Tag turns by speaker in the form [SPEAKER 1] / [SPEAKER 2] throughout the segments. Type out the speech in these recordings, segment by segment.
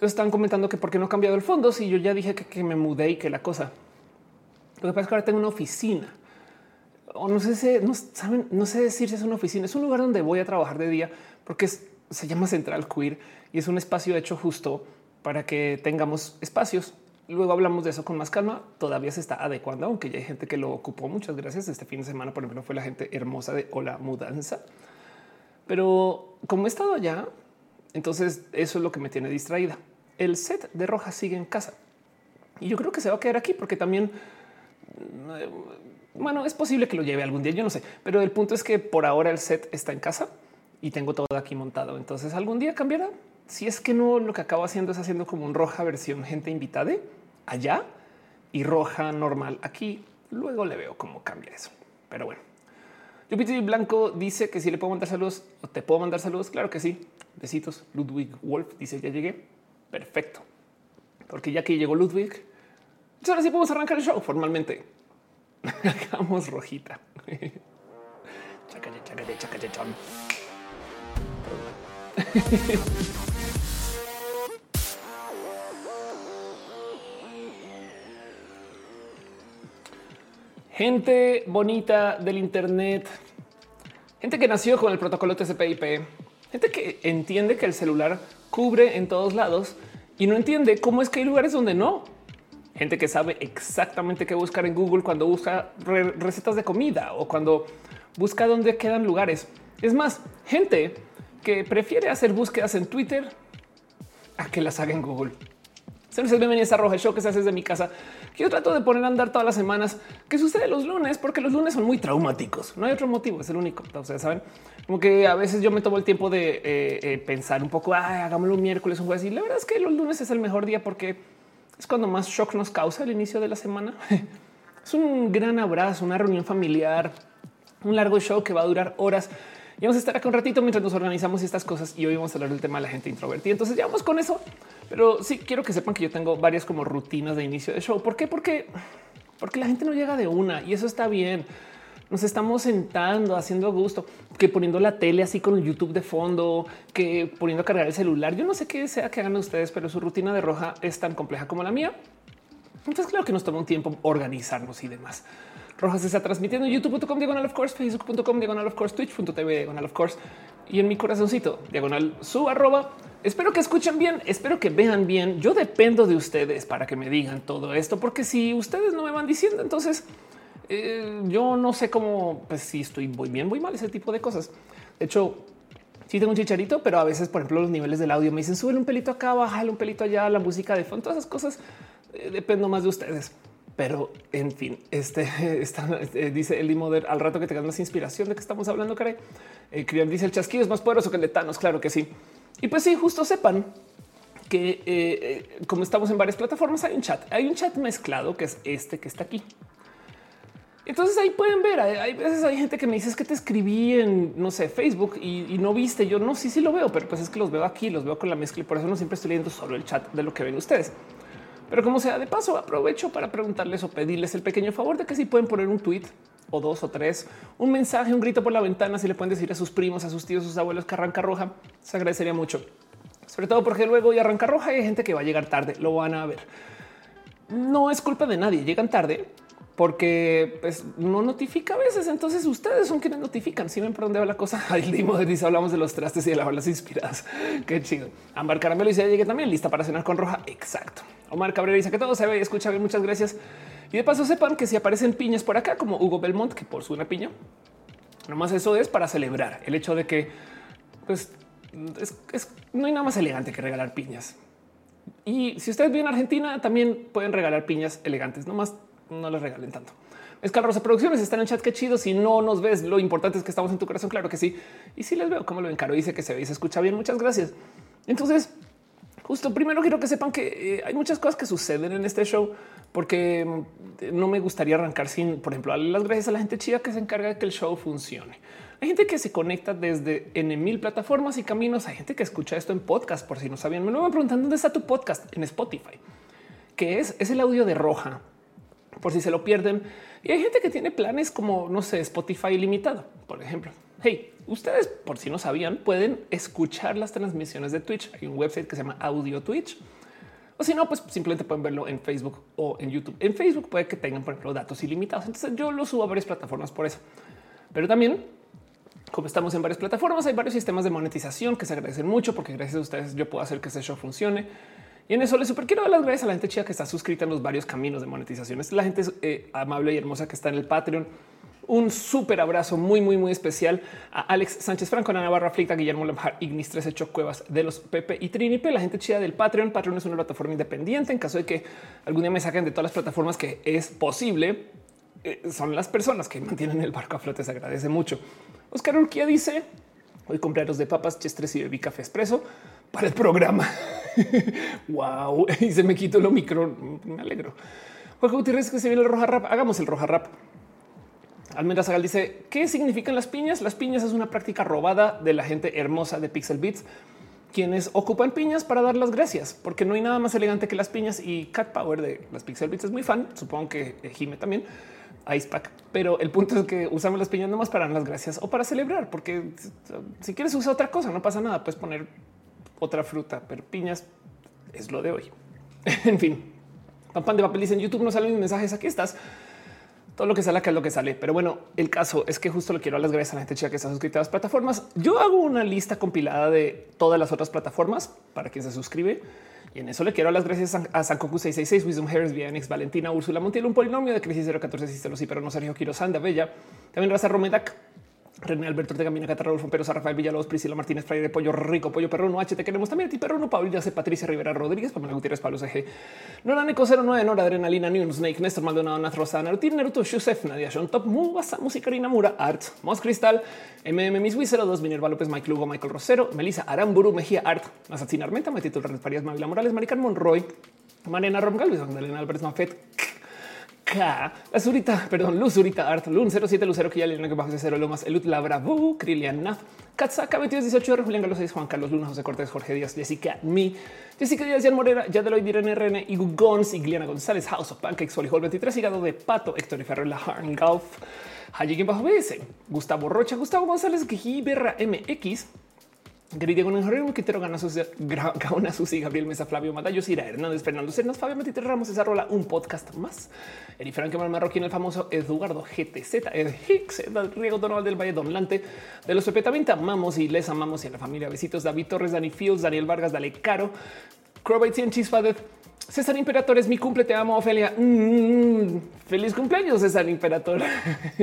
[SPEAKER 1] Entonces están comentando que por qué no he cambiado el fondo si yo ya dije que, me mudé y que la cosa. Lo que pasa es que ahora tengo una oficina o no sé, si, no saben, no sé decir si es una oficina, es un lugar donde voy a trabajar de día porque se llama Central Queer y es un espacio hecho justo para que tengamos espacios. Luego hablamos de eso con más calma. Todavía se está adecuando, aunque ya hay gente que lo ocupó. Muchas gracias. Este fin de semana, por ejemplo, fue la gente hermosa de Hola Mudanza. Pero como he estado allá, entonces eso es lo que me tiene distraída. El set de Roja sigue en casa y yo creo que se va a quedar aquí porque también bueno, es posible que lo lleve algún día, yo no sé, pero el punto es que por ahora el set está en casa y tengo todo aquí montado. Entonces algún día cambiará. Si es que no, lo que acabo haciendo es haciendo como un roja versión gente invitada allá y roja normal aquí. Luego le veo cómo cambia eso. Pero bueno, Jupiter Blanco dice que si le puedo mandar saludos o te puedo mandar saludos. Claro que sí. Besitos. Ludwig Wolf dice ya llegué. Perfecto. Porque ya que llegó Ludwig, ahora sí podemos arrancar el show formalmente. Hagamos rojita. Gente bonita del Internet, gente que nació con el protocolo TCP/IP, gente que entiende que el celular cubre en todos lados y no entiende cómo es que hay lugares donde no gente que sabe exactamente qué buscar en Google cuando busca recetas de comida o cuando busca dónde quedan lugares. Es más, gente que prefiere hacer búsquedas en Twitter a que las haga en Google. Señores, bienvenidos a Roja Show que se hace desde mi casa. Yo trato de poner a andar todas las semanas que sucede los lunes, porque los lunes son muy traumáticos. No hay otro motivo, es el único. Ustedes saben, como que a veces yo me tomo el tiempo de eh, eh, pensar un poco, hagámoslo un miércoles, un jueves. Y la verdad es que los lunes es el mejor día porque es cuando más shock nos causa el inicio de la semana. es un gran abrazo, una reunión familiar, un largo show que va a durar horas. Y vamos a estar acá un ratito mientras nos organizamos estas cosas y hoy vamos a hablar del tema de la gente introvertida. Entonces ya vamos con eso. Pero sí quiero que sepan que yo tengo varias como rutinas de inicio de show. ¿Por qué? Porque, porque la gente no llega de una y eso está bien nos estamos sentando, haciendo gusto, que poniendo la tele así con YouTube de fondo, que poniendo a cargar el celular. Yo no sé qué sea que hagan ustedes, pero su rutina de roja es tan compleja como la mía. Entonces, claro que nos toma un tiempo organizarnos y demás. Roja se está transmitiendo en youtube.com diagonal of course, facebook.com diagonal of course, twitch.tv diagonal of course y en mi corazoncito diagonal su arroba. Espero que escuchen bien, espero que vean bien. Yo dependo de ustedes para que me digan todo esto, porque si ustedes no me van diciendo, entonces eh, yo no sé cómo, pues si estoy muy bien, muy mal, ese tipo de cosas. De hecho, sí tengo un chicharito, pero a veces, por ejemplo, los niveles del audio me dicen sube un pelito acá, bájale un pelito allá, la música de fondo, todas esas cosas eh, dependo más de ustedes. Pero en fin, este, eh, dice el Moder al rato que tengas más inspiración de que estamos hablando, caray. Eh, dice el chasquido es más poderoso que el de Thanos. Claro que sí. Y pues sí, justo sepan que como estamos en varias plataformas, hay un chat, hay un chat mezclado que es este que está aquí. Entonces ahí pueden ver, hay, veces hay gente que me dice es que te escribí en, no sé, Facebook y, no viste. Yo no, sí, sí lo veo, pero pues es que los veo aquí, los veo con la mezcla y por eso no siempre estoy leyendo solo el chat de lo que ven ustedes. Pero como sea, de paso aprovecho para preguntarles o pedirles el pequeño favor de que si pueden poner un tweet o dos o tres, un mensaje, un grito por la ventana, si le pueden decir a sus primos, a sus tíos, a sus abuelos que arranca roja, se agradecería mucho. Sobre todo porque luego y arranca roja y hay gente que va a llegar tarde, lo van a ver. No es culpa de nadie, llegan tarde porque pues, no notifica a veces. Entonces ustedes son quienes notifican. Si ven por dónde va la cosa. Ahí dice hablamos de los trastes y de las inspiradas. Qué chido. Ambar Caramelo dice llegué también lista para cenar con roja. Exacto. Omar Cabrera dice que todo se ve y escucha bien. Muchas gracias. Y de paso sepan que si aparecen piñas por acá, como Hugo Belmont, que por su una piña, nomás eso es para celebrar el hecho de que pues no hay nada más elegante que regalar piñas. Y si ustedes vienen a Argentina, también pueden regalar piñas elegantes. Nomás no les regalen tanto. Es Producciones está en el chat. Qué chido. Si no nos ves, lo importante es que estamos en tu corazón. Claro que sí. Y si les veo cómo lo encaro, dice que se ve y se escucha bien. Muchas gracias. Entonces, justo primero quiero que sepan que eh, hay muchas cosas que suceden en este show porque mm, no me gustaría arrancar sin, por ejemplo, darle las gracias a la gente chida que se encarga de que el show funcione. Hay gente que se conecta desde en mil plataformas y caminos. Hay gente que escucha esto en podcast, por si no sabían. Me lo van preguntando dónde está tu podcast en Spotify, que es, es el audio de Roja por si se lo pierden. Y hay gente que tiene planes como, no sé, Spotify ilimitado, por ejemplo. Hey, ustedes, por si no sabían, pueden escuchar las transmisiones de Twitch. Hay un website que se llama Audio Twitch. O si no, pues simplemente pueden verlo en Facebook o en YouTube. En Facebook puede que tengan, por ejemplo, datos ilimitados. Entonces yo lo subo a varias plataformas por eso. Pero también, como estamos en varias plataformas, hay varios sistemas de monetización que se agradecen mucho porque gracias a ustedes yo puedo hacer que este show funcione. Y en eso les super quiero dar las gracias a la gente chida que está suscrita en los varios caminos de monetización. La gente eh, amable y hermosa que está en el Patreon. Un súper abrazo muy, muy, muy especial a Alex Sánchez Franco, Ana Navarra Flicta, Guillermo Lamjar, Ignis 13 Cuevas de los Pepe y Trinipe, la gente chida del Patreon. Patreon es una plataforma independiente. En caso de que algún día me saquen de todas las plataformas que es posible, eh, son las personas que mantienen el barco a flote. Se agradece mucho. Oscar Urquía dice: Hoy los de papas, chestres y bebí café expreso para el programa. wow. Y se me quitó el micro. Me alegro. Jorge Gutiérrez que se viene el roja rap. Hagamos el roja rap. Almendra Zagal dice qué significan las piñas. Las piñas es una práctica robada de la gente hermosa de Pixel Beats, quienes ocupan piñas para dar las gracias, porque no hay nada más elegante que las piñas y Cat Power de las Pixel Beats es muy fan. Supongo que Jime también. Icepack, pero el punto es que usamos las piñas nomás para dar las gracias o para celebrar, porque si quieres usar otra cosa, no pasa nada. Puedes poner otra fruta, pero piñas es lo de hoy. en fin, pan de papel dice en YouTube no salen mensajes. Aquí estás. Todo lo que sale acá es lo que sale. Pero bueno, el caso es que justo lo quiero a las gracias a la gente chica que está suscrita a las plataformas. Yo hago una lista compilada de todas las otras plataformas para quien se suscribe. Y en eso le quiero las gracias a Sankoku 666, Wisdom Harris, Vianix, Valentina, Úrsula Montiel, un polinomio de crisis 014, Cisteros y pero no Sergio Quiro, Sanda Bella, también Raza Romedac, René Alberto Ortega, Mina Cata, Rodolfo Rafael Villalobos, Priscila Martínez, Freire, Pollo Rico, Pollo Perro, H, te queremos también a ti, Perro, Pablo Yace, Patricia Rivera Rodríguez, Pamela Gutiérrez, Pablo CG, Nora Neco 09, Nora Adrenalina, News, Snake, Néstor Maldonado, Nath Rosa, Naruto, Naruto, Shusef, Nadia, Sean Top, Mubasa, Música, Mura, Art, Mos Cristal, MM, Miss 02, Minerva López, Mike Lugo, Michael Rosero, Melissa Aramburu, Mejía Art, Mazatzin Armenta, Matito Renes Parias, Mavila Morales, Marican Monroy, Mariana Rom Galvez, Magdalena Álvarez Mafet, la Zurita, perdón, Luz Zurita Art, Lun 07 Lucero, que ya le que bajo cero Lomas, Elut Labra, Bu, Krilian Nath, Katsaka 2218, Julián Galo 6, Juan Carlos Luna, José Cortés, Jorge Díaz, Jessica Mi, Jessica Díaz, Jan Morera, Yadeloid, Irene RN, Igu Gons, Igliana González, House of Pancakes, Hall 23, Hígado de Pato, Héctor Ferrer, La Harn Golf, Haji bajo BS, Gustavo Rocha, Gustavo González, Giberra MX, Querida con Enjorero, Quintero, Gana Gaona Susi, Gabriel Mesa, Flavio Matayos, Ira Hernández, Fernando Cernas, Fabio Matiter Ramos, esa rola, un podcast más. Eri Frank Marroquín, el famoso Eduardo GTZ, Ed Hicks, Riego Donoval del Valle, Don Lante, de los Pepe también amamos y les amamos y a la familia. Besitos, David Torres, Dani Fields, Daniel Vargas, Dale Caro, Crowbait y Chispadez, César Imperator es mi cumple. Te amo, Ofelia. Mm, feliz cumpleaños, César Imperator.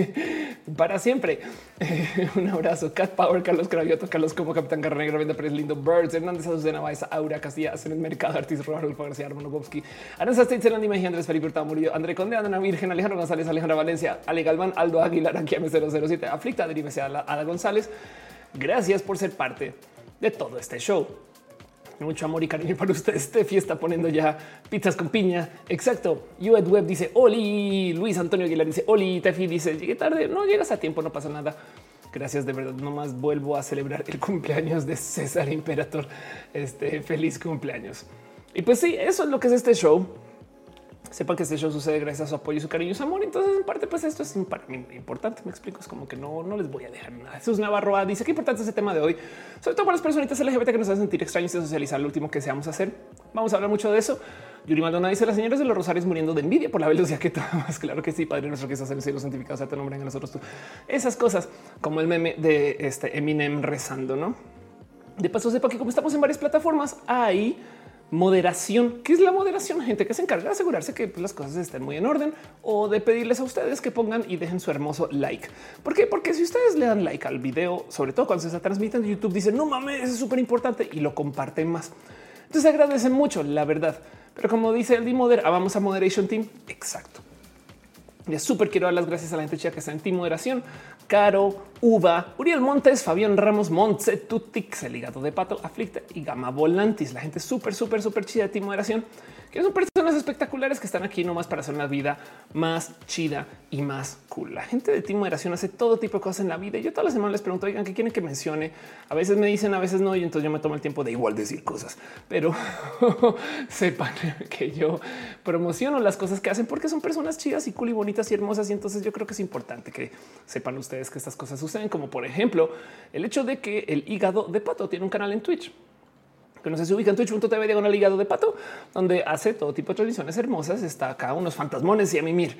[SPEAKER 1] Para siempre. Un abrazo. Cat Power, Carlos Cravioto, Carlos como Capitán Carrera, Venda Pérez, Lindo Birds, Hernández Azucena Baeza, Aura Castilla, en el mercado, Artis Rodolfo García, Armando Bobsky, Aranza States, Hernández Mejía, Andrés Felipe Hurtado Murillo, André Conde, Ana Virgen, Alejandro González, Alejandra Valencia, Ale Galván, Aldo Aguilar, aquí a 007, Aflicta, Derive Ada González. Gracias por ser parte de todo este show mucho amor y cariño para ustedes. Tefi está poniendo ya pizzas con piña. Exacto. Ued Web dice Oli. Luis Antonio Aguilar dice Oli. Tefi dice llegué tarde. No llegas a tiempo, no pasa nada. Gracias de verdad. Nomás vuelvo a celebrar el cumpleaños de César Imperator. Este feliz cumpleaños. Y pues sí, eso es lo que es este show sepan que este show sucede gracias a su apoyo y su cariño y su amor. Entonces, en parte, pues esto es para mí importante. Me explico, es como que no, no les voy a dejar nada. Jesús Navarro dice que importante es ese tema de hoy, sobre todo para las personitas LGBT que nos hacen sentir extraños y socializar. Lo último que seamos hacer. Vamos a hablar mucho de eso. Yuri Maldonado dice las señoras de los rosarios muriendo de envidia por la velocidad que más Claro que sí, padre nuestro que estás en el cielo santificado sea tu nombre en nosotros tú. Esas cosas como el meme de este Eminem rezando, no? De paso, sepa que como estamos en varias plataformas, hay moderación. ¿Qué es la moderación? Gente que se encarga de asegurarse que pues, las cosas estén muy en orden o de pedirles a ustedes que pongan y dejen su hermoso like. ¿Por qué? Porque si ustedes le dan like al video, sobre todo cuando se está transmitiendo YouTube, dicen no mames, es súper importante y lo comparten más. Entonces agradecen mucho, la verdad. Pero como dice el D-Moder, ah, vamos a Moderation Team. Exacto. Ya súper quiero dar las gracias a la gente chica que está en Team Moderación. Caro, Uva, Uriel Montes, Fabián Ramos, Montse, Tutix, el hígado de pato, Aflicta y Gama Volantis. La gente súper, súper, súper chida de Team Moderación que son personas espectaculares que están aquí nomás para hacer una vida más chida y más cool. La gente de Team Moderación hace todo tipo de cosas en la vida. Y yo todas las semanas les pregunto, oigan, ¿qué quieren que mencione? A veces me dicen, a veces no, y entonces yo me tomo el tiempo de igual decir cosas, pero sepan que yo promociono las cosas que hacen porque son personas chidas y cool y bonitas y hermosas. Y entonces yo creo que es importante que sepan ustedes que estas cosas suceden, como por ejemplo el hecho de que el hígado de pato tiene un canal en Twitch que no sé si ubican twitch.tv diagonal hígado de pato, donde hace todo tipo de transmisiones hermosas. Está acá unos fantasmones y a mí, mir,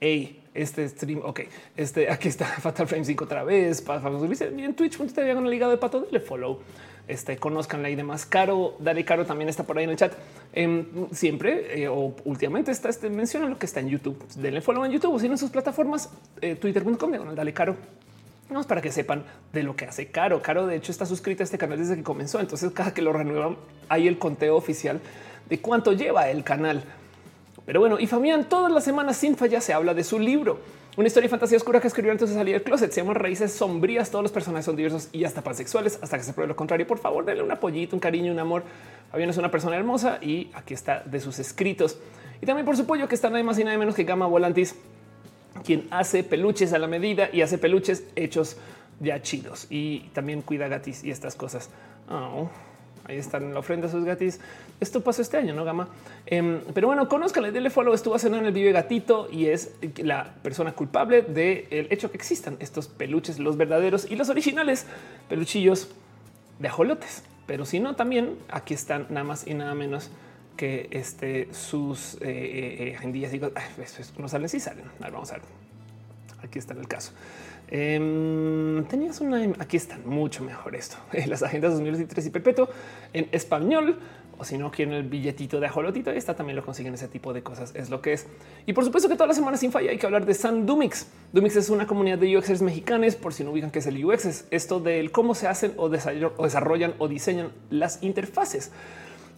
[SPEAKER 1] hey, este stream, ok, este aquí está Fatal Frame 5 otra vez. Para en twitch.tv diagonal hígado de pato, dale follow. Este, conozcanla y demás. Caro, Dale Caro también está por ahí en el chat. Em, siempre eh, o últimamente está este, menciona lo que está en YouTube. Denle follow en YouTube o si en sus plataformas, eh, twitter.com, Dale Caro no, para que sepan de lo que hace Caro. Caro, de hecho, está suscrita a este canal desde que comenzó. Entonces, cada que lo renuevan, hay el conteo oficial de cuánto lleva el canal. Pero bueno, y Fabián, todas las semanas sin falla se habla de su libro. Una historia de fantasía oscura que escribió antes de salir del closet. Se llama Raíces Sombrías. Todos los personajes son diversos y hasta pansexuales. Hasta que se pruebe lo contrario. Por favor, denle un apoyito, un cariño, un amor. Fabián es una persona hermosa y aquí está de sus escritos. Y también por su pollo que está nada más y nada menos que Gama Volantis quien hace peluches a la medida y hace peluches hechos ya chidos y también cuida gatis y estas cosas. Oh, ahí están en la ofrenda sus gatis. Esto pasó este año, no gama. Em, pero bueno, conózcale, dele follow. Estuvo haciendo en el Vive Gatito y es la persona culpable del hecho que existan estos peluches, los verdaderos y los originales peluchillos de ajolotes. Pero si no, también aquí están nada más y nada menos que este, sus eh, eh, agendillas digo, pues, no salen, si salen. vamos a ver. Aquí está el caso. Em, tenías una, aquí están mucho mejor esto. Las agendas 2023 y perpetuo en español o si no quieren el billetito de ajolotito, está también lo consiguen ese tipo de cosas. Es lo que es. Y por supuesto que todas las semanas sin falla hay que hablar de San Dumix. Dumix es una comunidad de UXers mexicanos, por si no ubican qué es el UX, es esto del cómo se hacen o desarrollan o diseñan las interfaces.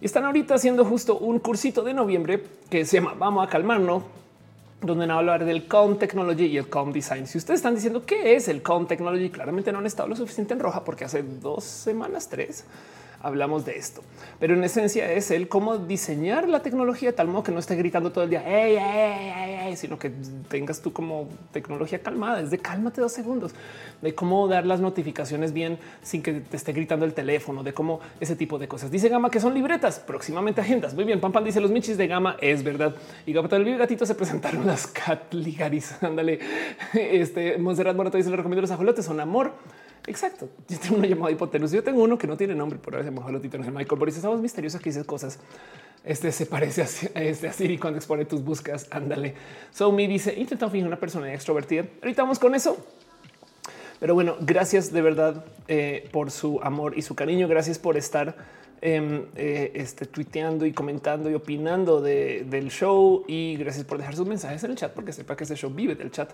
[SPEAKER 1] Y están ahorita haciendo justo un cursito de noviembre que se llama Vamos a calmarnos, donde van a hablar del Calm Technology y el Calm Design. Si ustedes están diciendo qué es el Calm Technology, claramente no han estado lo suficiente en roja porque hace dos semanas, tres, hablamos de esto. Pero en esencia es el cómo diseñar la tecnología de tal modo que no esté gritando todo el día, sino que tengas tú como tecnología calmada, es de cálmate dos segundos, de cómo dar las notificaciones bien sin que te esté gritando el teléfono, de cómo ese tipo de cosas. Dice Gama que son libretas, próximamente agendas. Muy bien, Pam Pam dice los michis de Gama, es verdad. Y Gama el gatito se presentaron las cat ligaris. Ándale, este Monserrat Morato dice le recomiendo los ajolotes, son amor. Exacto. Yo tengo una llamada hipotenusa. Yo tengo uno que no tiene nombre, por ahora se llama Tito Michael. Por eso estamos misteriosos que dices cosas. Este se parece a, este a Siri cuando expone tus buscas. Ándale. So me dice intenta fingir una persona extrovertida. Ahorita vamos con eso. Pero bueno, gracias de verdad eh, por su amor y su cariño. Gracias por estar em, eh, este, tuiteando y comentando y opinando del show. Y gracias por dejar sus mensajes en el chat, porque sepa que este show vive del chat.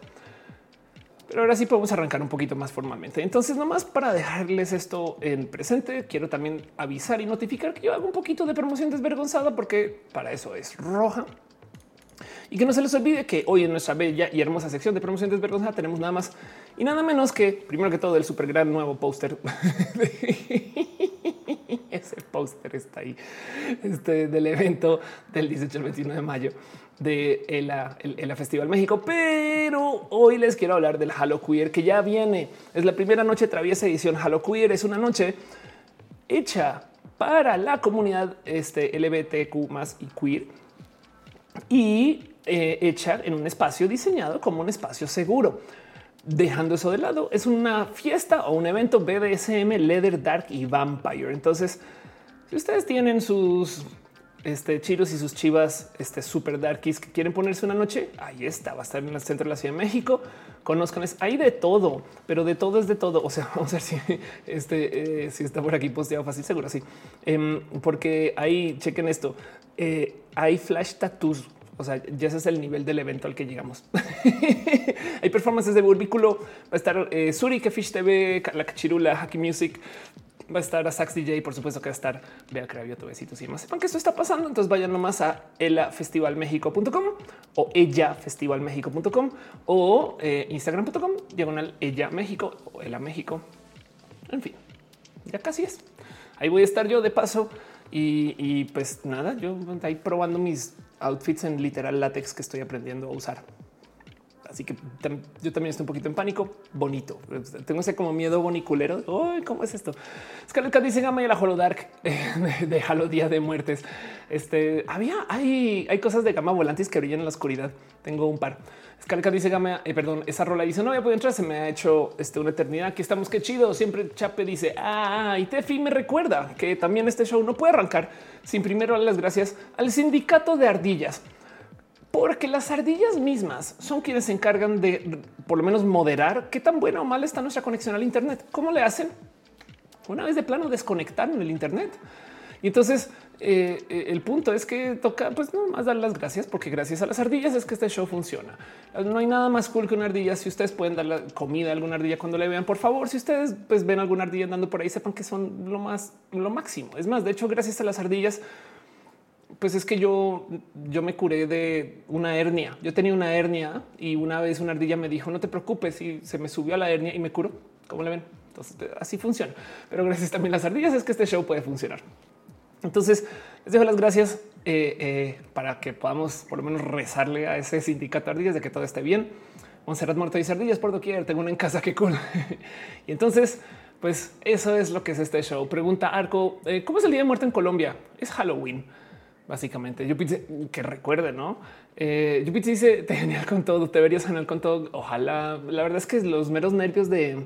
[SPEAKER 1] Pero ahora sí podemos arrancar un poquito más formalmente. Entonces, nomás para dejarles esto en presente, quiero también avisar y notificar que yo hago un poquito de promoción desvergonzada porque para eso es roja. Y que no se les olvide que hoy en nuestra bella y hermosa sección de promoción desvergonzada tenemos nada más y nada menos que, primero que todo, el super gran nuevo póster. Ese póster está ahí este, del evento del 18 al 21 de mayo de el, Festival México, pero hoy les quiero hablar del Halo Queer que ya viene. Es la primera noche traviesa edición Halo Queer. Es una noche hecha para la comunidad este, LGBTQ más y queer y eh, hecha en un espacio diseñado como un espacio seguro. Dejando eso de lado, es una fiesta o un evento BDSM, Leather, Dark y Vampire. Entonces, si ustedes tienen sus este Chiros y sus chivas este super darkies que quieren ponerse una noche. Ahí está, va a estar en el centro de la Ciudad de México. Conozcan, es hay de todo, pero de todo es de todo. O sea, vamos a ver si este eh, si está por aquí posteado fácil, seguro sí, em, porque ahí chequen esto. Eh, hay flash tattoos. O sea, ya ese es el nivel del evento al que llegamos. hay performances de burbículo. Va a estar eh, Suri, que Fish TV, la Cachirula, Hacky Music, va a estar a Sax DJ, por supuesto que va a estar Vea Cravioto, besitos y demás. Sepan que esto está pasando, entonces vayan nomás a elafestivalmexico.com o ellafestivalmexico.com o eh, instagram.com diagonal ella México o ella México. En fin, ya casi es. Ahí voy a estar yo de paso y, y pues nada, yo ahí probando mis outfits en literal látex que estoy aprendiendo a usar. Así que yo también estoy un poquito en pánico. Bonito. Tengo ese como miedo boniculero. Uy, ¿Cómo es esto? Scarlett dice Gama y la Holo Dark eh, de Halo Día de Muertes. Este había, hay, hay cosas de gama volantes que brillan en la oscuridad. Tengo un par. Scarlett dice Gama, eh, perdón, esa rola dice no había podido entrar. Se me ha hecho este, una eternidad. Aquí estamos. Qué chido. Siempre Chape dice ah, y Tefi me recuerda que también este show no puede arrancar sin primero darle las gracias al sindicato de ardillas porque las ardillas mismas son quienes se encargan de por lo menos moderar qué tan buena o mal está nuestra conexión al Internet. ¿Cómo le hacen? Una vez de plano desconectaron el Internet. Y entonces eh, eh, el punto es que toca pues no más dar las gracias porque gracias a las ardillas es que este show funciona. No hay nada más cool que una ardilla. Si ustedes pueden dar la comida a alguna ardilla cuando le vean, por favor, si ustedes pues ven alguna ardilla andando por ahí, sepan que son lo más, lo máximo. Es más, de hecho, gracias a las ardillas, pues es que yo, yo me curé de una hernia. Yo tenía una hernia y una vez una ardilla me dijo, no te preocupes, y se me subió a la hernia y me curó. ¿Cómo le ven? Entonces así funciona. Pero gracias también a las ardillas es que este show puede funcionar. Entonces les dejo las gracias eh, eh, para que podamos por lo menos rezarle a ese sindicato ardillas de que todo esté bien. Monserrat Muerto y ardillas por doquier. Tengo una en casa que cool. y entonces, pues eso es lo que es este show. Pregunta Arco: eh, ¿Cómo es el día de muerte en Colombia? Es Halloween básicamente. Yo pienso que recuerde, no? Yo dice te genial con todo, te verías genial con todo. Ojalá. La verdad es que los meros nervios de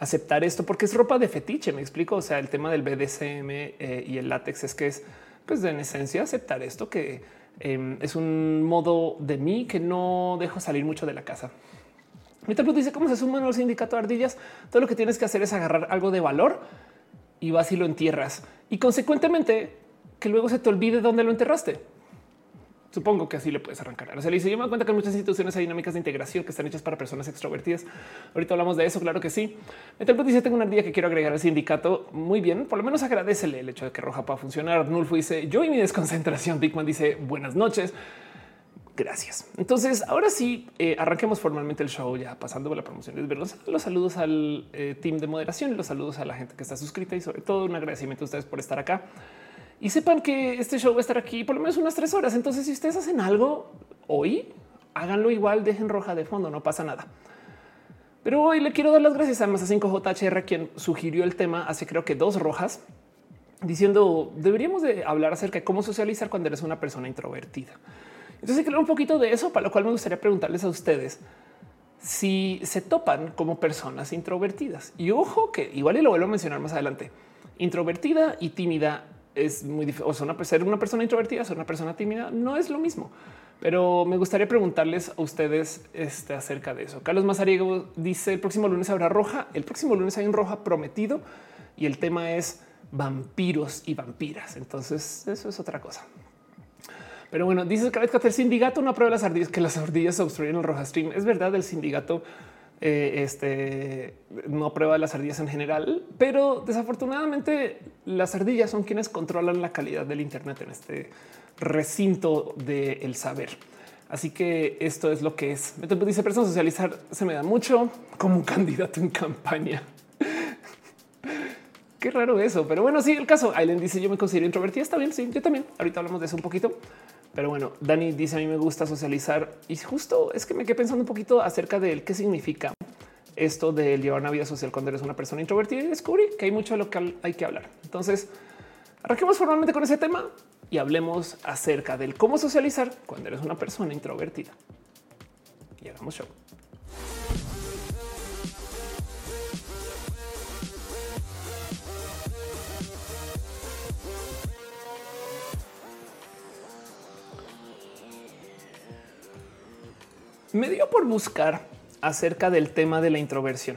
[SPEAKER 1] aceptar esto, porque es ropa de fetiche. Me explico. O sea, el tema del BDSM eh, y el látex es que es, pues, en esencia, aceptar esto que em, es un modo de mí que no dejo salir mucho de la casa. Mi dice cómo se suman los sindicatos de ardillas. Todo lo que tienes que hacer es agarrar algo de valor y vas y lo entierras. Y consecuentemente que luego se te olvide dónde lo enterraste. Supongo que así le puedes arrancar. O sea, le dice, yo me doy cuenta que muchas instituciones hay dinámicas de integración que están hechas para personas extrovertidas. Ahorita hablamos de eso, claro que sí. Metalbot dice, tengo una día que quiero agregar al sindicato. Muy bien, por lo menos agradecele el hecho de que Roja pueda funcionar. Nulfo dice, yo y mi desconcentración. Bigman dice, buenas noches. Gracias. Entonces, ahora sí, eh, arranquemos formalmente el show, ya pasando por la promoción. Los, los saludos al eh, team de moderación, los saludos a la gente que está suscrita y sobre todo un agradecimiento a ustedes por estar acá. Y sepan que este show va a estar aquí por lo menos unas tres horas. Entonces, si ustedes hacen algo hoy, háganlo igual, dejen roja de fondo, no pasa nada. Pero hoy le quiero dar las gracias a más a 5JHR, quien sugirió el tema hace creo que dos rojas, diciendo deberíamos de hablar acerca de cómo socializar cuando eres una persona introvertida. Entonces, quiero un poquito de eso, para lo cual me gustaría preguntarles a ustedes si se topan como personas introvertidas. Y ojo que igual y lo vuelvo a mencionar más adelante. Introvertida y tímida es muy difícil. O sea, una, ser una persona introvertida, ser una persona tímida, no es lo mismo. Pero me gustaría preguntarles a ustedes este, acerca de eso. Carlos Mazariego dice el próximo lunes habrá roja. El próximo lunes hay un roja prometido y el tema es vampiros y vampiras. Entonces eso es otra cosa. Pero bueno, dice que el sindicato no aprueba las ardillas, que las ardillas obstruyen el roja stream. Es verdad, el sindicato eh, este, no aprueba las ardillas en general, pero desafortunadamente las ardillas son quienes controlan la calidad del Internet en este recinto del saber. Así que esto es lo que es. Dice persona socializar se me da mucho como un candidato en campaña. Qué raro eso, pero bueno, sí, el caso. Aileen dice yo me considero introvertida. Está bien. Sí, yo también. Ahorita hablamos de eso un poquito. Pero bueno, Dani dice a mí me gusta socializar y justo es que me quedé pensando un poquito acerca de qué significa esto de llevar una vida social cuando eres una persona introvertida y descubrí que hay mucho de lo que hay que hablar. Entonces, arranquemos formalmente con ese tema y hablemos acerca del cómo socializar cuando eres una persona introvertida. Y hagamos show. Me dio por buscar acerca del tema de la introversión.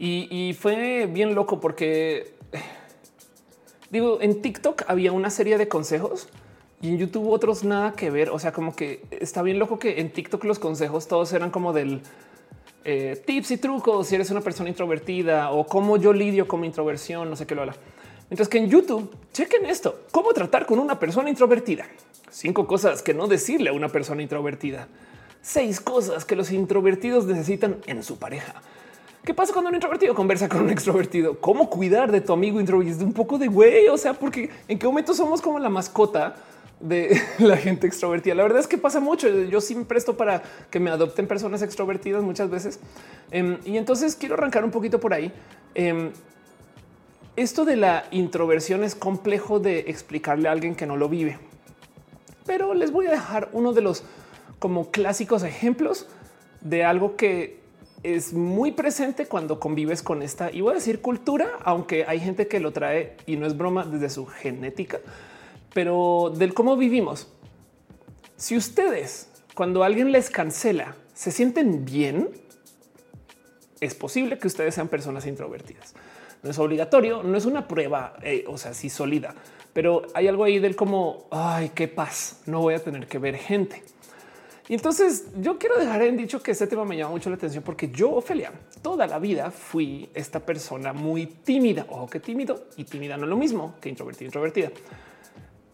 [SPEAKER 1] Y, fue bien loco porque digo, en TikTok había una serie de consejos y en YouTube otros nada que ver. O sea, como que está bien loco que en TikTok los consejos todos eran como del eh, tips y trucos si eres una persona introvertida o cómo yo lidio con mi introversión, no sé qué lo habla. Mientras que en YouTube, chequen esto, cómo tratar con una persona introvertida. Cinco cosas que no decirle a una persona introvertida seis cosas que los introvertidos necesitan en su pareja. ¿Qué pasa cuando un introvertido conversa con un extrovertido? ¿Cómo cuidar de tu amigo introvertido? Un poco de güey, o sea, porque en qué momento somos como la mascota de la gente extrovertida. La verdad es que pasa mucho. Yo sí me presto para que me adopten personas extrovertidas muchas veces. Em, y entonces quiero arrancar un poquito por ahí. Em, esto de la introversión es complejo de explicarle a alguien que no lo vive, pero les voy a dejar uno de los como clásicos ejemplos de algo que es muy presente cuando convives con esta, y voy a decir cultura, aunque hay gente que lo trae y no es broma desde su genética, pero del cómo vivimos. Si ustedes, cuando alguien les cancela, se sienten bien, es posible que ustedes sean personas introvertidas. No es obligatorio, no es una prueba, eh, o sea, sí sólida, pero hay algo ahí del como, ay, qué paz, no voy a tener que ver gente. Y entonces yo quiero dejar en dicho que este tema me llama mucho la atención porque yo, Ofelia, toda la vida fui esta persona muy tímida. Ojo que tímido y tímida no es lo mismo que introvertida, introvertida.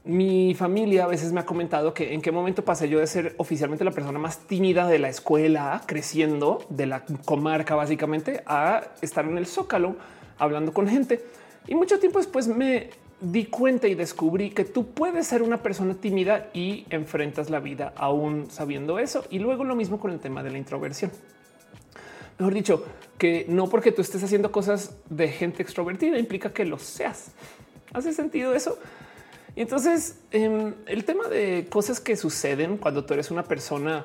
[SPEAKER 1] Mi familia a veces me ha comentado que en qué momento pasé yo de ser oficialmente la persona más tímida de la escuela, creciendo de la comarca básicamente, a estar en el zócalo hablando con gente. Y mucho tiempo después me di cuenta y descubrí que tú puedes ser una persona tímida y enfrentas la vida aún sabiendo eso. Y luego lo mismo con el tema de la introversión. Mejor dicho, que no porque tú estés haciendo cosas de gente extrovertida implica que lo seas. ¿Hace sentido eso? Y entonces em, el tema de cosas que suceden cuando tú eres una persona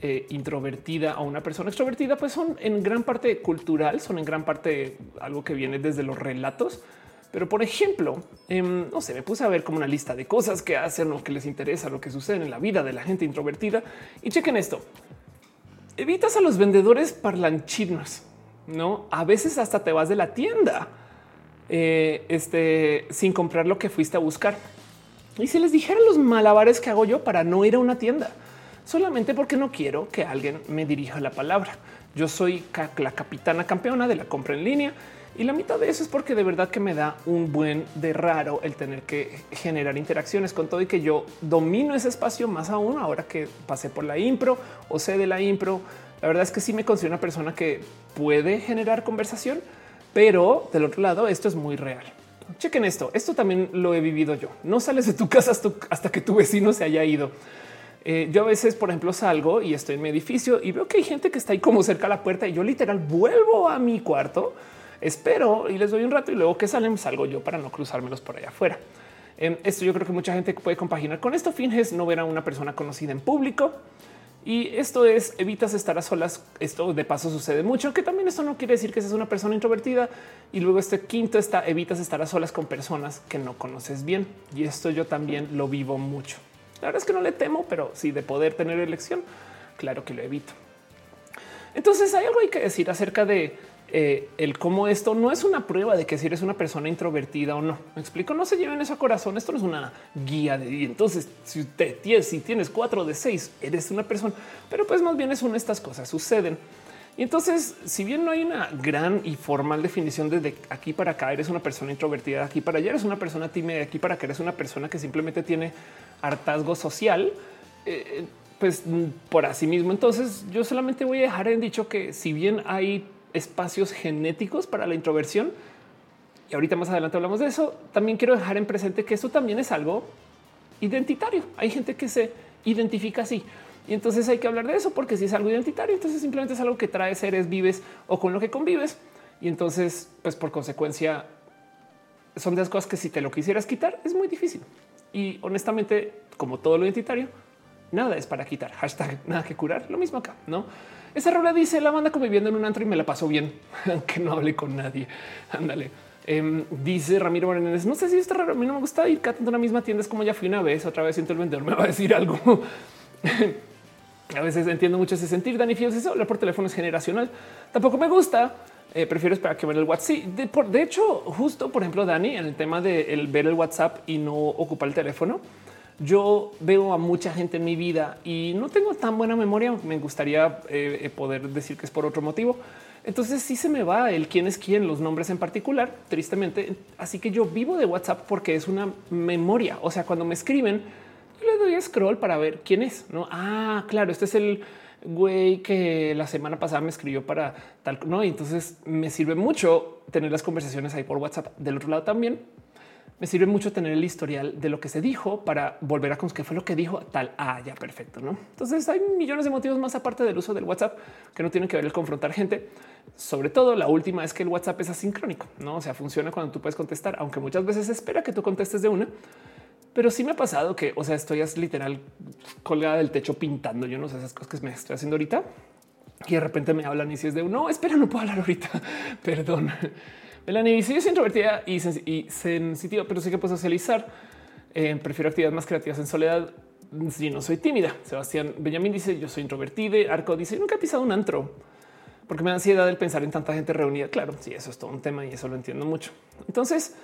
[SPEAKER 1] eh, introvertida o una persona extrovertida, pues son en gran parte cultural, son en gran parte algo que viene desde los relatos pero por ejemplo, em, no sé, me puse a ver como una lista de cosas que hacen o que les interesa, lo que sucede en la vida de la gente introvertida. Y chequen esto. Evitas a los vendedores parlanchinos, no? A veces hasta te vas de la tienda eh, este, sin comprar lo que fuiste a buscar. Y si les dijera los malabares que hago yo para no ir a una tienda, solamente porque no quiero que alguien me dirija la palabra. Yo soy la capitana campeona de la compra en línea y la mitad de eso es porque de verdad que me da un buen de raro el tener que generar interacciones con todo y que yo domino ese espacio más aún ahora que pasé por la impro o sé de la impro. La verdad es que sí me considero una persona que puede generar conversación, pero del otro lado esto es muy real. Chequen esto. Esto también lo he vivido yo. No sales de tu casa hasta, que tu vecino se haya ido. Eh, yo a veces, por ejemplo, salgo y estoy en mi edificio y veo que hay gente que está ahí como cerca a la puerta y yo literal vuelvo a mi cuarto espero y les doy un rato y luego que salen salgo yo para no cruzármelos por allá afuera. Em, esto yo creo que mucha gente puede compaginar con esto. Finges no ver a una persona conocida en público. Y esto es evitas estar a solas. Esto de paso sucede mucho, que también esto no quiere decir que seas una persona introvertida. Y luego este quinto está evitas estar a solas con personas que no conoces bien. Y esto yo también lo vivo mucho. La verdad es que no le temo, pero sí de poder tener elección, claro que lo evito. Entonces hay algo hay que decir acerca de eh, el cómo esto no es una prueba de que si eres una persona introvertida o no. Me explico, no se lleven eso a corazón. Esto no es una guía de entonces si te tienes, si tienes cuatro de seis, eres una persona, pero pues más bien es una estas cosas suceden. Y entonces, si bien no hay una gran y formal definición desde aquí para acá, eres una persona introvertida, aquí para allá eres una persona tímida, aquí para acá eres una persona que simplemente tiene hartazgo social. Eh, pues por así mismo. Entonces, yo solamente voy a dejar en dicho que si bien hay espacios genéticos para la introversión. Y ahorita más adelante hablamos de eso. También quiero dejar en presente que esto también es algo identitario. Hay gente que se identifica así. Y entonces hay que hablar de eso porque si es algo identitario, entonces simplemente es algo que trae seres vives o con lo que convives. Y entonces, pues por consecuencia, son de las cosas que si te lo quisieras quitar es muy difícil. Y honestamente, como todo lo identitario, nada es para quitar. Hashtag nada que curar. Lo mismo acá, no? Esa rola dice la banda conviviendo en un antro y me la pasó bien, aunque no hable con nadie. Ándale. Em, dice Ramiro Morales, no sé si está raro, a mí no me gusta ir tanto a una misma tienda, es como ya fui una vez, otra vez siento el vendedor me va a decir algo. a veces entiendo mucho ese sentir. Dani Fields eso hablar por teléfono es generacional. Tampoco me gusta. Eh, prefiero esperar que ver el WhatsApp. de, de, hecho, justo por ejemplo, Dani, en el tema de ver el WhatsApp y no ocupar el teléfono, yo veo a mucha gente en mi vida y no tengo tan buena memoria. Me gustaría eh, eh, poder decir que es por otro motivo. Entonces sí se me va el quién es quién, los nombres en particular, tristemente. Así que yo vivo de WhatsApp porque es una memoria. O sea, cuando me escriben, yo le doy scroll para ver quién es. No, ah, claro, este es el güey que la semana pasada me escribió para tal. No, y entonces me sirve mucho tener las conversaciones ahí por WhatsApp. Del otro lado también me sirve mucho tener el historial de lo que se dijo para volver a con qué fue lo que dijo tal. Ah, ya perfecto. No, entonces hay millones de motivos más aparte del uso del WhatsApp que no tienen que ver el confrontar gente. Sobre todo la última es que el WhatsApp es asincrónico, no? O sea, funciona cuando tú puedes contestar, aunque muchas veces espera que tú contestes de una. Pero sí me ha pasado que, o sea, estoy literal colgada del techo pintando. Yo no sé esas cosas que me estoy haciendo ahorita y de repente me hablan y si es de no, espera, no puedo hablar ahorita. Perdón. Dice yo soy introvertida y, sensitiva, pero sí que puedo socializar. Eh, prefiero actividades más creativas en soledad. Si no soy tímida. Sebastián Benjamín dice yo soy introvertida. Arco dice nunca he pisado un antro porque me da ansiedad el pensar en tanta gente reunida. Claro, sí, eso es todo un tema y eso lo entiendo mucho. Entonces,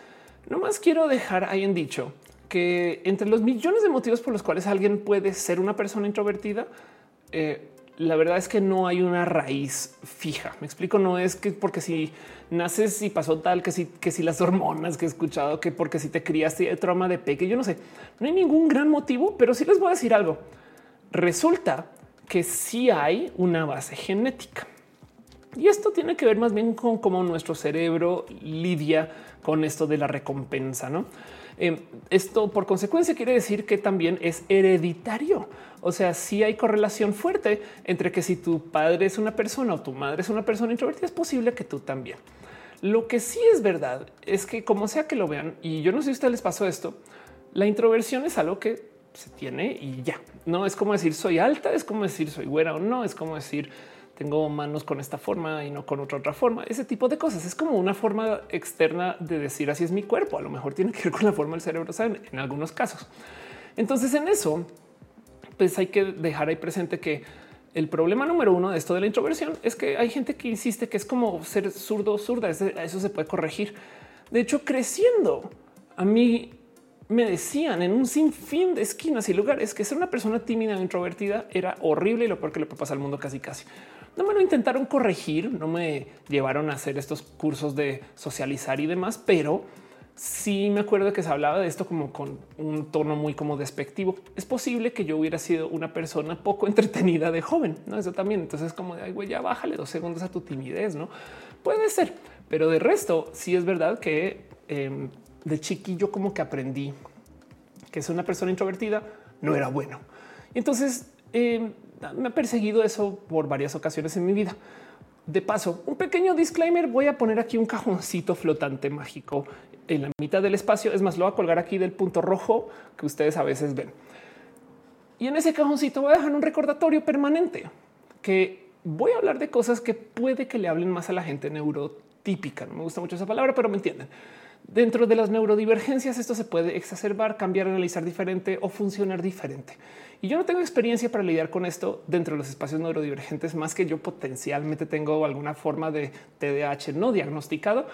[SPEAKER 1] no más quiero dejar ahí en dicho que entre los millones de motivos por los cuales alguien puede ser una persona introvertida, eh, la verdad es que no hay una raíz fija. Me explico, no es que porque si naces y pasó tal, que si, que si las hormonas que he escuchado, que porque si te criaste de trauma de peque, yo no sé, no hay ningún gran motivo, pero sí les voy a decir algo. Resulta que sí hay una base genética. Y esto tiene que ver más bien con cómo nuestro cerebro lidia con esto de la recompensa, ¿no? Em, esto por consecuencia quiere decir que también es hereditario. O sea, si hay correlación fuerte entre que si tu padre es una persona o tu madre es una persona introvertida, es posible que tú también. Lo que sí es verdad es que como sea que lo vean, y yo no sé si a ustedes les pasó esto, la introversión es algo que se tiene y ya. No es como decir soy alta, es como decir soy güera o no, es como decir tengo manos con esta forma y no con otra otra forma. Ese tipo de cosas es como una forma externa de decir así es mi cuerpo. A lo mejor tiene que ver con la forma del cerebro, saben, en algunos casos. Entonces, en eso, pues hay que dejar ahí presente que el problema número uno de esto de la introversión es que hay gente que insiste que es como ser zurdo zurda. Eso se puede corregir. De hecho, creciendo, a mí me decían en un sinfín de esquinas y lugares que ser una persona tímida o introvertida era horrible y lo peor que le puede pasar al mundo casi casi no me lo intentaron corregir, no me llevaron a hacer estos cursos de socializar y demás, pero sí me acuerdo que se hablaba de esto como con un tono muy como despectivo. Es posible que yo hubiera sido una persona poco entretenida de joven, no? Eso también. Entonces, como de ay, güey, ya bájale dos segundos a tu timidez, no puede ser, pero de resto, sí es verdad que em, de chiquillo, como que aprendí que es una persona introvertida, no era bueno. entonces, em, me ha perseguido eso por varias ocasiones en mi vida. De paso, un pequeño disclaimer. Voy a poner aquí un cajoncito flotante mágico en la mitad del espacio. Es más, lo voy a colgar aquí del punto rojo que ustedes a veces ven. Y en ese cajoncito voy a dejar un recordatorio permanente que voy a hablar de cosas que puede que le hablen más a la gente neurotípica. No me gusta mucho esa palabra, pero me entienden. Dentro de las neurodivergencias, esto se puede exacerbar, cambiar, analizar diferente o funcionar diferente. Y yo no tengo experiencia para lidiar con esto dentro de los espacios neurodivergentes, más que yo potencialmente tengo alguna forma de TDAH no diagnosticado.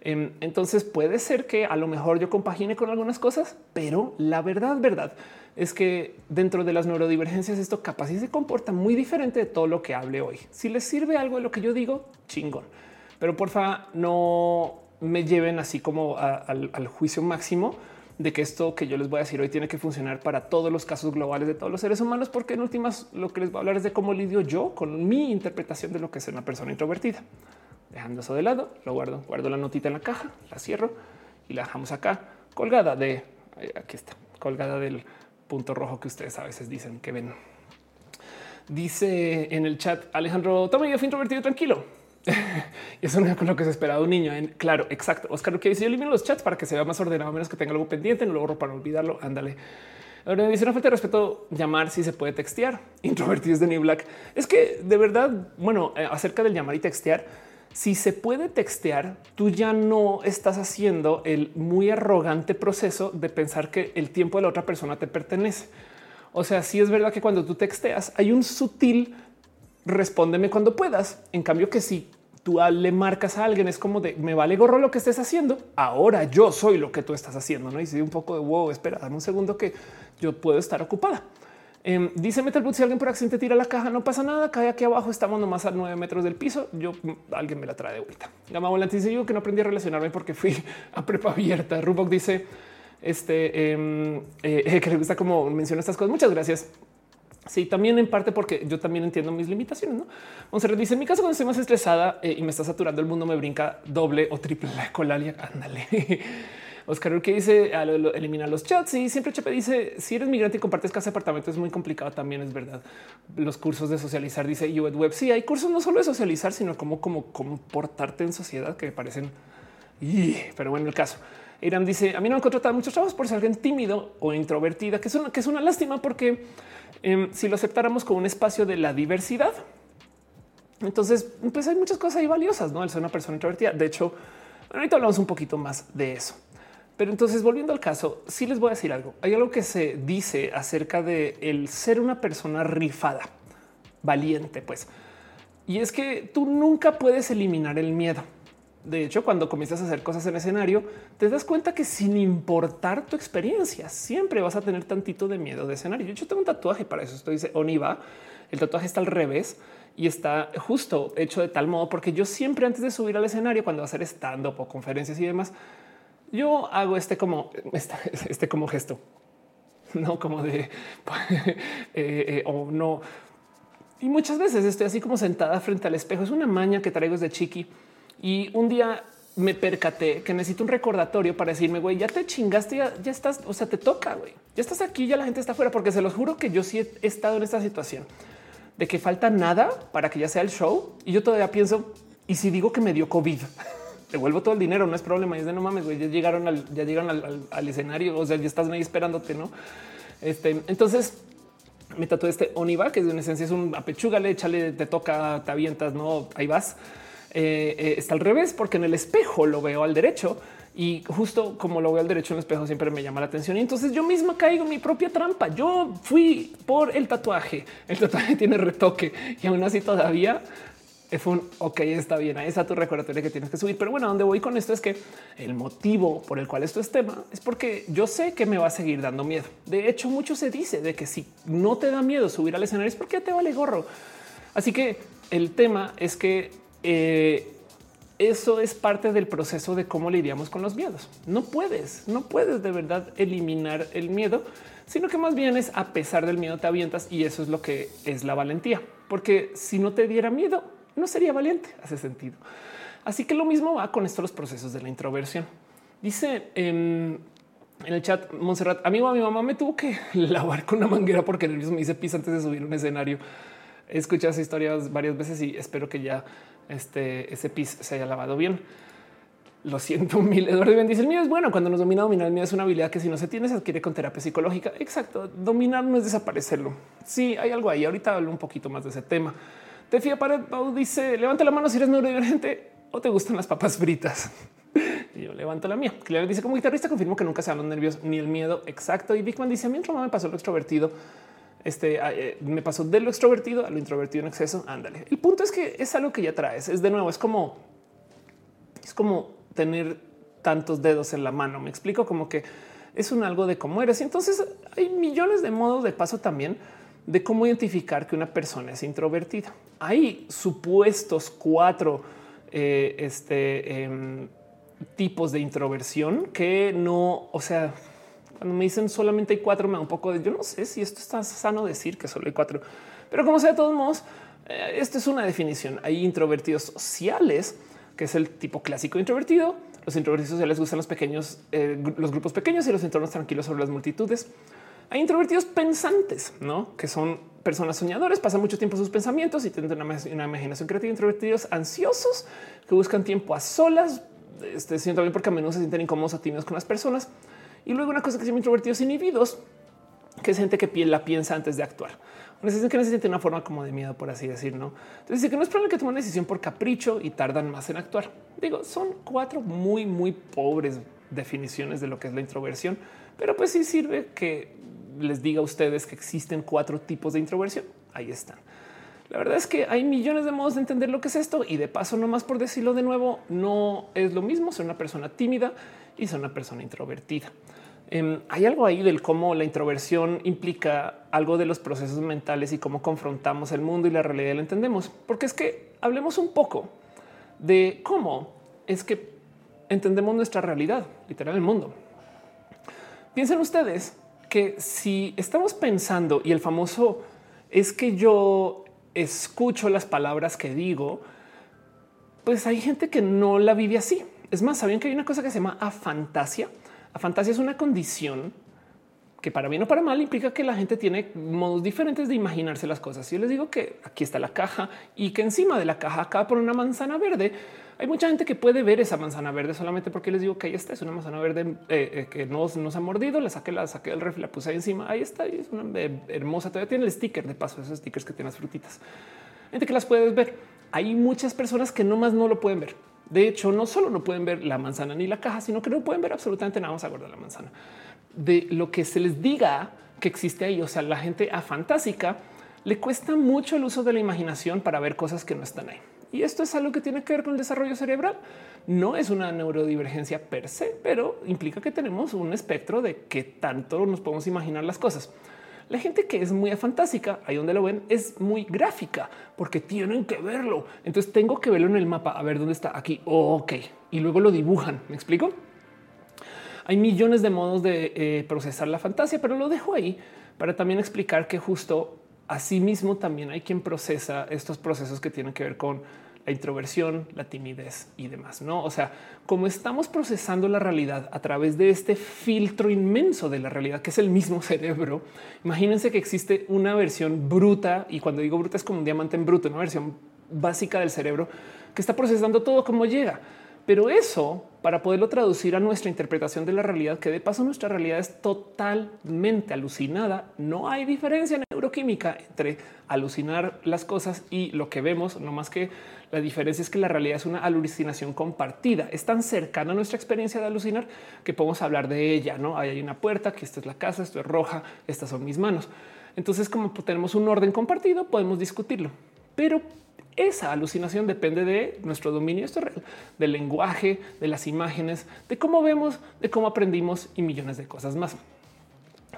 [SPEAKER 1] Em, entonces puede ser que a lo mejor yo compagine con algunas cosas, pero la verdad, verdad es que dentro de las neurodivergencias esto capaz se comporta muy diferente de todo lo que hable hoy. Si les sirve algo de lo que yo digo, chingón. Pero porfa, no me lleven así como al juicio máximo de que esto que yo les voy a decir hoy tiene que funcionar para todos los casos globales de todos los seres humanos, porque en últimas lo que les voy a hablar es de cómo lidio yo con mi interpretación de lo que es una persona introvertida. Dejando eso de lado, lo guardo, guardo la notita en la caja, la cierro y la dejamos acá colgada de eh, aquí está, colgada del punto rojo que ustedes a veces dicen que ven. Dice en el chat Alejandro, toma yo fui introvertido tranquilo. eso no es lo que se esperaba un niño. En, claro, exacto. Oscar, lo que dice yo elimino los chats para que se vea más ordenado, menos que tenga algo pendiente, no lo borro para olvidarlo. Ándale. Ahora dice una falta de respeto llamar si se puede textear. Introvertidos de New Black. Es que de verdad, bueno, eh, acerca del llamar y textear, si se puede textear, tú ya no estás haciendo el muy arrogante proceso de pensar que el tiempo de la otra persona te pertenece. O sea, sí es verdad que cuando tú texteas hay un sutil respóndeme cuando puedas. En cambio que si tú le marcas a alguien es como de me vale gorro lo que estés haciendo. Ahora yo soy lo que tú estás haciendo. No y si un poco de wow, espera, dame un segundo que yo puedo estar ocupada. Eh, dice Metalboot, si alguien por accidente tira la caja, no pasa nada, cae aquí abajo, estamos nomás a nueve metros del piso, yo mm, alguien me la trae de vuelta. Gama Volante dice yo que no aprendí a relacionarme porque fui a prepa abierta. Rubok dice este em, eh, que le gusta como menciona estas cosas. Muchas gracias. Sí, también en parte porque yo también entiendo mis limitaciones. ¿no? Monserrat dice: En mi caso, cuando estoy más estresada eh, y me está saturando el mundo, me brinca doble o triple la colalia. Ándale. Oscar que dice eliminar los chats y siempre Chepe dice si eres migrante y compartes casa apartamento es muy complicado también es verdad. Los cursos de socializar dice UED Web. Sí, hay cursos no solo de socializar, sino como como comportarte en sociedad que me parecen. Y, pero bueno, el caso. Irán dice a mí no me han contratado muchos trabajos por ser alguien tímido o introvertida, que es una, que es una lástima porque em, si lo aceptáramos como un espacio de la diversidad, entonces pues hay muchas cosas ahí valiosas, no? El ser una persona introvertida. De hecho, ahorita hablamos un poquito más de eso. Pero entonces, volviendo al caso, sí les voy a decir algo. Hay algo que se dice acerca de el ser una persona rifada, valiente, pues. Y es que tú nunca puedes eliminar el miedo. De hecho, cuando comienzas a hacer cosas en escenario, te das cuenta que sin importar tu experiencia, siempre vas a tener tantito de miedo de escenario. Yo, tengo un tatuaje para eso. Esto dice Oniva. El tatuaje está al revés y está justo hecho de tal modo porque yo siempre antes de subir al escenario, cuando hacer stand up o conferencias y demás, yo hago este como este, como gesto, no como de eh, eh, o no. Y muchas veces estoy así como sentada frente al espejo. Es una maña que traigo desde chiqui y un día me percaté que necesito un recordatorio para decirme, güey, ya te chingaste, ya, ya, estás, o sea, te toca, güey, ya estás aquí, ya la gente está afuera, porque se los juro que yo sí he estado en esta situación de que falta nada para que ya sea el show y yo todavía pienso, y si digo que me dio COVID, devuelvo todo el dinero, no es problema. Y es de no mames, güey, ya llegaron al, ya llegaron al, escenario, o sea, ya estás ahí esperándote, ¿no? Este, entonces me tatué este Oniva, que en esencia es un apechúgale, échale, te toca, te avientas, no, ahí vas. Eh, eh, está al revés, porque en el espejo lo veo al derecho y justo como lo veo al derecho en el espejo siempre me llama la atención y entonces yo misma caigo en mi propia trampa. Yo fui por el tatuaje. El tatuaje tiene retoque y aún así todavía fue un ok, está bien. Ahí está tu recordatorio que tienes que subir. Pero bueno, donde voy con esto es que el motivo por el cual esto es tema es porque yo sé que me va a seguir dando miedo. De hecho, mucho se dice de que si no te da miedo subir al escenario es porque te vale gorro. Así que el tema es que eh, eso es parte del proceso de cómo lidiamos con los miedos. No puedes, no puedes de verdad eliminar el miedo, sino que más bien es a pesar del miedo te avientas y eso es lo que es la valentía. Porque si no te diera miedo, no sería valiente. Hace sentido. Así que lo mismo va con estos los procesos de la introversión. Dice en, el chat Montserrat, amigo, mi mamá me tuvo que lavar con una manguera porque mismo me hice pis antes de subir un escenario. He escuchado esa historia varias veces y espero que ya este, ese pis se haya lavado bien. Lo siento mil. Eduardo dice el mío es bueno cuando nos domina dominar. El mío es una habilidad que si no se tiene se adquiere con terapia psicológica. Exacto. Dominar no es desaparecerlo. Sí, hay algo ahí. Ahorita hablo un poquito más de ese tema. Te fía Pared dice levanta la mano si eres neurodivergente o te gustan las papas fritas. y yo levanto la mía. Claire dice como guitarrista confirmo que nunca se dan los nervios ni el miedo. Exacto. Y Bigman dice a mí me pasó lo extrovertido. Este ah, eh, me pasó de lo extrovertido a lo introvertido en exceso. Ándale. El punto es que es algo que ya traes. Es de nuevo, es como es como tener tantos dedos en la mano. Me explico como que es un algo de cómo eres. Entonces hay millones de modos de paso también de cómo identificar que una persona es introvertida. Hay supuestos cuatro eh, este, em, tipos de introversión que no, o sea, cuando me dicen solamente hay cuatro, me da un poco de yo no sé si esto está sano decir que solo hay cuatro, pero como sea, de todos modos, eh, esta es una definición. Hay introvertidos sociales, que es el tipo clásico introvertido. Los introvertidos sociales gustan los pequeños, eh, los grupos pequeños y los entornos tranquilos sobre las multitudes. Hay introvertidos pensantes, ¿no? que son personas soñadores, pasan mucho tiempo en sus pensamientos y tienen una, imaginación creativa. Introvertidos ansiosos que buscan tiempo a solas, este, siento bien porque a menudo se sienten incómodos o tímidos con las personas. Y luego una cosa que se llama introvertidos inhibidos, que es gente que la piensa antes de actuar. Una que necesita una forma como de miedo, por así decir, ¿no? Entonces dice que no es probable que tomen una decisión por capricho y tardan más en actuar. Digo, son cuatro muy, muy pobres definiciones de lo que es la introversión, pero pues sí sirve que les diga a ustedes que existen cuatro tipos de introversión. Ahí están. La verdad es que hay millones de modos de entender lo que es esto y de paso, no más por decirlo de nuevo, no es lo mismo ser una persona tímida y ser una persona introvertida. Em, hay algo ahí del cómo la introversión implica algo de los procesos mentales y cómo confrontamos el mundo y la realidad lo entendemos. Porque es que hablemos un poco de cómo es que entendemos nuestra realidad, literal el mundo. Piensen ustedes que si estamos pensando y el famoso es que yo escucho las palabras que digo, pues hay gente que no la vive así. Es más, saben que hay una cosa que se llama afantasia. fantasía es una condición que para bien o para mal implica que la gente tiene modos diferentes de imaginarse las cosas. Yo les digo que aquí está la caja y que encima de la caja acaba por una manzana verde, hay mucha gente que puede ver esa manzana verde solamente porque les digo que ahí está, es una manzana verde eh, eh, que no nos ha mordido, la saqué, la saqué del refri, la puse ahí encima, ahí está, es una eh, hermosa, todavía tiene el sticker de paso, esos stickers que tienen las frutitas. Gente que las puedes ver. Hay muchas personas que no más no lo pueden ver. De hecho, no solo no pueden ver la manzana ni la caja, sino que no pueden ver absolutamente nada. Vamos a guardar la manzana de lo que se les diga que existe ahí. O sea, la gente afantástica le cuesta mucho el uso de la imaginación para ver cosas que no están ahí. Y esto es algo que tiene que ver con el desarrollo cerebral. No es una neurodivergencia per se, pero implica que tenemos un espectro de qué tanto nos podemos imaginar las cosas. La gente que es muy fantástica, ahí donde lo ven, es muy gráfica porque tienen que verlo. Entonces tengo que verlo en el mapa, a ver dónde está aquí. ok. Y luego lo dibujan. ¿Me explico? Hay millones de modos de eh, procesar la fantasía, pero lo dejo ahí para también explicar que justo Asimismo, también hay quien procesa estos procesos que tienen que ver con la introversión, la timidez y demás. No, o sea, como estamos procesando la realidad a través de este filtro inmenso de la realidad, que es el mismo cerebro. Imagínense que existe una versión bruta y cuando digo bruta es como un diamante en bruto, una versión básica del cerebro que está procesando todo como llega. Pero eso, para poderlo traducir a nuestra interpretación de la realidad, que de paso nuestra realidad es totalmente alucinada, no hay diferencia neuroquímica entre alucinar las cosas y lo que vemos, no más que la diferencia es que la realidad es una alucinación compartida, es tan cercana a nuestra experiencia de alucinar que podemos hablar de ella, ¿no? Hay una puerta, que esta es la casa, esto es roja, estas son mis manos. Entonces, como tenemos un orden compartido, podemos discutirlo. Pero esa alucinación depende de nuestro dominio esto real, del lenguaje, de las imágenes, de cómo vemos, de cómo aprendimos y millones de cosas más.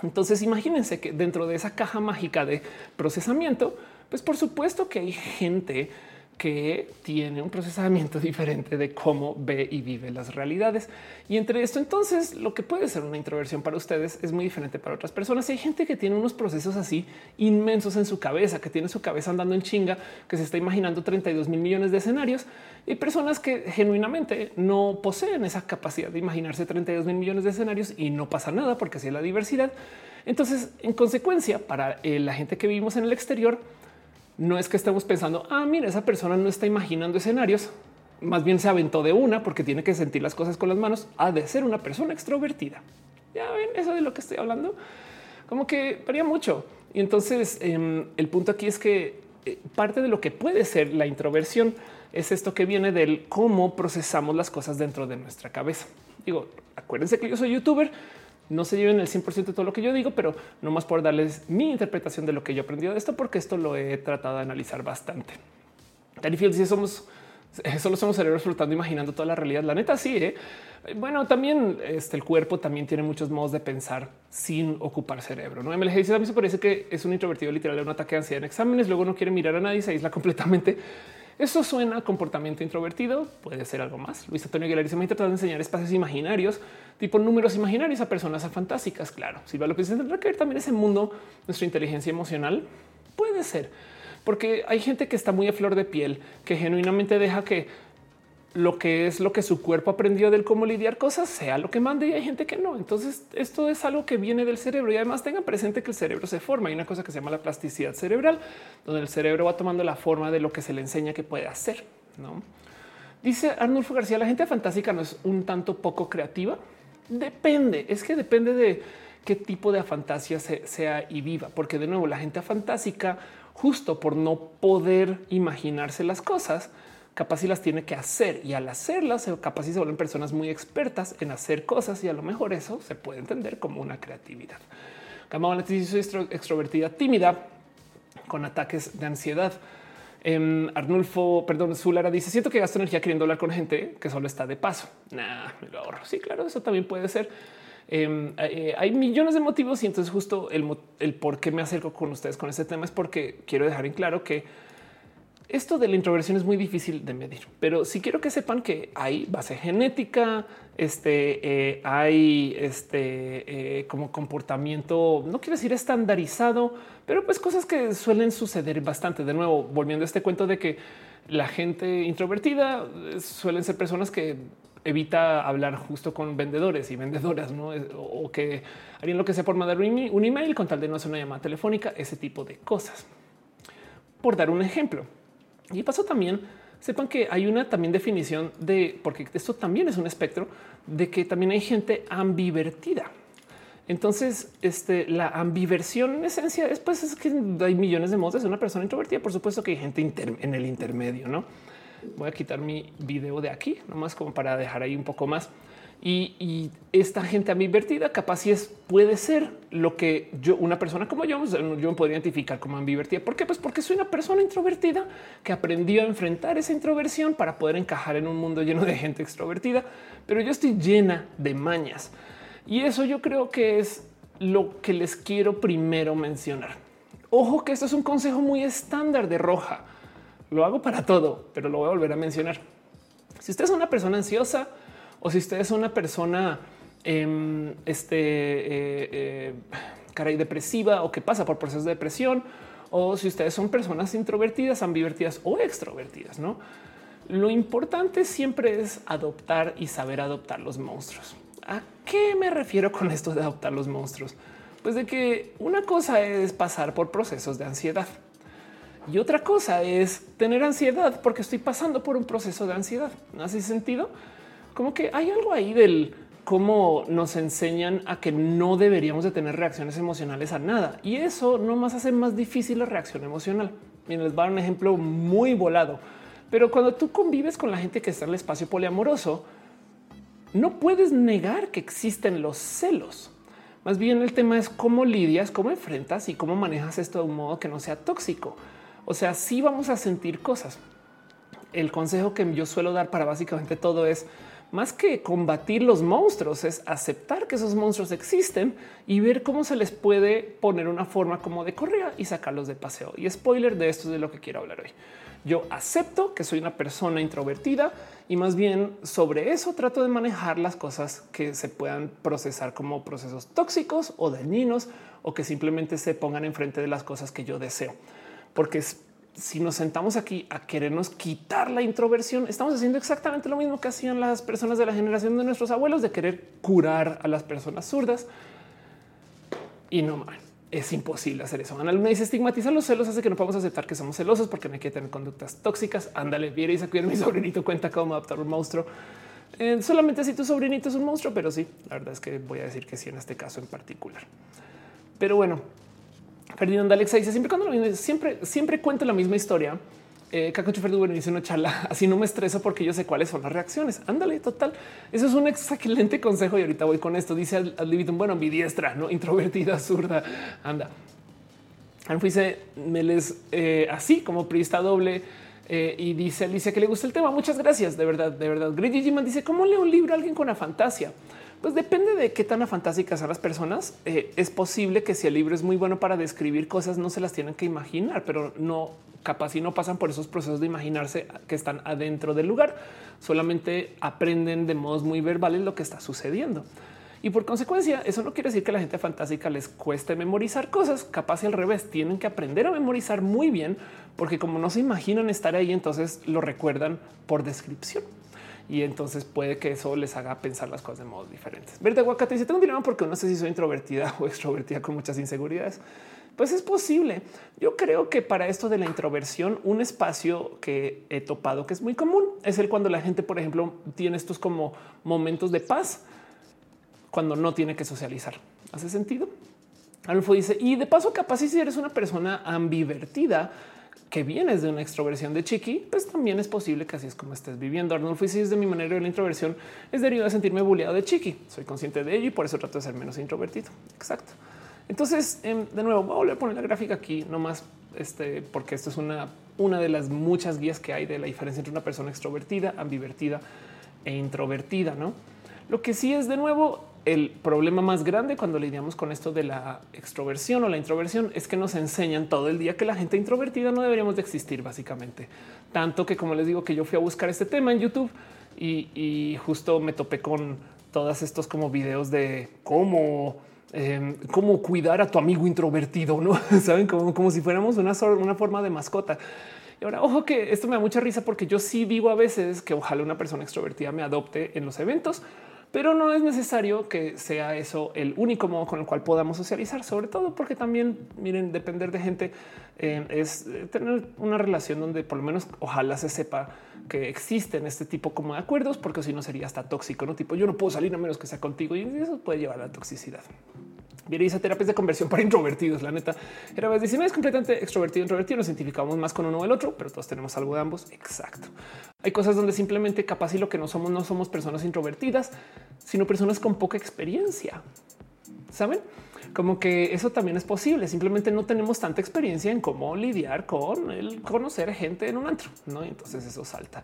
[SPEAKER 1] Entonces imagínense que dentro de esa caja mágica de procesamiento, pues por supuesto que hay gente que tiene un procesamiento diferente de cómo ve y vive las realidades. Y entre esto, entonces, lo que puede ser una introversión para ustedes es muy diferente para otras personas. hay gente que tiene unos procesos así inmensos en su cabeza, que tiene su cabeza andando en chinga, que se está imaginando 32 mil millones de escenarios y personas que genuinamente no poseen esa capacidad de imaginarse 32 mil millones de escenarios y no pasa nada porque así es la diversidad. Entonces, en consecuencia, para eh, la gente que vivimos en el exterior, no es que estemos pensando, ah, mira, esa persona no está imaginando escenarios, más bien se aventó de una porque tiene que sentir las cosas con las manos, ha de ser una persona extrovertida. Ya ven eso de lo que estoy hablando, como que varía mucho. Y entonces em, el punto aquí es que eh, parte de lo que puede ser la introversión es esto que viene del cómo procesamos las cosas dentro de nuestra cabeza. Digo, acuérdense que yo soy youtuber, no se lleven el 100% de todo lo que yo digo, pero no más por darles mi interpretación de lo que yo he aprendido de esto, porque esto lo he tratado de analizar bastante. Field, si somos solo somos cerebros flotando, imaginando toda la realidad. La neta, sí. ¿eh? Bueno, también este, el cuerpo también tiene muchos modos de pensar sin ocupar cerebro. No me dice a mí se parece que es un introvertido literal de un ataque de ansiedad en exámenes. Luego no quiere mirar a nadie, se aísla completamente. Eso suena a comportamiento introvertido. Puede ser algo más. Luis Antonio Aguilar dice: Me tratado de enseñar espacios imaginarios tipo números imaginarios a personas fantásticas. Claro, si va lo que se tendrá que ver también ese mundo, nuestra inteligencia emocional puede ser, porque hay gente que está muy a flor de piel, que genuinamente deja que lo que es lo que su cuerpo aprendió del cómo lidiar cosas sea lo que mande y hay gente que no. Entonces esto es algo que viene del cerebro y además tengan presente que el cerebro se forma. Hay una cosa que se llama la plasticidad cerebral, donde el cerebro va tomando la forma de lo que se le enseña que puede hacer. ¿no? Dice Arnulfo García, la gente fantástica no es un tanto poco creativa. Depende, es que depende de qué tipo de fantasía sea y viva, porque de nuevo la gente fantástica, justo por no poder imaginarse las cosas, capaz si las tiene que hacer y al hacerlas, capaz si se vuelven personas muy expertas en hacer cosas y a lo mejor eso se puede entender como una creatividad. Camila soy extrovertida, tímida, con ataques de ansiedad. Em, Arnulfo, perdón, Zulara dice: Siento que gasto energía queriendo hablar con gente que solo está de paso. Nah, me lo ahorro. Sí, claro, eso también puede ser. Em, eh, hay millones de motivos y entonces justo el, el por qué me acerco con ustedes con este tema es porque quiero dejar en claro que esto de la introversión es muy difícil de medir, pero sí quiero que sepan que hay base genética, este, eh, hay este eh, como comportamiento, no quiero decir estandarizado, pero pues cosas que suelen suceder bastante. De nuevo, volviendo a este cuento de que la gente introvertida eh, suelen ser personas que evita hablar justo con vendedores y vendedoras, ¿no? O que harían lo que sea por mandar un email con tal de no hacer una llamada telefónica, ese tipo de cosas. Por dar un ejemplo. Y pasó también, sepan que hay una también definición de, porque esto también es un espectro, de que también hay gente ambivertida. Entonces, este, la ambiversión en esencia es, pues, es que hay millones de modos de una persona introvertida. Por supuesto que hay gente en el intermedio, no? Voy a quitar mi video de aquí, nomás como para dejar ahí un poco más. Y, esta gente ambivertida capaz si es puede ser lo que yo, una persona como yo, yo me podría identificar como ambivertida. ¿Por qué? Pues porque soy una persona introvertida que aprendió a enfrentar esa introversión para poder encajar en un mundo lleno de gente extrovertida. Pero yo estoy llena de mañas y eso yo creo que es lo que les quiero primero mencionar. Ojo que esto es un consejo muy estándar de roja lo hago para todo, pero lo voy a volver a mencionar. Si usted es una persona ansiosa o si usted es una persona em, este, eh, eh, cara y depresiva o que pasa por procesos de depresión, o si ustedes son personas introvertidas, ambivertidas o extrovertidas, no? Lo importante siempre es adoptar y saber adoptar los monstruos. ¿A qué me refiero con esto de adoptar los monstruos? Pues de que una cosa es pasar por procesos de ansiedad. Y otra cosa es tener ansiedad porque estoy pasando por un proceso de ansiedad. ¿No hace sentido? Como que hay algo ahí del cómo nos enseñan a que no deberíamos de tener reacciones emocionales a nada. Y eso no más hace más difícil la reacción emocional. Miren, les voy a dar un ejemplo muy volado. Pero cuando tú convives con la gente que está en el espacio poliamoroso, no puedes negar que existen los celos. Más bien el tema es cómo lidias, cómo enfrentas y cómo manejas esto de un modo que no sea tóxico. O sea, sí vamos a sentir cosas. El consejo que yo suelo dar para básicamente todo es más que combatir los monstruos, es aceptar que esos monstruos existen y ver cómo se les puede poner una forma como de correa y sacarlos de paseo. Y spoiler de esto es de lo que quiero hablar hoy. Yo acepto que soy una persona introvertida y más bien sobre eso trato de manejar las cosas que se puedan procesar como procesos tóxicos o dañinos o que simplemente se pongan enfrente de las cosas que yo deseo porque si nos sentamos aquí a querernos quitar la introversión, estamos haciendo exactamente lo mismo que hacían las personas de la generación de nuestros abuelos de querer curar a las personas zurdas. Y no es imposible hacer eso. Ana me dice estigmatizar los celos hace que no podamos aceptar que somos celosos porque no hay que tener conductas tóxicas. Ándale, viene y cuidar mi sobrinito cuenta cómo adaptar un monstruo. Eh, solamente si tu sobrinito es un monstruo, pero sí, la verdad es que voy a decir que sí en este caso en particular. Pero bueno, Ferdinand Alexa dice siempre cuando lo siempre, siempre cuento la misma historia. Eh, Cacocho Ferdu una charla así no me estreso porque yo sé cuáles son las reacciones. Ándale, total. Eso es un excelente consejo. Y ahorita voy con esto. Dice al, bueno, mi diestra, no introvertida, zurda. Anda. Dice me les eh, así como prista doble. Eh, y dice Alicia que le gusta el tema. Muchas gracias. De verdad, de verdad. Grady Jiman dice cómo leo un libro a alguien con una fantasía. Pues depende de qué tan fantásticas son las personas. Eh, es posible que si el libro es muy bueno para describir cosas, no se las tienen que imaginar, pero no capaz y no pasan por esos procesos de imaginarse que están adentro del lugar. Solamente aprenden de modos muy verbales lo que está sucediendo. Y por consecuencia, eso no quiere decir que la gente fantástica les cueste memorizar cosas. Capaz y al revés, tienen que aprender a memorizar muy bien, porque como no se imaginan estar ahí, entonces lo recuerdan por descripción y entonces puede que eso les haga pensar las cosas de modos diferentes. Verde aguacate dice tengo un dilema porque no sé si soy introvertida o extrovertida con muchas inseguridades. Pues es posible. Yo creo que para esto de la introversión, un espacio que he topado que es muy común es el cuando la gente, por ejemplo, tiene estos como momentos de paz cuando no tiene que socializar. ¿Hace sentido? Alfo dice, y de paso, capaz si eres una persona ambivertida, que vienes de una extroversión de chiqui, pues también es posible que así es como estés viviendo. Arnold es de mi manera de la introversión es derivado de sentirme bulleado de chiqui. Soy consciente de ello y por eso trato de ser menos introvertido. Exacto. Entonces, em, de nuevo, voy a volver a poner la gráfica aquí nomás, este, porque esto es una, una de las muchas guías que hay de la diferencia entre una persona extrovertida, ambivertida e introvertida. No, lo que sí es de nuevo el problema más grande cuando lidiamos con esto de la extroversión o la introversión es que nos enseñan todo el día que la gente introvertida no deberíamos de existir básicamente. Tanto que como les digo que yo fui a buscar este tema en YouTube y, justo me topé con todos estos como videos de cómo em, cómo cuidar a tu amigo introvertido, no saben como, como si fuéramos una, una forma de mascota. Y ahora, ojo que esto me da mucha risa porque yo sí digo a veces que ojalá una persona extrovertida me adopte en los eventos, pero no es necesario que sea eso el único modo con el cual podamos socializar, sobre todo porque también miren, depender de gente eh, es eh, tener una relación donde por lo menos ojalá se sepa que existen este tipo como de acuerdos, porque si no sería hasta tóxico, no tipo yo no puedo salir a menos que sea contigo y eso puede llevar a la toxicidad. Viene dice terapias de conversión para introvertidos. La neta era vez dice no es completamente extrovertido, introvertido. Nos identificamos más con uno o el otro, pero todos tenemos algo de ambos. Exacto. Hay cosas donde simplemente capaz y lo que no somos, no somos personas introvertidas, sino personas con poca experiencia. Saben? Como que eso también es posible. Simplemente no tenemos tanta experiencia en cómo lidiar con el conocer gente en un antro, no? entonces eso salta.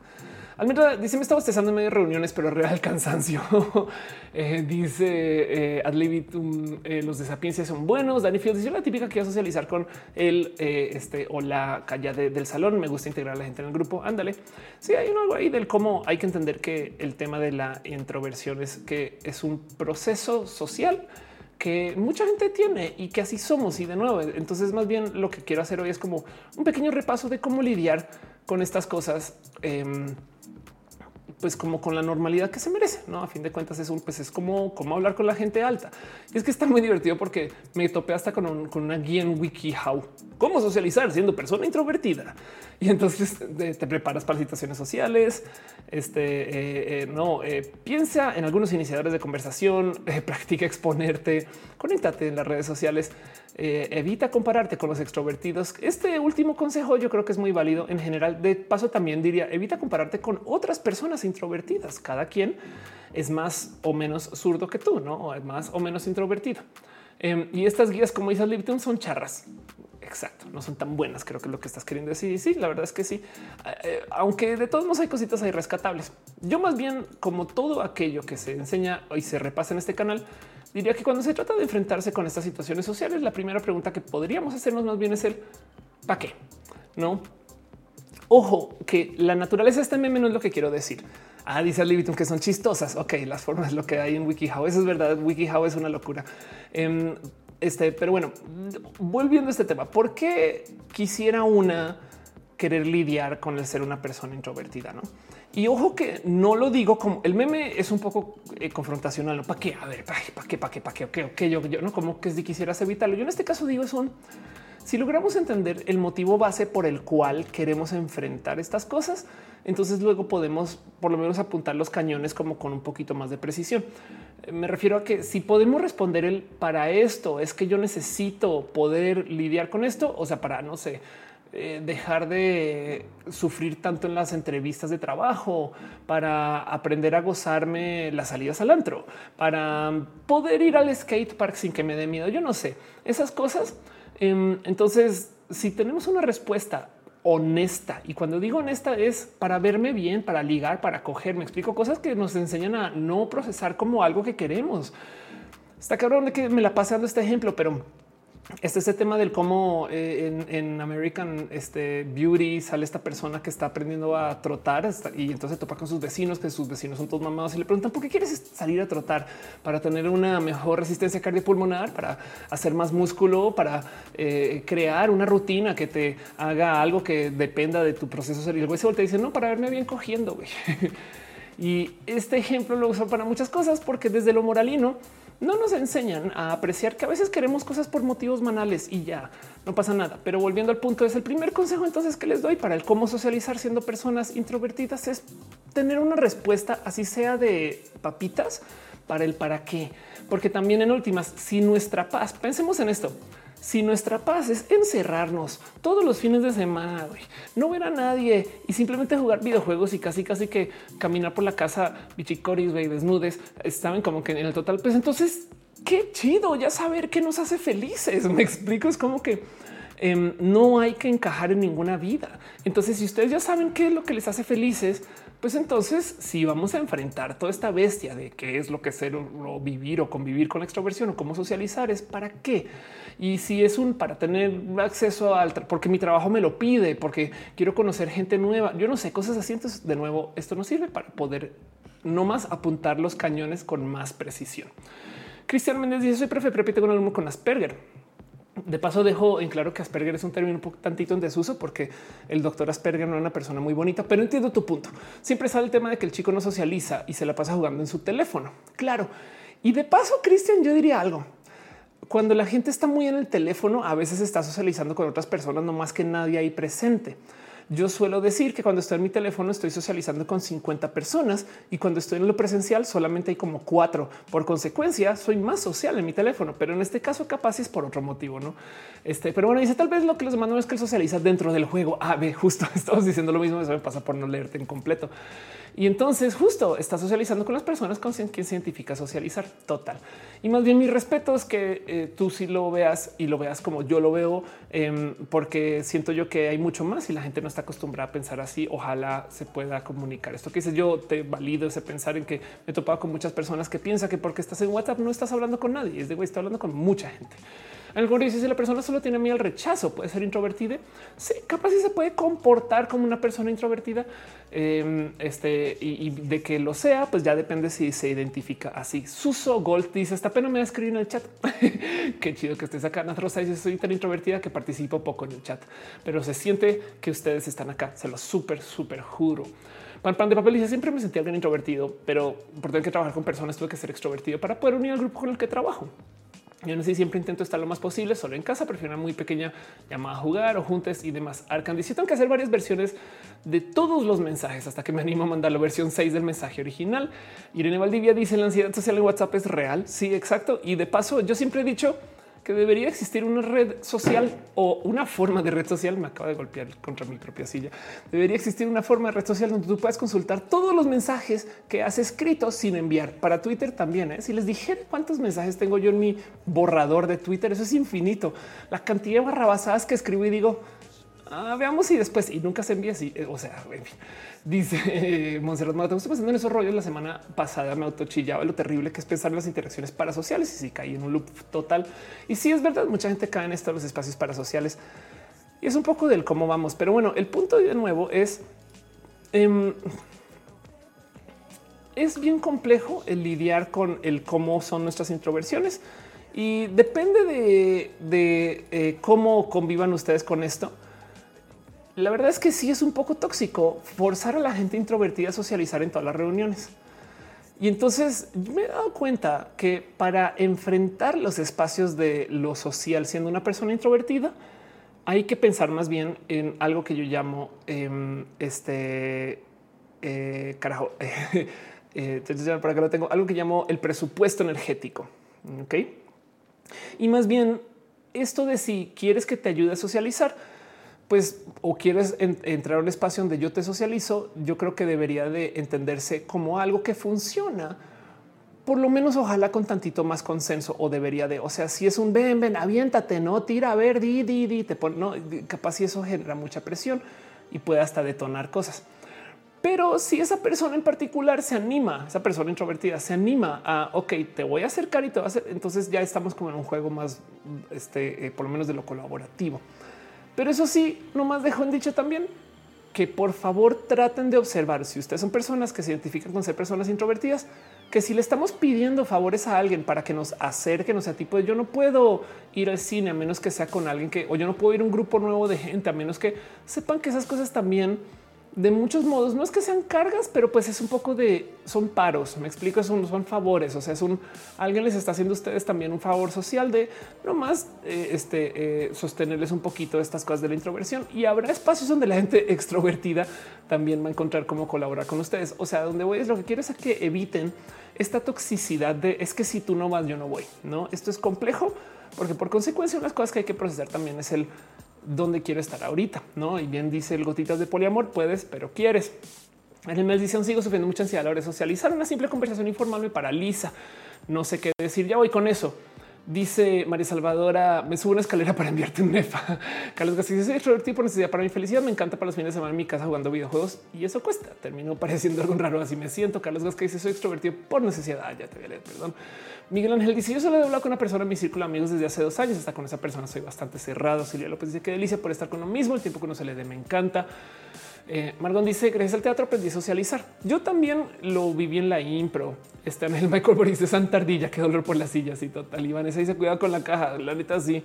[SPEAKER 1] Almendra dice: Me estaba estresando en medio de reuniones, pero real cansancio. eh, dice eh, Adlibitum, eh, los de sapiencia son buenos. Dani Fields dice: La típica que iba a socializar con el eh, este o la calle del salón. Me gusta integrar a la gente en el grupo. Ándale. Sí, hay algo ahí del cómo hay que entender que el tema de la introversión es que es un proceso social que mucha gente tiene y que así somos. Y de nuevo, entonces más bien lo que quiero hacer hoy es como un pequeño repaso de cómo lidiar con estas cosas. Em, pues como con la normalidad que se merece, ¿no? A fin de cuentas es un, pues es como, como hablar con la gente alta. Y es que está muy divertido porque me topé hasta con, con una guía en WikiHow, cómo socializar siendo persona introvertida. Y entonces te, preparas para situaciones sociales, este, eh, eh, no, eh, piensa en algunos iniciadores de conversación, practica exponerte, conéctate en las redes sociales, evita compararte con los extrovertidos. Este último consejo yo creo que es muy válido en general. De paso también diría, evita compararte con otras personas introvertidas. Cada quien es más o menos zurdo que tú, ¿no? O más o menos introvertido. Em, y estas guías, como dice Lipton, son charras. Exacto, no son tan buenas, creo que es lo que estás queriendo decir. Y sí, la verdad es que sí. Eh, aunque de todos modos hay cositas ahí rescatables. Yo más bien, como todo aquello que se enseña y se repasa en este canal, diría que cuando se trata de enfrentarse con estas situaciones sociales, la primera pregunta que podríamos hacernos más bien es el ¿para qué? No. Ojo, que la naturaleza de este meme no es lo que quiero decir. Ah, dice Libitum que son chistosas. Ok, las formas, lo que hay en WikiHow. Eso es verdad. WikiHow es una locura. Em, este, pero bueno, volviendo a este tema, ¿por qué quisiera una querer lidiar con el ser una persona introvertida? No? Y ojo que no lo digo como el meme es un poco eh, confrontacional. ¿no? ¿Para qué? A ver, ¿para qué? ¿Para qué? ¿Para qué? ¿Para qué? Yo, yo no como que si quisieras evitarlo. Yo en este caso digo es si logramos entender el motivo base por el cual queremos enfrentar estas cosas, entonces luego podemos por lo menos apuntar los cañones como con un poquito más de precisión. Me refiero a que si podemos responder el para esto es que yo necesito poder lidiar con esto, o sea, para no sé, eh, dejar de sufrir tanto en las entrevistas de trabajo, para aprender a gozarme las salidas al antro, para poder ir al skate park sin que me dé miedo. Yo no sé esas cosas Em, entonces, si tenemos una respuesta honesta, y cuando digo honesta es para verme bien, para ligar, para coger, me explico cosas que nos enseñan a no procesar como algo que queremos. Está cabrón de que me la pasando este ejemplo, pero este es el tema del cómo eh, en, American este, Beauty sale esta persona que está aprendiendo a trotar y entonces topa con sus vecinos, que sus vecinos son todos mamados y le preguntan por qué quieres salir a trotar para tener una mejor resistencia cardiopulmonar, para hacer más músculo, para eh, crear una rutina que te haga algo que dependa de tu proceso cerebral. El se voltea y dice no para verme bien cogiendo. y este ejemplo lo uso para muchas cosas porque desde lo moralino no nos enseñan a apreciar que a veces queremos cosas por motivos manales y ya no pasa nada. Pero volviendo al punto, es el primer consejo entonces que les doy para el cómo socializar siendo personas introvertidas es tener una respuesta, así sea de papitas, para el para qué. Porque también en últimas, si nuestra paz, pensemos en esto, si nuestra paz es encerrarnos todos los fines de semana, no ver a nadie y simplemente jugar videojuegos y casi casi que caminar por la casa bichicoris, güey, desnudes, estaban como que en el total, pues entonces qué chido ya saber qué nos hace felices. Me explico, es como que em, no hay que encajar en ninguna vida. Entonces, si ustedes ya saben qué es lo que les hace felices, pues entonces si vamos a enfrentar toda esta bestia de qué es lo que ser o vivir o convivir con la extroversión o cómo socializar es para qué. Y si es un para tener acceso al porque mi trabajo me lo pide, porque quiero conocer gente nueva, yo no sé, cosas así. Entonces, de nuevo, esto nos sirve para poder no más apuntar los cañones con más precisión. Cristian Méndez dice: Soy prefe, con alumno con Asperger. De paso, dejo en claro que Asperger es un término un poco tantito en desuso porque el doctor Asperger no es una persona muy bonita, pero entiendo tu punto. Siempre sale el tema de que el chico no socializa y se la pasa jugando en su teléfono. Claro. Y de paso, Cristian, yo diría algo. Cuando la gente está muy en el teléfono, a veces está socializando con otras personas, no más que nadie ahí presente. Yo suelo decir que cuando estoy en mi teléfono estoy socializando con 50 personas y cuando estoy en lo presencial solamente hay como cuatro. Por consecuencia, soy más social en mi teléfono, pero en este caso capaz es por otro motivo, ¿no? Este, pero bueno, dice tal vez lo que les mando es que él socializa dentro del juego. Ah, ve, justo estamos diciendo lo mismo, eso me pasa por no leerte en completo. Y entonces justo está socializando con las personas con quien se identifica socializar total. Y más bien mi respeto es que eh, tú sí lo veas y lo veas como yo lo veo, em, porque siento yo que hay mucho más y la gente no está acostumbrada a pensar así. Ojalá se pueda comunicar esto que dices. Yo te valido ese pensar en que me he topado con muchas personas que piensan que porque estás en WhatsApp no estás hablando con nadie. Es de güey, estoy hablando con mucha gente. Algo dice si la persona solo tiene miedo al rechazo, puede ser introvertida. Sí, capaz si se puede comportar como una persona introvertida. Em, este y, de que lo sea, pues ya depende si se identifica así. Suso Gold dice: Esta pena me va a escribir en el chat. Qué chido que estés acá. Nat Rosa dice: Soy tan introvertida que participo poco en el chat, pero se siente que ustedes están acá. Se lo súper, súper juro. Pan, pan de papel dice siempre me sentí alguien introvertido, pero por tener que trabajar con personas tuve que ser extrovertido para poder unir al grupo con el que trabajo. Yo no sé, siempre intento estar lo más posible solo en casa, prefiero una muy pequeña llamada a jugar o juntes y demás. Arcan dice tengo que hacer varias versiones de todos los mensajes hasta que me animo a mandar la versión 6 del mensaje original. Irene Valdivia dice la ansiedad social en WhatsApp es real. Sí, exacto. Y de paso, yo siempre he dicho que debería existir una red social o una forma de red social. Me acaba de golpear contra mi propia silla. Debería existir una forma de red social donde tú puedas consultar todos los mensajes que has escrito sin enviar. Para Twitter también. ¿eh? Si les dijera cuántos mensajes tengo yo en mi borrador de Twitter, eso es infinito. La cantidad de barrabasadas que escribo y digo, ah, veamos y después y nunca se envía así. Eh, o sea. Dice eh, Monserrat estoy pensando en esos rollos la semana pasada, me autochillaba lo terrible que es pensar en las interacciones parasociales y si caí en un loop total. Y sí, es verdad, mucha gente cae en estos los espacios parasociales y es un poco del cómo vamos. Pero bueno, el punto de nuevo es em, es bien complejo el lidiar con el cómo son nuestras introversiones y depende de, eh, cómo convivan ustedes con esto la verdad es que sí es un poco tóxico forzar a la gente introvertida a socializar en todas las reuniones. Y entonces me he dado cuenta que para enfrentar los espacios de lo social siendo una persona introvertida, hay que pensar más bien en algo que yo llamo em, este eh, carajo. eh, para que lo tengo, algo que llamo el presupuesto energético. Ok. Y más bien esto de si quieres que te ayude a socializar, pues o quieres entrar a un espacio donde yo te socializo, yo creo que debería de entenderse como algo que funciona, por lo menos ojalá con tantito más consenso o debería de, o sea, si es un ven, ven, aviéntate, no tira, a ver, di, di, di, te pone, no, capaz si eso genera mucha presión y puede hasta detonar cosas. Pero si esa persona en particular se anima, esa persona introvertida se anima a, ok, te voy a acercar y te va a hacer, entonces ya estamos como en un juego más, este, eh, por lo menos de lo colaborativo. Pero eso sí, nomás dejo en dicho también que por favor traten de observar si ustedes son personas que se identifican con ser personas introvertidas, que si le estamos pidiendo favores a alguien para que nos acerque, no sea tipo de yo no puedo ir al cine a menos que sea con alguien que o yo no puedo ir a un grupo nuevo de gente a menos que sepan que esas cosas también de muchos modos. No es que sean cargas, pero pues es un poco de son paros. Me explico, son, son favores. O sea, es un alguien les está haciendo a ustedes también un favor social de no más eh, este, eh, sostenerles un poquito estas cosas de la introversión y habrá espacios donde la gente extrovertida también va a encontrar cómo colaborar con ustedes. O sea, donde voy es lo que quiero es que eviten esta toxicidad de es que si tú no vas, yo no voy. No, esto es complejo porque por consecuencia, unas cosas que hay que procesar también es el dónde quiero estar ahorita, ¿no? Y bien dice el gotitas de poliamor, puedes, pero quieres. En el maldición sigo sufriendo mucha ansiedad a la hora de socializar. Una simple conversación informal me paraliza. No sé qué decir. Ya voy con eso. Dice María Salvadora, me subo una escalera para enviarte un nefa. Carlos García soy extrovertido por necesidad para mi felicidad. Me encanta para los fines de semana en mi casa jugando videojuegos y eso cuesta. Termino pareciendo algo raro. Así me siento. Carlos dice soy extrovertido por necesidad. Ya te voy a leer, perdón. Miguel Ángel dice: Yo solo he hablado con una persona en mi círculo de amigos desde hace dos años. Hasta con esa persona soy bastante cerrado. Silvia López dice: Qué delicia por estar con lo mismo. El tiempo que uno se le dé me encanta. Eh, Margon dice: Gracias al teatro aprendí a socializar. Yo también lo viví en la impro. Está en el Michael Boris de Santa Ardilla. Qué dolor por las sillas y total. Y Vanessa dice: Cuidado con la caja. La neta, sí.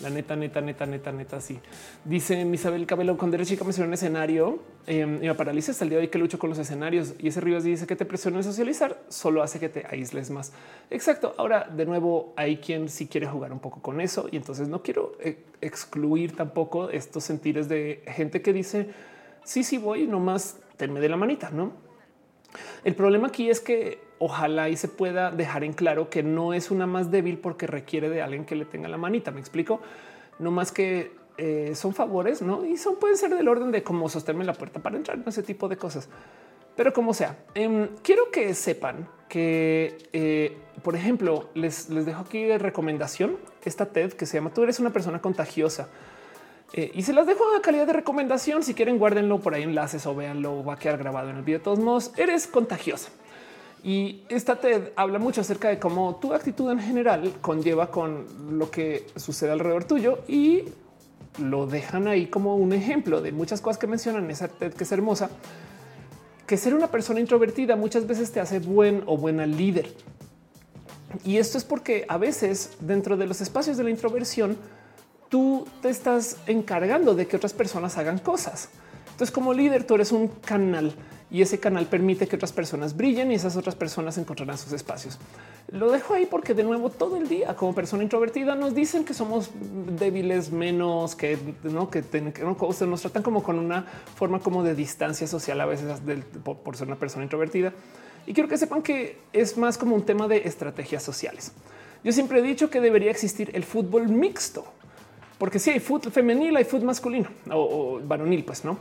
[SPEAKER 1] La neta, neta, neta, neta, neta, sí. Dice Isabel Cabello, con derecho chica me suena un escenario em, y me paraliza hasta el día de hoy que lucho con los escenarios. Y ese Rivas dice que te presiona socializar, solo hace que te aísles más. Exacto. Ahora, de nuevo, hay quien sí quiere jugar un poco con eso y entonces no quiero eh, excluir tampoco estos sentires de gente que dice, sí, sí voy, nomás tenme de la manita, ¿no? El problema aquí es que ojalá y se pueda dejar en claro que no es una más débil porque requiere de alguien que le tenga la manita. Me explico, no más que eh, son favores, no? Y son pueden ser del orden de cómo sostenerme la puerta para entrar, en ese tipo de cosas. Pero como sea, em, quiero que sepan que, eh, por ejemplo, les, les dejo aquí de recomendación esta TED que se llama Tú eres una persona contagiosa. Eh, y se las dejo a calidad de recomendación. Si quieren, guárdenlo por ahí enlaces o véanlo. Va a quedar grabado en el video. De todos modos, eres contagiosa. Y esta TED habla mucho acerca de cómo tu actitud en general conlleva con lo que sucede alrededor tuyo y lo dejan ahí como un ejemplo de muchas cosas que mencionan en esa TED que es hermosa, que ser una persona introvertida muchas veces te hace buen o buena líder. Y esto es porque a veces dentro de los espacios de la introversión, tú te estás encargando de que otras personas hagan cosas. Entonces, como líder, tú eres un canal y ese canal permite que otras personas brillen y esas otras personas encontrarán sus espacios. Lo dejo ahí porque de nuevo todo el día como persona introvertida nos dicen que somos débiles menos que no que, nos tratan como con una forma como de distancia social a veces por, ser una persona introvertida. Y quiero que sepan que es más como un tema de estrategias sociales. Yo siempre he dicho que debería existir el fútbol mixto, porque si hay fútbol femenil, hay fútbol masculino o, o varonil, pues no.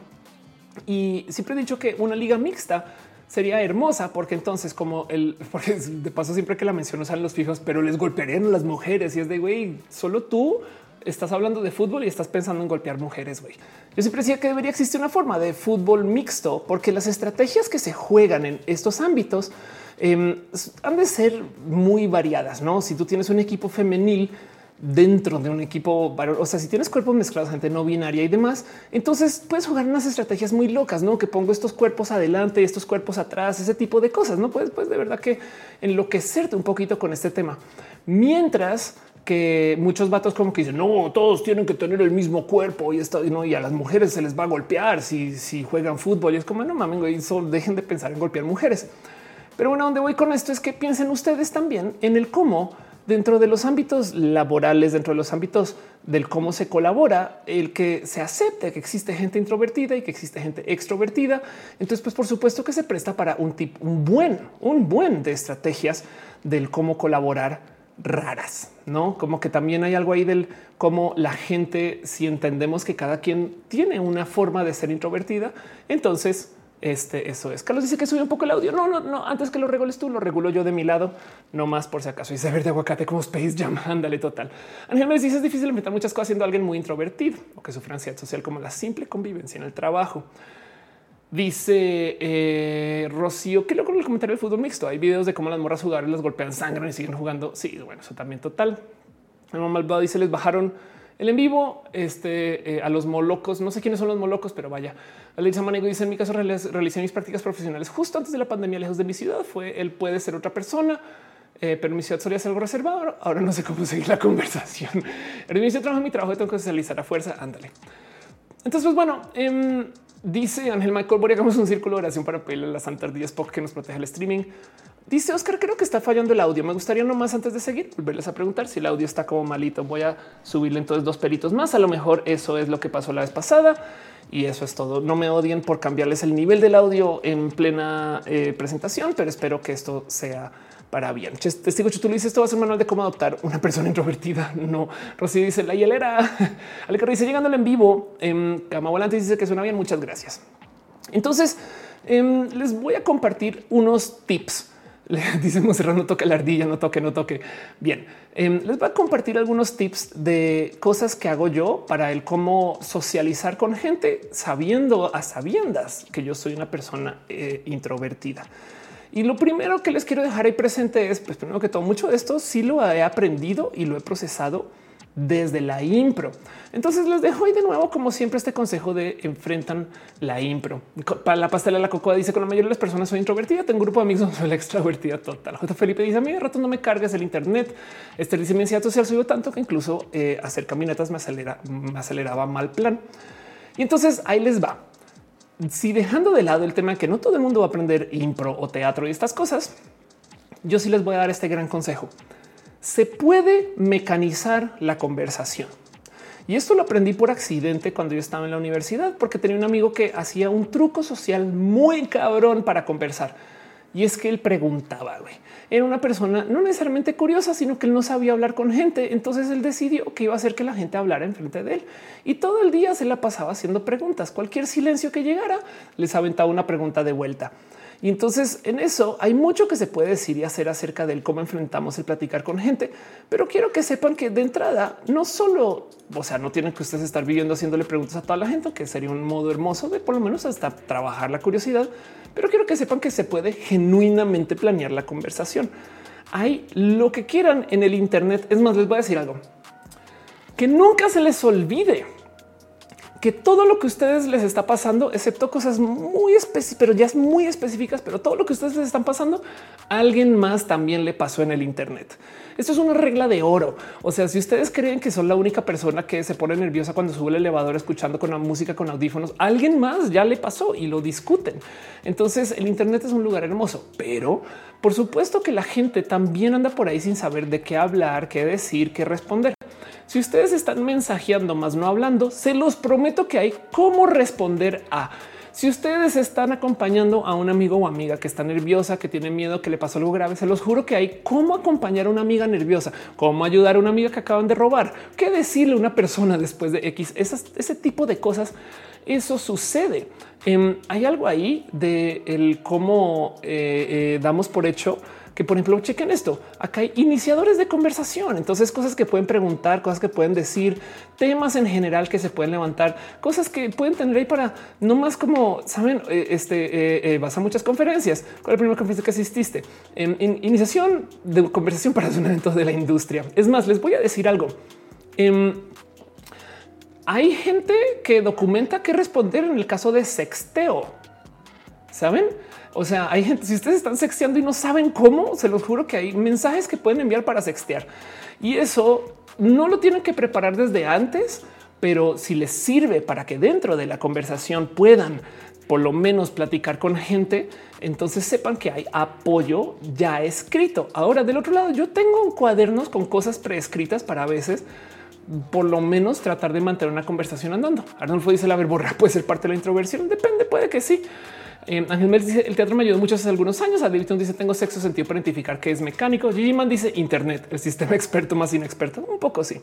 [SPEAKER 1] Y siempre he dicho que una liga mixta sería hermosa porque entonces como el porque de paso siempre que la menciono salen los fijos, pero les golpearían a las mujeres y es de güey, solo tú estás hablando de fútbol y estás pensando en golpear mujeres. güey. Yo siempre decía que debería existir una forma de fútbol mixto porque las estrategias que se juegan en estos ámbitos em, han de ser muy variadas. No, si tú tienes un equipo femenil, dentro de un equipo, o sea, si tienes cuerpos mezclados, gente no binaria y demás, entonces puedes jugar unas estrategias muy locas, no que pongo estos cuerpos adelante, estos cuerpos atrás, ese tipo de cosas. No puedes, pues de verdad que enloquecerte un poquito con este tema. Mientras que muchos vatos como que dicen no, todos tienen que tener el mismo cuerpo y esto no, y a las mujeres se les va a golpear si, si juegan fútbol. Y es como no mames, solo dejen de pensar en golpear mujeres. Pero bueno, donde voy con esto es que piensen ustedes también en el cómo dentro de los ámbitos laborales, dentro de los ámbitos del cómo se colabora, el que se acepte que existe gente introvertida y que existe gente extrovertida. Entonces, pues por supuesto que se presta para un tipo, un buen, un buen de estrategias del cómo colaborar raras, no como que también hay algo ahí del cómo la gente, si entendemos que cada quien tiene una forma de ser introvertida, entonces este, eso es. Carlos dice que sube un poco el audio. No, no, no. Antes que lo regules tú, lo regulo yo de mi lado, no más por si acaso. Y saber de aguacate como Space Jam. Ándale, total. Ángel me dice es difícil enfrentar muchas cosas siendo alguien muy introvertido o que sufre ansiedad social como la simple convivencia en el trabajo. Dice eh, Rocío, qué loco el comentario del fútbol mixto. Hay videos de cómo las morras jugadores las golpean sangre y siguen jugando. Sí, bueno, eso también total. El malvado dice les bajaron el en vivo este, eh, a los molocos. No sé quiénes son los molocos, pero vaya. Alisa Manego dice en mi caso realicé mis prácticas profesionales justo antes de la pandemia, lejos de mi ciudad. Fue él puede ser otra persona. Eh, pero mi ciudad solía ser algo reservado. Ahora no sé cómo seguir la conversación. El inicio trabajo, mi trabajo tengo que socializar a fuerza. Ándale. Entonces, pues bueno, em, dice Ángel Michael, hagamos un círculo de oración para pedirle a las santardías porque nos protege el streaming. Dice Oscar, creo que está fallando el audio. Me gustaría nomás antes de seguir volverles a preguntar si el audio está como malito. Voy a subirle entonces dos peritos más. A lo mejor eso es lo que pasó la vez pasada y eso es todo. No me odien por cambiarles el nivel del audio en plena eh, presentación, pero espero que esto sea para bien. Testigo tú dices esto va a ser un manual de cómo adoptar una persona introvertida. No, Rosy dice la hielera. Ale dice llegando en vivo. En Cama Volante dice que suena bien. Muchas gracias. Entonces em, les voy a compartir unos tips le dice Monserrat, no toque la ardilla, no toque, no toque. Bien, em, les voy a compartir algunos tips de cosas que hago yo para el cómo socializar con gente, sabiendo a sabiendas que yo soy una persona eh, introvertida. Y lo primero que les quiero dejar ahí presente es, pues primero que todo, mucho de esto sí lo he aprendido y lo he procesado desde la impro. Entonces les dejo ahí de nuevo, como siempre, este consejo de enfrentan la impro. La pastela la cocoa dice con la mayoría de las personas soy introvertida, tengo un grupo de amigos, soy la extrovertida total. J. Felipe dice a mí de rato no me cargas el internet. Este dice mi ansiedad social subió tanto que incluso eh, hacer caminatas me acelera, me aceleraba mal plan. Y entonces ahí les va. Si dejando de lado el tema que no todo el mundo va a aprender impro o teatro y estas cosas, yo sí les voy a dar este gran consejo. Se puede mecanizar la conversación. Y esto lo aprendí por accidente cuando yo estaba en la universidad, porque tenía un amigo que hacía un truco social muy cabrón para conversar. Y es que él preguntaba, güey. Era una persona no necesariamente curiosa, sino que él no sabía hablar con gente. Entonces él decidió que iba a hacer que la gente hablara enfrente de él. Y todo el día se la pasaba haciendo preguntas. Cualquier silencio que llegara, les aventaba una pregunta de vuelta. Y entonces en eso hay mucho que se puede decir y hacer acerca del cómo enfrentamos el platicar con gente. Pero quiero que sepan que de entrada no solo, o sea, no tienen que ustedes estar viviendo haciéndole preguntas a toda la gente, que sería un modo hermoso de por lo menos hasta trabajar la curiosidad. Pero quiero que sepan que se puede genuinamente planear la conversación. Hay lo que quieran en el Internet. Es más, les voy a decir algo que nunca se les olvide que todo lo que ustedes les está pasando, excepto cosas muy específicas, pero ya es muy específicas, pero todo lo que ustedes les están pasando, alguien más también le pasó en el Internet. Esto es una regla de oro. O sea, si ustedes creen que son la única persona que se pone nerviosa cuando sube el elevador escuchando con la música con audífonos, alguien más ya le pasó y lo discuten. Entonces, el Internet es un lugar hermoso, pero por supuesto que la gente también anda por ahí sin saber de qué hablar, qué decir, qué responder. Si ustedes están mensajeando más no hablando, se los prometo que hay cómo responder a. Si ustedes están acompañando a un amigo o amiga que está nerviosa, que tiene miedo, que le pasó algo grave, se los juro que hay cómo acompañar a una amiga nerviosa, cómo ayudar a una amiga que acaban de robar, qué decirle a una persona después de X, ese tipo de cosas. Eso sucede. Em, hay algo ahí de el cómo eh, eh, damos por hecho que, por ejemplo, chequen esto. Acá hay iniciadores de conversación. Entonces, cosas que pueden preguntar, cosas que pueden decir, temas en general que se pueden levantar, cosas que pueden tener ahí para no más como saben, eh, este vas a muchas conferencias. ¿Cuál es la primera conferencia que asististe? En, iniciación de conversación para un evento de la industria. Es más, les voy a decir algo. Hay gente que documenta qué responder en el caso de sexteo. Saben? O sea, hay gente, si ustedes están sexteando y no saben cómo, se los juro que hay mensajes que pueden enviar para sextear y eso no lo tienen que preparar desde antes, pero si les sirve para que dentro de la conversación puedan por lo menos platicar con gente, entonces sepan que hay apoyo ya escrito. Ahora, del otro lado, yo tengo cuadernos con cosas preescritas para a veces por lo menos tratar de mantener una conversación andando. Arnulfo dice la verborra puede ser parte de la introversión. Depende, puede que sí. Eh, Ángel Mel dice el teatro me ayudó mucho hace algunos años. A dice tengo sexo sentido para identificar que es mecánico. Gigi Man dice Internet, el sistema experto más inexperto. Un poco sí,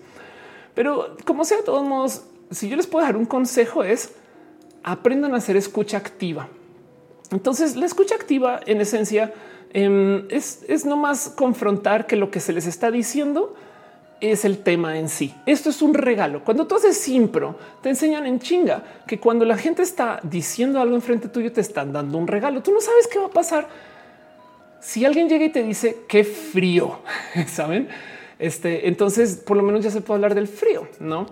[SPEAKER 1] pero como sea, de todos modos, si yo les puedo dar un consejo es aprendan a hacer escucha activa. Entonces, la escucha activa en esencia em, es, es no más confrontar que lo que se les está diciendo es el tema en sí. Esto es un regalo. Cuando tú haces impro, te enseñan en chinga que cuando la gente está diciendo algo enfrente tuyo, te están dando un regalo. Tú no sabes qué va a pasar si alguien llega y te dice qué frío, saben? Este, entonces, por lo menos ya se puede hablar del frío, no?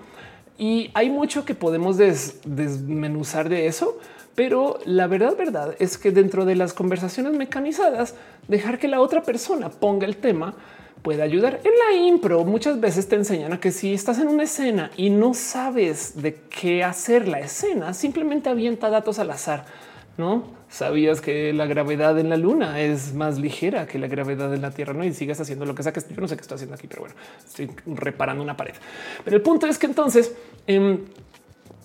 [SPEAKER 1] Y hay mucho que podemos desmenuzar de eso, pero la verdad, verdad es que dentro de las conversaciones mecanizadas, dejar que la otra persona ponga el tema puede ayudar. En la impro muchas veces te enseñan a que si estás en una escena y no sabes de qué hacer la escena, simplemente avienta datos al azar. No sabías que la gravedad en la luna es más ligera que la gravedad en la Tierra, no? Y sigas haciendo lo que sea que yo no sé qué estoy haciendo aquí, pero bueno, estoy reparando una pared. Pero el punto es que entonces, em,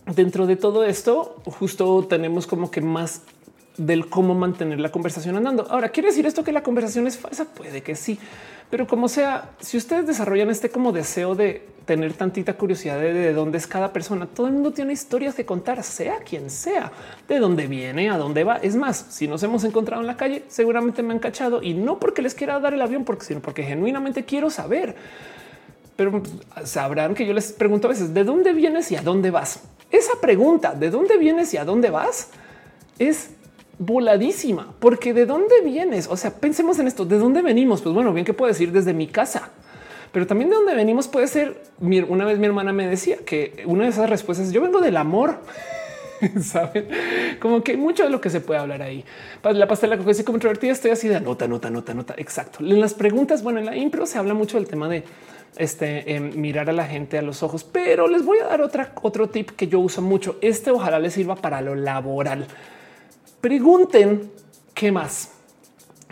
[SPEAKER 1] dentro de todo esto, justo tenemos como que más del cómo mantener la conversación andando. Ahora, ¿quiere decir esto que la conversación es falsa? Puede que sí, pero como sea, si ustedes desarrollan este como deseo de tener tantita curiosidad de, dónde es cada persona, todo el mundo tiene historias que contar, sea quien sea, de dónde viene, a dónde va. Es más, si nos hemos encontrado en la calle, seguramente me han cachado y no porque les quiera dar el avión, porque, sino porque genuinamente quiero saber. Pero sabrán que yo les pregunto a veces de dónde vienes y a dónde vas. Esa pregunta de dónde vienes y a dónde vas es voladísima, porque de dónde vienes? O sea, pensemos en esto, ¿de dónde venimos? Pues bueno, bien que puedo decir desde mi casa, pero también de donde venimos puede ser. Una vez mi hermana me decía que una de esas respuestas yo vengo del amor. Saben como que mucho de lo que se puede hablar ahí. La pastela que dice como introvertida, estoy así de nota, nota, nota, nota. Exacto. En las preguntas, bueno, en la impro se habla mucho del tema de este, em, mirar a la gente a los ojos, pero les voy a dar otra, otro tip que yo uso mucho. Este ojalá les sirva para lo laboral. Pregunten qué más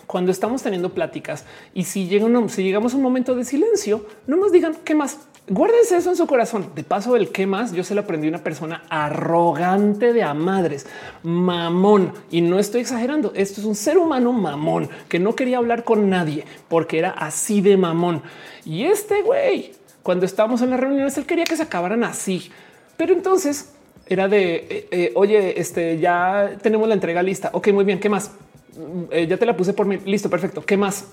[SPEAKER 1] cuando estamos teniendo pláticas y si, llega si llegamos a un momento de silencio, no nos digan qué más. Guárdense eso en su corazón. De paso, el qué más yo se lo aprendí a una persona arrogante de a madres, mamón. Y no estoy exagerando. Esto es un ser humano mamón que no quería hablar con nadie porque era así de mamón. Y este güey, cuando estábamos en las reuniones, él quería que se acabaran así. Pero entonces era de eh, eh, oye, este ya tenemos la entrega lista. Ok, muy bien. ¿Qué más? Mm, eh, ya te la puse por mí. Listo, perfecto. ¿Qué más?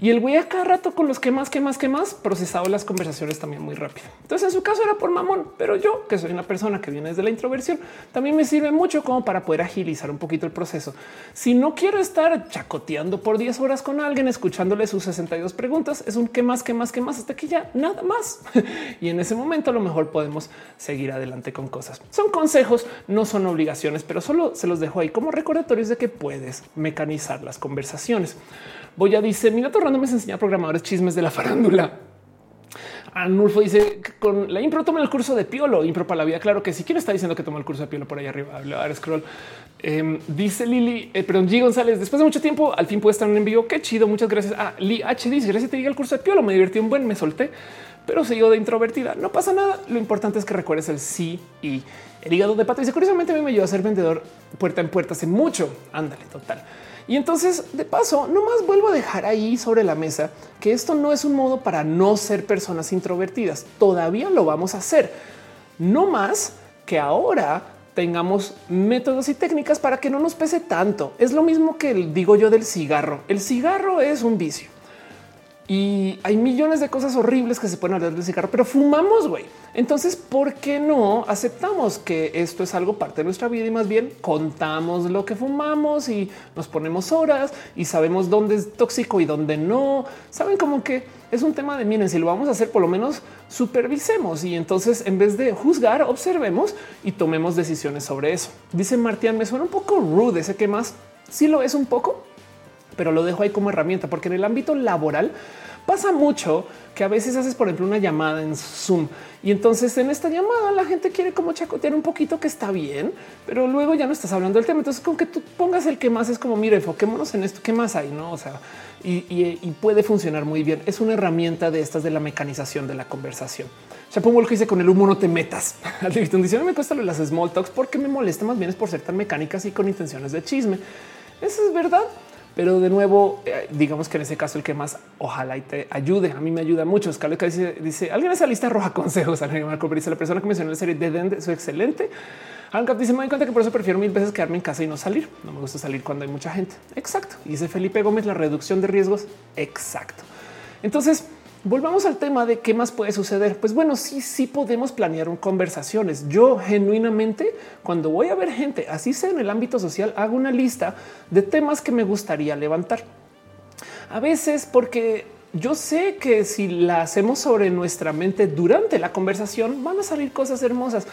[SPEAKER 1] Y el güey a cada rato con los que más, que más, que más procesado las conversaciones también muy rápido. Entonces en su caso era por mamón, pero yo que soy una persona que viene desde la introversión, también me sirve mucho como para poder agilizar un poquito el proceso. Si no quiero estar chacoteando por 10 horas con alguien, escuchándole sus 62 preguntas, es un qué más, qué más, qué más, hasta que ya nada más. y en ese momento a lo mejor podemos seguir adelante con cosas. Son consejos, no son obligaciones, pero solo se los dejo ahí como recordatorios de que puedes mecanizar las conversaciones. Voy a dice, mi gato random me enseña programadores chismes de la farándula. Anulfo dice con la impro toma el curso de Piolo, impro para la vida. Claro que sí. ¿Quién está diciendo que toma el curso de Piolo por ahí arriba? A scroll. Em, dice Lili, eh, perdón, G González. Después de mucho tiempo, al fin puede estar en vivo. Qué chido. Muchas gracias. a ah, Li H dice gracias. Te diga el curso de Piolo. Me divertí un buen, me solté, pero sigo de introvertida. No pasa nada. Lo importante es que recuerdes el sí y el hígado de pato. Dice curiosamente a mí me ayudó a ser vendedor puerta en puerta hace mucho. Ándale, total. Y entonces, de paso, no más vuelvo a dejar ahí sobre la mesa que esto no es un modo para no ser personas introvertidas. Todavía lo vamos a hacer. No más que ahora tengamos métodos y técnicas para que no nos pese tanto. Es lo mismo que digo yo del cigarro. El cigarro es un vicio. Y hay millones de cosas horribles que se pueden hablar del cigarro, pero fumamos, güey. Entonces, ¿por qué no aceptamos que esto es algo parte de nuestra vida y más bien contamos lo que fumamos y nos ponemos horas y sabemos dónde es tóxico y dónde no? Saben como que es un tema de miren, si lo vamos a hacer, por lo menos supervisemos y entonces en vez de juzgar, observemos y tomemos decisiones sobre eso. Dice Martian, me suena un poco rude ese que más. Si lo es un poco, pero lo dejo ahí como herramienta, porque en el ámbito laboral pasa mucho que a veces haces, por ejemplo, una llamada en Zoom y entonces en esta llamada la gente quiere como chacotear un poquito que está bien, pero luego ya no estás hablando del tema. Entonces, con que tú pongas el que más es como mire, enfoquémonos en esto, qué más hay, no? O sea, y, puede funcionar muy bien. Es una herramienta de estas de la mecanización de la conversación. Chapo que dice con el humo no te metas. Dice me cuesta las small talks porque me molesta más bien es por ser tan mecánicas y con intenciones de chisme. Eso es verdad. Pero de nuevo, eh, digamos que en ese caso el que más ojalá y te ayude. A mí me ayuda mucho. Escalo que dice, dice alguien esa lista roja consejos. Marco dice la persona que mencionó la serie de Dende es excelente. Ancap dice me doy cuenta que por eso prefiero mil veces quedarme en casa y no salir. No me gusta salir cuando hay mucha gente. Exacto. Y dice Felipe Gómez la reducción de riesgos. Exacto. Entonces volvamos al tema de qué más puede suceder. Pues bueno, sí, sí podemos planear conversaciones. Yo genuinamente, cuando voy a ver gente, así sea en el ámbito social, hago una lista de temas que me gustaría levantar. A veces porque yo sé que si la hacemos sobre nuestra mente durante la conversación, van a salir cosas hermosas.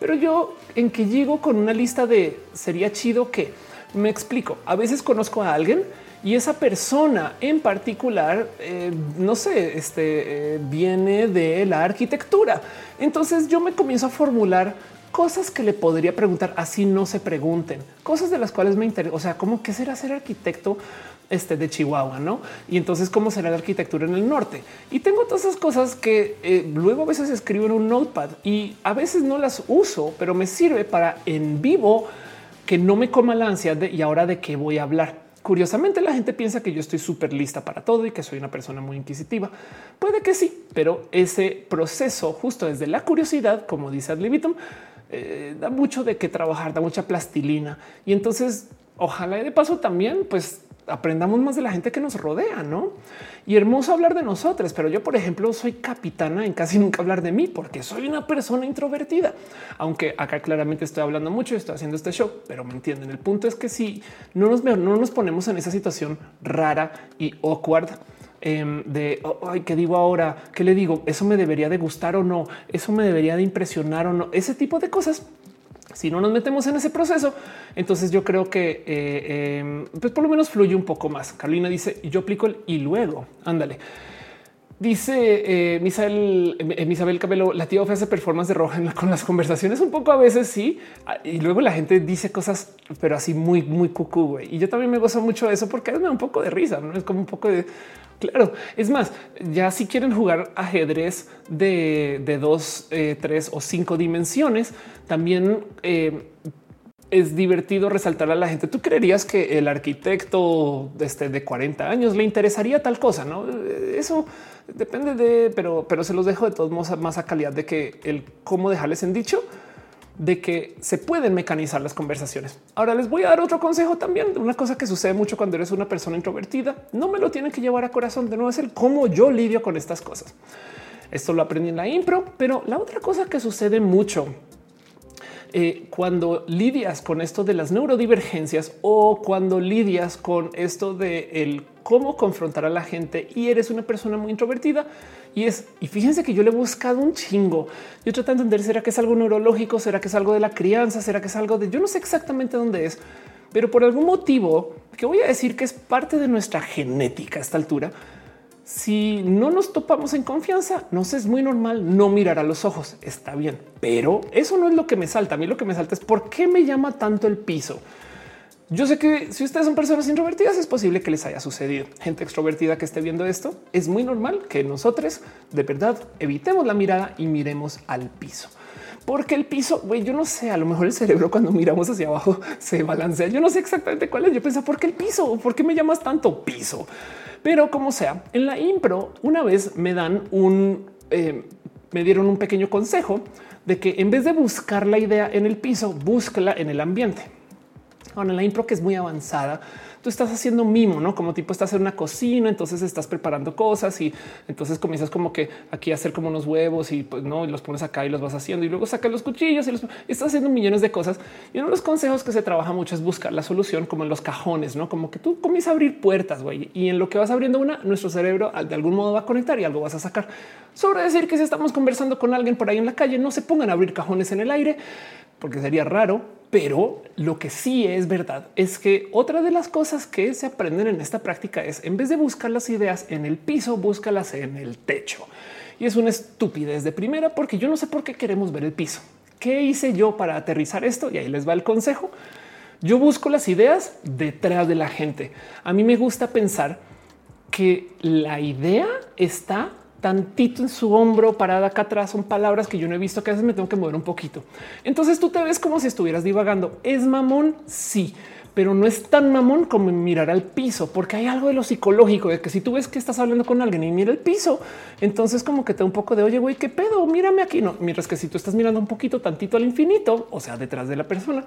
[SPEAKER 1] Pero yo en que llego con una lista de sería chido que me explico. A veces conozco a alguien y esa persona en particular, eh, no sé, este eh, viene de la arquitectura. Entonces yo me comienzo a formular cosas que le podría preguntar así no se pregunten, cosas de las cuales me interesa. O sea, cómo qué será ser arquitecto este de Chihuahua, no? Y entonces cómo será la arquitectura en el norte. Y tengo todas esas cosas que eh, luego a veces escribo en un notepad y a veces no las uso, pero me sirve para en vivo que no me coma la ansiedad de y ahora de qué voy a hablar. Curiosamente, la gente piensa que yo estoy súper lista para todo y que soy una persona muy inquisitiva. Puede que sí, pero ese proceso justo desde la curiosidad, como dice Adlibitum, eh, da mucho de qué trabajar, da mucha plastilina. Y entonces, ojalá y de paso también, pues aprendamos más de la gente que nos rodea, ¿no? Y hermoso hablar de nosotros, pero yo, por ejemplo, soy capitana en casi nunca hablar de mí porque soy una persona introvertida, aunque acá claramente estoy hablando mucho y estoy haciendo este show, pero me entienden. El punto es que si no nos, no nos ponemos en esa situación rara y awkward, em, de oh, ay, qué digo ahora, qué le digo, eso me debería de gustar o no, eso me debería de impresionar o no, ese tipo de cosas. Si no nos metemos en ese proceso, entonces yo creo que eh, em, pues por lo menos fluye un poco más. Carolina dice yo aplico el y luego ándale. Dice eh, Misael, eh, Cabello, la tía hace performance de roja con las conversaciones un poco a veces sí. Ah, y luego la gente dice cosas, pero así muy, muy cucú. güey. Y yo también me gozo mucho de eso porque me da un poco de risa. No es como un poco de claro. Es más, ya si quieren jugar ajedrez de, dos, eh, tres o cinco dimensiones, también eh, es divertido resaltar a la gente. Tú creerías que el arquitecto este, de 40 años le interesaría tal cosa, no? Eso depende de, pero, pero se los dejo de todos modos más a calidad de que el cómo dejarles en dicho de que se pueden mecanizar las conversaciones. Ahora les voy a dar otro consejo también una cosa que sucede mucho cuando eres una persona introvertida. No me lo tienen que llevar a corazón. De nuevo es cómo yo lidio con estas cosas. Esto lo aprendí en la impro, pero la otra cosa que sucede mucho eh, cuando lidias con esto de las neurodivergencias o cuando lidias con esto de el cómo confrontar a la gente y eres una persona muy introvertida y es, y fíjense que yo le he buscado un chingo. Yo trato de entender, ¿será que es algo neurológico? ¿Será que es algo de la crianza? ¿Será que es algo de, yo no sé exactamente dónde es, pero por algún motivo que voy a decir que es parte de nuestra genética a esta altura, si no nos topamos en confianza, nos es muy normal no mirar a los ojos. Está bien, pero eso no es lo que me salta. A mí lo que me salta es por qué me llama tanto el piso. Yo sé que si ustedes son personas introvertidas, es posible que les haya sucedido. Gente extrovertida que esté viendo esto, es muy normal que nosotros de verdad evitemos la mirada y miremos al piso. Porque el piso, güey, yo no sé, a lo mejor el cerebro cuando miramos hacia abajo se balancea. Yo no sé exactamente cuál es. Yo pensaba, ¿por qué el piso? ¿Por qué me llamas tanto piso? Pero como sea, en la impro una vez me dan un, eh, me dieron un pequeño consejo de que en vez de buscar la idea en el piso, búscala en el ambiente. Ahora, en la impro que es muy avanzada, tú estás haciendo mimo, no como tipo estás en una cocina, entonces estás preparando cosas y entonces comienzas como que aquí a hacer como unos huevos y pues no y los pones acá y los vas haciendo y luego sacas los cuchillos y los estás haciendo millones de cosas. Y uno de los consejos que se trabaja mucho es buscar la solución como en los cajones, no como que tú comienzas a abrir puertas güey, y en lo que vas abriendo una, nuestro cerebro de algún modo va a conectar y algo vas a sacar. Sobre decir que si estamos conversando con alguien por ahí en la calle, no se pongan a abrir cajones en el aire porque sería raro, pero lo que sí es verdad es que otra de las cosas que se aprenden en esta práctica es en vez de buscar las ideas en el piso, búscalas en el techo. Y es una estupidez de primera porque yo no sé por qué queremos ver el piso. ¿Qué hice yo para aterrizar esto? Y ahí les va el consejo. Yo busco las ideas detrás de la gente. A mí me gusta pensar que la idea está tantito en su hombro parada acá atrás. Son palabras que yo no he visto que a veces me tengo que mover un poquito. Entonces tú te ves como si estuvieras divagando. Es mamón, sí, pero no es tan mamón como mirar al piso, porque hay algo de lo psicológico de que si tú ves que estás hablando con alguien y mira el piso, entonces como que te da un poco de oye, güey, qué pedo, mírame aquí. No, mientras que si tú estás mirando un poquito tantito al infinito, o sea, detrás de la persona,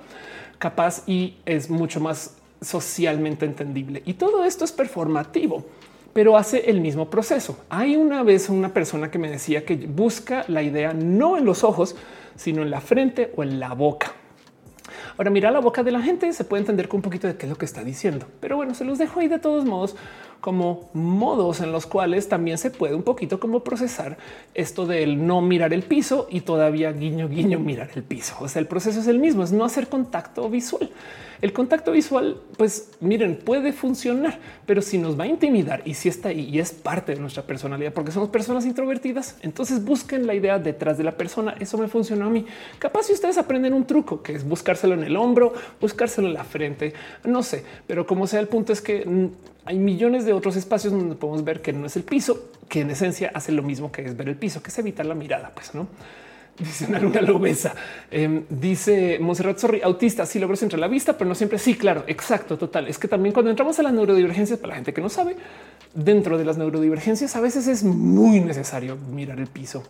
[SPEAKER 1] capaz y es mucho más socialmente entendible. Y todo esto es performativo pero hace el mismo proceso. Hay una vez una persona que me decía que busca la idea no en los ojos, sino en la frente o en la boca. Ahora, mira la boca de la gente, se puede entender con un poquito de qué es lo que está diciendo. Pero bueno, se los dejo ahí de todos modos como modos en los cuales también se puede un poquito como procesar esto del no mirar el piso y todavía guiño guiño mirar el piso. O sea, el proceso es el mismo, es no hacer contacto visual. El contacto visual, pues miren, puede funcionar, pero si nos va a intimidar y si está ahí y es parte de nuestra personalidad, porque somos personas introvertidas, entonces busquen la idea detrás de la persona. Eso me funcionó a mí. Capaz si ustedes aprenden un truco que es buscárselo en el hombro, buscárselo en la frente, no sé, pero como sea, el punto es que hay millones de otros espacios donde podemos ver que no es el piso, que en esencia hace lo mismo que es ver el piso, que es evitar la mirada, pues no. Dice una luna lobesa. Em, dice Monserrat Sorri, autista, sí logro centrar la vista, pero no siempre. Sí, claro, exacto, total. Es que también cuando entramos a las neurodivergencias, para la gente que no sabe, dentro de las neurodivergencias a veces es muy necesario mirar el piso.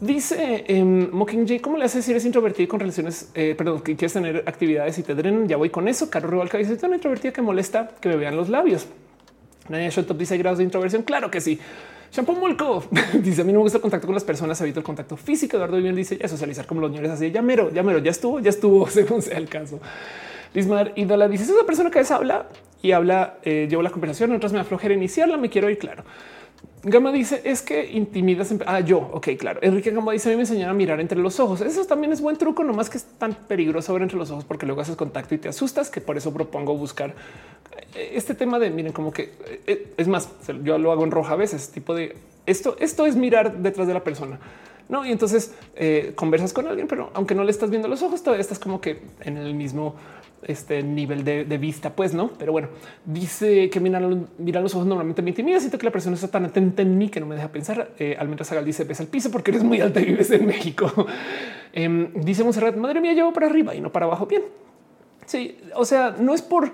[SPEAKER 1] Dice eh, Mockingjay, ¿cómo le haces si eres introvertido con relaciones? Eh, perdón, que quieres tener actividades y te drenan. Ya voy con eso. Carlos Rubalca dice: tan introvertida que molesta que me vean los labios. Nadia Shotop dice: grados de introversión. Claro que sí. Shampoo Molco dice: A mí no me gusta el contacto con las personas, evito el contacto físico. Eduardo Vivian dice: Ya socializar como los señores así. Ya mero, ya mero, ya estuvo, ya estuvo, según sea el caso. Lismar Idola dice: Es una persona que habla y habla, eh, llevo la conversación, otras me aflojera iniciarla, me quiero ir claro. Gama dice es que intimidas. Ah, yo. Ok, claro. Enrique Gama dice a mí me enseñaron a mirar entre los ojos. Eso también es buen truco, no más que es tan peligroso ver entre los ojos porque luego haces contacto y te asustas que por eso propongo buscar eh, este tema de miren, como que eh, es más, yo lo hago en roja a veces, tipo de esto. Esto es mirar detrás de la persona. No, y entonces eh, conversas con alguien, pero aunque no le estás viendo los ojos, todavía estás como que en el mismo este nivel de, vista, pues no. Pero bueno, dice que mirar, los ojos normalmente me intimida. Siento que la persona está tan atenta en mí que no me deja pensar. Eh, Almendra Sagal dice: Ves al piso porque eres muy alta y vives en México. eh, dice Monserrat: Madre mía, llevo para arriba y no para abajo. Bien. Sí, o sea, no es por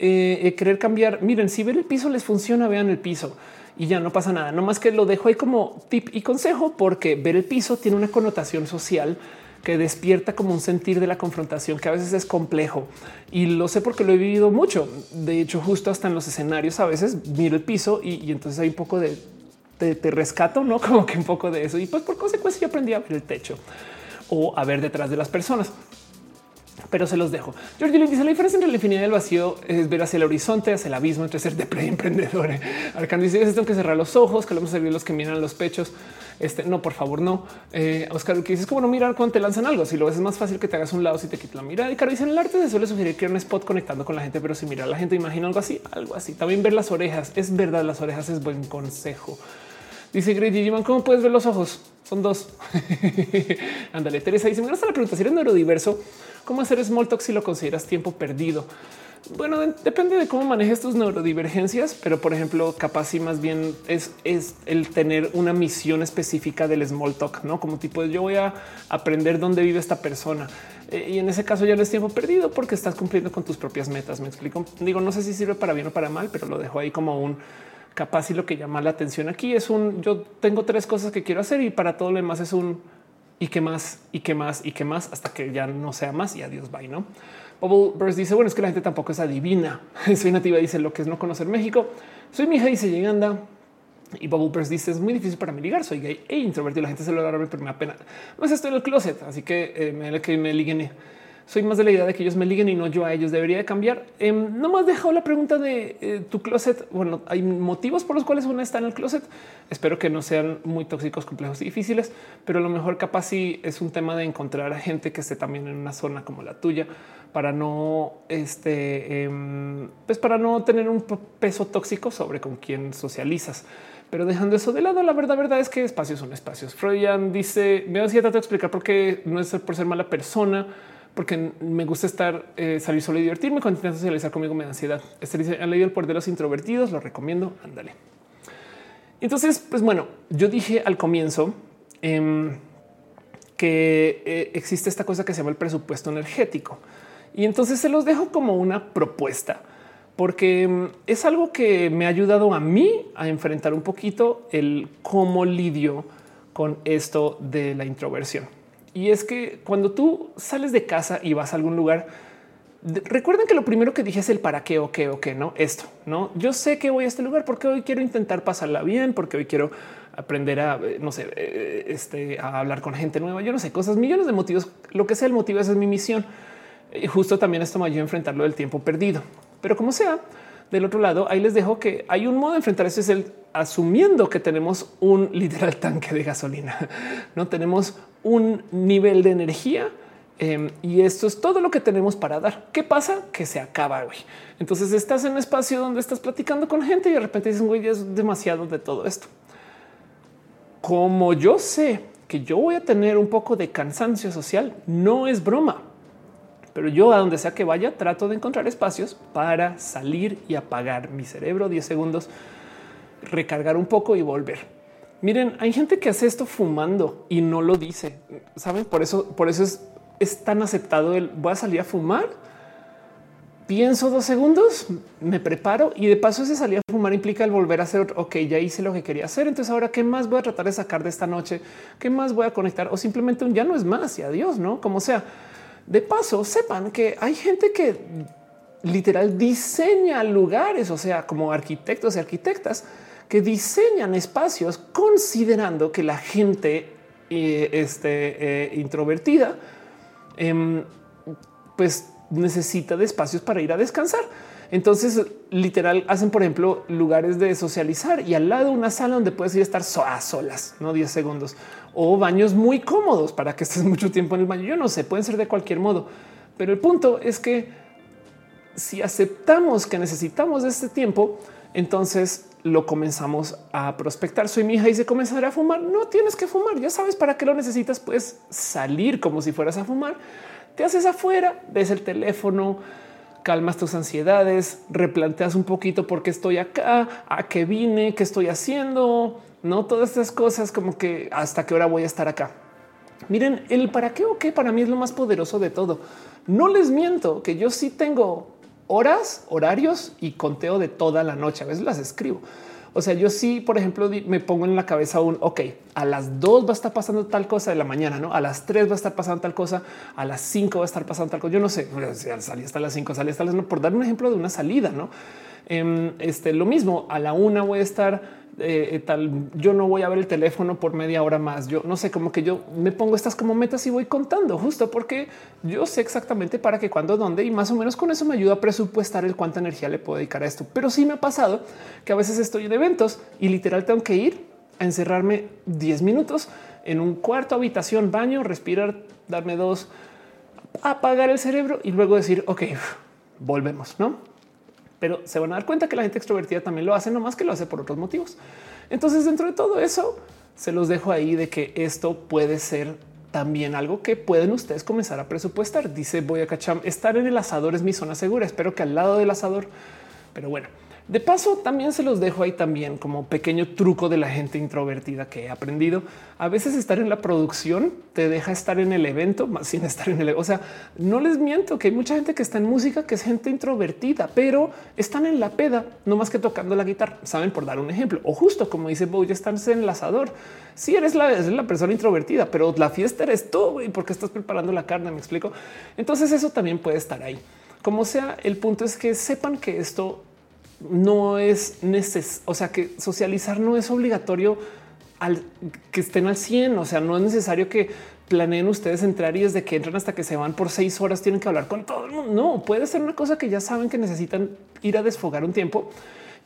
[SPEAKER 1] eh, eh, querer cambiar. Miren, si ver el piso les funciona, vean el piso y ya no pasa nada. No más que lo dejo ahí como tip y consejo, porque ver el piso tiene una connotación social que despierta como un sentir de la confrontación que a veces es complejo y lo sé porque lo he vivido mucho. De hecho, justo hasta en los escenarios a veces miro el piso y, entonces hay un poco de te, rescato, no como que un poco de eso. Y pues por consecuencia yo aprendí a ver el techo o a ver detrás de las personas pero se los dejo. George dice la diferencia entre la infinidad del vacío es ver hacia el horizonte, hacia el abismo, entre ser de pre emprendedor. Arcan dice tengo que cerrar los ojos, que vamos a los que miran los pechos. Este no, por favor, no. Eh, Oscar, que dices como no mirar cuando te lanzan algo. Si lo ves, es más fácil que te hagas un lado si te quita la mirada. Y Caro en el arte se suele sugerir que un spot conectando con la gente, pero si mirar a la gente, imagina algo así, algo así. También ver las orejas. Es verdad, las orejas es buen consejo. Dice Greg Digimon, ¿cómo puedes ver los ojos? Son dos. Ándale, Teresa dice, me gusta la pregunta, si eres neurodiverso, ¿cómo hacer small talk si lo consideras tiempo perdido? Bueno, depende de cómo manejes tus neurodivergencias, pero por ejemplo, capaz y más bien es, es el tener una misión específica del small talk, no como tipo de yo voy a aprender dónde vive esta persona. Eh, y en ese caso ya no es tiempo perdido porque estás cumpliendo con tus propias metas. Me explico. Digo, no sé si sirve para bien o para mal, pero lo dejo ahí como un capaz y lo que llama la atención aquí es un yo tengo tres cosas que quiero hacer y para todo lo demás es un y qué más y qué más y qué más hasta que ya no sea más y adiós, bye, no? Bubble Burst dice, bueno, es que la gente tampoco es adivina. Soy nativa, dice lo que es no conocer México. Soy mi hija, dice llegando. Y Bubble Burst dice es muy difícil para mí ligar. Soy gay e introvertido. La gente se lo agarra, pero me da pena. Es estoy en el closet, así que eh, me que me liguen soy más de la idea de que ellos me liguen y no yo a ellos. Debería de cambiar. Eh, no más dejado la pregunta de eh, tu closet. Bueno, hay motivos por los cuales uno está en el closet. Espero que no sean muy tóxicos, complejos y difíciles, pero a lo mejor capaz sí es un tema de encontrar a gente que esté también en una zona como la tuya para no este, em, pues para no tener un peso tóxico sobre con quién socializas. Pero dejando eso de lado, la verdad, verdad es que espacios son espacios. Freudian dice: Me voy a tratar de explicar por qué no es por ser mala persona porque me gusta estar, eh, salir solo y divertirme. Cuando intento socializar conmigo me da ansiedad. Este dice, han leído El poder de los introvertidos, lo recomiendo, ándale. Entonces, pues bueno, yo dije al comienzo em, que eh, existe esta cosa que se llama el presupuesto energético. Y entonces se los dejo como una propuesta, porque em, es algo que me ha ayudado a mí a enfrentar un poquito el cómo lidio con esto de la introversión. Y es que cuando tú sales de casa y vas a algún lugar, recuerden que lo primero que dije es el para qué o qué o qué no esto. No, yo sé que voy a este lugar porque hoy quiero intentar pasarla bien, porque hoy quiero aprender a eh, no sé, eh, este, a hablar con gente nueva. Yo no sé cosas, millones de motivos. Lo que sea el motivo, esa es mi misión. Y justo también esto me ayuda a enfrentarlo del tiempo perdido. Pero como sea, del otro lado, ahí les dejo que hay un modo de enfrentar eso, es el asumiendo que tenemos un literal tanque de gasolina. No tenemos un nivel de energía em, y esto es todo lo que tenemos para dar. ¿Qué pasa? Que se acaba. hoy. Entonces estás en un espacio donde estás platicando con gente y de repente dicen, güey, es demasiado de todo esto. Como yo sé que yo voy a tener un poco de cansancio social, no es broma pero yo a donde sea que vaya trato de encontrar espacios para salir y apagar mi cerebro 10 segundos, recargar un poco y volver. Miren, hay gente que hace esto fumando y no lo dice. Saben, por eso, por eso es, es tan aceptado el voy a salir a fumar. Pienso dos segundos, me preparo y de paso ese salir a fumar implica el volver a hacer. Ok, ya hice lo que quería hacer. Entonces ahora qué más voy a tratar de sacar de esta noche? ¿Qué más voy a conectar? O simplemente un ya no es más y adiós, no como sea de paso, sepan que hay gente que literal diseña lugares, o sea, como arquitectos y arquitectas que diseñan espacios considerando que la gente eh, este, eh, introvertida em, pues necesita de espacios para ir a descansar. Entonces, literal, hacen, por ejemplo, lugares de socializar y al lado una sala donde puedes ir a estar a solas, no 10 segundos, o baños muy cómodos para que estés mucho tiempo en el baño. Yo no sé, pueden ser de cualquier modo, pero el punto es que si aceptamos que necesitamos este tiempo, entonces lo comenzamos a prospectar. Soy mi hija y se comenzará a fumar. No tienes que fumar. Ya sabes para qué lo necesitas. Puedes salir como si fueras a fumar. Te haces afuera, ves el teléfono, calmas tus ansiedades, replanteas un poquito por qué estoy acá, a qué vine, qué estoy haciendo, no todas estas cosas como que hasta qué hora voy a estar acá. Miren, el para qué o qué para mí es lo más poderoso de todo. No les miento que yo sí tengo horas, horarios y conteo de toda la noche. A veces las escribo. O sea, yo sí, por ejemplo, me pongo en la cabeza un ok, a las dos va a estar pasando tal cosa de la mañana, no a las tres va a estar pasando tal cosa, a las cinco va a estar pasando tal cosa. Yo no sé, salí hasta las cinco, salí hasta las no, por dar un ejemplo de una salida, no? Em, este lo mismo a la una voy a estar eh, eh, tal, yo no voy a ver el teléfono por media hora más. Yo no sé, como que yo me pongo estas como metas y voy contando justo porque yo sé exactamente para qué, cuándo, dónde y más o menos con eso me ayuda a presupuestar el cuánta energía le puedo dedicar a esto. Pero sí me ha pasado que a veces estoy en eventos y literal tengo que ir a encerrarme 10 minutos en un cuarto, habitación, baño, respirar, darme dos, apagar el cerebro y luego decir, ok, volvemos, no? Pero se van a dar cuenta que la gente extrovertida también lo hace, no más que lo hace por otros motivos. Entonces, dentro de todo eso, se los dejo ahí de que esto puede ser también algo que pueden ustedes comenzar a presupuestar. Dice cachar estar en el asador es mi zona segura. Espero que al lado del asador, pero bueno, de paso, también se los dejo ahí también como pequeño truco de la gente introvertida que he aprendido. A veces estar en la producción te deja estar en el evento más sin estar en el. O sea, no les miento que hay mucha gente que está en música que es gente introvertida, pero están en la peda, no más que tocando la guitarra. Saben, por dar un ejemplo, o justo como dice Bo, ya están en el asador. Si eres la, eres la persona introvertida, pero la fiesta eres tú y porque estás preparando la carne. Me explico. Entonces, eso también puede estar ahí. Como sea, el punto es que sepan que esto no es necesario, o sea, que socializar no es obligatorio al que estén al 100, o sea, no es necesario que planeen ustedes entrar y desde que entran hasta que se van por seis horas tienen que hablar con todo el mundo. No, puede ser una cosa que ya saben que necesitan ir a desfogar un tiempo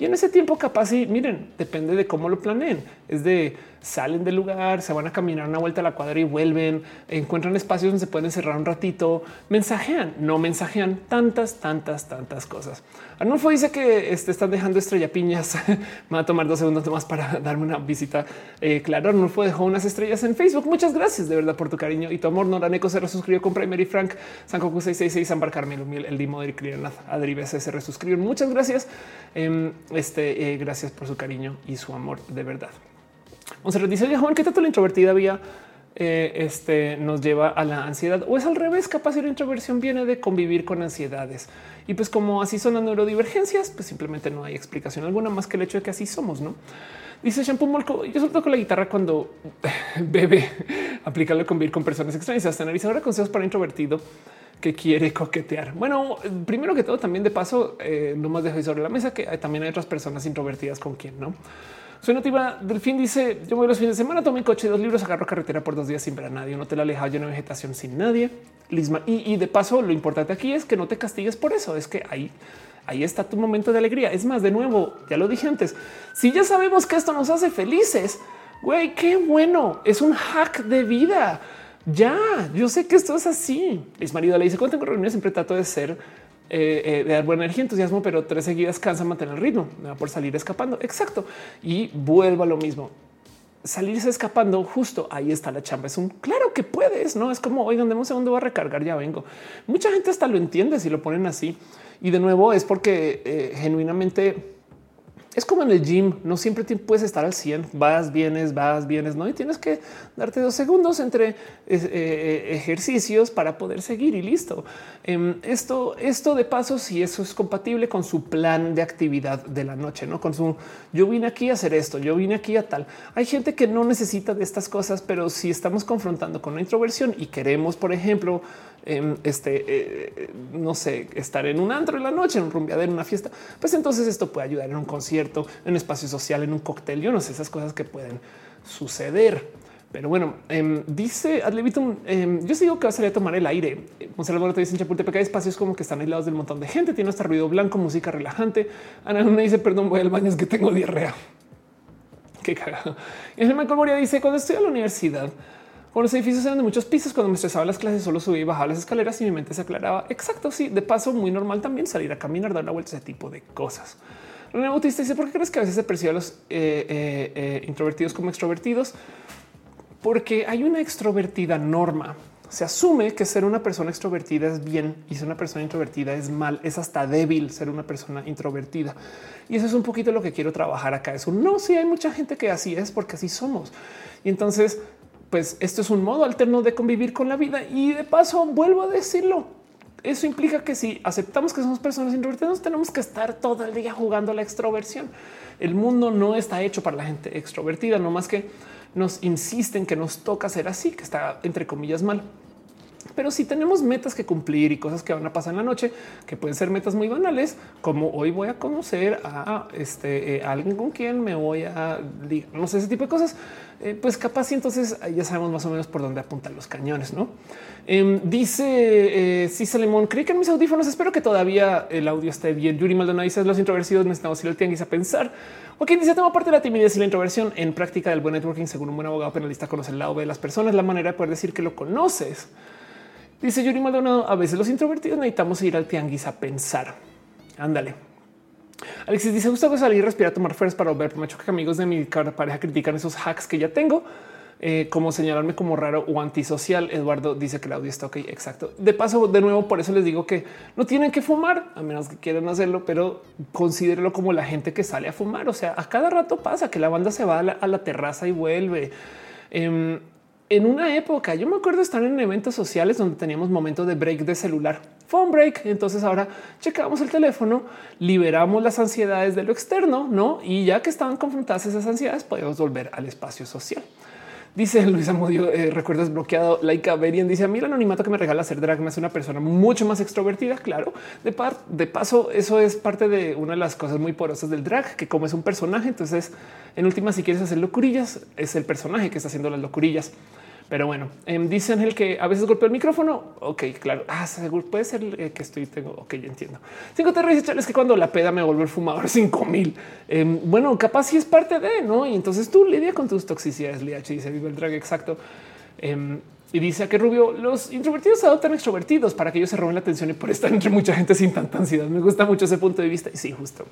[SPEAKER 1] y en ese tiempo capaz y miren, depende de cómo lo planeen. Es de salen del lugar, se van a caminar una vuelta a la cuadra y vuelven, encuentran espacios donde se pueden encerrar un ratito, mensajean, no mensajean tantas, tantas, tantas cosas. Arnulfo dice que este, están dejando estrella piñas. Me va a tomar dos segundos más para darme una visita. Eh, claro, Arnulfo dejó unas estrellas en Facebook. Muchas gracias de verdad por tu cariño y tu amor. Noraneco se resuscribió con Primary Frank, San Coco 666, San Carmelo Miel, el Dimo de Adri se resuscribió. Muchas gracias. Em, este, eh, gracias por su cariño y su amor de verdad. Monserrat dice, oye, Juan, ¿qué tanto la introvertida vía eh, este, nos lleva a la ansiedad? O es al revés, capaz la introversión viene de convivir con ansiedades. Y pues como así son las neurodivergencias, pues simplemente no hay explicación alguna más que el hecho de que así somos, ¿no? Dice Shampoo Molco, yo solo toco la guitarra cuando bebe, aplicarlo convivir con personas extrañas. Hasta analizadora consejos para introvertido que quiere coquetear. Bueno, primero que todo, también de paso, eh, no más dejo sobre la mesa que también hay otras personas introvertidas con quien no. Soy nativa del fin. Dice yo voy los fines de semana, tomo mi coche, dos libros, agarro carretera por dos días sin ver a nadie, un hotel alejado lleno de vegetación sin nadie. Lisma. Y, de paso, lo importante aquí es que no te castigues por eso. Es que ahí, ahí está tu momento de alegría. Es más, de nuevo, ya lo dije antes. Si ya sabemos que esto nos hace felices, güey, qué bueno. Es un hack de vida. Ya, yo sé que esto es así. Es marido le dice tengo reuniones siempre trato de ser eh, eh, de dar buena energía, entusiasmo, pero tres seguidas cansa mantener el ritmo. Por salir escapando. Exacto. Y vuelvo a lo mismo. Salirse escapando, justo ahí está la chamba. Es un claro que puedes, no es como oigan, demos un segundo, va a recargar, ya vengo. Mucha gente hasta lo entiende si lo ponen así. Y de nuevo es porque eh, genuinamente es como en el gym, no siempre puedes estar al 100, vas, vienes, vas, vienes, no? Y tienes que darte dos segundos entre eh, eh, ejercicios para poder seguir y listo. Em, esto, esto de paso, si eso es compatible con su plan de actividad de la noche, no con su yo vine aquí a hacer esto, yo vine aquí a tal. Hay gente que no necesita de estas cosas, pero si estamos confrontando con una introversión y queremos, por ejemplo, em, este, eh, no sé, estar en un antro en la noche, en un rumbeadero, en una fiesta, pues entonces esto puede ayudar en un concierto, en un espacio social, en un cóctel. Yo no sé esas cosas que pueden suceder. Pero bueno, em, dice Adlevitum, em, yo sigo que va a salir a tomar el aire. Monserrat te dice en Chapultepec hay espacios como que están aislados del montón de gente, tiene hasta ruido blanco, música relajante. Ana me dice, perdón, voy al baño, es que tengo diarrea. Qué cagado. Y el Michael Moria dice, cuando estoy a la universidad, con los edificios eran de muchos pisos, cuando me estresaba las clases, solo subía y bajaba las escaleras y mi mente se aclaraba. Exacto, sí. De paso, muy normal también salir a caminar, dar una vuelta, ese tipo de cosas. René Bautista dice, ¿por qué crees que a veces se percibe a los eh, eh, eh, introvertidos como extrovertidos? Porque hay una extrovertida norma. Se asume que ser una persona extrovertida es bien y ser una persona introvertida es mal. Es hasta débil ser una persona introvertida. Y eso es un poquito lo que quiero trabajar acá. Es un no, sí hay mucha gente que así es porque así somos. Y entonces, pues esto es un modo alterno de convivir con la vida. Y de paso, vuelvo a decirlo, eso implica que si aceptamos que somos personas introvertidas, tenemos que estar todo el día jugando la extroversión. El mundo no está hecho para la gente extrovertida, no más que nos insisten que nos toca ser así, que está entre comillas mal. Pero si tenemos metas que cumplir y cosas que van a pasar en la noche, que pueden ser metas muy banales, como hoy voy a conocer a este eh, alguien con quien me voy a no sé, ese tipo de cosas, eh, pues capaz y entonces ya sabemos más o menos por dónde apuntan los cañones. No em, dice si eh, Salemón, creí que en mis audífonos espero que todavía el audio esté bien. Yuri Maldonado dice los introvertidos necesitamos ir al tianguis a pensar. Ok, dice tema parte de la timidez y la introversión en práctica del buen networking. Según un buen abogado penalista, conoce el lado de las personas, la manera de poder decir que lo conoces. Dice Yuri Maldonado, a veces los introvertidos necesitamos ir al tianguis a pensar. Ándale. Alexis dice, gusta salir, respirar, tomar fuerzas para volver. Me que amigos de mi pareja critican esos hacks que ya tengo. Eh, como señalarme como raro o antisocial. Eduardo dice que el audio está ok. Exacto. De paso, de nuevo, por eso les digo que no tienen que fumar a menos que quieran hacerlo, pero considérelo como la gente que sale a fumar. O sea, a cada rato pasa que la banda se va a la, terraza y vuelve. Em, en una época, yo me acuerdo estar en eventos sociales donde teníamos momentos de break de celular, phone break. Entonces ahora checamos el teléfono, liberamos las ansiedades de lo externo, no? Y ya que estaban confrontadas esas ansiedades, podemos volver al espacio social. Dice Luisa Mudio, eh, recuerdas bloqueado. Laika Berian dice a mí el anonimato que me regala hacer drag me hace una persona mucho más extrovertida. Claro, de, par, de paso, eso es parte de una de las cosas muy porosas del drag, que como es un personaje, entonces en última, si quieres hacer locurillas, es el personaje que está haciendo las locurillas. Pero bueno, em, dicen el que a veces golpea el micrófono. Ok, claro. Ah, seguro puede ser eh, que estoy. Tengo. Ok, ya entiendo. Cinco terrenos es que cuando la peda me vuelve el fumador 5000. Eh, bueno, capaz si es parte de no. Y entonces tú lidia con tus toxicidades. Liachi dice vive el drag exacto. Em, y dice a que Rubio, los introvertidos adoptan extrovertidos para que ellos se roben la atención y por estar entre mucha gente sin tanta ansiedad. Me gusta mucho ese punto de vista. Y sí, justo.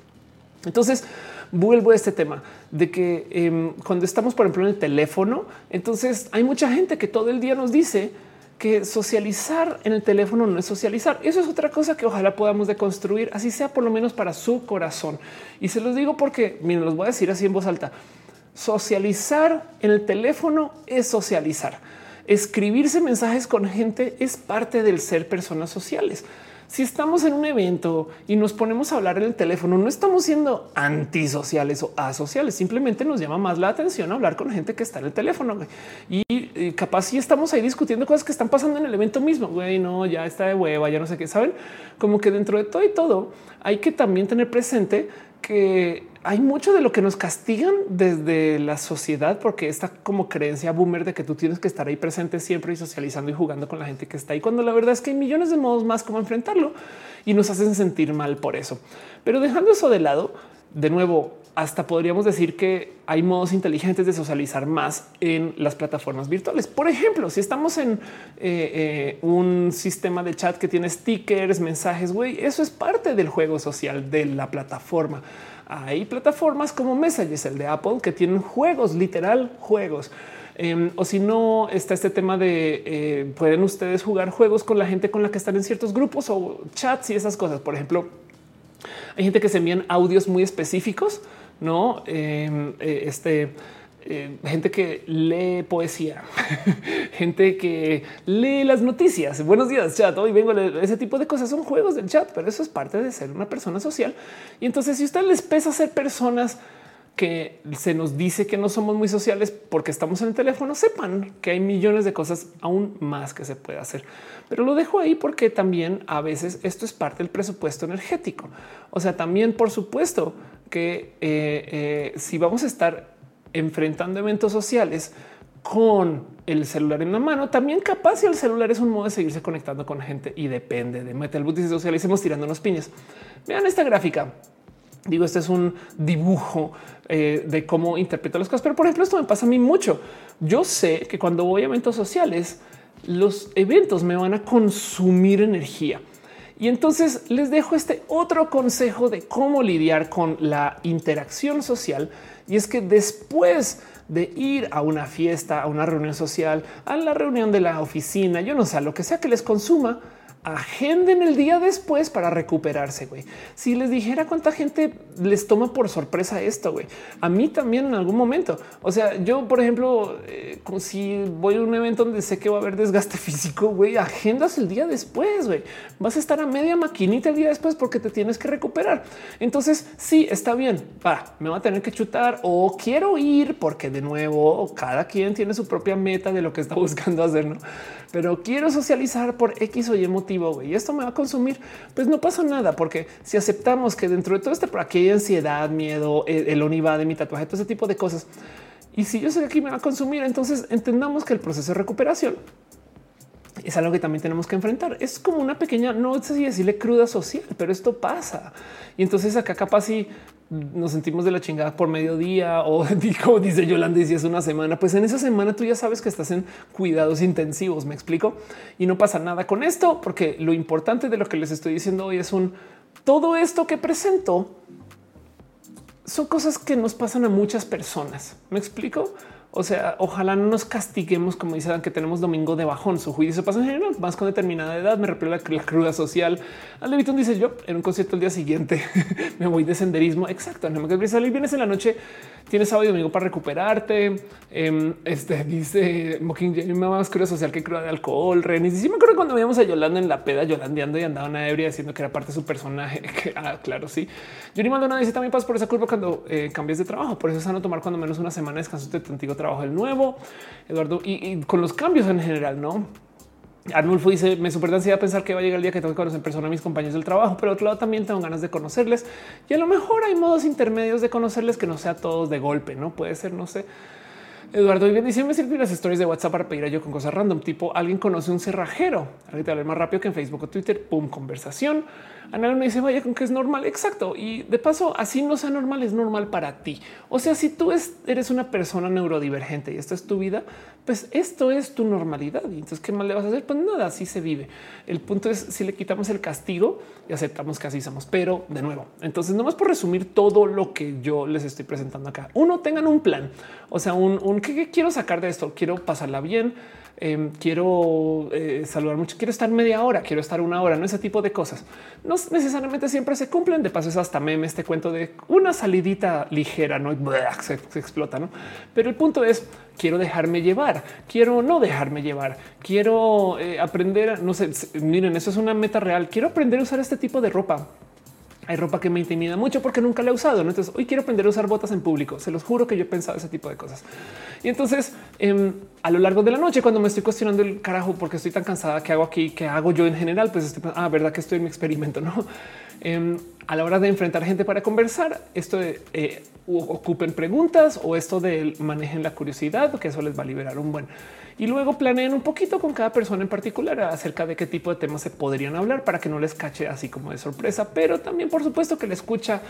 [SPEAKER 1] Entonces vuelvo a este tema de que em, cuando estamos, por ejemplo, en el teléfono, entonces hay mucha gente que todo el día nos dice que socializar en el teléfono no es socializar. Eso es otra cosa que ojalá podamos deconstruir, así sea por lo menos para su corazón. Y se los digo porque, miren, los voy a decir así en voz alta. Socializar en el teléfono es socializar. Escribirse mensajes con gente es parte del ser personas sociales si estamos en un evento y nos ponemos a hablar en el teléfono, no estamos siendo antisociales o asociales, simplemente nos llama más la atención hablar con gente que está en el teléfono y, capaz si estamos ahí discutiendo cosas que están pasando en el evento mismo. Güey, no, ya está de hueva, ya no sé qué saben. Como que dentro de todo y todo hay que también tener presente que hay mucho de lo que nos castigan desde la sociedad, porque esta como creencia boomer de que tú tienes que estar ahí presente siempre y socializando y jugando con la gente que está ahí, cuando la verdad es que hay millones de modos más como enfrentarlo y nos hacen sentir mal por eso. Pero dejando eso de lado, de nuevo, hasta podríamos decir que hay modos inteligentes de socializar más en las plataformas virtuales. Por ejemplo, si estamos en eh, eh, un sistema de chat que tiene stickers, mensajes, güey, eso es parte del juego social de la plataforma. Hay plataformas como Messages, el de Apple, que tienen juegos, literal juegos. Em, o si no está este tema de eh, pueden ustedes jugar juegos con la gente con la que están en ciertos grupos o chats y esas cosas. Por ejemplo, hay gente que se envían audios muy específicos, no? Em, eh, este eh, gente que lee poesía, gente que lee las noticias. Buenos días, chat. Hoy vengo ese tipo de cosas. Son juegos del chat, pero eso es parte de ser una persona social. Y entonces, si usted les pesa ser personas que se nos dice que no somos muy sociales porque estamos en el teléfono, sepan que hay millones de cosas aún más que se puede hacer. Pero lo dejo ahí porque también a veces esto es parte del presupuesto energético. O sea, también por supuesto que eh, eh, si vamos a estar enfrentando eventos sociales, con el celular en la mano, también capaz si el celular es un modo de seguirse conectando con gente y depende de Metal Booty socialicemos tirando unos piñas. Vean esta gráfica. Digo, este es un dibujo eh, de cómo interpreto las cosas, pero por ejemplo, esto me pasa a mí mucho. Yo sé que cuando voy a eventos sociales, los eventos me van a consumir energía. Y entonces les dejo este otro consejo de cómo lidiar con la interacción social. Y es que después de ir a una fiesta, a una reunión social, a la reunión de la oficina, yo no sé, lo que sea que les consuma, agenden el día después para recuperarse. güey. Si les dijera cuánta gente les toma por sorpresa esto, güey. A mí también en algún momento. O sea, yo, por ejemplo, eh, si voy a un evento donde sé que va a haber desgaste físico, güey, agendas el día después. güey. Vas a estar a media maquinita el día después porque te tienes que recuperar. Entonces, sí, está bien. Va, me va a tener que chutar o quiero ir porque de nuevo cada quien tiene su propia meta de lo que está buscando hacer. ¿no? Pero quiero socializar por X o Y motivo y esto me va a consumir, pues no pasa nada, porque si aceptamos que dentro de todo este por aquí hay ansiedad, miedo, el, el ONIVA de mi tatuaje, todo ese tipo de cosas. Y si yo sé que aquí me va a consumir, entonces entendamos que el proceso de recuperación es algo que también tenemos que enfrentar. Es como una pequeña, no sé si decirle cruda social, pero esto pasa. Y entonces acá capaz si nos sentimos de la chingada por mediodía o como dice Yolanda y si es una semana, pues en esa semana tú ya sabes que estás en cuidados intensivos, me explico, y no pasa nada con esto, porque lo importante de lo que les estoy diciendo hoy es un todo esto que presento son cosas que nos pasan a muchas personas. Me explico. O sea, ojalá no nos castiguemos, como dicen que tenemos domingo de bajón. Su juicio pasa en general, más con determinada edad. Me repele la, cruda social. Al Levitón dice yo en un concierto el día siguiente me voy de senderismo. Exacto. No me vienes en la noche tienes sábado y domingo para recuperarte. Eh, este dice Mocking más cruda social que cruda de alcohol. Renis. Sí me acuerdo cuando veíamos a Yolanda en la peda, yolandeando y andaba una ebria diciendo que era parte de su personaje. ah, claro, sí. Yuri Maldonado dice también pasas por esa curva cuando eh, cambias de trabajo. Por eso es sano tomar cuando menos una semana de descanso de tu antiguo trabajo del nuevo. Eduardo, y con los cambios en general, no? Arnulfo dice: Me super ansiedad pensar que va a llegar el día que tengo que conocer en persona a mis compañeros del trabajo, pero otro lado también tengo ganas de conocerles y a lo mejor hay modos intermedios de conocerles que no sea todos de golpe, no puede ser, no sé. Eduardo bien dice: Me sirven las stories de WhatsApp para pedir a yo con cosas random, tipo alguien conoce un cerrajero, alguien te habla más rápido que en Facebook o Twitter, pum, conversación. Ana me dice, vaya con que es normal. Exacto. Y de paso, así no sea normal, es normal para ti. O sea, si tú eres una persona neurodivergente y esta es tu vida, pues esto es tu normalidad. Y entonces, ¿qué más le vas a hacer? Pues nada, así se vive. El punto es si le quitamos el castigo y aceptamos que así somos. Pero de nuevo, entonces, nomás por resumir todo lo que yo les estoy presentando acá, uno tengan un plan. O sea, un, un ¿qué, quiero sacar de esto? Quiero pasarla bien Em, quiero eh, saludar mucho, quiero estar media hora, quiero estar una hora, no ese tipo de cosas. No necesariamente siempre se cumplen. De paso, es hasta meme este cuento de una salidita ligera, no se, explota, no? Pero el punto es quiero dejarme llevar, quiero no dejarme llevar, quiero eh, aprender. No sé, miren, eso es una meta real. Quiero aprender a usar este tipo de ropa hay ropa que me intimida mucho porque nunca la he usado. Entonces hoy quiero aprender a usar botas en público. Se los juro que yo he pensado ese tipo de cosas. Y entonces em, a lo largo de la noche, cuando me estoy cuestionando el carajo, porque estoy tan cansada, ¿qué hago aquí? ¿Qué hago yo en general? Pues estoy, ah, verdad que estoy en mi experimento, no? Em, a la hora de enfrentar gente para conversar, esto de eh, ocupen preguntas o esto de manejen la curiosidad, que eso les va a liberar un buen y luego planeen un poquito con cada persona en particular acerca de qué tipo de temas se podrían hablar para que no les cache así como de sorpresa, pero también por supuesto que la escucha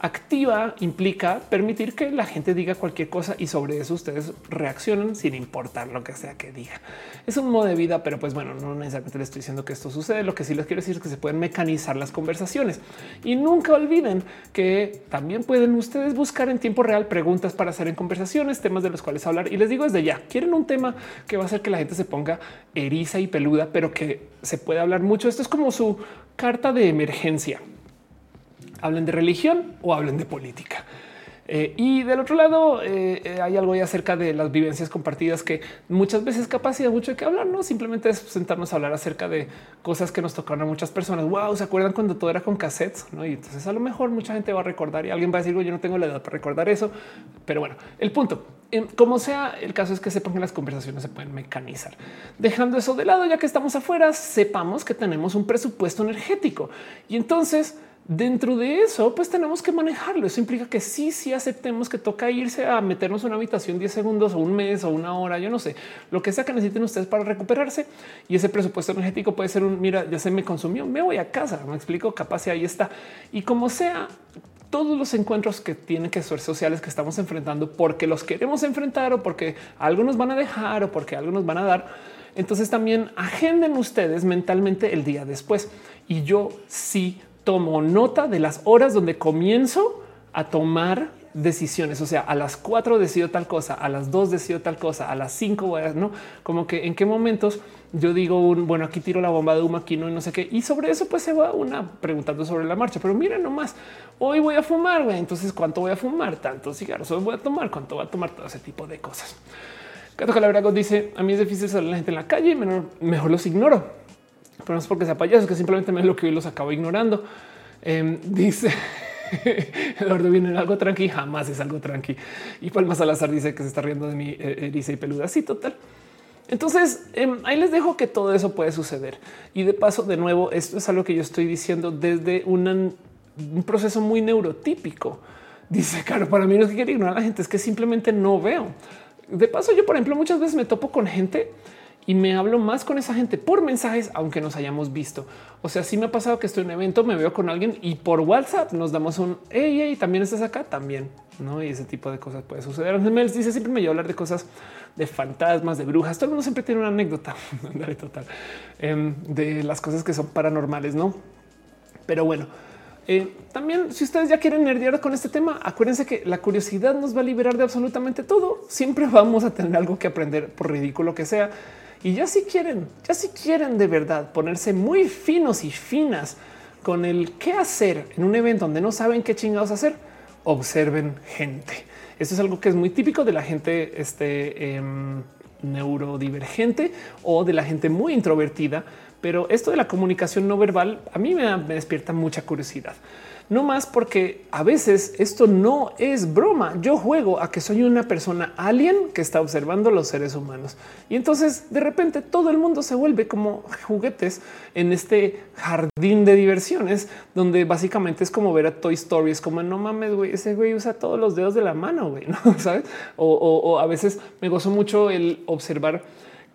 [SPEAKER 1] activa implica permitir que la gente diga cualquier cosa y sobre eso ustedes reaccionan sin importar lo que sea que diga. Es un modo de vida, pero pues bueno, no necesariamente les estoy diciendo que esto sucede. Lo que sí les quiero decir es que se pueden mecanizar las conversaciones y nunca olviden que también pueden ustedes buscar en tiempo real preguntas para hacer en conversaciones, temas de los cuales hablar. Y les digo desde ya, quieren un tema que va a hacer que la gente se ponga eriza y peluda, pero que se puede hablar mucho. Esto es como su carta de emergencia. Hablen de religión o hablen de política. Eh, y del otro lado eh, eh, hay algo ahí acerca de las vivencias compartidas que muchas veces y mucho de que hablar, no simplemente es sentarnos a hablar acerca de cosas que nos tocaron a muchas personas. Wow, se acuerdan cuando todo era con cassettes, ¿no? Y entonces a lo mejor mucha gente va a recordar y alguien va a decir, yo no tengo la edad para recordar eso. Pero bueno, el punto, como sea, el caso es que sepan que las conversaciones se pueden mecanizar. Dejando eso de lado, ya que estamos afuera, sepamos que tenemos un presupuesto energético y entonces Dentro de eso, pues tenemos que manejarlo. Eso implica que sí, sí aceptemos que toca irse a meternos en una habitación 10 segundos o un mes o una hora, yo no sé, lo que sea que necesiten ustedes para recuperarse. Y ese presupuesto energético puede ser un, mira, ya se me consumió, me voy a casa, me explico, capaz y ahí está. Y como sea, todos los encuentros que tienen que ser sociales que estamos enfrentando porque los queremos enfrentar o porque algo nos van a dejar o porque algo nos van a dar. Entonces también agenden ustedes mentalmente el día después. Y yo sí tomo nota de las horas donde comienzo a tomar decisiones. O sea, a las cuatro decido tal cosa, a las dos decido tal cosa, a las cinco, no como que en qué momentos yo digo un bueno, aquí tiro la bomba de humo, aquí no, y no sé qué. Y sobre eso, pues se va una preguntando sobre la marcha. Pero miren nomás, hoy voy a fumar. güey. Entonces, cuánto voy a fumar? Tantos cigarros hoy voy a tomar, cuánto voy a tomar todo ese tipo de cosas. Cato Calabrago dice: A mí es difícil salir la gente en la calle, y mejor los ignoro pero no es porque sea payaso, es que simplemente me lo que hoy los acabo ignorando. Em, dice Eduardo viene algo tranqui, jamás es algo tranqui. Y Palma Salazar dice que se está riendo de mi eh, eriza y peluda. Sí, total. Entonces em, ahí les dejo que todo eso puede suceder. Y de paso, de nuevo, esto es algo que yo estoy diciendo desde un proceso muy neurotípico. Dice, claro, para mí no es que quiera ignorar a la gente, es que simplemente no veo. De paso, yo, por ejemplo, muchas veces me topo con gente y me hablo más con esa gente por mensajes, aunque nos hayamos visto. O sea, sí me ha pasado que estoy en un evento, me veo con alguien y por WhatsApp nos damos un hey, hey, también estás acá, también no? Y ese tipo de cosas puede suceder. Ángel dice siempre me lleva a hablar de cosas de fantasmas, de brujas. Todo el mundo siempre tiene una anécdota total em, de las cosas que son paranormales, no? Pero bueno, eh, también, si ustedes ya quieren nerdear con este tema, acuérdense que la curiosidad nos va a liberar de absolutamente todo. Siempre vamos a tener algo que aprender, por ridículo que sea. Y ya si quieren, ya si quieren de verdad ponerse muy finos y finas con el qué hacer en un evento donde no saben qué chingados hacer, observen gente. Esto es algo que es muy típico de la gente este, em, neurodivergente o de la gente muy introvertida. Pero esto de la comunicación no verbal a mí me despierta mucha curiosidad no más porque a veces esto no es broma. Yo juego a que soy una persona alien que está observando los seres humanos y entonces de repente todo el mundo se vuelve como juguetes en este jardín de diversiones donde básicamente es como ver a Toy Story. Es como no mames, güey, ese güey usa todos los dedos de la mano, güey, no sabes? O, o a veces me gozo mucho el observar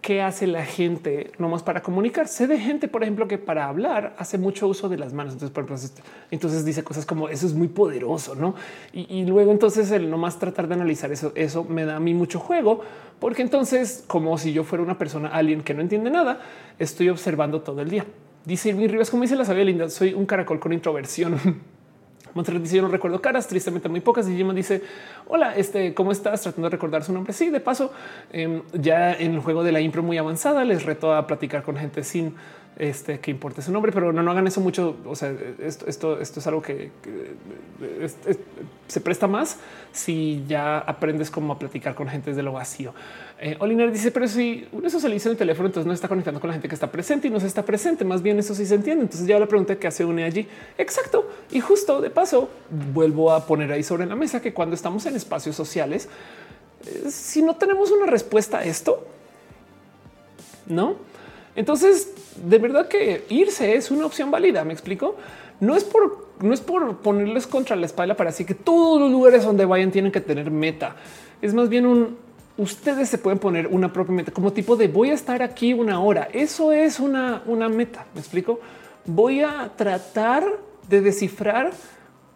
[SPEAKER 1] qué hace la gente nomás para comunicar. Sé de gente, por ejemplo, que para hablar hace mucho uso de las manos. Entonces, por ejemplo, entonces dice cosas como eso es muy poderoso, no? Y, luego, entonces, el nomás tratar de analizar eso, eso me da a mí mucho juego, porque entonces, como si yo fuera una persona, alguien que no entiende nada, estoy observando todo el día. Dice Irving Rivas, como dice la sabia linda, soy un caracol con introversión. Montreal dice yo no recuerdo caras, tristemente muy pocas. Y Jim dice hola, este cómo estás tratando de recordar su nombre. Sí, de paso, em, ya en el juego de la impro muy avanzada les reto a platicar con gente sin este, que importe su nombre, pero no, no hagan eso mucho. O sea, esto, esto, esto es algo que, se presta más si ya aprendes cómo a platicar con gente desde lo vacío. Eh, dice, pero si uno dice en el teléfono, entonces no está conectando con la gente que está presente y no se está presente. Más bien eso sí se entiende. Entonces ya la pregunta que hace une allí. Exacto. Y justo de paso vuelvo a poner ahí sobre la mesa que cuando estamos en espacios sociales, eh, si no tenemos una respuesta a esto, no? Entonces, de verdad que irse es una opción válida. Me explico. No es por no es por ponerles contra la espalda para así que todos los lugares donde vayan tienen que tener meta. Es más bien un ustedes se pueden poner una propia meta como tipo de voy a estar aquí una hora. Eso es una, una meta. Me explico. Voy a tratar de descifrar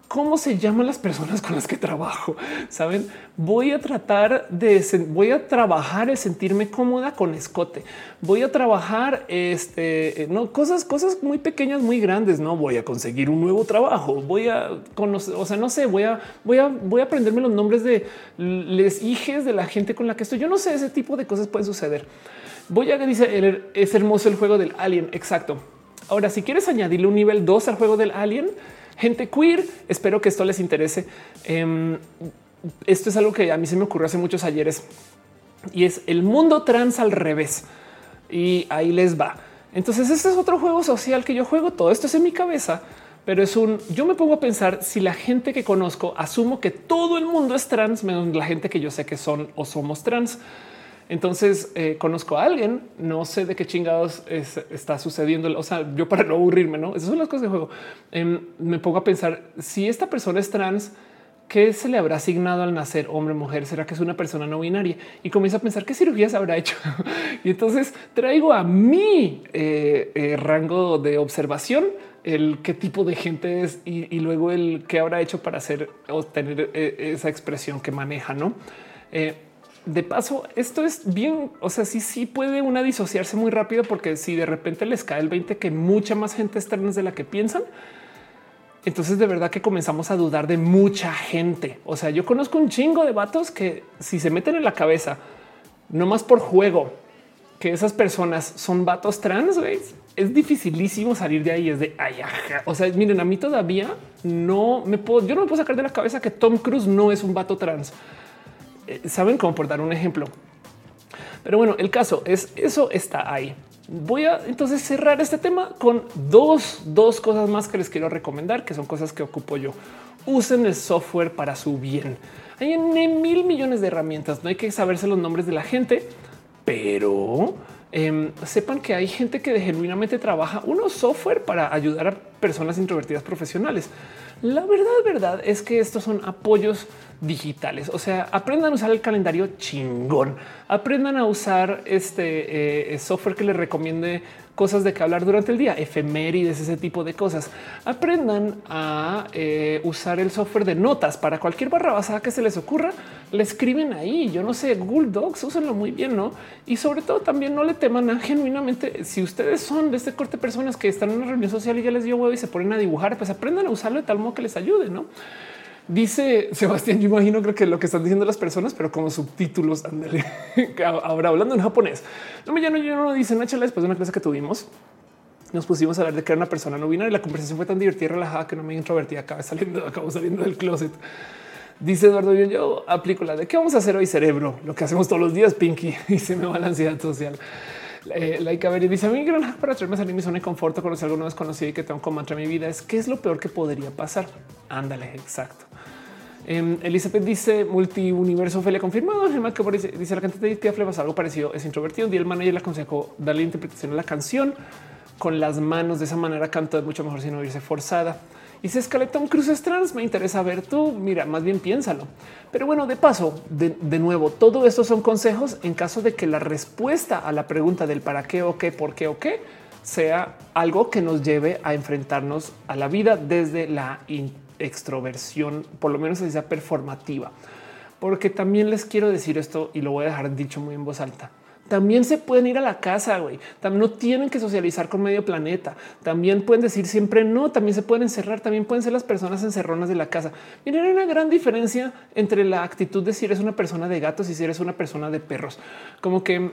[SPEAKER 1] cómo se llaman las personas con las que trabajo. Saben, voy a tratar de, voy a trabajar el sentirme cómoda con escote. Voy a trabajar este, eh, no cosas, cosas muy pequeñas, muy grandes. No voy a conseguir un nuevo trabajo. Voy a conocer, o sea, no sé, voy a, voy a, voy a aprenderme los nombres de les hijes de la gente con la que estoy. Yo no sé, ese tipo de cosas pueden suceder. Voy a dice es hermoso el juego del alien. Exacto. Ahora, si quieres añadirle un nivel 2 al juego del alien, gente queer. Espero que esto les interese. Em, esto es algo que a mí se me ocurrió hace muchos ayeres y es el mundo trans al revés. Y ahí les va. Entonces, este es otro juego social que yo juego. Todo esto es en mi cabeza, pero es un yo me pongo a pensar si la gente que conozco asumo que todo el mundo es trans, menos la gente que yo sé que son o somos trans. Entonces eh, conozco a alguien, no sé de qué chingados está sucediendo. O sea, yo para no aburrirme, no? Esas son las cosas de juego. Em, me pongo a pensar si esta persona es trans, ¿qué se le habrá asignado al nacer hombre, mujer? ¿Será que es una persona no binaria? Y comienzo a pensar qué cirugías habrá hecho. y entonces traigo a mi eh, eh, rango de observación el qué tipo de gente es y, luego el qué habrá hecho para hacer o tener esa expresión que maneja, no? De paso, esto es bien, o sea, sí, sí puede una disociarse muy rápido porque si de repente les cae el 20 que mucha más gente es trans de la que piensan, entonces de verdad que comenzamos a dudar de mucha gente. O sea, yo conozco un chingo de vatos que si se meten en la cabeza, no más por juego, que esas personas son vatos trans, es dificilísimo salir de ahí. Es de ay, O sea, miren, a mí todavía no me puedo, yo no me puedo sacar de la cabeza que Tom Cruise no es un vato trans. Eh, saben cómo por dar un ejemplo. Pero bueno, el caso es eso está ahí. Voy a entonces cerrar este tema con dos, dos cosas más que les quiero recomendar, que son cosas que ocupo yo. Usen el software para su bien. Hay mil millones de herramientas. No hay que saberse los nombres de la gente, pero em, sepan que hay gente que genuinamente trabaja unos software para ayudar a personas introvertidas profesionales. La verdad, verdad es que estos son apoyos digitales. O sea, aprendan a usar el calendario chingón, aprendan a usar este eh, software que les recomiende cosas de que hablar durante el día, efemérides, ese tipo de cosas. Aprendan a eh, usar el software de notas para cualquier barra basada que se les ocurra. Le escriben ahí. Yo no sé, Google Docs, úsenlo muy bien, no? Y sobre todo también no le teman a genuinamente. Si ustedes son de este corte personas que están en una reunión social y ya les dio huevo y se ponen a dibujar, pues aprendan a usarlo de tal modo que les ayude, no? Dice Sebastián, yo imagino creo que lo que están diciendo las personas, pero como subtítulos, ándale. Ahora hablando en japonés. No me llano, yo no dice Nacha después de una clase que tuvimos. Nos pusimos a hablar de que era una persona no binaria la conversación fue tan divertida y relajada que no me introvertí. Saliendo, acabo saliendo del closet. Dice Eduardo, yo, yo aplico la de qué vamos a hacer hoy cerebro, lo que hacemos todos los días, Pinky, y se me va la ansiedad social. Eh, Laika Beri dice a mí gran para traerme a salir mi zona de confort, conocer algo desconocido y que tengo como mantra mi vida es qué es lo peor que podría pasar. Ándale, exacto. Eh, Elizabeth dice multiuniverso Ophelia confirmado. Dice, dice la cantante de Piaf algo parecido. Es introvertido. Y el manager le aconsejó darle interpretación a la canción con las manos. De esa manera canto es mucho mejor sin oírse forzada. Si Escaletón Cruces Trans, me interesa ver tú. Mira, más bien piénsalo. Pero bueno, de paso, de, de, nuevo, todo esto son consejos en caso de que la respuesta a la pregunta del para qué o qué, por qué o qué sea algo que nos lleve a enfrentarnos a la vida desde la extroversión, por lo menos sea performativa. Porque también les quiero decir esto y lo voy a dejar dicho muy en voz alta. También se pueden ir a la casa, güey. También no tienen que socializar con medio planeta. También pueden decir siempre no. También se pueden encerrar. También pueden ser las personas encerronas de la casa. Miren, hay una gran diferencia entre la actitud de si eres una persona de gatos y si eres una persona de perros. Como que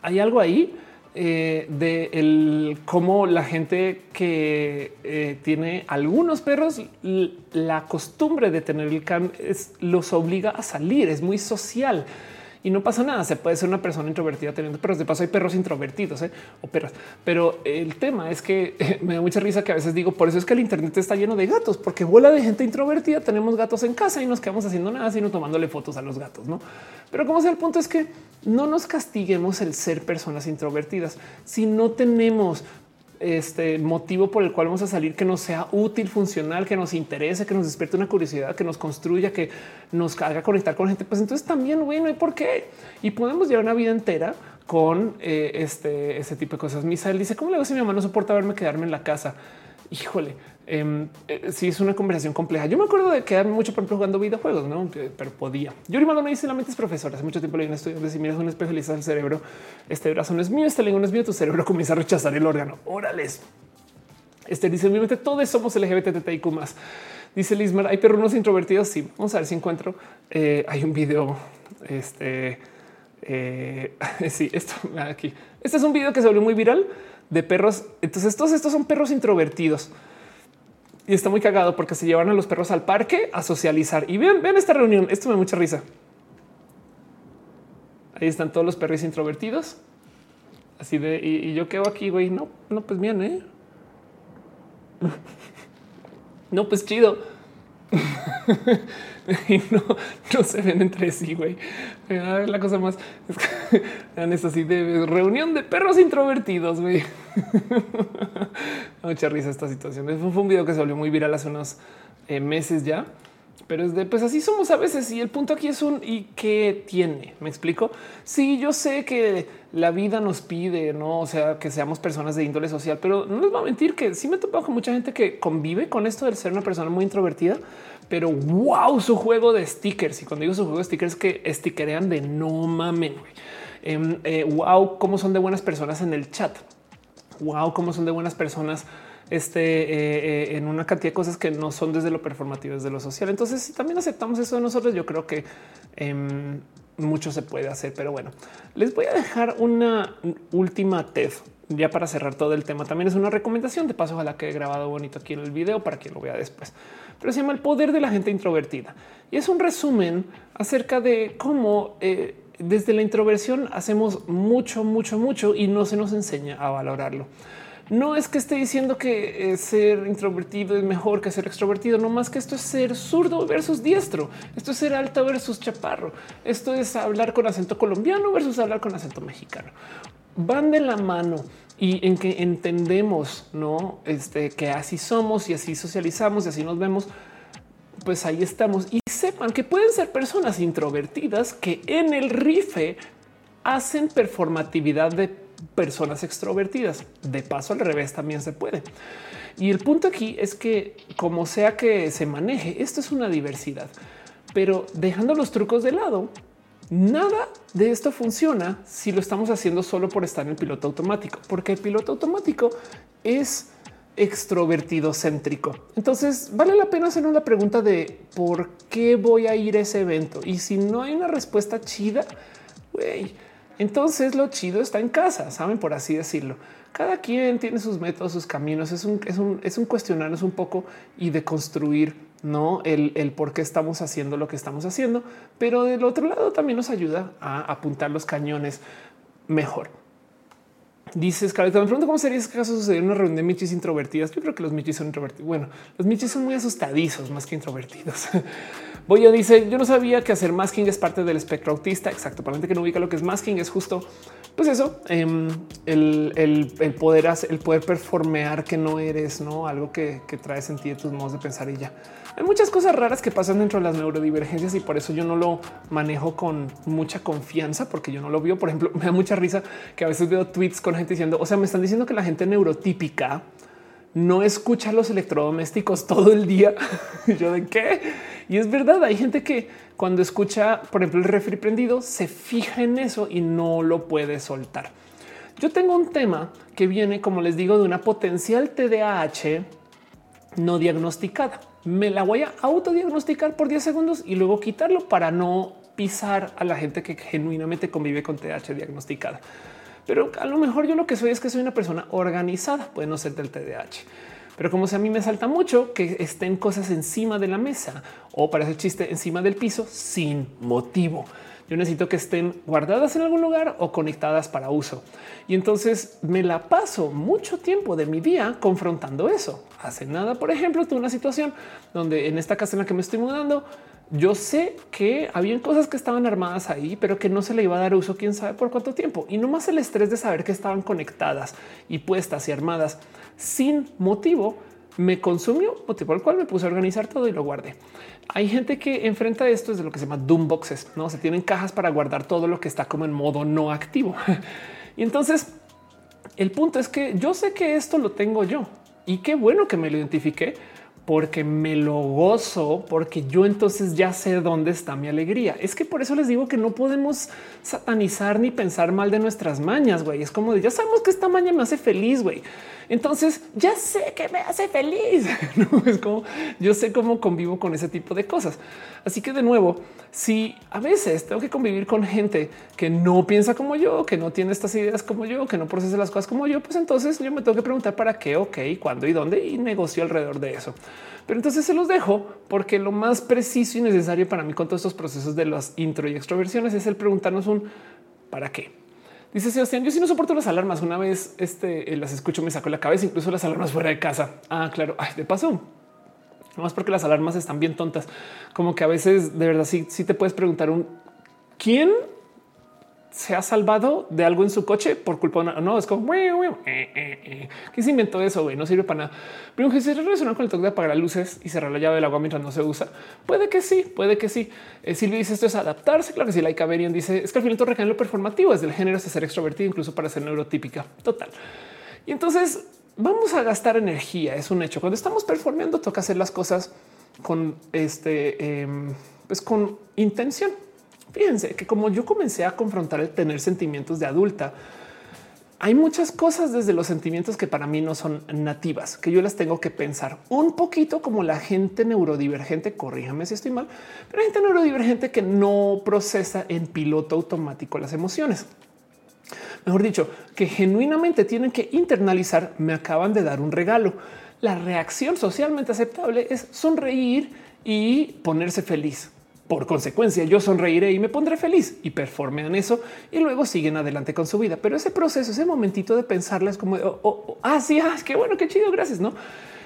[SPEAKER 1] hay algo ahí eh, de el, cómo la gente que eh, tiene algunos perros, la costumbre de tener el can es, los obliga a salir, es muy social y no pasa nada. Se puede ser una persona introvertida teniendo perros. De paso, hay perros introvertidos ¿eh? o perras. Pero el tema es que me da mucha risa que a veces digo por eso es que el Internet está lleno de gatos, porque bola de gente introvertida. Tenemos gatos en casa y nos quedamos haciendo nada, sino tomándole fotos a los gatos. No, pero como sea, el punto es que no nos castiguemos el ser personas introvertidas. Si no tenemos este motivo por el cual vamos a salir que nos sea útil, funcional, que nos interese, que nos despierte una curiosidad, que nos construya, que nos haga conectar con gente, pues entonces también, bueno, ¿y por qué? Y podemos llevar una vida entera con eh, este, ese tipo de cosas. Misael dice, ¿cómo le hago si mi mamá no soporta verme quedarme en la casa? Híjole, eh, sí es una conversación compleja. Yo me acuerdo de quedarme mucho, por jugando videojuegos, ¿no? pero podía. Yuri me dice la mente es profesora. Hace mucho tiempo leí un estudio donde si miras un espejo y el cerebro, este brazo no es mío, este lengua no es mío, tu cerebro comienza a rechazar el órgano. Órales. Este dice, obviamente todos somos LGBTTIQ. Dice Lismar, hay perros introvertidos. Sí, vamos a ver si encuentro. Eh, hay un video. Este eh, sí, esto aquí. Este es un video que se volvió muy viral de perros. Entonces, todos estos son perros introvertidos y está muy cagado porque se llevan a los perros al parque a socializar. Y ven, ven esta reunión. Esto me da mucha risa. Ahí están todos los perros introvertidos. Así de y, yo quedo aquí, güey. No, no, pues bien, eh. no, pues chido. y no, no se ven entre sí, güey. La cosa más es que así de reunión de perros introvertidos, güey. Mucha risa esta situación. Fue un video que se volvió muy viral hace unos eh, meses ya pero es de pues así somos a veces. Y el punto aquí es un y qué tiene. Me explico. Sí, yo sé que la vida nos pide, no? O sea, que seamos personas de índole social, pero no les voy a mentir que sí me he topado con mucha gente que convive con esto del ser una persona muy introvertida, pero wow, su juego de stickers. Y cuando digo su juego de stickers, que stickerean de no mamen. Em, eh, wow, cómo son de buenas personas en el chat. Wow, cómo son de buenas personas este, eh, eh, en una cantidad de cosas que no son desde lo performativo, desde lo social. Entonces, si también aceptamos eso de nosotros, yo creo que em, mucho se puede hacer. Pero bueno, les voy a dejar una última TED ya para cerrar todo el tema. También es una recomendación de paso, ojalá que he grabado bonito aquí en el video para quien lo vea después. Pero se llama El poder de la gente introvertida y es un resumen acerca de cómo eh, desde la introversión hacemos mucho, mucho, mucho y no se nos enseña a valorarlo. No es que esté diciendo que eh, ser introvertido es mejor que ser extrovertido, no más que esto es ser zurdo versus diestro. Esto es ser alto versus chaparro. Esto es hablar con acento colombiano versus hablar con acento mexicano. Van de la mano y en que entendemos no este, que así somos y así socializamos y así nos vemos. Pues ahí estamos y sepan que pueden ser personas introvertidas que en el rife hacen performatividad de personas extrovertidas. De paso, al revés también se puede. Y el punto aquí es que como sea que se maneje, esto es una diversidad, pero dejando los trucos de lado, nada de esto funciona si lo estamos haciendo solo por estar en el piloto automático, porque el piloto automático es extrovertido céntrico. Entonces vale la pena hacer una pregunta de por qué voy a ir a ese evento. Y si no hay una respuesta chida, güey, entonces lo chido está en casa, saben, por así decirlo. Cada quien tiene sus métodos, sus caminos. Es un, es un, es un cuestionarnos un poco y de construir no el, el, por qué estamos haciendo lo que estamos haciendo, pero del otro lado también nos ayuda a apuntar los cañones mejor. Dices, Carlos, me pregunto cómo sería ese caso suceder una reunión de michis introvertidas. Yo creo que los michis son introvertidos. Bueno, los michis son muy asustadizos más que introvertidos. Boyo dice: Yo no sabía que hacer masking es parte del espectro autista. Exacto. Para la gente que no ubica lo que es masking, es justo pues eso, em, el, el, poder hacer, el poder performear que no eres, no algo que, que traes tus modos de pensar y ya. Hay muchas cosas raras que pasan dentro de las neurodivergencias y por eso yo no lo manejo con mucha confianza, porque yo no lo veo. Por ejemplo, me da mucha risa que a veces veo tweets con gente diciendo, o sea, me están diciendo que la gente neurotípica no escucha los electrodomésticos todo el día. yo de qué? Y es verdad, hay gente que cuando escucha, por ejemplo, el refri prendido, se fija en eso y no lo puede soltar. Yo tengo un tema que viene, como les digo, de una potencial TDAH no diagnosticada. Me la voy a autodiagnosticar por 10 segundos y luego quitarlo para no pisar a la gente que genuinamente convive con TDAH diagnosticada. Pero a lo mejor yo lo que soy es que soy una persona organizada, puede no ser del TDAH. Pero como si a mí me salta mucho que estén cosas encima de la mesa o para ese chiste encima del piso sin motivo. Yo necesito que estén guardadas en algún lugar o conectadas para uso. Y entonces me la paso mucho tiempo de mi día confrontando eso. Hace nada, por ejemplo, tuve una situación donde en esta casa en la que me estoy mudando, yo sé que habían cosas que estaban armadas ahí, pero que no se le iba a dar uso quién sabe por cuánto tiempo. Y no más el estrés de saber que estaban conectadas y puestas y armadas sin motivo me consumió, motivo el cual me puse a organizar todo y lo guardé. Hay gente que enfrenta esto desde lo que se llama doom boxes, no se tienen cajas para guardar todo lo que está como en modo no activo. y entonces el punto es que yo sé que esto lo tengo yo y qué bueno que me lo identifiqué porque me lo gozo, porque yo entonces ya sé dónde está mi alegría. Es que por eso les digo que no podemos satanizar ni pensar mal de nuestras mañas, güey. Es como de ya sabemos que esta maña me hace feliz, güey. Entonces ya sé que me hace feliz. es como yo sé cómo convivo con ese tipo de cosas. Así que de nuevo, si a veces tengo que convivir con gente que no piensa como yo, que no tiene estas ideas como yo, que no procesa las cosas como yo, pues entonces yo me tengo que preguntar para qué, ok, cuándo y dónde y negocio alrededor de eso. Pero entonces se los dejo porque lo más preciso y necesario para mí con todos estos procesos de las intro y extroversiones es el preguntarnos un para qué. Dice Sebastián, yo sí no soporto las alarmas. Una vez este, eh, las escucho, me saco la cabeza, incluso las alarmas fuera de casa. Ah, claro. Ay, de paso, más porque las alarmas están bien tontas. Como que a veces de verdad sí, sí te puedes preguntar un quién se ha salvado de algo en su coche por culpa de no es como eh, eh, eh. ¿Qué se inventó eso? No sirve para nada. Pero que se relaciona con el toque de apagar luces y cerrar la llave del agua mientras no se usa. Puede que sí, puede que sí. Silvia dice esto es adaptarse. Claro que sí. Laika Berian dice es que al final todo recae en lo performativo, es del género hasta ser extrovertido, incluso para ser neurotípica. Total. Y entonces vamos a gastar energía. Es un hecho. Cuando estamos performando, toca hacer las cosas con este, em, pues con intención Fíjense que como yo comencé a confrontar el tener sentimientos de adulta, hay muchas cosas desde los sentimientos que para mí no son nativas, que yo las tengo que pensar un poquito como la gente neurodivergente, corríjame si estoy mal, pero gente neurodivergente que no procesa en piloto automático las emociones. Mejor dicho, que genuinamente tienen que internalizar, me acaban de dar un regalo. La reacción socialmente aceptable es sonreír y ponerse feliz. Por consecuencia, yo sonreiré y me pondré feliz y performean eso y luego siguen adelante con su vida. Pero ese proceso, ese momentito de pensarles como, oh, oh, oh, ah, sí, ah, qué bueno, qué chido, gracias, ¿no?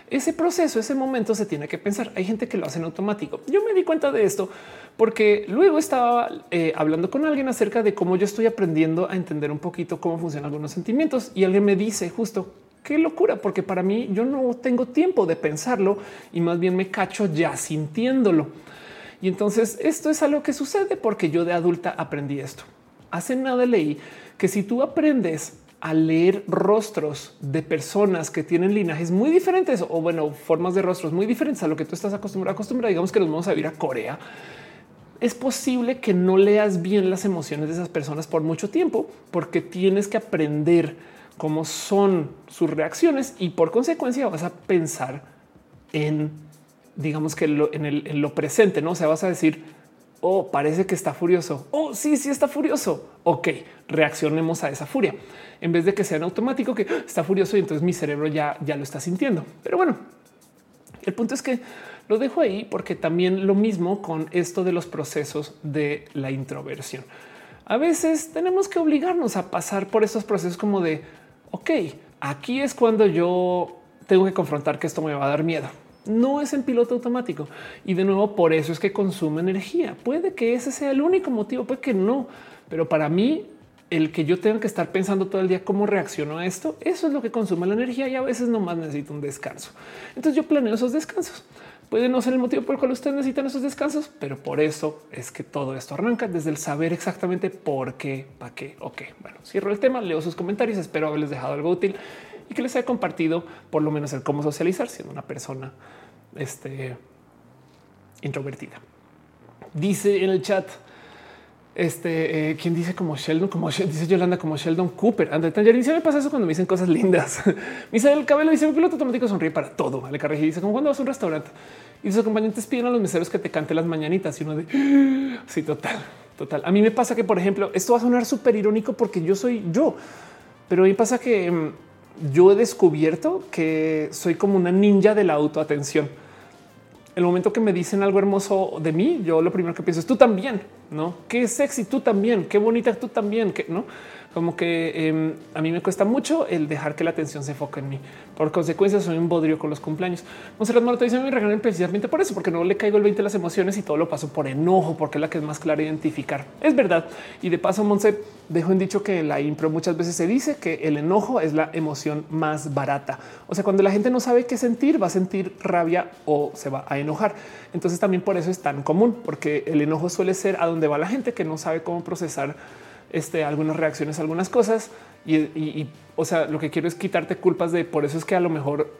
[SPEAKER 1] Ese proceso, ese momento se tiene que pensar. Hay gente que lo hace en automático. Yo me di cuenta de esto porque luego estaba eh, hablando con alguien acerca de cómo yo estoy aprendiendo a entender un poquito cómo funcionan algunos sentimientos y alguien me dice justo qué locura, porque para mí yo no tengo tiempo de pensarlo y más bien me cacho ya sintiéndolo. Y entonces esto es algo que sucede porque yo de adulta aprendí esto. Hace nada leí que si tú aprendes a leer rostros de personas que tienen linajes muy diferentes o bueno, formas de rostros muy diferentes a lo que tú estás acostumbrado, acostumbrado, digamos que nos vamos a ir a Corea, es posible que no leas bien las emociones de esas personas por mucho tiempo porque tienes que aprender cómo son sus reacciones y por consecuencia vas a pensar en digamos que en, lo presente, no o sea, vas a decir, oh, parece que está furioso. Oh, sí, sí está furioso. Ok, reaccionemos a esa furia en vez de que sea en automático que está furioso y entonces mi cerebro ya, ya lo está sintiendo. Pero bueno, el punto es que lo dejo ahí porque también lo mismo con esto de los procesos de la introversión. A veces tenemos que obligarnos a pasar por esos procesos como de, ok, aquí es cuando yo tengo que confrontar que esto me va a dar miedo no es en piloto automático. Y de nuevo, por eso es que consume energía. Puede que ese sea el único motivo, puede que no. Pero para mí, el que yo tenga que estar pensando todo el día cómo reacciono a esto, eso es lo que consume la energía y a veces nomás necesito un descanso. Entonces yo planeo esos descansos. Puede no ser el motivo por el cual ustedes necesitan esos descansos, pero por eso es que todo esto arranca desde el saber exactamente por qué, para qué, ok. Bueno, cierro el tema, leo sus comentarios, espero haberles dejado algo útil y que les haya compartido por lo menos el cómo socializar siendo una persona este, introvertida. Dice en el chat, este, eh, quien dice como Sheldon, como dice Yolanda, como Sheldon Cooper. André Tangerin, me pasa eso cuando me dicen cosas lindas. dice el cabello dice mi piloto automático sonríe para todo. Vale, Carreji dice como cuando vas a un restaurante y sus acompañantes piden a los meseros que te cante las mañanitas y uno de sí, total, total. A mí me pasa que, por ejemplo, esto va a sonar súper irónico porque yo soy yo, pero a mí pasa que mm, yo he descubierto que soy como una ninja de la autoatención. El momento que me dicen algo hermoso de mí, yo lo primero que pienso es tú también, no? Qué sexy tú también, qué bonita tú también, que no? Como que em, a mí me cuesta mucho el dejar que la atención se enfoque en mí. Por consecuencia, soy un bodrio con los cumpleaños. Monserrat Marto dice: Me regalan precisamente por eso, porque no le caigo el 20 de las emociones y todo lo paso por enojo, porque es la que es más clara identificar. Es verdad. Y de paso, Monse dejo en dicho que la impro muchas veces se dice que el enojo es la emoción más barata. O sea, cuando la gente no sabe qué sentir, va a sentir rabia o se va a enojar. Entonces, también por eso es tan común, porque el enojo suele ser a donde va la gente que no sabe cómo procesar este, algunas reacciones, algunas cosas. Y, o sea, lo que quiero es quitarte culpas de por eso es que a lo mejor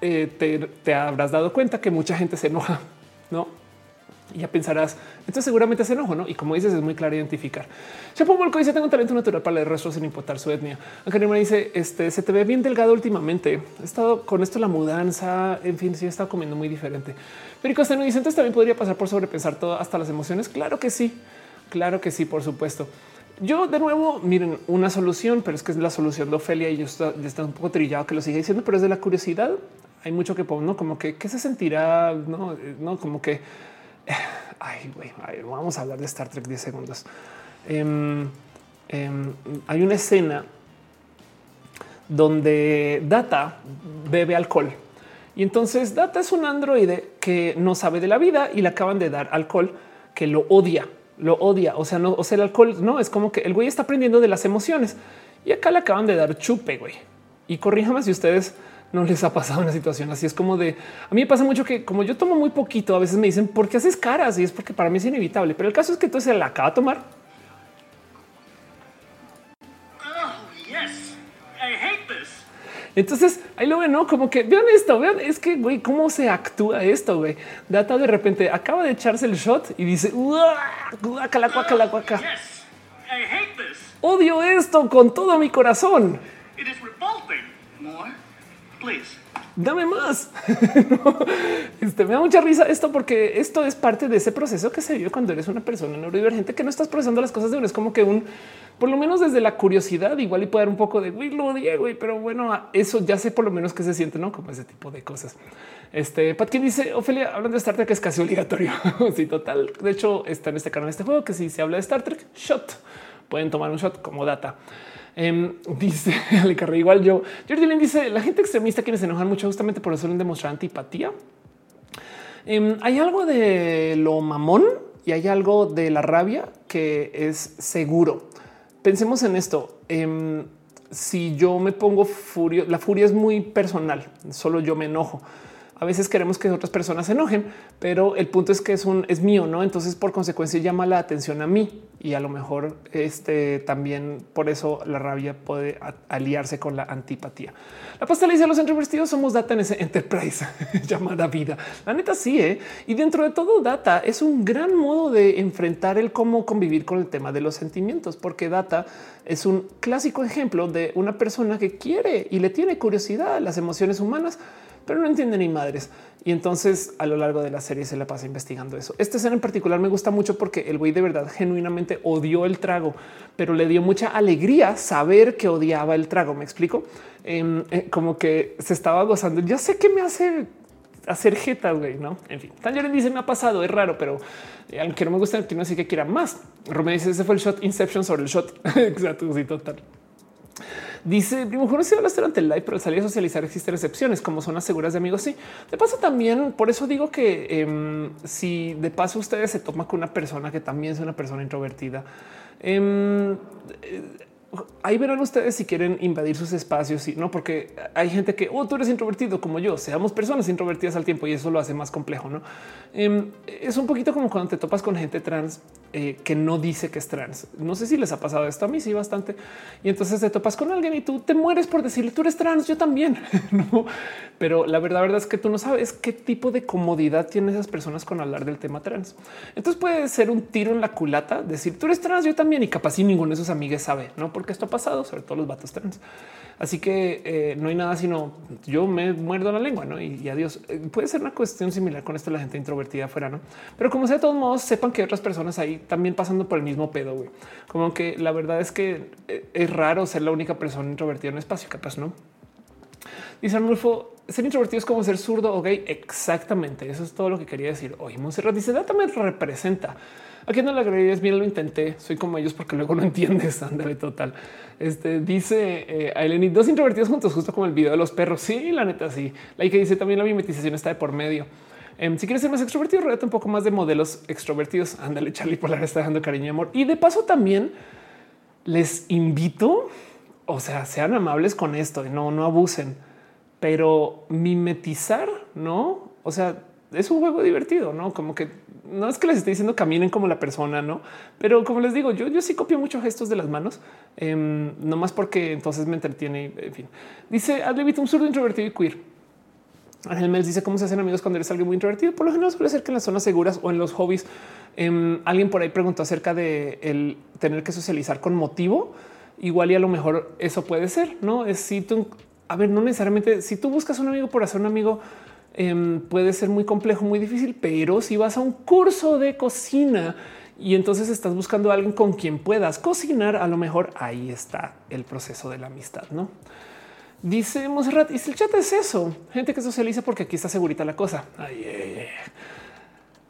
[SPEAKER 1] eh, te, habrás dado cuenta que mucha gente se enoja, no? Y ya pensarás, entonces seguramente se enojo, ¿no? Y como dices, es muy claro identificar. Chapo Molco dice, tengo un talento natural para leer rostros sin importar su etnia. Me dice, este, se te ve bien delgado últimamente. He estado con esto, la mudanza, en fin, sí he estado comiendo muy diferente. Pero Costa dice, entonces también podría pasar por sobrepensar todo, hasta las emociones. Claro que sí, claro que sí, por supuesto. Yo de nuevo, miren, una solución, pero es que es la solución de Ofelia y yo está, está un poco trillado que lo sigue diciendo, pero es de la curiosidad. Hay mucho que no como que qué se sentirá, no, no como que ay, vamos a hablar de Star Trek 10 segundos. Em, em, hay una escena donde Data bebe alcohol. Y entonces Data es un androide que no sabe de la vida y le acaban de dar alcohol que lo odia, lo odia. O sea, no, o sea, el alcohol no es como que el güey está aprendiendo de las emociones y acá le acaban de dar chupe, güey. Y corríjame si ustedes no les ha pasado una situación así. Es como de a mí me pasa mucho que como yo tomo muy poquito, a veces me dicen por qué haces caras y es porque para mí es inevitable. Pero el caso es que entonces se la acaba de tomar. Entonces ahí lo ven, no como que vean esto, vean, es que güey, cómo se actúa esto. Güey, data de repente acaba de echarse el shot y dice guacala, guacala, guaca. Odio esto con todo mi corazón. Dame más. este, me da mucha risa esto porque esto es parte de ese proceso que se vive cuando eres una persona neurodivergente que no estás procesando las cosas de uno. Es como que un, por lo menos desde la curiosidad, igual y puede dar un poco de lo güey, pero bueno, eso ya sé por lo menos que se siente, no como ese tipo de cosas. Este Pat quien dice Ophelia hablando de Star Trek es casi obligatorio. sí, total. De hecho, está en este canal, este juego que si se habla de Star Trek, shot pueden tomar un shot como data. Em, dice Ale igual yo. Jordi Lynn dice la gente extremista quienes se enojan mucho justamente por eso suelen demostrar antipatía. Em, hay algo de lo mamón y hay algo de la rabia que es seguro. Pensemos en esto. Em, si yo me pongo furio, la furia es muy personal. Solo yo me enojo. A veces queremos que otras personas se enojen, pero el punto es que es un es mío, no? Entonces, por consecuencia, llama la atención a mí y a lo mejor este también por eso la rabia puede aliarse con la antipatía. La pasta le dice a los introvertidos somos data en ese enterprise llamada vida. La neta sí, ¿eh? y dentro de todo data es un gran modo de enfrentar el cómo convivir con el tema de los sentimientos, porque data es un clásico ejemplo de una persona que quiere y le tiene curiosidad a las emociones humanas pero no entiende ni madres. Y entonces a lo largo de la serie se la pasa investigando eso. Esta escena en particular me gusta mucho porque el güey de verdad genuinamente odió el trago, pero le dio mucha alegría saber que odiaba el trago. Me explico em, eh, como que se estaba gozando. Ya sé que me hace hacer jeta, güey, no? En fin, Tangerine dice me ha pasado, es raro, pero eh, aunque no me gusta, no sé que quiera más. Romeo dice ese fue el shot Inception sobre el shot. Exacto, sí, total. Dice primo, no se durante el live, pero al salir a socializar existen excepciones como zonas seguras de amigos. Sí, de paso también. Por eso digo que em, si de paso ustedes se toman con una persona que también es una persona introvertida, em, ahí verán ustedes si quieren invadir sus espacios, y no, porque hay gente que oh, tú eres introvertido como yo, seamos personas introvertidas al tiempo y eso lo hace más complejo. No em, es un poquito como cuando te topas con gente trans eh, que no dice que es trans. No sé si les ha pasado esto a mí, sí, bastante. Y entonces te topas con alguien y tú te mueres por decirle tú eres trans, yo también. no, pero la verdad, verdad es que tú no sabes qué tipo de comodidad tienen esas personas con hablar del tema trans. Entonces puede ser un tiro en la culata decir tú eres trans, yo también, y capaz si ninguno de sus amigos sabe, no? Porque esto ha pasado, sobre todo los vatos trans. Así que eh, no hay nada sino yo me muerdo la lengua ¿no? y, adiós. Eh, puede ser una cuestión similar con esto la gente introvertida afuera, no? Pero como sea, de todos modos, sepan que otras personas ahí también pasando por el mismo pedo. güey. Como que la verdad es que eh, es raro ser la única persona introvertida en un espacio, capaz no. Dice Arnulfo, ser introvertido es como ser zurdo o gay. Exactamente. Eso es todo lo que quería decir hoy. Monserrat dice, me representa. Aquí no la agregarías bien, lo intenté. Soy como ellos porque luego no entiendes. Ándale, total. Este dice eh, Eleni, dos introvertidos juntos, justo como el video de los perros. Sí, la neta, sí. La que dice también la mimetización está de por medio. Em, si quieres ser más extrovertido, rodea un poco más de modelos extrovertidos. Ándale, Charlie Polar está dejando cariño y amor. Y de paso también les invito, o sea, sean amables con esto y no, no abusen, pero mimetizar, no? O sea, es un juego divertido, no como que no es que les esté diciendo caminen como la persona, no, pero como les digo, yo, yo sí copio muchos gestos de las manos, eh, no más porque entonces me entretiene. En fin, dice Adlevit, un zurdo introvertido y queer. Ángel Mels dice cómo se hacen amigos cuando eres alguien muy introvertido. Por lo general suele ser que en las zonas seguras o en los hobbies. Em, alguien por ahí preguntó acerca de el tener que socializar con motivo. Igual y a lo mejor eso puede ser, no es si tú, a ver, no necesariamente si tú buscas un amigo por hacer un amigo, Em, puede ser muy complejo, muy difícil, pero si vas a un curso de cocina y entonces estás buscando a alguien con quien puedas cocinar, a lo mejor ahí está el proceso de la amistad, ¿no? Dice Monserrat, y si el chat es eso, gente que socializa porque aquí está segurita la cosa.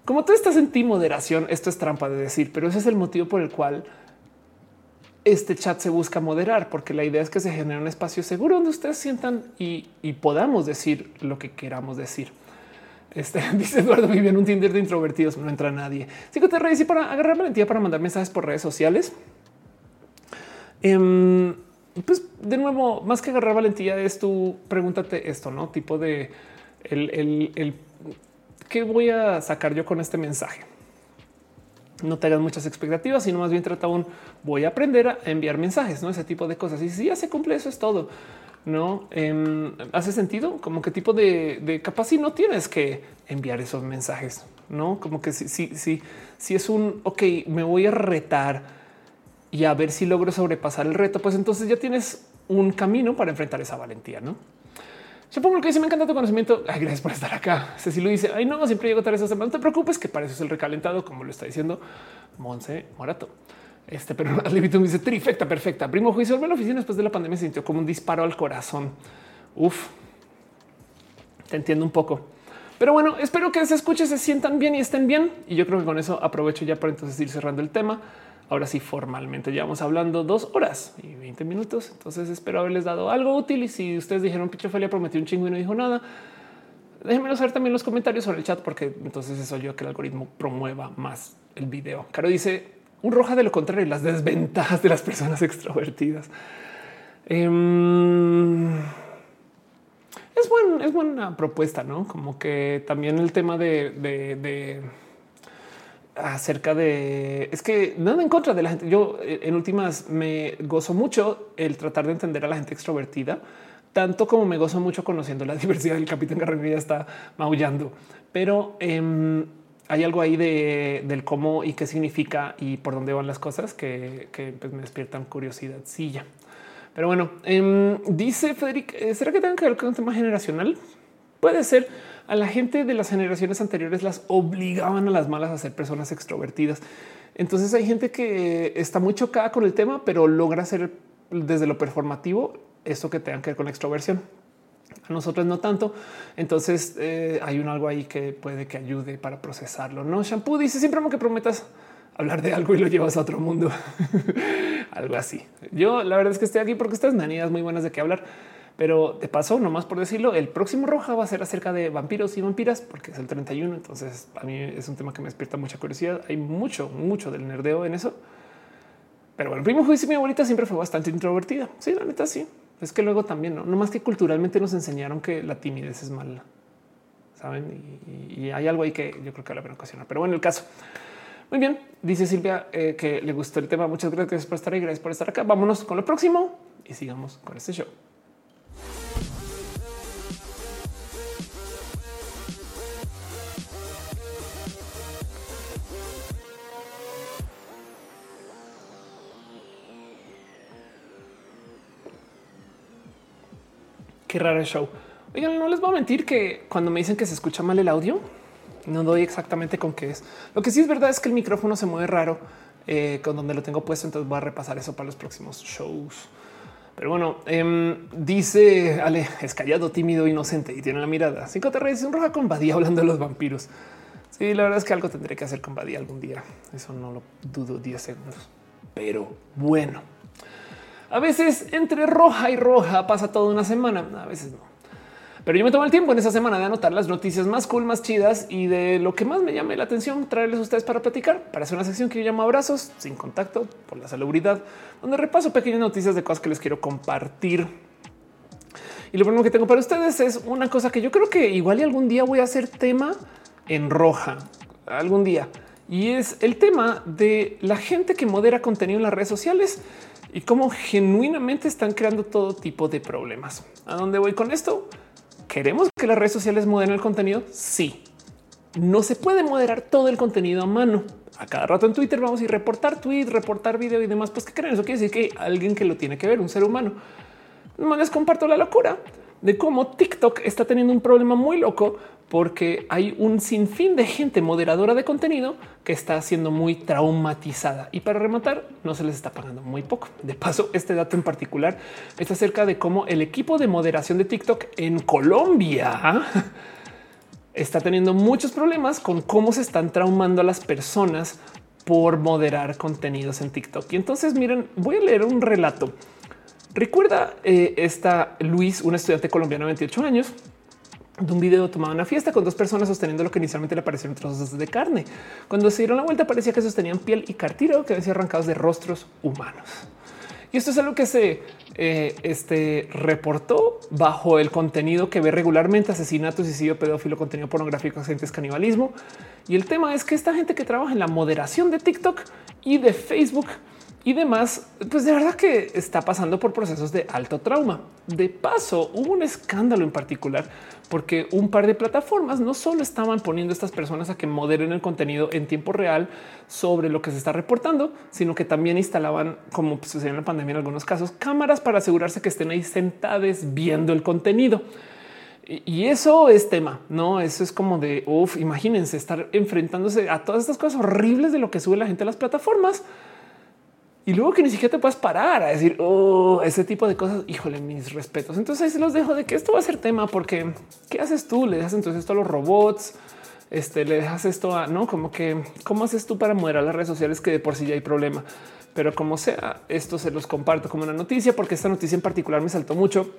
[SPEAKER 1] Como tú estás en ti moderación, esto es trampa de decir, pero ese es el motivo por el cual este chat se busca moderar, porque la idea es que se genere un espacio seguro donde ustedes sientan y, podamos decir lo que queramos decir. Este dice Eduardo vive en un Tinder de introvertidos, no entra nadie. Sí que te reís y para agarrar valentía para mandar mensajes por redes sociales. Em, pues de nuevo, más que agarrar valentía es tú pregúntate esto, no tipo de el, el, el qué voy a sacar yo con este mensaje no te hagas muchas expectativas, sino más bien trata un voy a aprender a enviar mensajes, no ese tipo de cosas. Y si ya se cumple, eso es todo. No em, hace sentido como qué tipo de, de capaz si no tienes que enviar esos mensajes, no como que si, si, si, si es un ok, me voy a retar y a ver si logro sobrepasar el reto, pues entonces ya tienes un camino para enfrentar esa valentía, no? Supongo que dice me encanta tu conocimiento. Gracias por estar acá. Ceci lo dice. Ay, no, siempre llego tarde esa semana. No te preocupes, que para eso es el recalentado, como lo está diciendo Monse Morato. Este, pero me dice trifecta perfecta. Primo juicio en la oficina después de la pandemia se sintió como un disparo al corazón. Uf, te entiendo un poco. Pero bueno, espero que se escuche, se sientan bien y estén bien. Y yo creo que con eso aprovecho ya para entonces ir cerrando el tema. Ahora sí, formalmente llevamos hablando dos horas y 20 minutos. Entonces espero haberles dado algo útil. Y si ustedes dijeron Pichofelia prometió un chingo y no dijo nada, déjenmelo saber también los comentarios sobre el chat, porque entonces eso yo que el algoritmo promueva más el video. Caro dice un roja de lo contrario, las desventajas de las personas extrovertidas. Em, es, buen, es buena propuesta, no como que también el tema de acerca de es que nada en contra de la gente. Yo eh, en últimas me gozo mucho el tratar de entender a la gente extrovertida, tanto como me gozo mucho conociendo la diversidad del capitán Carrera ya está maullando, pero em, hay algo ahí de, del cómo y qué significa y por dónde van las cosas que, pues, me despiertan curiosidad. Sí, ya. Pero bueno, em, dice Federic, eh, ¿será que tenga que ver con un tema generacional? Puede ser a la gente de las generaciones anteriores las obligaban a las malas a ser personas extrovertidas. Entonces hay gente que está muy chocada con el tema, pero logra hacer desde lo performativo esto que tenga que ver con la extroversión. A nosotros no tanto. Entonces eh, hay un algo ahí que puede que ayude para procesarlo. No shampoo dice siempre que prometas hablar de algo y lo llevas a otro mundo. algo así. Yo la verdad es que estoy aquí porque estas manidas muy buenas de qué hablar pero de paso, nomás por decirlo, el próximo roja va a ser acerca de vampiros y vampiras, porque es el 31. Entonces, a mí es un tema que me despierta mucha curiosidad. Hay mucho, mucho del nerdeo en eso. Pero bueno, primo juicio, mi abuelita siempre fue bastante introvertida. Sí, la neta, sí. Es que luego también, no, más que culturalmente nos enseñaron que la timidez es mala. Saben, y, hay algo ahí que yo creo que la pena ocasionar. Pero bueno, el caso. Muy bien, dice Silvia eh, que le gustó el tema. Muchas gracias por estar ahí. Gracias por estar acá. Vámonos con lo próximo y sigamos con este show. Qué raro el show. Oigan, no les voy a mentir que cuando me dicen que se escucha mal el audio, no doy exactamente con qué es. Lo que sí es verdad es que el micrófono se mueve raro eh, con donde lo tengo puesto. Entonces voy a repasar eso para los próximos shows. Pero bueno, em, dice Ale, es callado, tímido, inocente y tiene la mirada. Cinco te un roja con Badía hablando de los vampiros. Sí, la verdad es que algo tendré que hacer con Badía algún día. Eso no lo dudo 10 segundos. Pero bueno. A veces entre roja y roja pasa toda una semana, a veces no. Pero yo me tomo el tiempo en esa semana de anotar las noticias más cool, más chidas y de lo que más me llame la atención, traerles a ustedes para platicar, para hacer una sección que yo llamo abrazos sin contacto por la salubridad, donde repaso pequeñas noticias de cosas que les quiero compartir. Y lo primero que tengo para ustedes es una cosa que yo creo que igual y algún día voy a hacer tema en roja, algún día. Y es el tema de la gente que modera contenido en las redes sociales y cómo genuinamente están creando todo tipo de problemas. ¿A dónde voy con esto? ¿Queremos que las redes sociales moderen el contenido? Sí. No se puede moderar todo el contenido a mano. A cada rato en Twitter vamos a reportar tweet, reportar video y demás. Pues qué creen? Eso quiere decir que alguien que lo tiene que ver, un ser humano. No les comparto la locura de cómo TikTok está teniendo un problema muy loco porque hay un sinfín de gente moderadora de contenido que está siendo muy traumatizada y para rematar no se les está pagando muy poco. De paso, este dato en particular está acerca de cómo el equipo de moderación de TikTok en Colombia está teniendo muchos problemas con cómo se están traumando a las personas por moderar contenidos en TikTok. Y entonces miren, voy a leer un relato. Recuerda eh, esta Luis, una estudiante colombiana de 28 años, de un video tomado en una fiesta con dos personas sosteniendo lo que inicialmente le parecieron trozos de carne. Cuando se dieron la vuelta parecía que sostenían piel y cartílago que habían sido arrancados de rostros humanos. Y esto es algo que se eh, este, reportó bajo el contenido que ve regularmente asesinatos, suicidio, pedófilo, contenido pornográfico, accidentes, canibalismo. Y el tema es que esta gente que trabaja en la moderación de TikTok y de Facebook y demás, pues de verdad que está pasando por procesos de alto trauma. De paso, hubo un escándalo en particular porque un par de plataformas no solo estaban poniendo a estas personas a que moderen el contenido en tiempo real sobre lo que se está reportando, sino que también instalaban, como sucedió en la pandemia en algunos casos, cámaras para asegurarse que estén ahí sentadas viendo el contenido. Y eso es tema, no? Eso es como de uff, imagínense estar enfrentándose a todas estas cosas horribles de lo que sube la gente a las plataformas y luego que ni siquiera te puedas parar a decir oh, ese tipo de cosas. Híjole, mis respetos. Entonces los dejo de que esto va a ser tema, porque qué haces tú? Le das entonces esto a los robots, este le dejas esto a no como que cómo haces tú para moderar las redes sociales que de por sí ya hay problema. Pero como sea, esto se los comparto como una noticia, porque esta noticia en particular me saltó mucho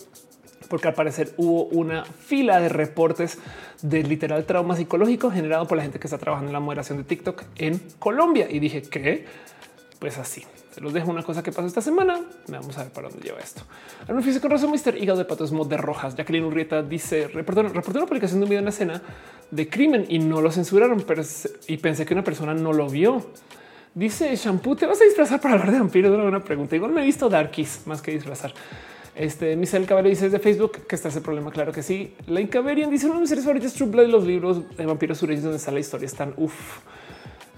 [SPEAKER 1] porque al parecer hubo una fila de reportes de literal trauma psicológico generado por la gente que está trabajando en la moderación de TikTok en Colombia. Y dije que, pues así. Los dejo una cosa que pasó esta semana. Vamos a ver para dónde lleva esto. Un físico con razón, Mr. Hígado de Patos Mod de Rojas. Jacqueline Urrieta dice: reportó, reportó una publicación de un video en la escena de crimen y no lo censuraron, y pensé que una persona no lo vio. Dice Shampoo, ¿te vas a disfrazar para hablar de vampiros? Una buena pregunta. Igual me he visto Darkies más que disfrazar. Este Michelle Cabello dice de Facebook que está ese problema. Claro que sí. La Incaverian dice uno de mis series favoritos True Blood los libros de vampiros sureños donde está la historia están uff.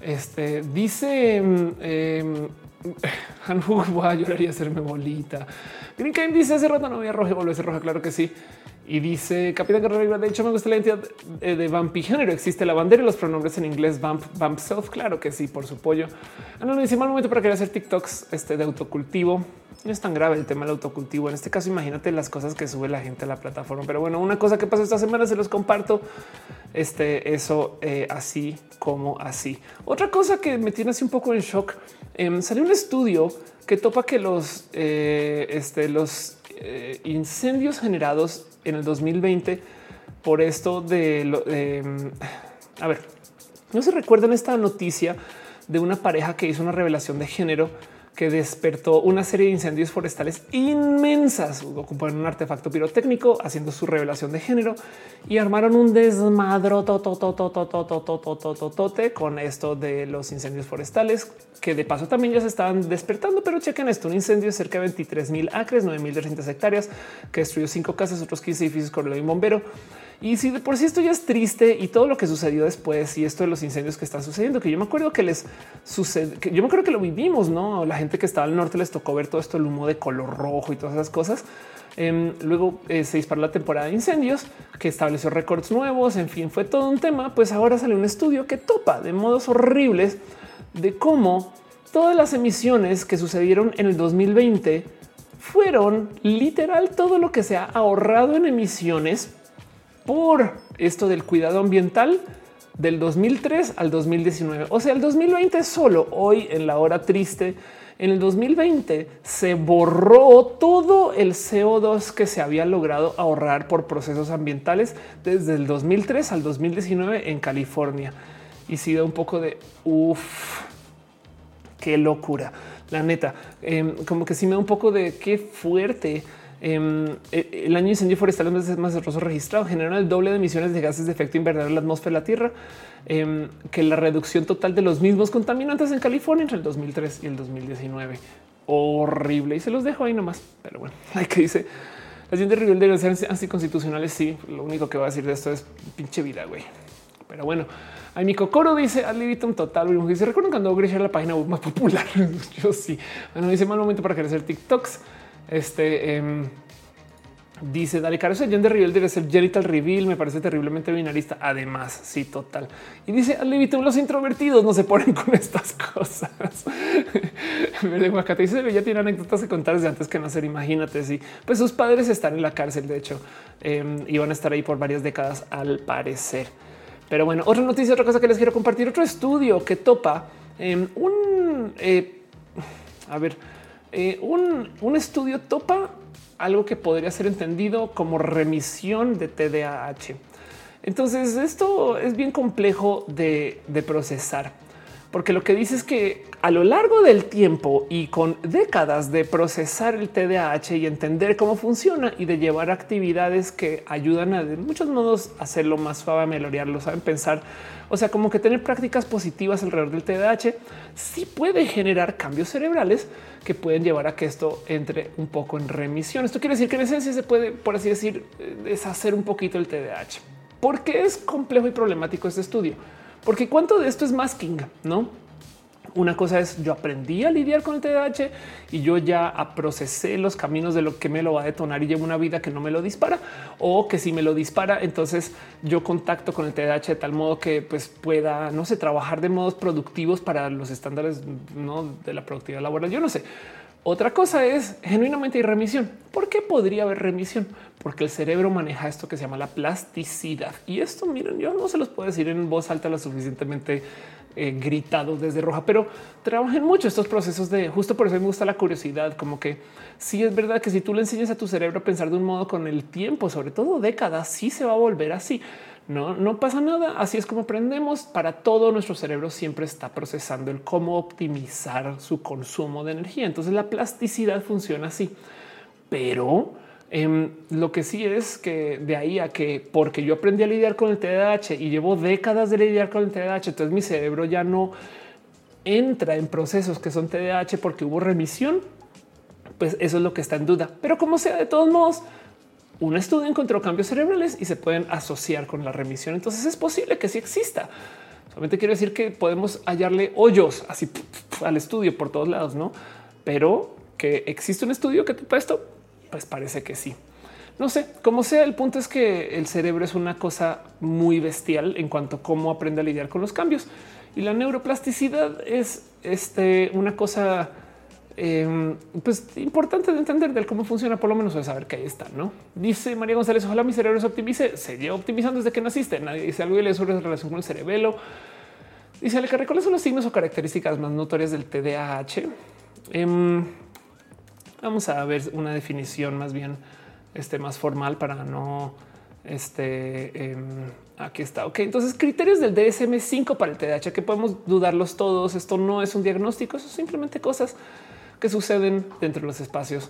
[SPEAKER 1] Este dice eh, va a llorar y hacerme bolita. Green dice hace rato no había roja, volvió a ser roja. Claro que sí. Y dice Capitán Guerrero. De hecho, me gusta la identidad de, de género. Existe la bandera y los pronombres en inglés. Vamp, vamp self. Claro que sí, por su pollo. Ah, no, no dice mal momento para querer hacer TikToks este, de autocultivo. No es tan grave el tema del autocultivo. En este caso, imagínate las cosas que sube la gente a la plataforma. Pero bueno, una cosa que pasó esta semana se los comparto. Este, eso eh, así como así. Otra cosa que me tiene así un poco en shock. Eh, salió un estudio que topa que los, eh, este, los eh, incendios generados en el 2020 por esto de, lo, a ver, no se recuerdan esta noticia de una pareja que hizo una revelación de género que despertó una serie de incendios forestales inmensas. Ocuparon un artefacto pirotécnico haciendo su revelación de género y armaron un desmadro con esto de los incendios forestales, que de paso también ya se estaban despertando. Pero chequen esto: un incendio de cerca de 23 mil acres, 9 mil hectáreas, que destruyó cinco casas, otros 15 edificios con el bombero. Y si de por sí esto ya es triste y todo lo que sucedió después y esto de los incendios que están sucediendo, que yo me acuerdo que les sucede, que yo me acuerdo que lo vivimos, no? La gente que estaba al norte les tocó ver todo esto, el humo de color rojo y todas esas cosas. Em, luego eh, se disparó la temporada de incendios que estableció récords nuevos. En fin, fue todo un tema. Pues ahora sale un estudio que topa de modos horribles de cómo todas las emisiones que sucedieron en el 2020 fueron literal todo lo que se ha ahorrado en emisiones por esto del cuidado ambiental del 2003 al 2019. O sea, el 2020 solo hoy en la hora triste. En el 2020 se borró todo el CO2 que se había logrado ahorrar por procesos ambientales desde el 2003 al 2019 en California. Y si da un poco de uff, qué locura. La neta, em, como que sí me da un poco de qué fuerte Em, e, el año incendio forestal más desastroso registrado generaron el doble de emisiones de gases de efecto invernadero en la atmósfera de la Tierra em, que la reducción total de los mismos contaminantes en California entre el 2003 y el 2019. Horrible. Y se los dejo ahí nomás. Pero bueno, hay que dice la siguiente rebelde de ser anticonstitucionales. Sí, lo único que voy a decir de esto es pinche vida, güey. Pero bueno, a mi cocoro dice al un total. Dice recuerdan cuando era la página más popular. Yo sí. Bueno, dice mal momento para hacer TikToks. Este em, dice Dale Caro, ese de Reveal debe ser genital reveal. Me parece terriblemente binarista. Además, sí, total. Y dice al los introvertidos no se ponen con estas cosas. de Guacate dice ya tiene anécdotas que contar desde antes que nacer. Imagínate si pues sus padres están en la cárcel. De hecho, eh, iban a estar ahí por varias décadas al parecer. Pero bueno, otra noticia, otra cosa que les quiero compartir, otro estudio que topa Em, un, eh, a ver, eh, un, un estudio topa algo que podría ser entendido como remisión de TDAH. Entonces esto es bien complejo de, de procesar porque lo que dice es que a lo largo del tiempo y con décadas de procesar el TDAH y entender cómo funciona y de llevar actividades que ayudan a de muchos modos hacerlo más suave, meloriarlo, saben pensar, o sea, como que tener prácticas positivas alrededor del TDAH sí puede generar cambios cerebrales que pueden llevar a que esto entre un poco en remisión. Esto quiere decir que en esencia se puede, por así decir, deshacer un poquito el TDAH. porque es complejo y problemático este estudio? Porque cuánto de esto es masking, no? Una cosa es yo aprendí a lidiar con el TDAH y yo ya procesé los caminos de lo que me lo va a detonar y llevo una vida que no me lo dispara o que si me lo dispara, entonces yo contacto con el TDAH de tal modo que pues pueda, no sé, trabajar de modos productivos para los estándares ¿no? de la productividad laboral. Yo no sé. Otra cosa es genuinamente hay remisión. ¿Por qué podría haber remisión? Porque el cerebro maneja esto que se llama la plasticidad. Y esto, miren, yo no se los puedo decir en voz alta lo suficientemente eh, gritado desde roja, pero trabajen mucho estos procesos de justo por eso me gusta la curiosidad, como que sí es verdad que si tú le enseñas a tu cerebro a pensar de un modo con el tiempo, sobre todo décadas, sí se va a volver así. No, no pasa nada. Así es como aprendemos. Para todo nuestro cerebro siempre está procesando el cómo optimizar su consumo de energía. Entonces la plasticidad funciona así. Pero em, lo que sí es que de ahí a que porque yo aprendí a lidiar con el TDAH y llevo décadas de lidiar con el TDAH, entonces mi cerebro ya no entra en procesos que son TDAH porque hubo remisión. Pues eso es lo que está en duda. Pero como sea, de todos modos, un estudio encontró cambios cerebrales y se pueden asociar con la remisión. Entonces es posible que sí exista. Solamente quiero decir que podemos hallarle hoyos así al estudio por todos lados, no? Pero que existe un estudio que te esto, pues parece que sí. No sé, como sea, el punto es que el cerebro es una cosa muy bestial en cuanto a cómo aprende a lidiar con los cambios y la neuroplasticidad es este, una cosa Em, pues importante de entender del cómo funciona, por lo menos de saber que ahí está. No dice María González. Ojalá mi cerebro se optimice. Se lleva optimizando desde que naciste. Nadie dice algo y le sobre relación con el cerebelo. Dice el que son los signos o características más notorias del TDAH. Em, vamos a ver una definición más bien este, más formal para no este em, aquí está. Ok, entonces criterios del DSM 5 para el TDAH que podemos dudarlos todos. Esto no es un diagnóstico, eso simplemente cosas que suceden dentro de los espacios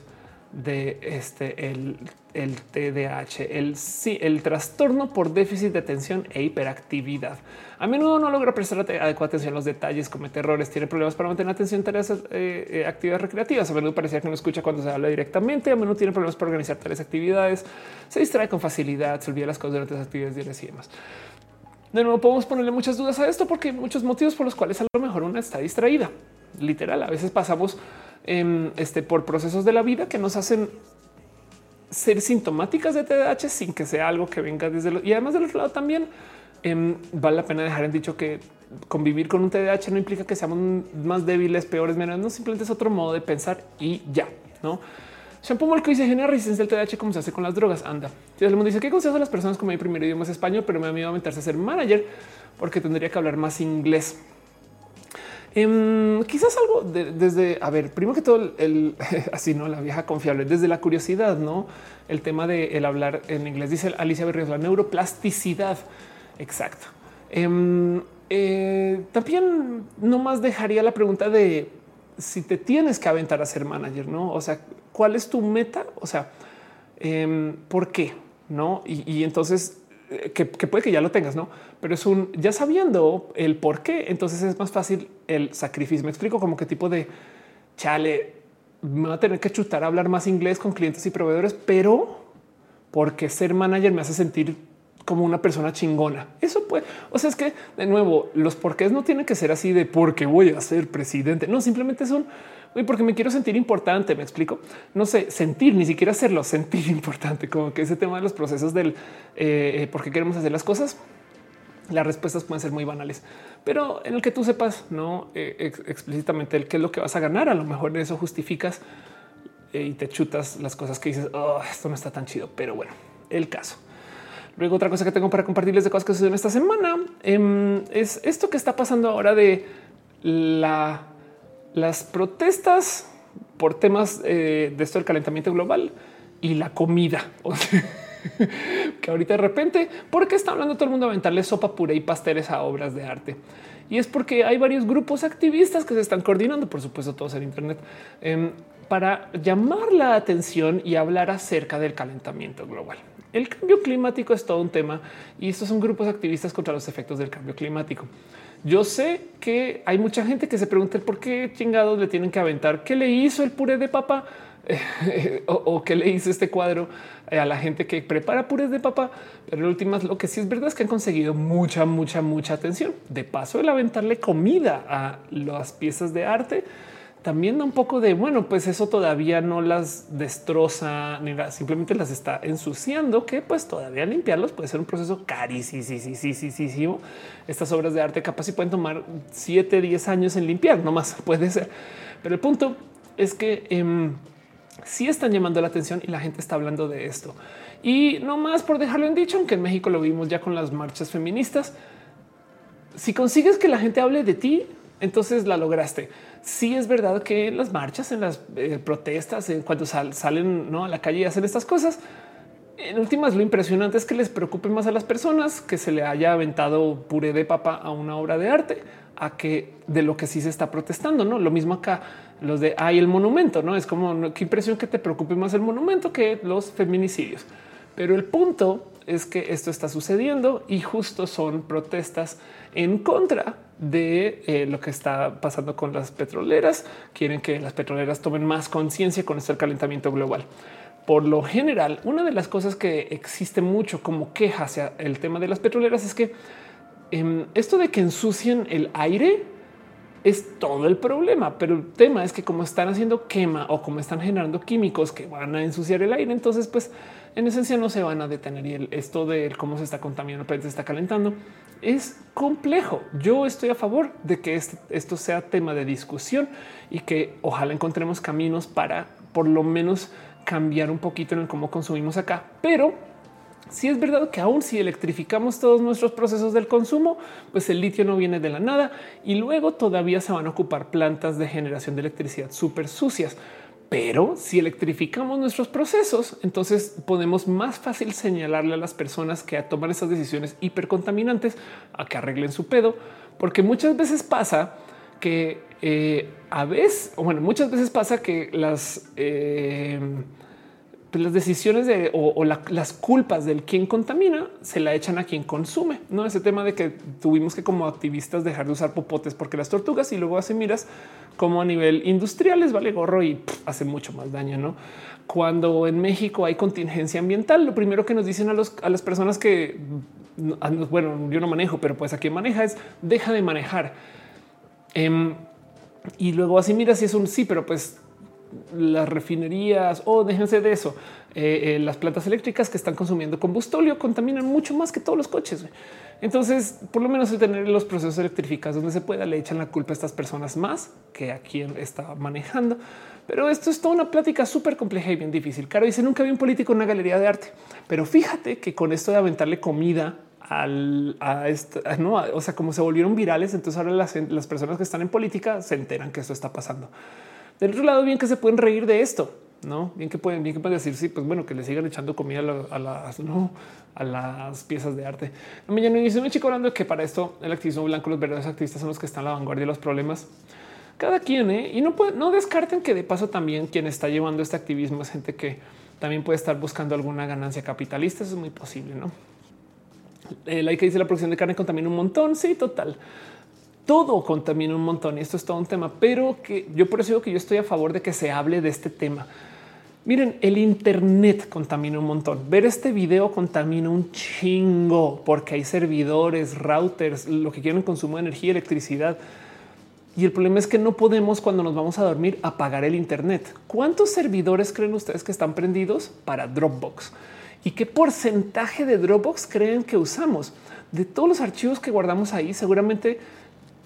[SPEAKER 1] de este el, el TDAH, el sí, el trastorno por déficit de atención e hiperactividad. A menudo no logra prestar adecuada atención a los detalles, comete errores, tiene problemas para mantener atención en tareas, eh, eh, actividades recreativas. A menudo parecía que no escucha cuando se habla directamente. A menudo tiene problemas para organizar tareas, actividades, se distrae con facilidad, se olvida las cosas durante las actividades diarias y demás. De nuevo, podemos ponerle muchas dudas a esto porque hay muchos motivos por los cuales a lo mejor una está distraída. Literal, a veces pasamos Em, este, por procesos de la vida que nos hacen ser sintomáticas de TDAH sin que sea algo que venga desde lo, y además del otro lado también em, vale la pena dejar en dicho que convivir con un TDAH no implica que seamos más débiles, peores, menos, no simplemente es otro modo de pensar y ya no. Shampoo Molco dice genera resistencia al TDAH como se hace con las drogas. Anda. El mundo dice qué consejo a las personas como mi primer idioma es español, pero me da miedo aumentarse a ser manager porque tendría que hablar más inglés. Em, quizás algo desde, a ver, primero que todo, el, así no la vieja confiable, desde la curiosidad, no el tema de el hablar en inglés. Dice Alicia Berrios, la neuroplasticidad. Exacto. Em, eh, también no más dejaría la pregunta de si te tienes que aventar a ser manager, no? O sea, ¿cuál es tu meta? O sea, em, ¿por qué? No? y entonces que, puede que ya lo tengas, no? Pero es un ya sabiendo el por qué. Entonces es más fácil el sacrificio. Me explico como qué tipo de chale me va a tener que chutar a hablar más inglés con clientes y proveedores, pero porque ser manager me hace sentir como una persona chingona. Eso puede, o sea, es que de nuevo los porqués no tienen que ser así de porque voy a ser presidente. No, simplemente son porque me quiero sentir importante. Me explico. No sé, sentir, ni siquiera hacerlo, sentir importante, como que ese tema de los procesos del eh, eh, por qué queremos hacer las cosas. Las respuestas pueden ser muy banales, pero en el que tú sepas no eh, explícitamente el qué es lo que vas a ganar, a lo mejor eso justificas y te chutas las cosas que dices. Oh, esto no está tan chido, pero bueno, el caso. Luego otra cosa que tengo para compartirles de cosas que suceden esta semana em, es esto que está pasando ahora de la, las protestas por temas eh, de esto del calentamiento global y la comida. que ahorita de repente, ¿por qué está hablando todo el mundo de aventarle sopa pura y pasteles a obras de arte? Y es porque hay varios grupos activistas que se están coordinando, por supuesto, todos en Internet, em, para llamar la atención y hablar acerca del calentamiento global. El cambio climático es todo un tema y estos son grupos activistas contra los efectos del cambio climático. Yo sé que hay mucha gente que se pregunta por qué chingados le tienen que aventar qué le hizo el puré de papa o, qué le hizo este cuadro a la gente que prepara purés de papa. Pero en últimas, lo que sí es verdad es que han conseguido mucha, mucha, mucha atención. De paso, el aventarle comida a las piezas de arte también da un poco de bueno, pues eso todavía no las destroza ni simplemente las está ensuciando, que pues todavía limpiarlos puede ser un proceso carísimo. Estas obras de arte capaz si pueden tomar 7, 10 años en limpiar, no más puede ser. Pero el punto es que eh, sí están llamando la atención y la gente está hablando de esto. Y no más por dejarlo en dicho, aunque en México lo vimos ya con las marchas feministas. Si consigues que la gente hable de ti, entonces la lograste sí es verdad que en las marchas, en las eh, protestas, en cuando salen a la calle y hacen estas cosas, en últimas lo impresionante es que les preocupe más a las personas que se le haya aventado puré de papa a una obra de arte a que de lo que sí se está protestando. No lo mismo acá, los de hay el monumento, no es como qué impresión que te preocupe más el monumento que los feminicidios. Pero el punto es que esto está sucediendo y justo son protestas en contra de eh, lo que está pasando con las petroleras. Quieren que las petroleras tomen más conciencia con este calentamiento global. Por lo general, una de las cosas que existe mucho como queja hacia el tema de las petroleras es que em, esto de que ensucian el aire es todo el problema, pero el tema es que como están haciendo quema o como están generando químicos que van a ensuciar el aire, entonces pues en esencia no se van a detener y el, esto de cómo se está contaminando, el se está calentando es complejo. Yo estoy a favor de que esto sea tema de discusión y que ojalá encontremos caminos para por lo menos cambiar un poquito en el cómo consumimos acá, pero si es verdad que aún si electrificamos todos nuestros procesos del consumo, pues el litio no viene de la nada y luego todavía se van a ocupar plantas de generación de electricidad súper sucias. Pero si electrificamos nuestros procesos, entonces podemos más fácil señalarle a las personas que toman esas decisiones hipercontaminantes a que arreglen su pedo, porque muchas veces pasa que eh, a veces, o bueno, muchas veces pasa que las eh, pues las decisiones de o, las culpas del quien contamina se la echan a quien consume. No ese tema de que tuvimos que como activistas dejar de usar popotes porque las tortugas y luego hace miras como a nivel industrial les vale gorro y hace mucho más daño. No cuando en México hay contingencia ambiental, lo primero que nos dicen a, los, a las personas que bueno, yo no manejo, pero pues a quien maneja es deja de manejar. Em, y luego así mira si es un sí, pero pues las refinerías o déjense de eso. Eh, eh, las plantas eléctricas que están consumiendo combustóleo contaminan mucho más que todos los coches. Entonces, por lo menos el tener los procesos electrificados donde se pueda, le echan la culpa a estas personas más que a quien está manejando. Pero esto es toda una plática súper compleja y bien difícil. Caro dice nunca vi un político en una galería de arte, pero fíjate que con esto de aventarle comida al, a esta, no, o sea, como se volvieron virales, entonces ahora las, las personas que están en política se enteran que esto está pasando. Del otro lado, bien que se pueden reír de esto, no bien que pueden, decir, sí, pues bueno, que le sigan echando comida a, las, no, a piezas de arte. No me dice un chico hablando de que para esto el activismo blanco, los verdaderos activistas son los que están a la vanguardia de los problemas. Cada quien ¿eh? y no puede, no descarten que de paso también quien está llevando este activismo es gente que también puede estar buscando alguna ganancia capitalista. Eso es muy posible, no? El like que dice la producción de carne contamina un montón. Sí, total todo contamina un montón y esto es todo un tema, pero que yo por eso digo que yo estoy a favor de que se hable de este tema. Miren, el Internet contamina un montón. Ver este video contamina un chingo porque hay servidores, routers, lo que quieren consumo de energía, electricidad. Y el problema es que no podemos cuando nos vamos a dormir apagar el Internet. ¿Cuántos servidores creen ustedes que están prendidos para Dropbox? ¿Y qué porcentaje de Dropbox creen que usamos? De todos los archivos que guardamos ahí, seguramente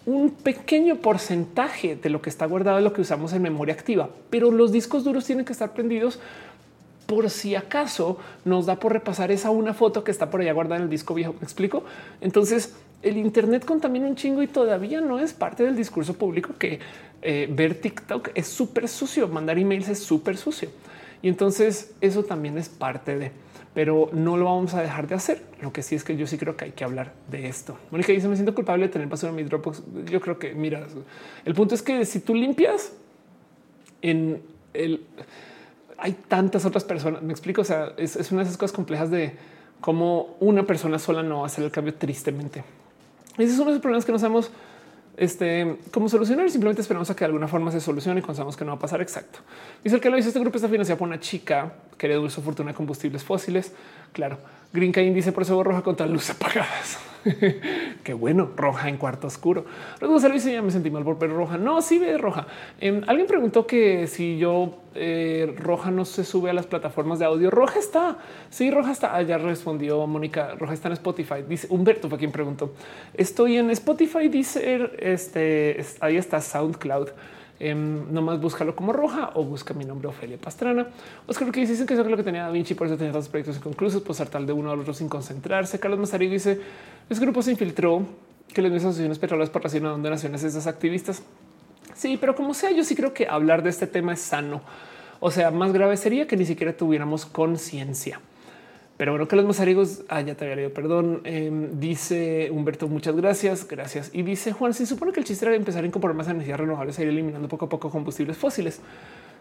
[SPEAKER 1] un pequeño porcentaje de lo que está guardado es lo que usamos en memoria activa, pero los discos duros tienen que estar prendidos por si acaso nos da por repasar esa una foto que está por allá guardada en el disco viejo. Me explico. Entonces, el Internet contamina un chingo y todavía no es parte del discurso público que eh, ver TikTok es súper sucio, mandar emails es súper sucio. Y entonces eso también es parte de, pero no lo vamos a dejar de hacer. Lo que sí es que yo sí creo que hay que hablar de esto. Mónica dice, me siento culpable de tener basura en mi Dropbox. Yo creo que, mira, el punto es que si tú limpias en el... Hay tantas otras personas, me explico, o sea, es, es una de esas cosas complejas de cómo una persona sola no va a hacer el cambio tristemente. Ese es uno de los problemas que no sabemos este, cómo solucionar simplemente esperamos a que de alguna forma se solucione y pensamos que no va a pasar exacto. Dice el que lo dice este grupo está financiado por una chica que heredó su fortuna de combustibles fósiles. Claro, Green Cain dice por eso roja contra luces apagadas. Qué bueno, roja en cuarto oscuro. Luego servicio ya me sentí mal por ver roja. No, sí ve roja. Em, alguien preguntó que si yo eh, roja no se sube a las plataformas de audio. Roja está. Sí, roja está. Allá ah, respondió Mónica. Roja está en Spotify. Dice Humberto fue quien preguntó. Estoy en Spotify. Dice este. Ahí está SoundCloud. Um, nomás búscalo como roja o busca mi nombre Ofelia Pastrana. Oscar que dicen que eso es lo que tenía Da Vinci, por eso tenía dos proyectos inconclusos, pasar tal de uno al otro sin concentrarse. Carlos Mazarigo dice: Ese grupo se infiltró que las asociaciones petroleras por de donaciones de esas activistas. Sí, pero como sea, yo sí creo que hablar de este tema es sano. O sea, más grave sería que ni siquiera tuviéramos conciencia. Pero bueno, que los mazarigos, ah, ya te había leído, perdón. Em, dice Humberto, muchas gracias, gracias. Y dice Juan, se supone que el chiste era empezar a incorporar más energías renovables e ir eliminando poco a poco combustibles fósiles.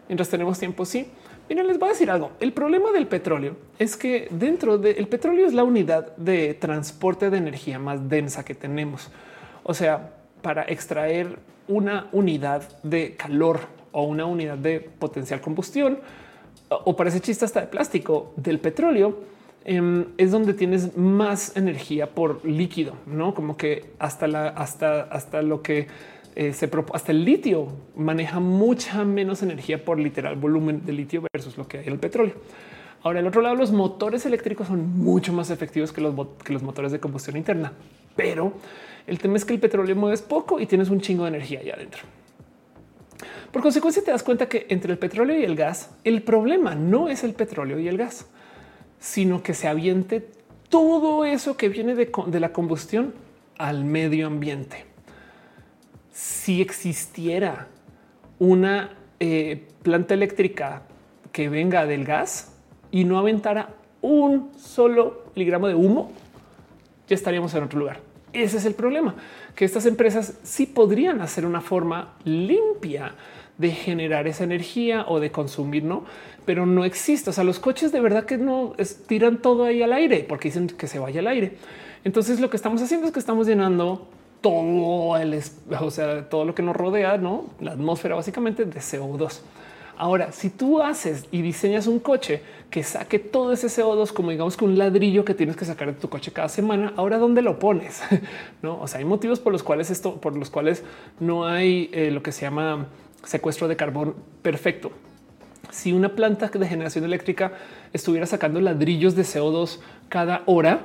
[SPEAKER 1] Mientras tenemos tiempo, sí. Miren, les voy a decir algo. El problema del petróleo es que dentro del petróleo es la unidad de transporte de energía más densa que tenemos. O sea, para extraer una unidad de calor o una unidad de potencial combustión, o para ese chiste hasta de plástico del petróleo, Em, es donde tienes más energía por líquido, no como que hasta hasta, hasta lo que eh, se hasta el litio maneja mucha menos energía por literal volumen de litio versus lo que hay en el petróleo. Ahora, el otro lado, los motores eléctricos son mucho más efectivos que los, que los motores de combustión interna, pero el tema es que el petróleo mueves poco y tienes un chingo de energía allá adentro. Por consecuencia, te das cuenta que entre el petróleo y el gas, el problema no es el petróleo y el gas sino que se aviente todo eso que viene de, la combustión al medio ambiente. Si existiera una eh, planta eléctrica que venga del gas y no aventara un solo miligramo de humo, ya estaríamos en otro lugar. Ese es el problema, que estas empresas sí podrían hacer una forma limpia de generar esa energía o de consumir, no? Pero no existe. O sea, los coches de verdad que no tiran todo ahí al aire porque dicen que se vaya al aire. Entonces, lo que estamos haciendo es que estamos llenando todo el, o sea, todo lo que nos rodea, no la atmósfera básicamente de CO2. Ahora, si tú haces y diseñas un coche que saque todo ese CO2 como digamos que un ladrillo que tienes que sacar de tu coche cada semana, ahora dónde lo pones? no, o sea, hay motivos por los cuales esto, por los cuales no hay eh, lo que se llama secuestro de carbón perfecto. Si una planta de generación eléctrica estuviera sacando ladrillos de CO2 cada hora,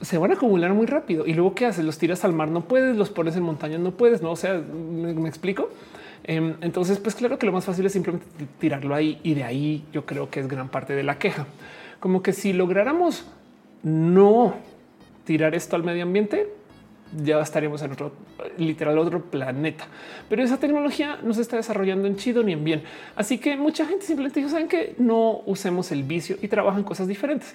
[SPEAKER 1] se van a acumular muy rápido. Y luego, ¿qué haces? Los tiras al mar, no puedes, los pones en montañas, no puedes, no? O sea, me, explico. Em, entonces, pues claro que lo más fácil es simplemente tirarlo ahí y de ahí yo creo que es gran parte de la queja. Como que si lográramos no tirar esto al medio ambiente, ya estaríamos en otro, literal, otro planeta. Pero esa tecnología no se está desarrollando en chido ni en bien. Así que mucha gente simplemente dijo, saben que no usemos el vicio y trabajan cosas diferentes.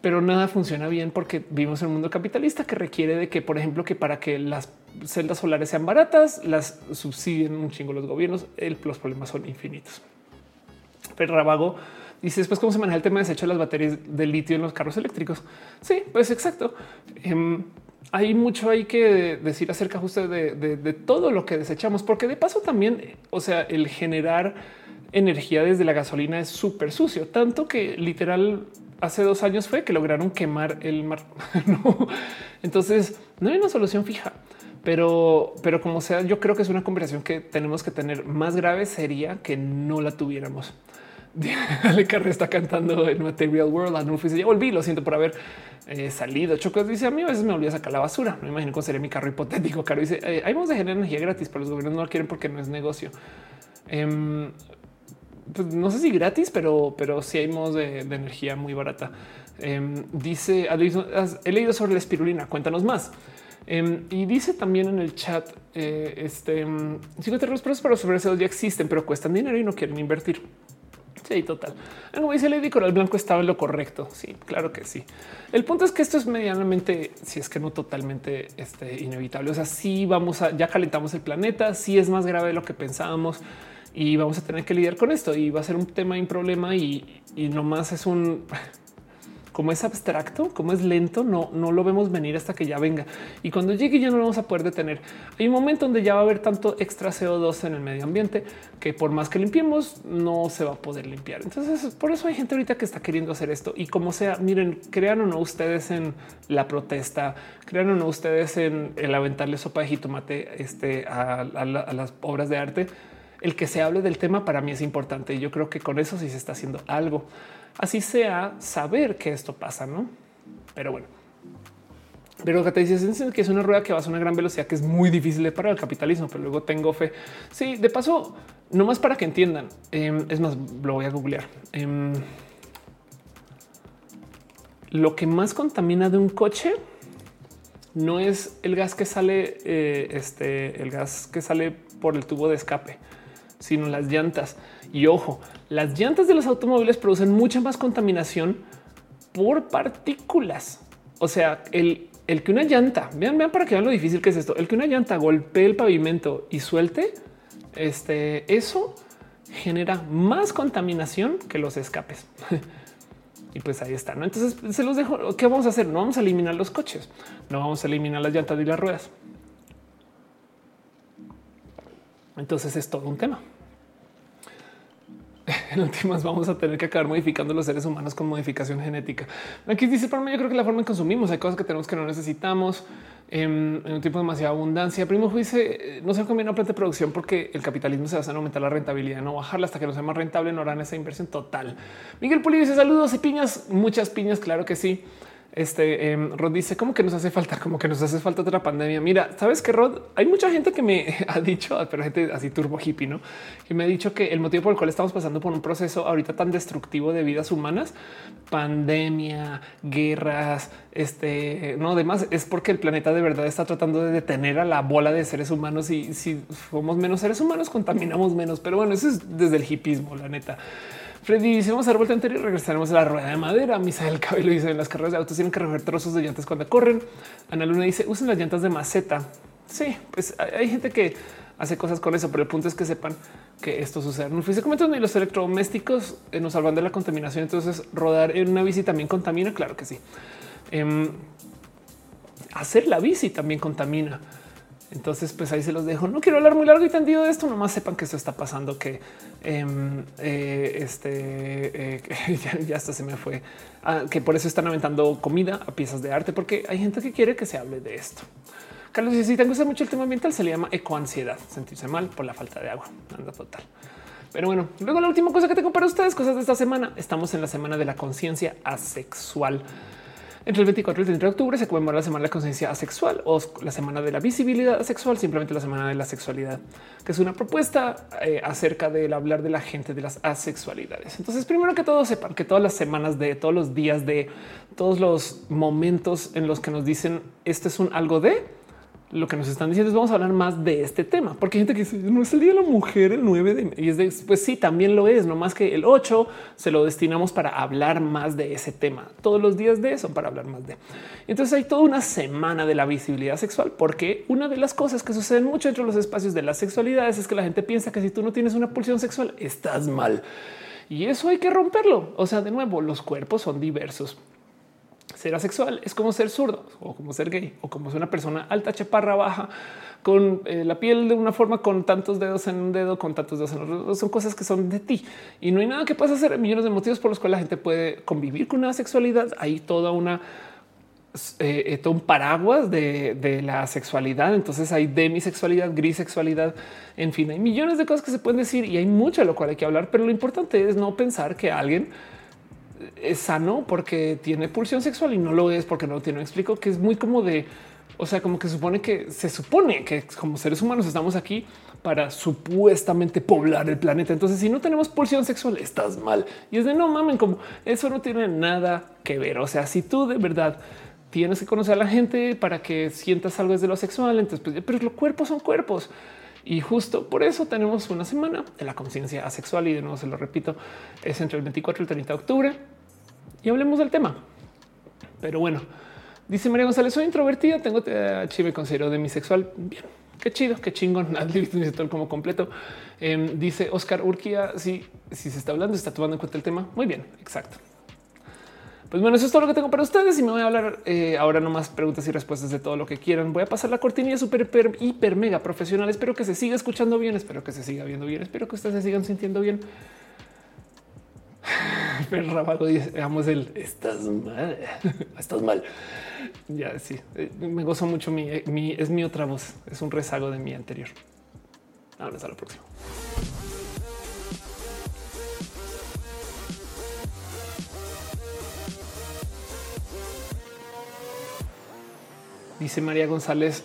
[SPEAKER 1] Pero nada funciona bien porque vivimos en un mundo capitalista que requiere de que, por ejemplo, que para que las celdas solares sean baratas, las subsidien un chingo los gobiernos, los problemas son infinitos. Pero Rabago Dice después cómo se maneja el tema de desecho de las baterías de litio en los carros eléctricos. Sí, pues exacto. Em, hay mucho hay que decir acerca justo de, todo lo que desechamos, porque de paso también, o sea, el generar energía desde la gasolina es súper sucio, tanto que literal hace dos años fue que lograron quemar el mar. Entonces no hay una solución fija, pero, pero como sea, yo creo que es una conversación que tenemos que tener más grave sería que no la tuviéramos. Ale Carre está cantando en Material World. Anulfo dice ya volví. Lo siento por haber eh, salido. Chocos dice a mí a veces me olvidé sacar la basura. Me imagino cómo sería mi carro hipotético. Caro dice eh, vamos a generar energía gratis, pero los gobiernos no lo quieren porque no es negocio. Em, pues no sé si gratis, pero, pero sí hay modos de, energía muy barata. Em, dice, he leído sobre la espirulina, cuéntanos más. Em, y dice también en el chat, eh, este, los precios para sobre eso ya existen, pero cuestan dinero y no quieren invertir. Sí, total. Como dice Lady Coral Blanco estaba en lo correcto. Sí, claro que sí. El punto es que esto es medianamente, si es que no totalmente este, inevitable. O sea, sí vamos a, ya calentamos el planeta, sí es más grave de lo que pensábamos y vamos a tener que lidiar con esto y va a ser un tema y un problema y, y nomás es un como es abstracto, como es lento, no, no lo vemos venir hasta que ya venga. Y cuando llegue ya no vamos a poder detener. Hay un momento donde ya va a haber tanto extra CO2 en el medio ambiente que por más que limpiemos no se va a poder limpiar. Entonces por eso hay gente ahorita que está queriendo hacer esto y como sea, miren, crean o no ustedes en la protesta, crean o no ustedes en el aventarle sopa de jitomate este, a, a las obras de arte. El que se hable del tema para mí es importante yo creo que con eso sí se está haciendo algo así sea saber que esto pasa, no? Pero bueno, pero que te dices que es una rueda que va a una gran velocidad, que es muy difícil de parar el capitalismo, pero luego tengo fe. Sí, de paso, no más para que entiendan. Em, es más, lo voy a googlear. Em, lo que más contamina de un coche no es el gas que sale, eh, este, el gas que sale por el tubo de escape, sino las llantas. Y ojo, las llantas de los automóviles producen mucha más contaminación por partículas. O sea, el, que una llanta, vean, vean para que vean lo difícil que es esto, el que una llanta golpee el pavimento y suelte, este, eso genera más contaminación que los escapes. y pues ahí está. ¿no? Entonces se los dejo. ¿Qué vamos a hacer? No vamos a eliminar los coches, no vamos a eliminar las llantas y las ruedas. Entonces es todo un tema. En últimas vamos a tener que acabar modificando los seres humanos con modificación genética. Aquí dice para mí, yo creo que la forma en que consumimos hay cosas que tenemos que no necesitamos en, un tiempo de demasiada abundancia. Primo dice no se conviene una planta de producción porque el capitalismo se basa en aumentar la rentabilidad, no bajarla hasta que no sea más rentable, no harán esa inversión total. Miguel Puli dice saludos y piñas, muchas piñas. Claro que sí. Este eh, Rod dice como que nos hace falta, como que nos hace falta otra pandemia. Mira, sabes que Rod, hay mucha gente que me ha dicho, pero gente así turbo hippie, no? Que me ha dicho que el motivo por el cual estamos pasando por un proceso ahorita tan destructivo de vidas humanas, pandemia, guerras, este no demás, es porque el planeta de verdad está tratando de detener a la bola de seres humanos y si somos menos seres humanos, contaminamos menos. Pero bueno, eso es desde el hipismo, la neta. Freddy dice vamos a dar vuelta anterior y regresaremos a la rueda de madera. Misael Cabello dice en las carreras de autos tienen que recoger trozos de llantas cuando corren. Ana Luna dice usen las llantas de maceta. Sí, pues hay gente que hace cosas con eso, pero el punto es que sepan que esto sucede. No fuiste comentando y los electrodomésticos eh, nos salvan de la contaminación. Entonces rodar en una bici también contamina. Claro que sí. Em, hacer la bici también contamina. Entonces, pues ahí se los dejo. No quiero hablar muy largo y tendido de esto. Nomás sepan que esto está pasando, que em, eh, este eh, ya, hasta se me fue, ah, que por eso están aventando comida a piezas de arte, porque hay gente que quiere que se hable de esto. Carlos Si te gusta mucho el tema ambiental, se le llama ecoansiedad, sentirse mal por la falta de agua. Anda total. Pero bueno, luego la última cosa que tengo para ustedes, cosas de esta semana. Estamos en la semana de la conciencia asexual. Entre el 24 y el 30 de octubre se conmemora la semana de la conciencia asexual o la semana de la visibilidad asexual, simplemente la semana de la sexualidad, que es una propuesta eh, acerca del hablar de la gente de las asexualidades. Entonces, primero que todo, sepan que todas las semanas de todos los días de todos los momentos en los que nos dicen este es un algo de lo que nos están diciendo es vamos a hablar más de este tema, porque hay gente que dice no es el día de la mujer el 9 de y es de pues sí, también lo es, no más que el 8 se lo destinamos para hablar más de ese tema. Todos los días de eso para hablar más de. Entonces hay toda una semana de la visibilidad sexual, porque una de las cosas que suceden mucho entre los espacios de las sexualidades es que la gente piensa que si tú no tienes una pulsión sexual estás mal. Y eso hay que romperlo. O sea, de nuevo, los cuerpos son diversos ser asexual es como ser zurdo o como ser gay o como ser una persona alta, chaparra, baja, con eh, la piel de una forma, con tantos dedos en un dedo, con tantos dedos en otro. Son cosas que son de ti y no hay nada que puedas hacer. Millones de motivos por los cuales la gente puede convivir con una sexualidad. Hay toda una eh, eh, todo un paraguas de, la sexualidad. Entonces hay demisexualidad, grisexualidad, en fin, hay millones de cosas que se pueden decir y hay mucho de lo cual hay que hablar. Pero lo importante es no pensar que alguien es sano porque tiene pulsión sexual y no lo es porque no lo tiene. Explico que es muy como de, o sea, como que supone que se supone que como seres humanos estamos aquí para supuestamente poblar el planeta. Entonces, si no tenemos pulsión sexual, estás mal. Y es de no mamen, como eso no tiene nada que ver. O sea, si tú de verdad tienes que conocer a la gente para que sientas algo desde lo sexual, entonces, pues, pero los cuerpos son cuerpos. Y justo por eso tenemos una semana de la conciencia asexual. Y de nuevo se lo repito, es entre el 24 y el 30 de octubre y hablemos del tema. Pero bueno, dice María González, soy introvertida, tengo TH, me considero demisexual. Bien, qué chido, qué chingón. como completo. Em, dice Oscar Urquía, si, si se está hablando, está tomando en cuenta el tema. Muy bien, exacto. Pues bueno, eso es todo lo que tengo para ustedes y me voy a hablar eh, ahora nomás preguntas y respuestas de todo lo que quieran. Voy a pasar la cortinilla súper hiper, mega profesional. Espero que se siga escuchando bien, espero que se siga viendo bien, espero que ustedes se sigan sintiendo bien. Pero Rabago dice, digamos el estás mal, estás mal. Ya sí, eh, me gozo mucho. Mi, mi, es mi otra voz, es un rezago de mi anterior. Ahora hasta la próxima. Dice María González,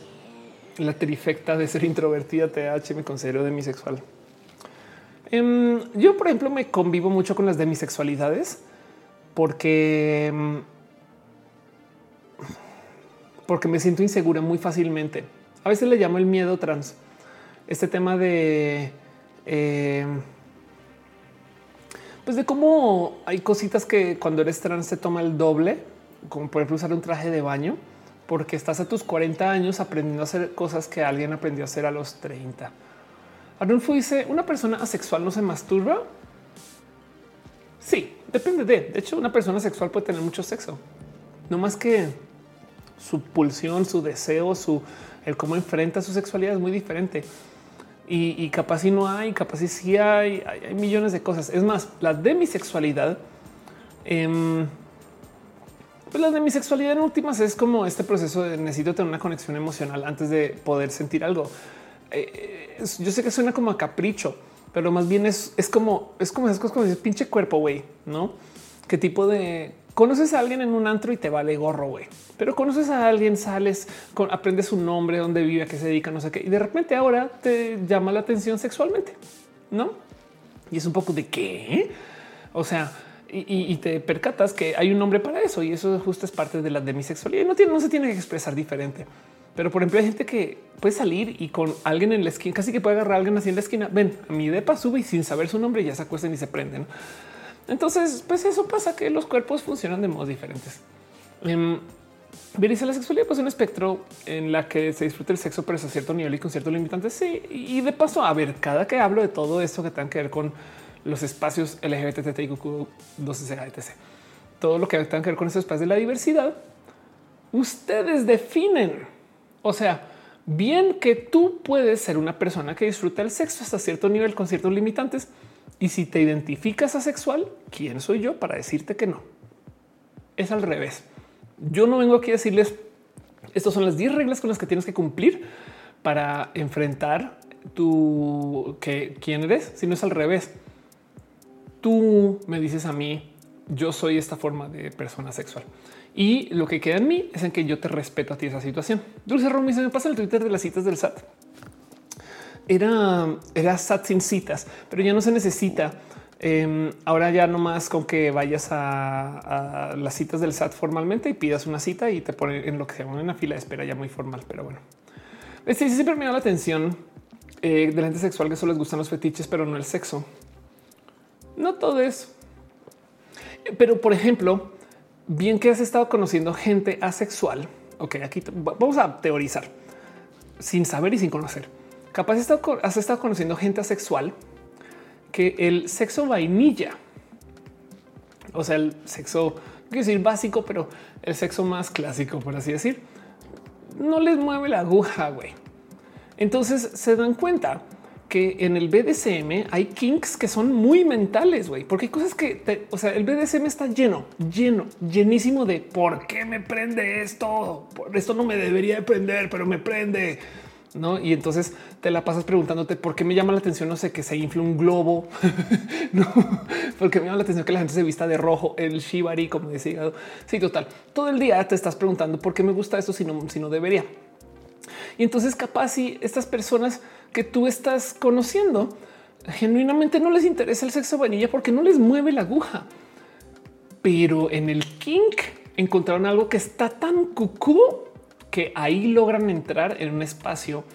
[SPEAKER 1] la trifecta de ser introvertida TH me considero demisexual. Em, yo, por ejemplo, me convivo mucho con las demisexualidades porque, em, porque me siento insegura muy fácilmente. A veces le llamo el miedo trans. Este tema de em, pues de cómo hay cositas que cuando eres trans se toma el doble, como por ejemplo usar un traje de baño porque estás a tus 40 años aprendiendo a hacer cosas que alguien aprendió a hacer a los 30. Arnulfo dice, ¿una persona asexual no se masturba? Sí, depende de. De hecho, una persona sexual puede tener mucho sexo. No más que su pulsión, su deseo, su el cómo enfrenta su sexualidad es muy diferente. Y, capaz si no hay, capaz si sí hay, hay, millones de cosas. Es más, la demisexualidad eh, pues la de mi sexualidad en últimas es como este proceso de necesito tener una conexión emocional antes de poder sentir algo. Eh, yo sé que suena como a capricho, pero más bien es, como es como esas cosas como dices pinche cuerpo, güey, no? Qué tipo de conoces a alguien en un antro y te vale gorro, güey, pero conoces a alguien, sales, aprendes su nombre, dónde vive, a qué se dedica, no sé qué, y de repente ahora te llama la atención sexualmente, no? Y es un poco de qué, o sea, y, te percatas que hay un nombre para eso y eso justo es parte de la demisexualidad. No, tiene, no se tiene que expresar diferente. Pero por ejemplo, hay gente que puede salir y con alguien en la esquina, casi que puede agarrar a alguien así en la esquina. Ven, a mi depa sube y sin saber su nombre ya se acuestan y se prenden. Entonces, pues eso pasa que los cuerpos funcionan de modos diferentes. Um, dice la sexualidad, pues un espectro en la que se disfruta el sexo, pero a cierto nivel y con ciertos limitantes. Sí, y de paso, a ver, cada que hablo de todo esto que tenga que ver con los espacios LGBTQ, 12 etc. Todo lo que tenga que ver con esos espacios de la diversidad, ustedes definen. O sea, bien que tú puedes ser una persona que disfruta el sexo hasta cierto nivel con ciertos limitantes. Y si te identificas asexual, ¿quién soy yo para decirte que no? Es al revés. Yo no vengo aquí a decirles estas son las 10 reglas con las que tienes que cumplir para enfrentar tu que quién eres, si no es al revés tú me dices a mí, yo soy esta forma de persona sexual. Y lo que queda en mí es en que yo te respeto a ti esa situación. Dulce Romy se me pasa el Twitter de las citas del SAT. Era, era SAT sin citas, pero ya no se necesita. Em, ahora ya no más con que vayas a, las citas del SAT formalmente y pidas una cita y te ponen en lo que se llama una fila de espera ya muy formal. Pero bueno, este siempre me da la atención eh, de gente sexual que solo les gustan los fetiches, pero no el sexo. No todo eso. Pero, por ejemplo, bien que has estado conociendo gente asexual. Ok, aquí vamos a teorizar sin saber y sin conocer. Capaz has estado conociendo gente asexual que el sexo vainilla, o sea, el sexo, quiero decir básico, pero el sexo más clásico, por así decir, no les mueve la aguja, güey. Entonces se dan cuenta que en el BDSM hay kinks que son muy mentales, güey, porque hay cosas que, o sea, el BDSM está lleno, lleno, llenísimo de por qué me prende esto, por esto no me debería de prender, pero me prende. no? Y entonces te la pasas preguntándote por qué me llama la atención, no sé, que se infle un globo, no, porque me llama la atención que la gente se vista de rojo, el shibari, como decía. Sí, total. Todo el día te estás preguntando por qué me gusta esto si no, si no debería. Y entonces capaz si estas personas que tú estás conociendo genuinamente no les interesa el sexo vainilla porque no les mueve la aguja. Pero en el kink encontraron algo que está tan cucú que ahí logran entrar en un espacio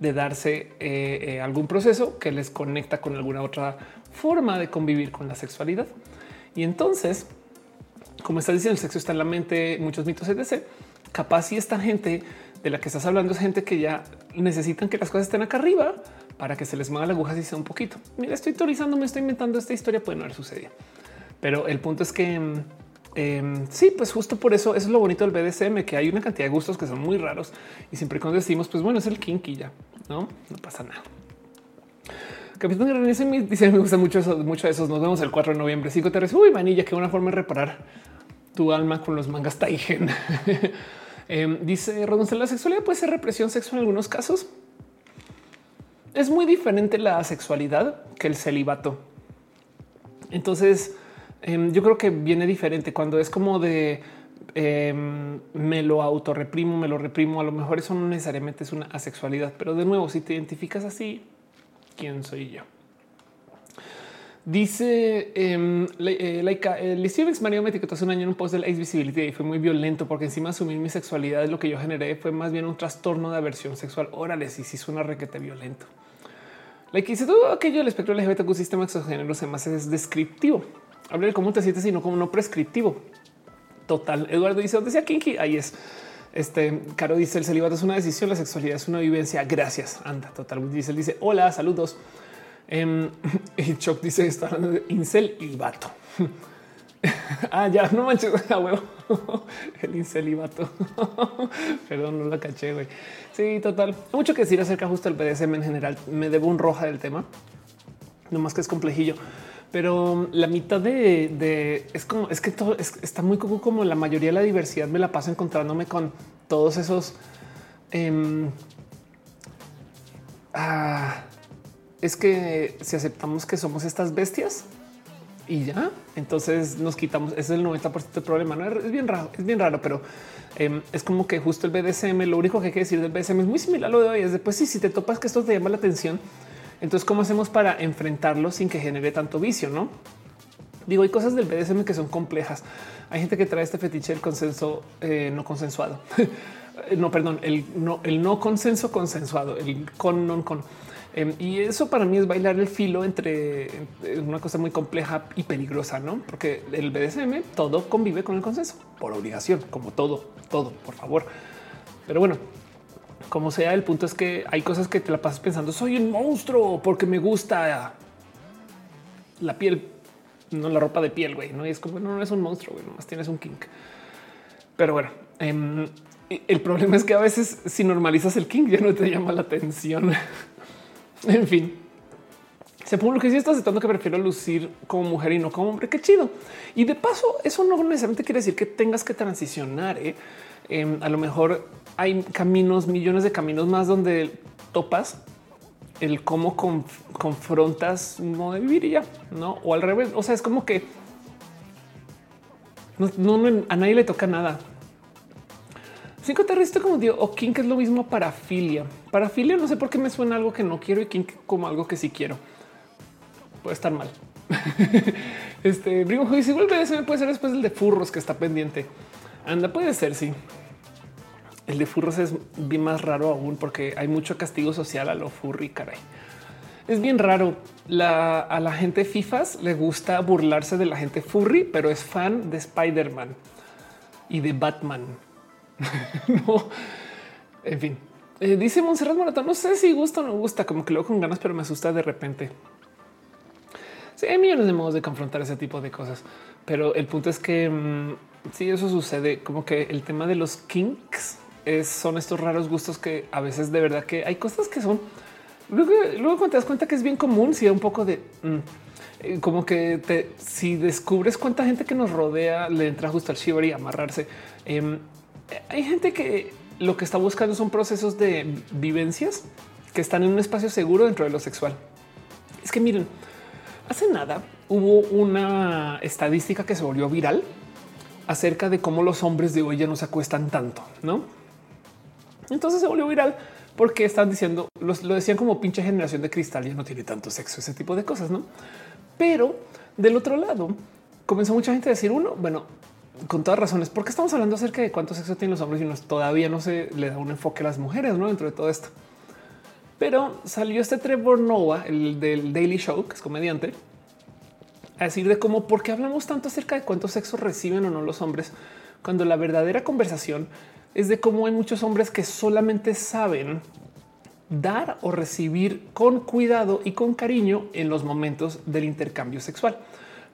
[SPEAKER 1] de darse eh, eh, algún proceso que les conecta con alguna otra forma de convivir con la sexualidad. Y entonces, como estás diciendo, el sexo está en la mente, muchos mitos, etc. Capaz si esta gente de la que estás hablando es gente que ya necesitan que las cosas estén acá arriba para que se les mueva la aguja si sea un poquito. Mira, estoy teorizando, me estoy inventando esta historia, puede no haber sucedido. Pero el punto es que mm, Em, sí, pues justo por eso, eso es lo bonito del BDSM, que hay una cantidad de gustos que son muy raros y siempre cuando decimos, pues bueno, es el kinky ya, no, no pasa nada. Capitán dice: Me gusta mucho eso, mucho de esos. Nos vemos el 4 de noviembre. 5 te Uy, manilla, que una forma de reparar tu alma con los mangas Taigen. eh, dice Rodon, la sexualidad puede ser represión sexual en algunos casos. Es muy diferente la sexualidad que el celibato. Entonces, Em, yo creo que viene diferente cuando es como de em, me lo autorreprimo, me lo reprimo. A lo mejor eso no necesariamente es una asexualidad, pero de nuevo, si te identificas así, ¿quién soy yo? Dice eh, Laika, el Mario me etiquetó hace un año en un post del Ace Visibility y fue muy violento porque encima asumir mi sexualidad, lo que yo generé fue más bien un trastorno de aversión sexual. Órale, si sí suena requete violento. Like dice todo aquello del espectro LGBTQ sistema exogénero se más es descriptivo. Hablar de cómo te sientes, sino como no prescriptivo. Total. Eduardo dice dónde sea Kinky. Ahí es. Este Caro dice el celibato es una decisión, la sexualidad es una vivencia. Gracias. Anda, total. Dice, dice hola, saludos. Um, y Choc dice está hablando de incel y vato. ah, ya no manches a huevo. el incelibato. Perdón, no la caché. güey. Sí, total. Mucho que decir acerca justo del BDSM en general. Me debo un roja del tema, no más que es complejillo pero la mitad de, es como es que todo está muy como la mayoría de la diversidad me la paso encontrándome con todos esos. Em, ah, es que si aceptamos que somos estas bestias y ya, entonces nos quitamos. Es el 90% del problema. No es bien raro, es bien raro, pero em, es como que justo el BDSM, lo único que hay que decir del BDSM es muy similar a lo de hoy. Es después, sí, si te topas que esto te llama la atención, entonces, ¿cómo hacemos para enfrentarlo sin que genere tanto vicio? No digo, hay cosas del BDSM que son complejas. Hay gente que trae este fetiche del consenso eh, no consensuado. no, perdón, el no, el no consenso consensuado, el con non con. Em, y eso para mí es bailar el filo entre una cosa muy compleja y peligrosa, no? Porque el BDSM todo convive con el consenso por obligación, como todo, todo, por favor. Pero bueno, como sea, el punto es que hay cosas que te la pasas pensando, soy un monstruo porque me gusta la piel, no la ropa de piel, güey. No es como no, no es un monstruo, güey, nomás tienes un kink. Pero bueno, em, el problema es que a veces si normalizas el kink ya no te llama la atención. en fin, se pone lo que sí está aceptando que prefiero lucir como mujer y no como hombre. Qué chido. Y de paso, eso no necesariamente quiere decir que tengas que transicionar. ¿eh? Em, a lo mejor hay caminos, millones de caminos más donde topas el cómo confrontas un modo de vivir y ya, no? O al revés. O sea, es como que no, a nadie le toca nada. Cinco terrestre como digo, o kink es lo mismo para filia. Para filia no sé por qué me suena algo que no quiero y kink como algo que sí quiero. Puede estar mal. este Brigo dice vuelve ese puede ser después del de furros que está pendiente. Anda, puede ser, sí. El de furros es bien más raro aún porque hay mucho castigo social a lo furry, caray. Es bien raro. a la gente FIFAs le gusta burlarse de la gente furry, pero es fan de Spider-Man y de Batman. no, en fin. Eh, dice Monserrat Maratón, no sé si gusta o no gusta, como que luego con ganas, pero me asusta de repente. Sí, hay millones de modos de confrontar ese tipo de cosas, pero el punto es que mm, si eso sucede, como que el tema de los kinks es, son estos raros gustos que a veces de verdad que hay cosas que son. Luego, luego cuando te das cuenta que es bien común, si da un poco de mm, eh, como que te, si descubres cuánta gente que nos rodea le entra justo al shiver y amarrarse. Em, hay gente que lo que está buscando son procesos de vivencias que están en un espacio seguro dentro de lo sexual. Es que miren, hace nada hubo una estadística que se volvió viral acerca de cómo los hombres de hoy ya no se acuestan tanto, ¿no? Entonces se volvió viral porque están diciendo, lo decían como pinche generación de cristal, ya no tiene tanto sexo, ese tipo de cosas, ¿no? Pero del otro lado, comenzó mucha gente a decir, uno, bueno, con todas razones, porque estamos hablando acerca de cuánto sexo tienen los hombres y todavía no se le da un enfoque a las mujeres, ¿no? Dentro de todo esto. Pero salió este Trevor Noah, el del Daily Show, que es comediante, a decir de cómo, por qué hablamos tanto acerca de cuánto sexo reciben o no los hombres, cuando la verdadera conversación es de cómo hay muchos hombres que solamente saben dar o recibir con cuidado y con cariño en los momentos del intercambio sexual.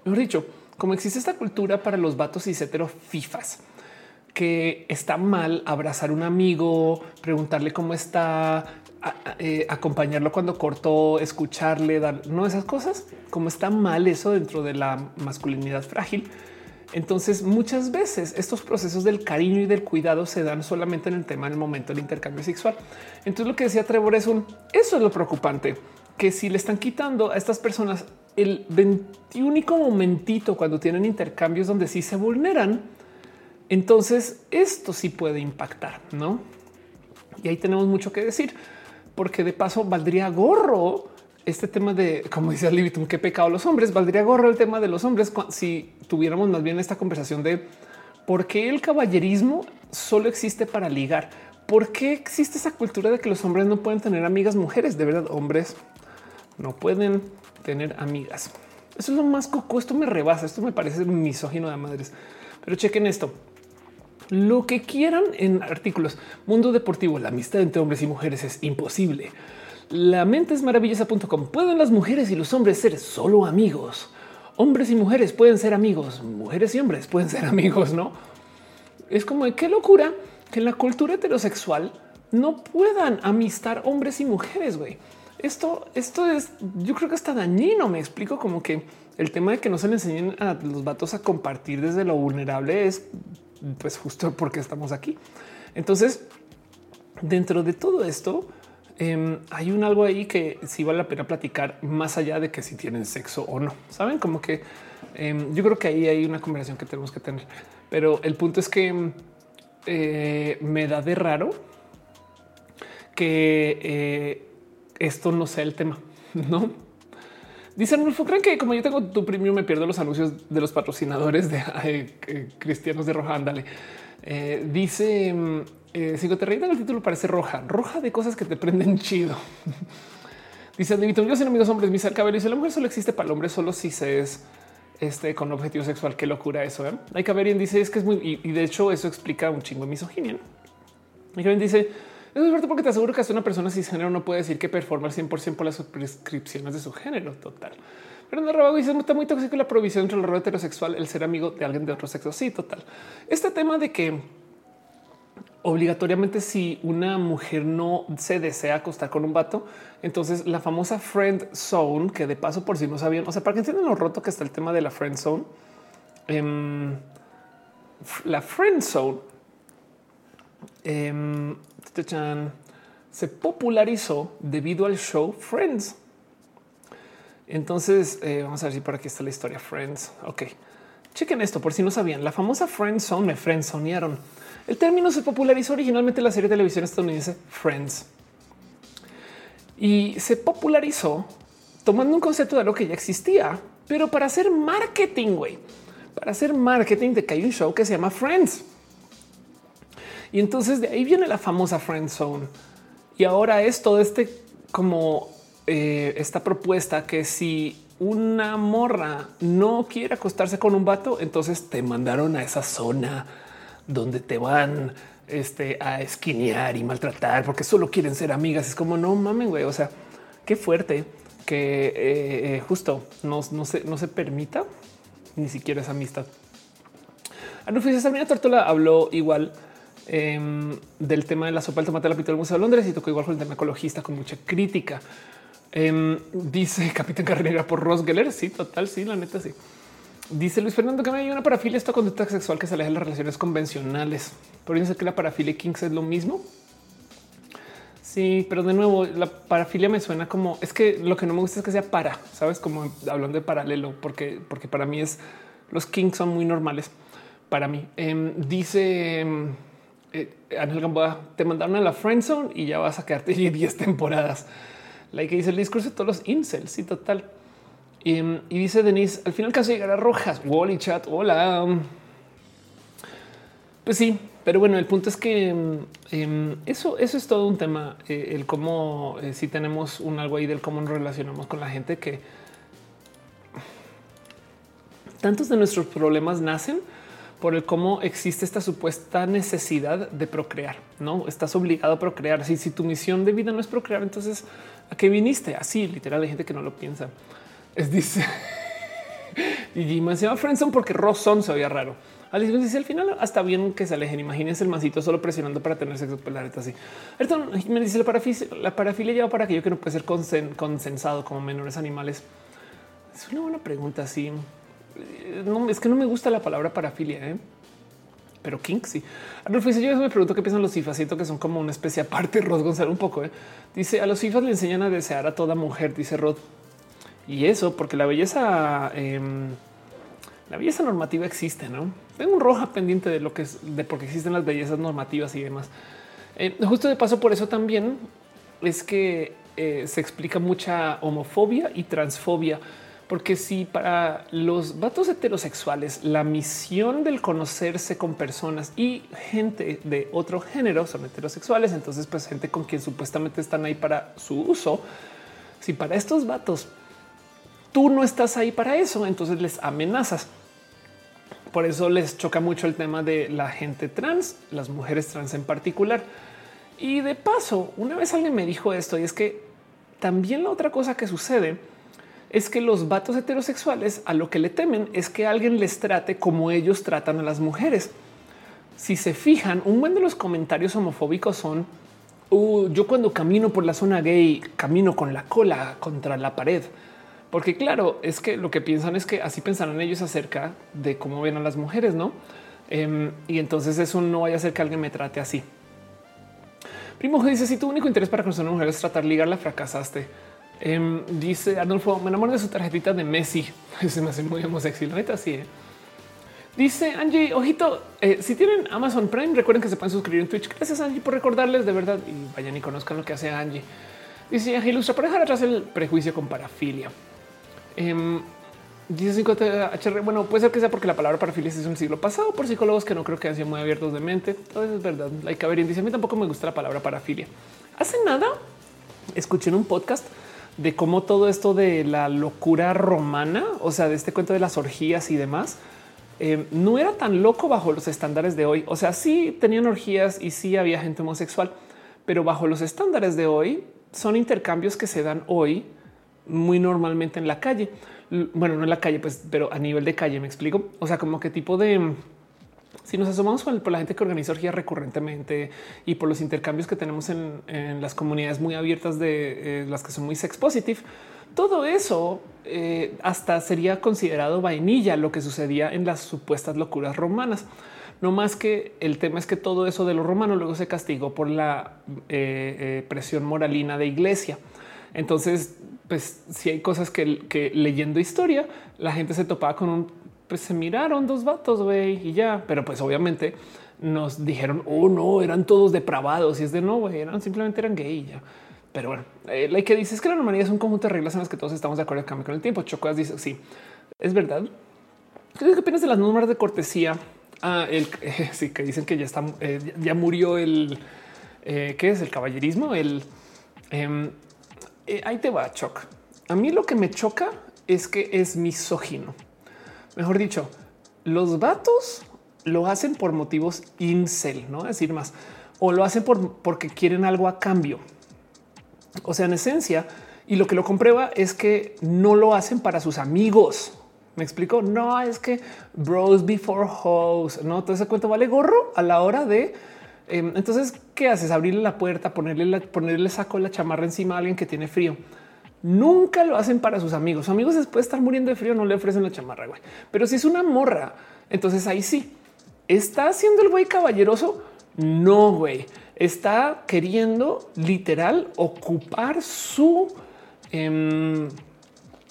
[SPEAKER 1] Mejor dicho, como existe esta cultura para los vatos y hetero fifas, que está mal abrazar a un amigo, preguntarle cómo está, eh, acompañarlo cuando cortó, escucharle, dar no esas cosas, como está mal eso dentro de la masculinidad frágil. Entonces, muchas veces estos procesos del cariño y del cuidado se dan solamente en el tema del momento del intercambio sexual. Entonces, lo que decía Trevor es un eso es lo preocupante, que si le están quitando a estas personas el 21 momentito cuando tienen intercambios donde sí se vulneran, entonces esto sí puede impactar, no? Y ahí tenemos mucho que decir porque de paso valdría gorro este tema de, como dice Libitum, qué pecado los hombres, valdría gorro el tema de los hombres si tuviéramos más bien esta conversación de por qué el caballerismo solo existe para ligar. ¿Por qué existe esa cultura de que los hombres no pueden tener amigas mujeres? De verdad, hombres no pueden tener amigas. Eso es lo más coco. Esto me rebasa. Esto me parece misógino de madres. Pero chequen esto lo que quieran en artículos. Mundo deportivo, la amistad entre hombres y mujeres es imposible. La mente es maravillosa.com. Pueden las mujeres y los hombres ser solo amigos. Hombres y mujeres pueden ser amigos. Mujeres y hombres pueden ser amigos, no? Es como de qué locura que en la cultura heterosexual no puedan amistar hombres y mujeres. Güey, esto, esto es, yo creo que está dañino. Me explico como que el tema de que no se le enseñen a los vatos a compartir desde lo vulnerable es pues justo porque estamos aquí. Entonces, dentro de todo esto, em, hay un algo ahí que sí vale la pena platicar más allá de que si tienen sexo o no. Saben como que em, yo creo que ahí hay una conversación que tenemos que tener, pero el punto es que eh, me da de raro que eh, esto no sea el tema, no? Dicen, Arnulfo, creen que como yo tengo tu premium me pierdo los anuncios de los patrocinadores de cristianos de Roja. Ándale. Eh, dice, mm, eh, si te reí el título parece roja, roja de cosas que te prenden chido. dice, yo soy amigos hombres, mis cabello dice, la mujer solo existe para el hombre solo si se es este con objetivo sexual. Qué locura eso. ¿eh? Hay que ver y dice es que es muy y, de hecho eso explica un chingo de misoginia. Y que dice es cierto porque te aseguro que hasta una persona cisgénero no puede decir que performa al 100% por las prescripciones de su género total. Pero no Rabago dice está muy tóxico la provisión entre el rol heterosexual, el ser amigo de alguien de otro sexo. Sí, total. Este tema de que obligatoriamente si una mujer no se desea acostar con un vato, entonces la famosa friend zone, que de paso por si no sabían, o sea, para que entiendan lo roto que está el tema de la friend zone, em, la friend zone em, se popularizó debido al show Friends. Entonces, eh, vamos a ver si por aquí está la historia Friends. Ok, chequen esto por si no sabían. La famosa Friend Zone me friendzonearon. El término se popularizó originalmente en la serie de televisión estadounidense Friends y se popularizó tomando un concepto de lo que ya existía, pero para hacer marketing, güey, para hacer marketing de que hay un show que se llama Friends. Y entonces de ahí viene la famosa friend zone. Y ahora es todo este como eh, esta propuesta que si una morra no quiere acostarse con un vato, entonces te mandaron a esa zona donde te van este, a esquinear y maltratar porque solo quieren ser amigas. Es como no mamen, güey. O sea, qué fuerte que eh, eh, justo no, no, se, no se permita ni siquiera esa amistad. Anufis Sabrina Tortola habló igual Em, del tema de la sopa del tomate de la pintura del Museo de Londres y tocó igual con el tema ecologista con mucha crítica. Em, dice Capitán Carrera por Ross Geller. Sí, total. Sí, la neta, sí. Dice Luis Fernando que me hay una parafilia, esta conducta sexual que se aleja de las relaciones convencionales. Por eso que la parafilia Kings es lo mismo. Sí, pero de nuevo, la parafilia me suena como es que lo que no me gusta es que sea para, sabes, como hablando de paralelo, porque, porque para mí es los Kings son muy normales para mí. Em, dice Ángel Gamboa, te mandaron a la friend zone y ya vas a quedarte 10 temporadas. La que dice el discurso de todos los incels. Sí, total. Em, y, dice Denise, al final caso llegar a Rojas. Wally chat. Hola. Pues sí, pero bueno, el punto es que eso, eso es todo un tema. Eh, el cómo eh, si tenemos un algo ahí del cómo nos relacionamos con la gente que tantos de nuestros problemas nacen por el cómo existe esta supuesta necesidad de procrear. No estás obligado a procrear. Si, si tu misión de vida no es procrear, entonces a qué viniste? Así literal. Hay gente que no lo piensa. Es dice y me llama Friendson porque Rosson se oía raro. Alice dice al final hasta bien que se alejen. Imagínense el mancito solo presionando para tener sexo. Pues la así. Ayrton me dice la parafilia, la parafilia lleva para aquello que no puede ser consensado como menores animales. Es una buena pregunta. Sí, no, es que no me gusta la palabra parafilia, ¿eh? pero King sí. Yo me pregunto qué piensan los FIFAs. Siento que son como una especie aparte. Rod Gonzalo un poco. ¿eh? Dice: A los FIFAs le enseñan a desear a toda mujer, dice Rod. Y eso porque la belleza, em, la belleza normativa existe. No tengo un roja pendiente de lo que es de porque existen las bellezas normativas y demás. Eh, justo de paso, por eso también es que eh, se explica mucha homofobia y transfobia porque si para los vatos heterosexuales la misión del conocerse con personas y gente de otro género son heterosexuales, entonces pues gente con quien supuestamente están ahí para su uso. Si para estos vatos tú no estás ahí para eso, entonces les amenazas. Por eso les choca mucho el tema de la gente trans, las mujeres trans en particular. Y de paso, una vez alguien me dijo esto y es que también la otra cosa que sucede es que los vatos heterosexuales a lo que le temen es que alguien les trate como ellos tratan a las mujeres. Si se fijan, un buen de los comentarios homofóbicos son uh, yo cuando camino por la zona gay camino con la cola contra la pared. Porque claro, es que lo que piensan es que así pensarán ellos acerca de cómo ven a las mujeres, ¿no? Em, y entonces eso no vaya a ser que alguien me trate así. Primo dice, si tu único interés para conocer una mujer es tratar ligarla, fracasaste. Em, dice Arnulfo, me enamoro de su tarjetita de Messi. Se me hace muy homosexy. La neta, sí. ¿eh? Dice Angie, ojito, eh, si tienen Amazon Prime, recuerden que se pueden suscribir en Twitch. Gracias Angie por recordarles de verdad y vayan y conozcan lo que hace Angie. Dice Angie Ilustra para dejar atrás el prejuicio con parafilia. Em, dice 5HR. Bueno, puede ser que sea porque la palabra parafilia es un siglo pasado por psicólogos que no creo que han sido muy abiertos de mente. Todo eso es verdad. Like Averín dice a mí tampoco me gusta la palabra parafilia. Hace nada escuché en un podcast de cómo todo esto de la locura romana, o sea, de este cuento de las orgías y demás, eh, no era tan loco bajo los estándares de hoy. O sea, sí tenían orgías y sí había gente homosexual, pero bajo los estándares de hoy son intercambios que se dan hoy muy normalmente en la calle. Bueno, no en la calle, pues, pero a nivel de calle, me explico. O sea, como qué tipo de si nos asomamos por la gente que organiza orgías recurrentemente y por los intercambios que tenemos en, las comunidades muy abiertas de eh, las que son muy sex positive, todo eso eh, hasta sería considerado vainilla lo que sucedía en las supuestas locuras romanas. No más que el tema es que todo eso de los romanos luego se castigó por la eh, presión moralina de iglesia. Entonces, pues si hay cosas que leyendo historia, la gente se topaba con un pues se miraron dos vatos, güey, y ya. Pero pues obviamente nos dijeron, oh no, eran todos depravados y es de no, güey, eran simplemente eran gay ya. Pero bueno, eh, la que dice es que la normalidad es un conjunto de reglas en las que todos estamos de acuerdo cambio con el tiempo. Chocoas dice sí, es verdad. ¿Qué opinas de las normas de cortesía? Ah, el sí que dicen que ya está, eh, ya murió el eh, qué es el caballerismo. El em, ahí te va, Choc. A mí lo que me choca es que es misógino mejor dicho, los vatos lo hacen por motivos incel, no decir más, o lo hacen por, porque quieren algo a cambio. O sea, en esencia, y lo que lo comprueba es que no lo hacen para sus amigos. Me explico. No es que bros before hoes. No todo ese cuento vale gorro a la hora de. Em, entonces, ¿qué haces? Abrirle la puerta, ponerle, la, ponerle saco la chamarra encima a alguien que tiene frío. Nunca lo hacen para sus amigos. Amigos después de estar muriendo de frío no le ofrecen la chamarra, güey. Pero si es una morra, entonces ahí sí. ¿Está haciendo el güey caballeroso? No, güey. Está queriendo literal ocupar su eh,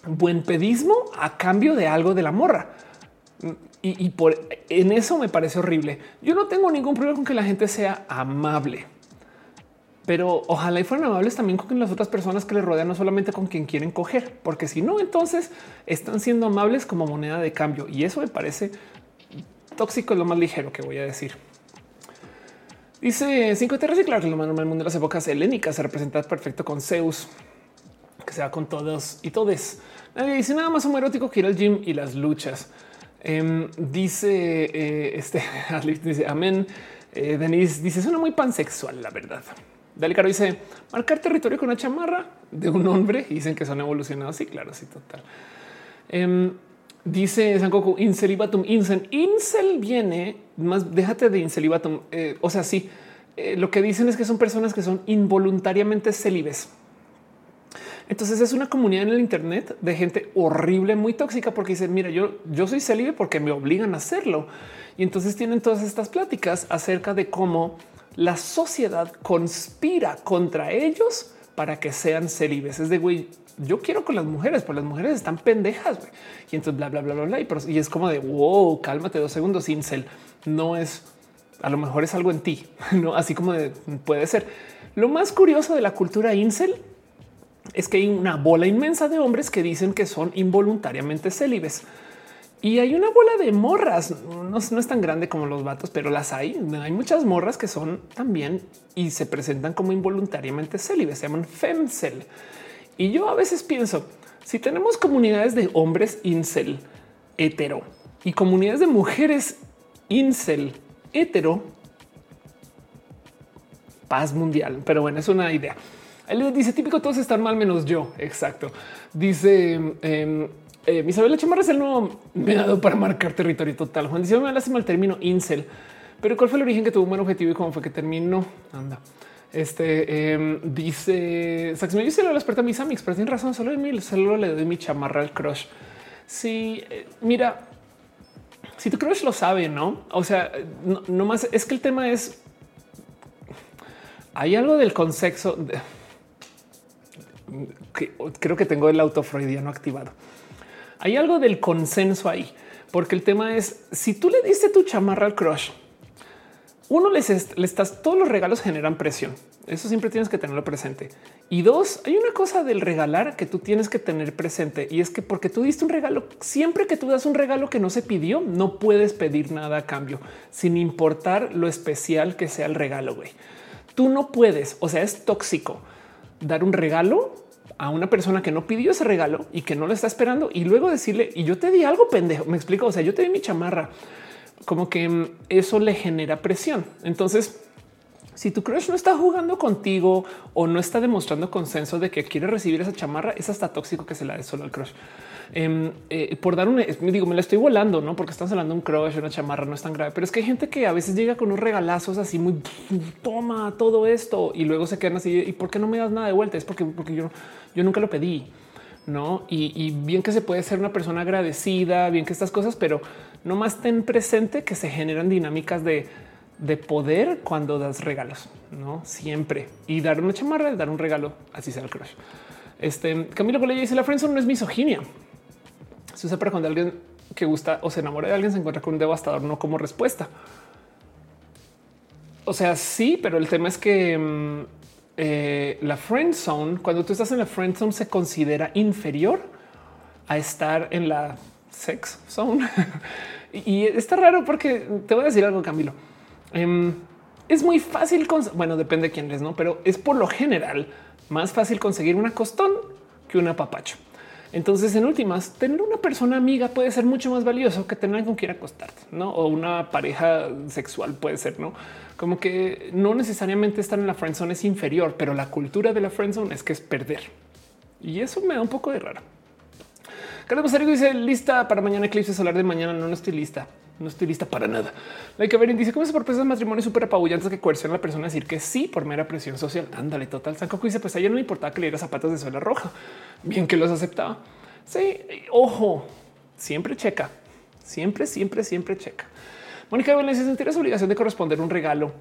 [SPEAKER 1] buen pedismo a cambio de algo de la morra. Y, por en eso me parece horrible. Yo no tengo ningún problema con que la gente sea amable, pero ojalá y fueran amables también con las otras personas que les rodean, no solamente con quien quieren coger, porque si no, entonces están siendo amables como moneda de cambio. Y eso me parece tóxico, es lo más ligero que voy a decir. Dice cinco Terras y claro que lo más normal del mundo de las épocas helénicas se representa perfecto con Zeus, que sea con todos y todes. Nadie dice nada más homoerótico que ir al gym y las luchas. Em, dice eh, este dice amén. Eh, Denise dice suena muy pansexual, la verdad. Dale Caro dice marcar territorio con una chamarra de un hombre y dicen que son evolucionados. Sí, claro, sí, total. Em, dice Sankoku incelibatum incel. Incel viene más. Déjate de incelibatum. Eh, o sea, sí, lo que dicen es que son personas que son involuntariamente celibes. Entonces es una comunidad en el Internet de gente horrible, muy tóxica, porque dicen, mira, yo, yo soy célibe porque me obligan a hacerlo. Y entonces tienen todas estas pláticas acerca de cómo la sociedad conspira contra ellos para que sean célibes. Es de güey, yo quiero con las mujeres, pero las mujeres están pendejas. Y entonces bla, bla, bla, bla, bla. Y, es como de wow, cálmate dos segundos. Incel no es a lo mejor es algo en ti, no así como de, puede ser. Lo más curioso de la cultura incel es que hay una bola inmensa de hombres que dicen que son involuntariamente célibes. Y hay una bola de morras, no, es tan grande como los vatos, pero las hay. Hay muchas morras que son también y se presentan como involuntariamente célibes, se llaman femcel. Y yo a veces pienso, si tenemos comunidades de hombres incel hetero y comunidades de mujeres incel hetero, paz mundial. Pero bueno, es una idea. Él dice típico, todos están mal menos yo. Exacto. Dice eh, eh, Isabel Chamarra es el nuevo dado para marcar territorio total. Juan dice me lástima el término incel, pero cuál fue el origen que tuvo un buen objetivo y cómo fue que terminó? Anda. Este em, dice Sax, yo se lo experta mis amigos, pero tiene razón. Solo de mí, solo le doy mi chamarra al crush. Sí, eh, mira, si tu crush lo sabe, no? O sea, no, más es que el tema es hay algo del consexo. De, creo que tengo el autofreudiano activado. Hay algo del consenso ahí, porque el tema es si tú le diste tu chamarra al crush, uno les le estás, todos los regalos generan presión. Eso siempre tienes que tenerlo presente. Y dos, hay una cosa del regalar que tú tienes que tener presente y es que porque tú diste un regalo, siempre que tú das un regalo que no se pidió, no puedes pedir nada a cambio, sin importar lo especial que sea el regalo. Güey, tú no puedes, o sea, es tóxico dar un regalo a una persona que no pidió ese regalo y que no lo está esperando y luego decirle y yo te di algo pendejo. Me explico. O sea, yo te di mi chamarra, como que mm, eso le genera presión. Entonces, si tu crush no está jugando contigo o no está demostrando consenso de que quiere recibir esa chamarra, es hasta tóxico que se la dé solo al crush. Em, eh, por dar un digo, me la estoy volando, no porque estás hablando un crush, una chamarra, no es tan grave, pero es que hay gente que a veces llega con unos regalazos así muy toma todo esto y luego se quedan así. Y por qué no me das nada de vuelta? Es porque, porque yo, yo nunca lo pedí. No, y, bien que se puede ser una persona agradecida, bien que estas cosas, pero no más ten presente que se generan dinámicas de, de poder cuando das regalos, no siempre y dar una chamarra, dar un regalo, así sea el crush. Este Camilo Bolella dice la friendzone no es misoginia se usa para cuando alguien que gusta o se enamora de alguien se encuentra con un devastador no como respuesta. O sea, sí, pero el tema es que mm, eh, la friend zone, cuando tú estás en la friend zone, se considera inferior a estar en la sex zone. y está raro porque te voy a decir algo, Camilo. Em, es muy fácil, bueno, depende de quién eres, no, pero es por lo general más fácil conseguir una costón que una papacho. Entonces, en últimas, tener una persona amiga puede ser mucho más valioso que tener con quien acostarte, no? O una pareja sexual puede ser, no? Como que no necesariamente estar en la friendzone es inferior, pero la cultura de la friendzone es que es perder. Y eso me da un poco de raro. Carlos Masario dice lista para mañana eclipse solar de mañana. No estoy lista. No estoy lista para nada. Hay que ver dice cómo se propuesta de matrimonio súper apabullantes que coerciona a la persona a decir que sí por mera presión social. Ándale, total. Sancoco dice pues a ella no le importaba que le diera zapatos de suela roja. Bien que los aceptaba. Sí, ojo, siempre checa, siempre, siempre, siempre checa. Mónica Vélez sentir esa obligación de corresponder un regalo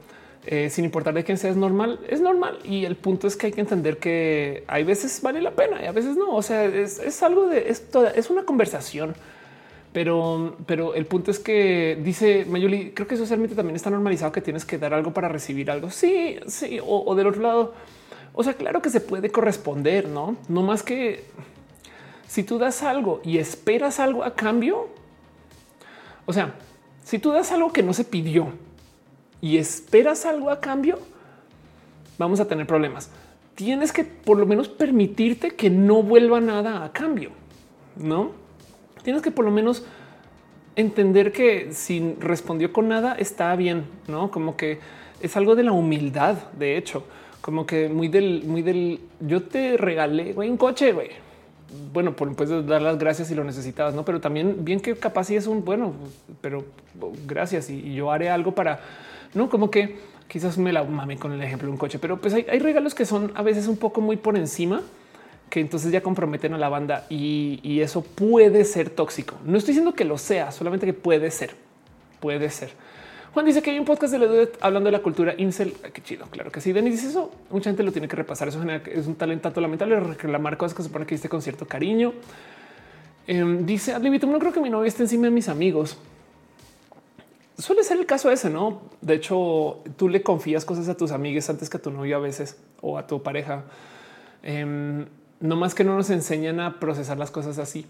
[SPEAKER 1] eh, sin importar de quién sea, es normal, es normal. Y el punto es que hay que entender que hay veces vale la pena y a veces no. O sea, es, algo de esto, es una conversación. Pero, pero el punto es que dice Mayuli, creo que socialmente también está normalizado que tienes que dar algo para recibir algo. Sí, sí. O, o del otro lado, o sea, claro que se puede corresponder, no? No más que si tú das algo y esperas algo a cambio. O sea, si tú das algo que no se pidió y esperas algo a cambio, vamos a tener problemas. Tienes que por lo menos permitirte que no vuelva nada a cambio, no? Tienes que por lo menos entender que si respondió con nada está bien, no como que es algo de la humildad. De hecho, como que muy del, muy del yo te regalé un coche, güey. Bueno, puedes dar las gracias si lo necesitabas, no? Pero también bien que capaz si es un bueno, pero gracias y yo haré algo para no como que quizás me la mame con el ejemplo de un coche, pero pues hay, regalos que son a veces un poco muy por encima que entonces ya comprometen a la banda y, eso puede ser tóxico. No estoy diciendo que lo sea, solamente que puede ser, puede ser. Juan dice que hay un podcast de la hablando de la cultura incel. qué chido. Claro que sí. Denis dice eso. Mucha gente lo tiene que repasar. Eso es un talento lamentable reclamar cosas que supone que hiciste con cierto cariño. Em, dice dice no creo que mi novia esté encima de mis amigos suele ser el caso ese, ¿no? De hecho, tú le confías cosas a tus amigas antes que a tu novio a veces o a tu pareja. Em, no más que no nos enseñan a procesar las cosas así.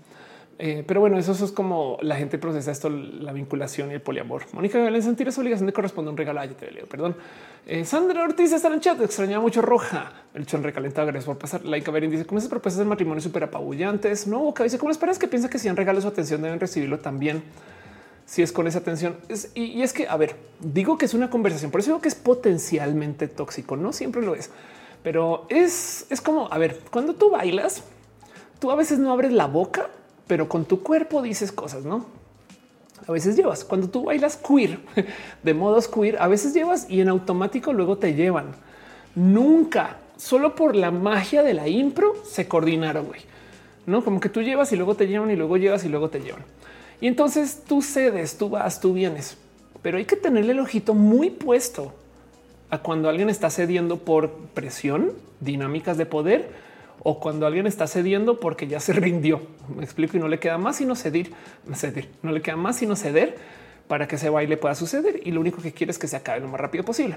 [SPEAKER 1] Eh, pero bueno, eso, es como la gente procesa esto, la vinculación y el poliamor. Mónica Belén sentir esa obligación de corresponder un regalo. Ay, te leo, perdón. Eh, Sandra Ortiz está en el chat. Extrañaba mucho roja. El chon recalentado. Gracias por pasar. Laika Berin dice cómo esas propuestas de matrimonio súper apabullantes. No, Boca dice cómo esperas que piensa que si han regalos su atención deben recibirlo también si es con esa atención. y, es que, a ver, digo que es una conversación, por eso digo que es potencialmente tóxico, no siempre lo es, pero es, es como, a ver, cuando tú bailas, tú a veces no abres la boca, pero con tu cuerpo dices cosas, ¿no? A veces llevas, cuando tú bailas queer, de modos queer, a veces llevas y en automático luego te llevan. Nunca, solo por la magia de la impro, se coordinaron, güey. No como que tú llevas y luego te llevan y luego llevas y luego te llevan. Y entonces tú cedes, tú vas, tú vienes, pero hay que tenerle el ojito muy puesto a cuando alguien está cediendo por presión, dinámicas de poder o cuando alguien está cediendo porque ya se rindió. Me explico y no le queda más sino ceder, ceder, no le queda más sino ceder para que ese baile pueda suceder y lo único que quiere es que se acabe lo más rápido posible.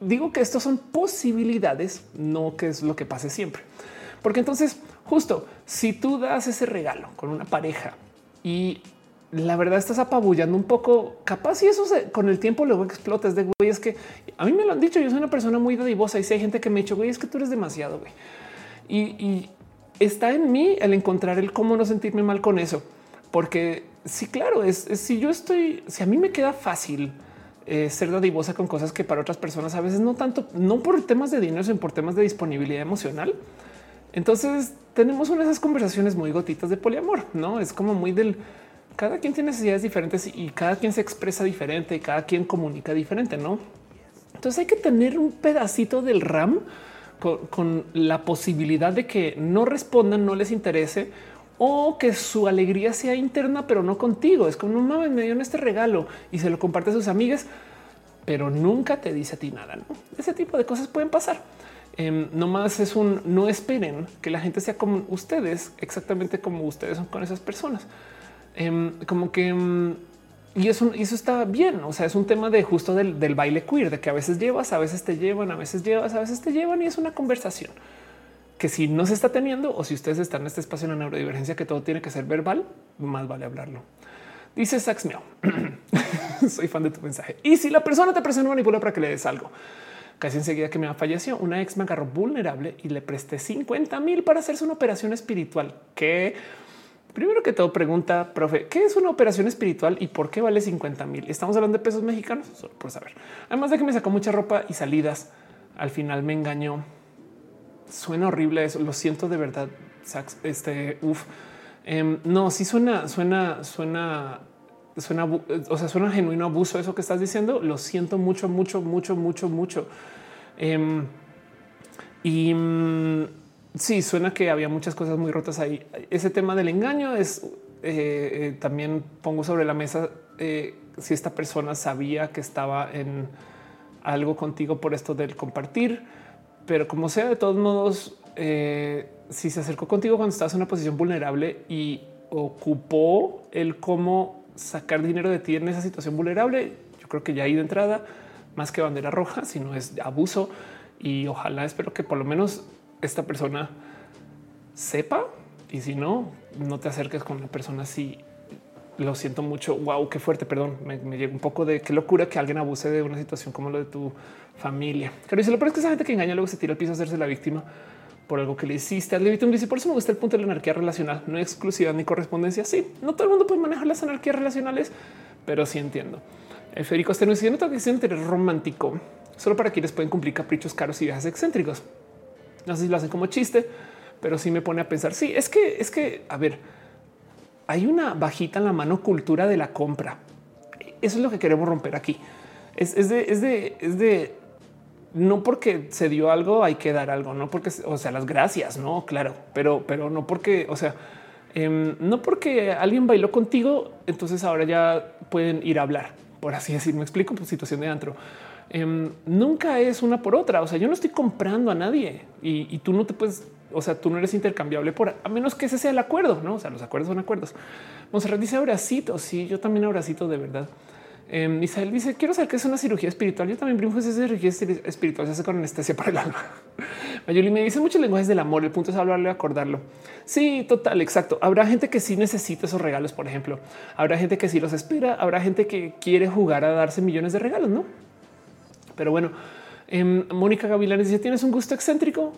[SPEAKER 1] Digo que estos son posibilidades, no que es lo que pase siempre. Porque entonces, justo si tú das ese regalo con una pareja y la verdad estás apabullando un poco. Capaz y eso con el tiempo luego explotas de güey. Es que a mí me lo han dicho. Yo soy una persona muy dadivosa y si hay gente que me ha dicho güey, es que tú eres demasiado güey. Y, está en mí el encontrar el cómo no sentirme mal con eso, porque sí, claro, es, si yo estoy, si a mí me queda fácil eh, ser dadivosa con cosas que para otras personas a veces no tanto, no por temas de dinero, sino por temas de disponibilidad emocional. Entonces tenemos una de esas conversaciones muy gotitas de poliamor, no es como muy del cada quien tiene necesidades diferentes y cada quien se expresa diferente y cada quien comunica diferente, ¿no? Entonces hay que tener un pedacito del RAM con, la posibilidad de que no respondan, no les interese o que su alegría sea interna, pero no contigo. Es como no mames, me dieron este regalo y se lo comparte a sus amigas, pero nunca te dice a ti nada. Ese tipo de cosas pueden pasar. Eh, no más es un no esperen que la gente sea como ustedes, exactamente como ustedes son con esas personas. Em, como que em, y eso, eso está bien. O sea, es un tema de justo del, baile queer, de que a veces llevas, a veces te llevan, a veces llevas, a veces te llevan y es una conversación que si no se está teniendo o si ustedes están en este espacio en la neurodivergencia que todo tiene que ser verbal, más vale hablarlo. Dice Sax Miao. Soy fan de tu mensaje. Y si la persona te presiona manipula para que le des algo, casi enseguida que me falleció, una ex me agarró vulnerable y le presté 50 mil para hacerse una operación espiritual que Primero que todo, pregunta, profe, ¿qué es una operación espiritual y por qué vale 50 mil? Estamos hablando de pesos mexicanos, solo por saber. Además de que me sacó mucha ropa y salidas, al final me engañó. Suena horrible eso, lo siento de verdad. Este, uf. Em, no, sí suena, suena, suena, suena, o sea, suena genuino abuso eso que estás diciendo. Lo siento mucho, mucho, mucho, mucho, mucho. Em, y mm, sí, suena que había muchas cosas muy rotas ahí. Ese tema del engaño es eh, eh, también pongo sobre la mesa eh, si esta persona sabía que estaba en algo contigo por esto del compartir, pero como sea, de todos modos, si se acercó contigo cuando estabas en una posición vulnerable y ocupó el cómo sacar dinero de ti en esa situación vulnerable, yo creo que ya ahí de entrada, más que bandera roja, sino es abuso y ojalá espero que por lo menos esta persona sepa y si no, no te acerques con una persona así. Lo siento mucho. Wow, qué fuerte. Perdón, me, llega un poco de qué locura que alguien abuse de una situación como lo de tu familia. Pero si lo peor es que esa gente que engaña luego se tira al piso a hacerse la víctima por algo que le hiciste. Al dice por eso me gusta el punto de la anarquía relacional, no exclusividad ni correspondencia. Sí, no todo el mundo puede manejar las anarquías relacionales, pero sí entiendo. El Federico Asteno dice: no que ser romántico solo para quienes pueden cumplir caprichos caros y viajes excéntricos. No sé si lo hacen como chiste, pero sí me pone a pensar. Sí, es que es que a ver, hay una bajita en la mano cultura de la compra. Eso es lo que queremos romper aquí. Es, de, es de, es de no porque se dio algo hay que dar algo, no porque, o sea, las gracias, no, claro, pero, pero no porque, o sea, em, no porque alguien bailó contigo, entonces ahora ya pueden ir a hablar, por así decir. Me explico, por situación de antro. Em, nunca es una por otra. O sea, yo no estoy comprando a nadie y, tú no te puedes o sea, tú no eres intercambiable por a menos que ese sea el acuerdo, no? O sea, los acuerdos son acuerdos. Monserrat dice abracito. Sí, yo también abracito de verdad. Eh, Isael dice: Quiero saber qué es una cirugía espiritual. Yo también brinco esa cirugía espiritual. Se hace con anestesia para el alma. Mayuli me dice muchos lenguajes del amor. El punto es hablarle, acordarlo. Sí, total, exacto. Habrá gente que sí necesita esos regalos, por ejemplo. Habrá gente que sí los espera. Habrá gente que quiere jugar a darse millones de regalos, no? Pero bueno, em, Mónica Gavilán dice: Tienes un gusto excéntrico.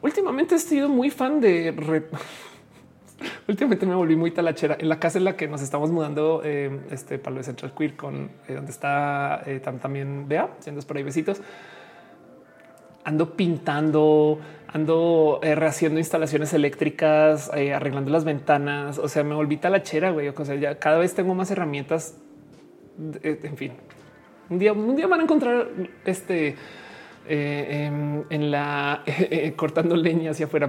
[SPEAKER 1] Últimamente he sido muy fan de... Últimamente me volví muy talachera en la casa en la que nos estamos mudando eh, este palo de Central Queer con eh, donde está eh, también Bea, siendo por ahí besitos. Ando pintando, ando rehaciendo instalaciones eléctricas, arreglando las ventanas. O sea, me volví talachera, güey. O sea, ya cada vez tengo más herramientas. En fin, un día, un día van a encontrar este eh, em, en, la eh, cortando leña hacia afuera.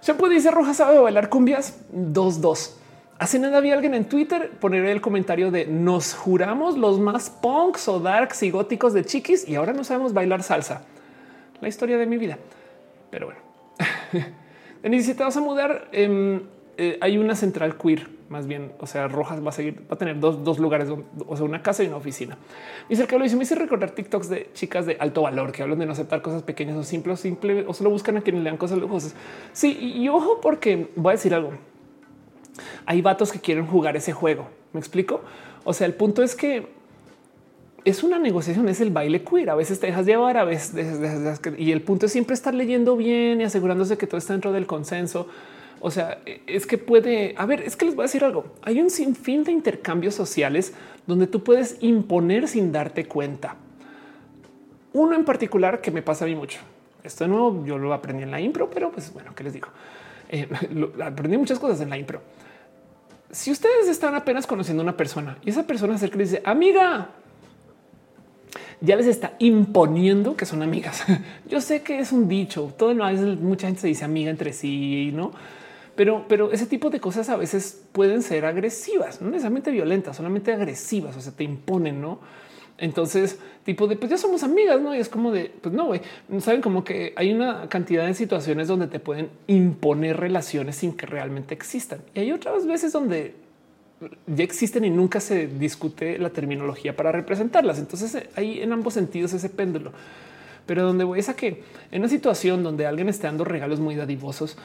[SPEAKER 1] Se puede dice Roja sabe bailar cumbias 2-2. Hace nada había alguien en Twitter poner el comentario de nos juramos los más punks o darks y góticos de chiquis y ahora no sabemos bailar salsa. La historia de mi vida. Pero bueno, vas a mudar, em, eh, hay una central queer más bien, o sea, Rojas va a seguir, va a tener dos, lugares, o sea, una casa y una oficina. Y cerca lo dice, me hice recordar TikToks de chicas de alto valor que hablan de no aceptar cosas pequeñas o simples, simple, o solo buscan a quienes lean cosas lujosas. Sí, y, ojo, porque voy a decir algo. Hay vatos que quieren jugar ese juego. Me explico. O sea, el punto es que es una negociación, es el baile queer. A veces te dejas llevar, a veces y el punto es siempre estar leyendo bien y asegurándose que todo está dentro del consenso. O sea, es que puede haber, es que les voy a decir algo. Hay un sinfín de intercambios sociales donde tú puedes imponer sin darte cuenta. Uno en particular que me pasa a mí mucho. Esto de nuevo yo lo aprendí en la impro, pero pues bueno, ¿qué les digo? Eh, aprendí muchas cosas en la impro. Si ustedes están apenas conociendo a una persona y esa persona acerca y dice, amiga, ya les está imponiendo que son amigas. Yo sé que es un dicho, todo lo mucha gente se dice amiga entre sí, no? Pero, ese tipo de cosas a veces pueden ser agresivas, no necesariamente violentas, solamente agresivas, o sea, te imponen, ¿no? Entonces, tipo de, pues ya somos amigas, ¿no? Y es como de, pues no, güey, saben como que hay una cantidad de situaciones donde te pueden imponer relaciones sin que realmente existan. Y hay otras veces donde ya existen y nunca se discute la terminología para representarlas. Entonces, hay en ambos sentidos ese péndulo. Pero donde voy es a que en una situación donde alguien esté dando regalos muy dadivosos,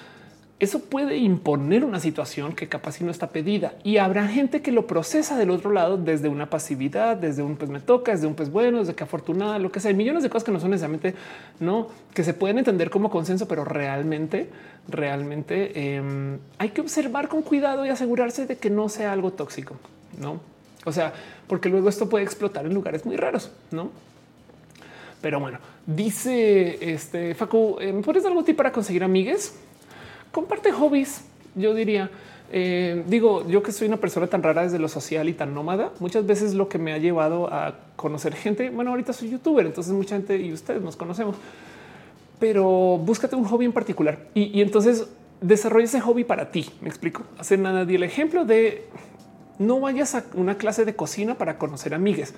[SPEAKER 1] eso puede imponer una situación que capaz si no está pedida y habrá gente que lo procesa del otro lado desde una pasividad, desde un pues me toca, desde un pues bueno, desde que afortunada, lo que sea, millones de cosas que no son necesariamente no que se pueden entender como consenso, pero realmente, realmente em, hay que observar con cuidado y asegurarse de que no sea algo tóxico, no? O sea, porque luego esto puede explotar en lugares muy raros, no? Pero bueno, dice este Facu, ¿me pones algo ti para conseguir amigues? Comparte hobbies. Yo diría, Eh, digo, yo que soy una persona tan rara desde lo social y tan nómada, muchas veces lo que me ha llevado a conocer gente, bueno, ahorita soy youtuber, entonces mucha gente y ustedes nos conocemos, pero búscate un hobby en particular y, entonces desarrolla ese hobby para ti. Me explico. Hacer nada di el ejemplo de no vayas a una clase de cocina para conocer amigues.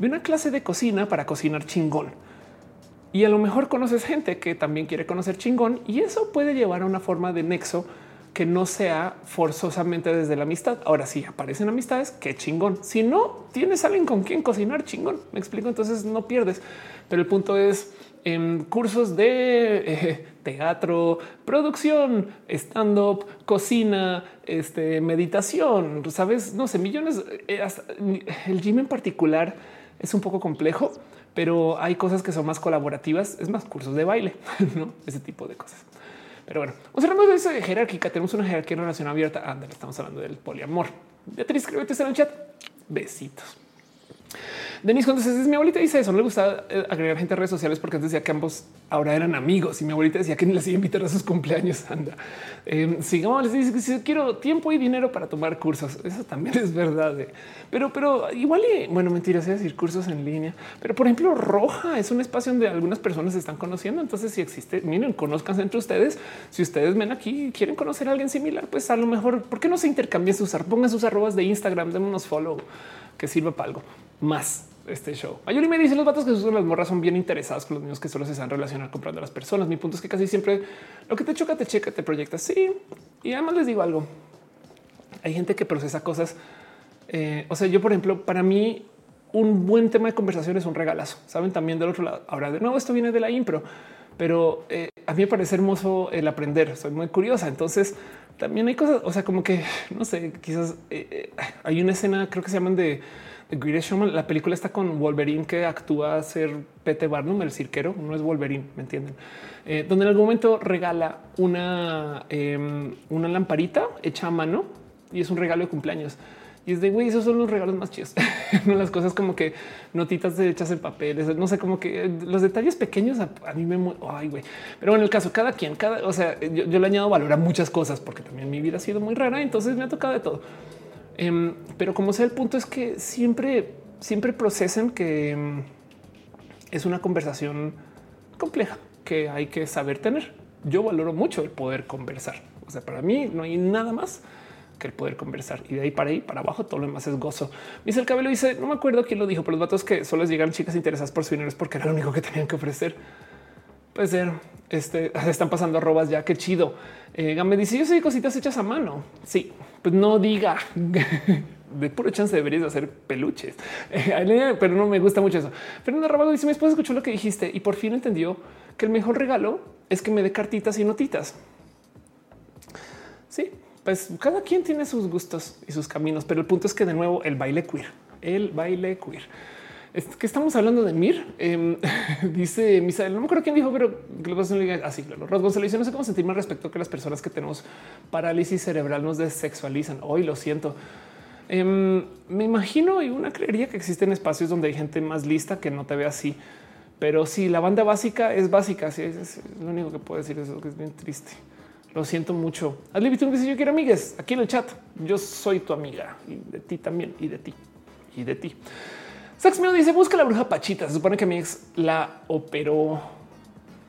[SPEAKER 1] Ve una clase de cocina para cocinar chingón. Y a lo mejor conoces gente que también quiere conocer chingón y eso puede llevar a una forma de nexo que no sea forzosamente desde la amistad. Ahora sí aparecen amistades, qué chingón. Si no tienes alguien con quien cocinar chingón, me explico. Entonces no pierdes. Pero el punto es en cursos de eh, teatro, producción, stand up, cocina, este, meditación, sabes, no sé, millones. Eh, el gym en particular es un poco complejo, pero hay cosas que son más colaborativas. Es más cursos de baile, no ese tipo de cosas. Pero bueno, observamos eso de jerárquica. Tenemos una jerarquía en relación abierta. Anda, estamos hablando del poliamor. Beatriz, está en el chat. Besitos. Denis, cuando es mi abuelita dice eso, no le gusta eh, agregar gente a redes sociales porque antes decía que ambos ahora eran amigos y mi abuelita decía que ni les iba a invitar a sus cumpleaños. Anda, eh, sigamos, les dice que si quiero tiempo y dinero para tomar cursos. Eso también es verdad. Eh. Pero, pero igual, y, bueno, mentira, es decir cursos en línea. Pero por ejemplo, Roja es un espacio donde algunas personas se están conociendo. Entonces, si existe, miren, conozcan entre ustedes. Si ustedes ven aquí y quieren conocer a alguien similar, pues a lo mejor, ¿por qué no se intercambian sus, pongan sus arrobas de Instagram, démonos follow que sirva para algo más este show. Ayuri me dice los vatos que usan las morras son bien interesados con los niños que solo se están relacionar comprando a las personas. Mi punto es que casi siempre lo que te choca, te checa, te proyecta. Sí. Y además les digo algo. Hay gente que procesa cosas. Eh, o sea, yo, por ejemplo, para mí, un buen tema de conversación es un regalazo. Saben también del otro lado. Ahora, de nuevo, esto viene de la impro, pero eh, a mí me parece hermoso el aprender. Soy muy curiosa. Entonces, también hay cosas, o sea, como que no sé, quizás eh, hay una escena, creo que se llaman de Greatest Showman. La película está con Wolverine que actúa a ser Pete Barnum, el cirquero. No es Wolverine, me entienden? Eh, donde en algún momento regala una, em, una lamparita hecha a mano y es un regalo de cumpleaños. Y es de güey, esos son los regalos más chidos. no las cosas como que notitas hechas en papel, no sé, como que los detalles pequeños a, mí me ay, güey. Pero en el caso, cada quien, cada, o sea, yo, yo le añado valor a muchas cosas porque también mi vida ha sido muy rara. Entonces me ha tocado de todo. Em, pero como sea, el punto es que siempre, siempre procesen que em, es una conversación compleja que hay que saber tener. Yo valoro mucho el poder conversar. O sea, para mí no hay nada más que el poder conversar y de ahí para ahí para abajo todo lo demás es gozo. Dice el cabello dice no me acuerdo quién lo dijo, pero los datos que solo les llegan chicas interesadas por su dinero es porque era lo único que tenían que ofrecer. Puede ser. Este están pasando arrobas ya. Qué chido. Eh, dice yo soy cositas hechas a mano. Sí, pues no diga de puro chance deberías hacer peluches, pero no me gusta mucho eso. Fernanda Rabago dice mi esposa escuchó lo que dijiste y por fin entendió que el mejor regalo es que me dé cartitas y notitas. Sí, pues cada quien tiene sus gustos y sus caminos, pero el punto es que de nuevo el baile queer, el baile queer es que estamos hablando de Mir. Em, dice Misael, no me acuerdo quién dijo, pero así, claro. Ros González dice, no sé cómo sentirme al respecto que las personas que tenemos parálisis cerebral nos desexualizan. Hoy lo siento. Em, me imagino y una creería que existen espacios donde hay gente más lista que no te ve así. Pero si la banda básica es básica, sí, es, lo único que puedo decir, es que es bien triste. Lo siento mucho. Hazle dice yo quiero amigues aquí en el chat. Yo soy tu amiga y de ti también y de ti y de ti. Sax me dice busca la bruja Pachita. Se supone que mi ex la operó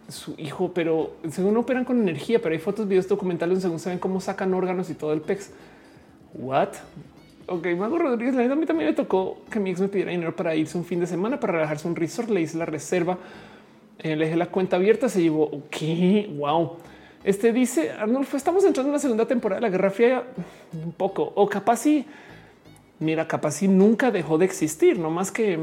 [SPEAKER 1] su hijo, pero según operan con energía, pero hay fotos, videos documentales según saben cómo sacan órganos y todo el pex. What? Ok, Mago Rodríguez, a mí también me tocó que mi ex me pidiera dinero para irse un fin de semana para relajarse un resort. Le hice la reserva, eh, le dejé la cuenta abierta, se llevó. Ok, wow. Este dice Arnulfo, estamos entrando en la segunda temporada de la Guerra Fría un poco, o capaz sí mira, capaz si nunca dejó de existir, no más que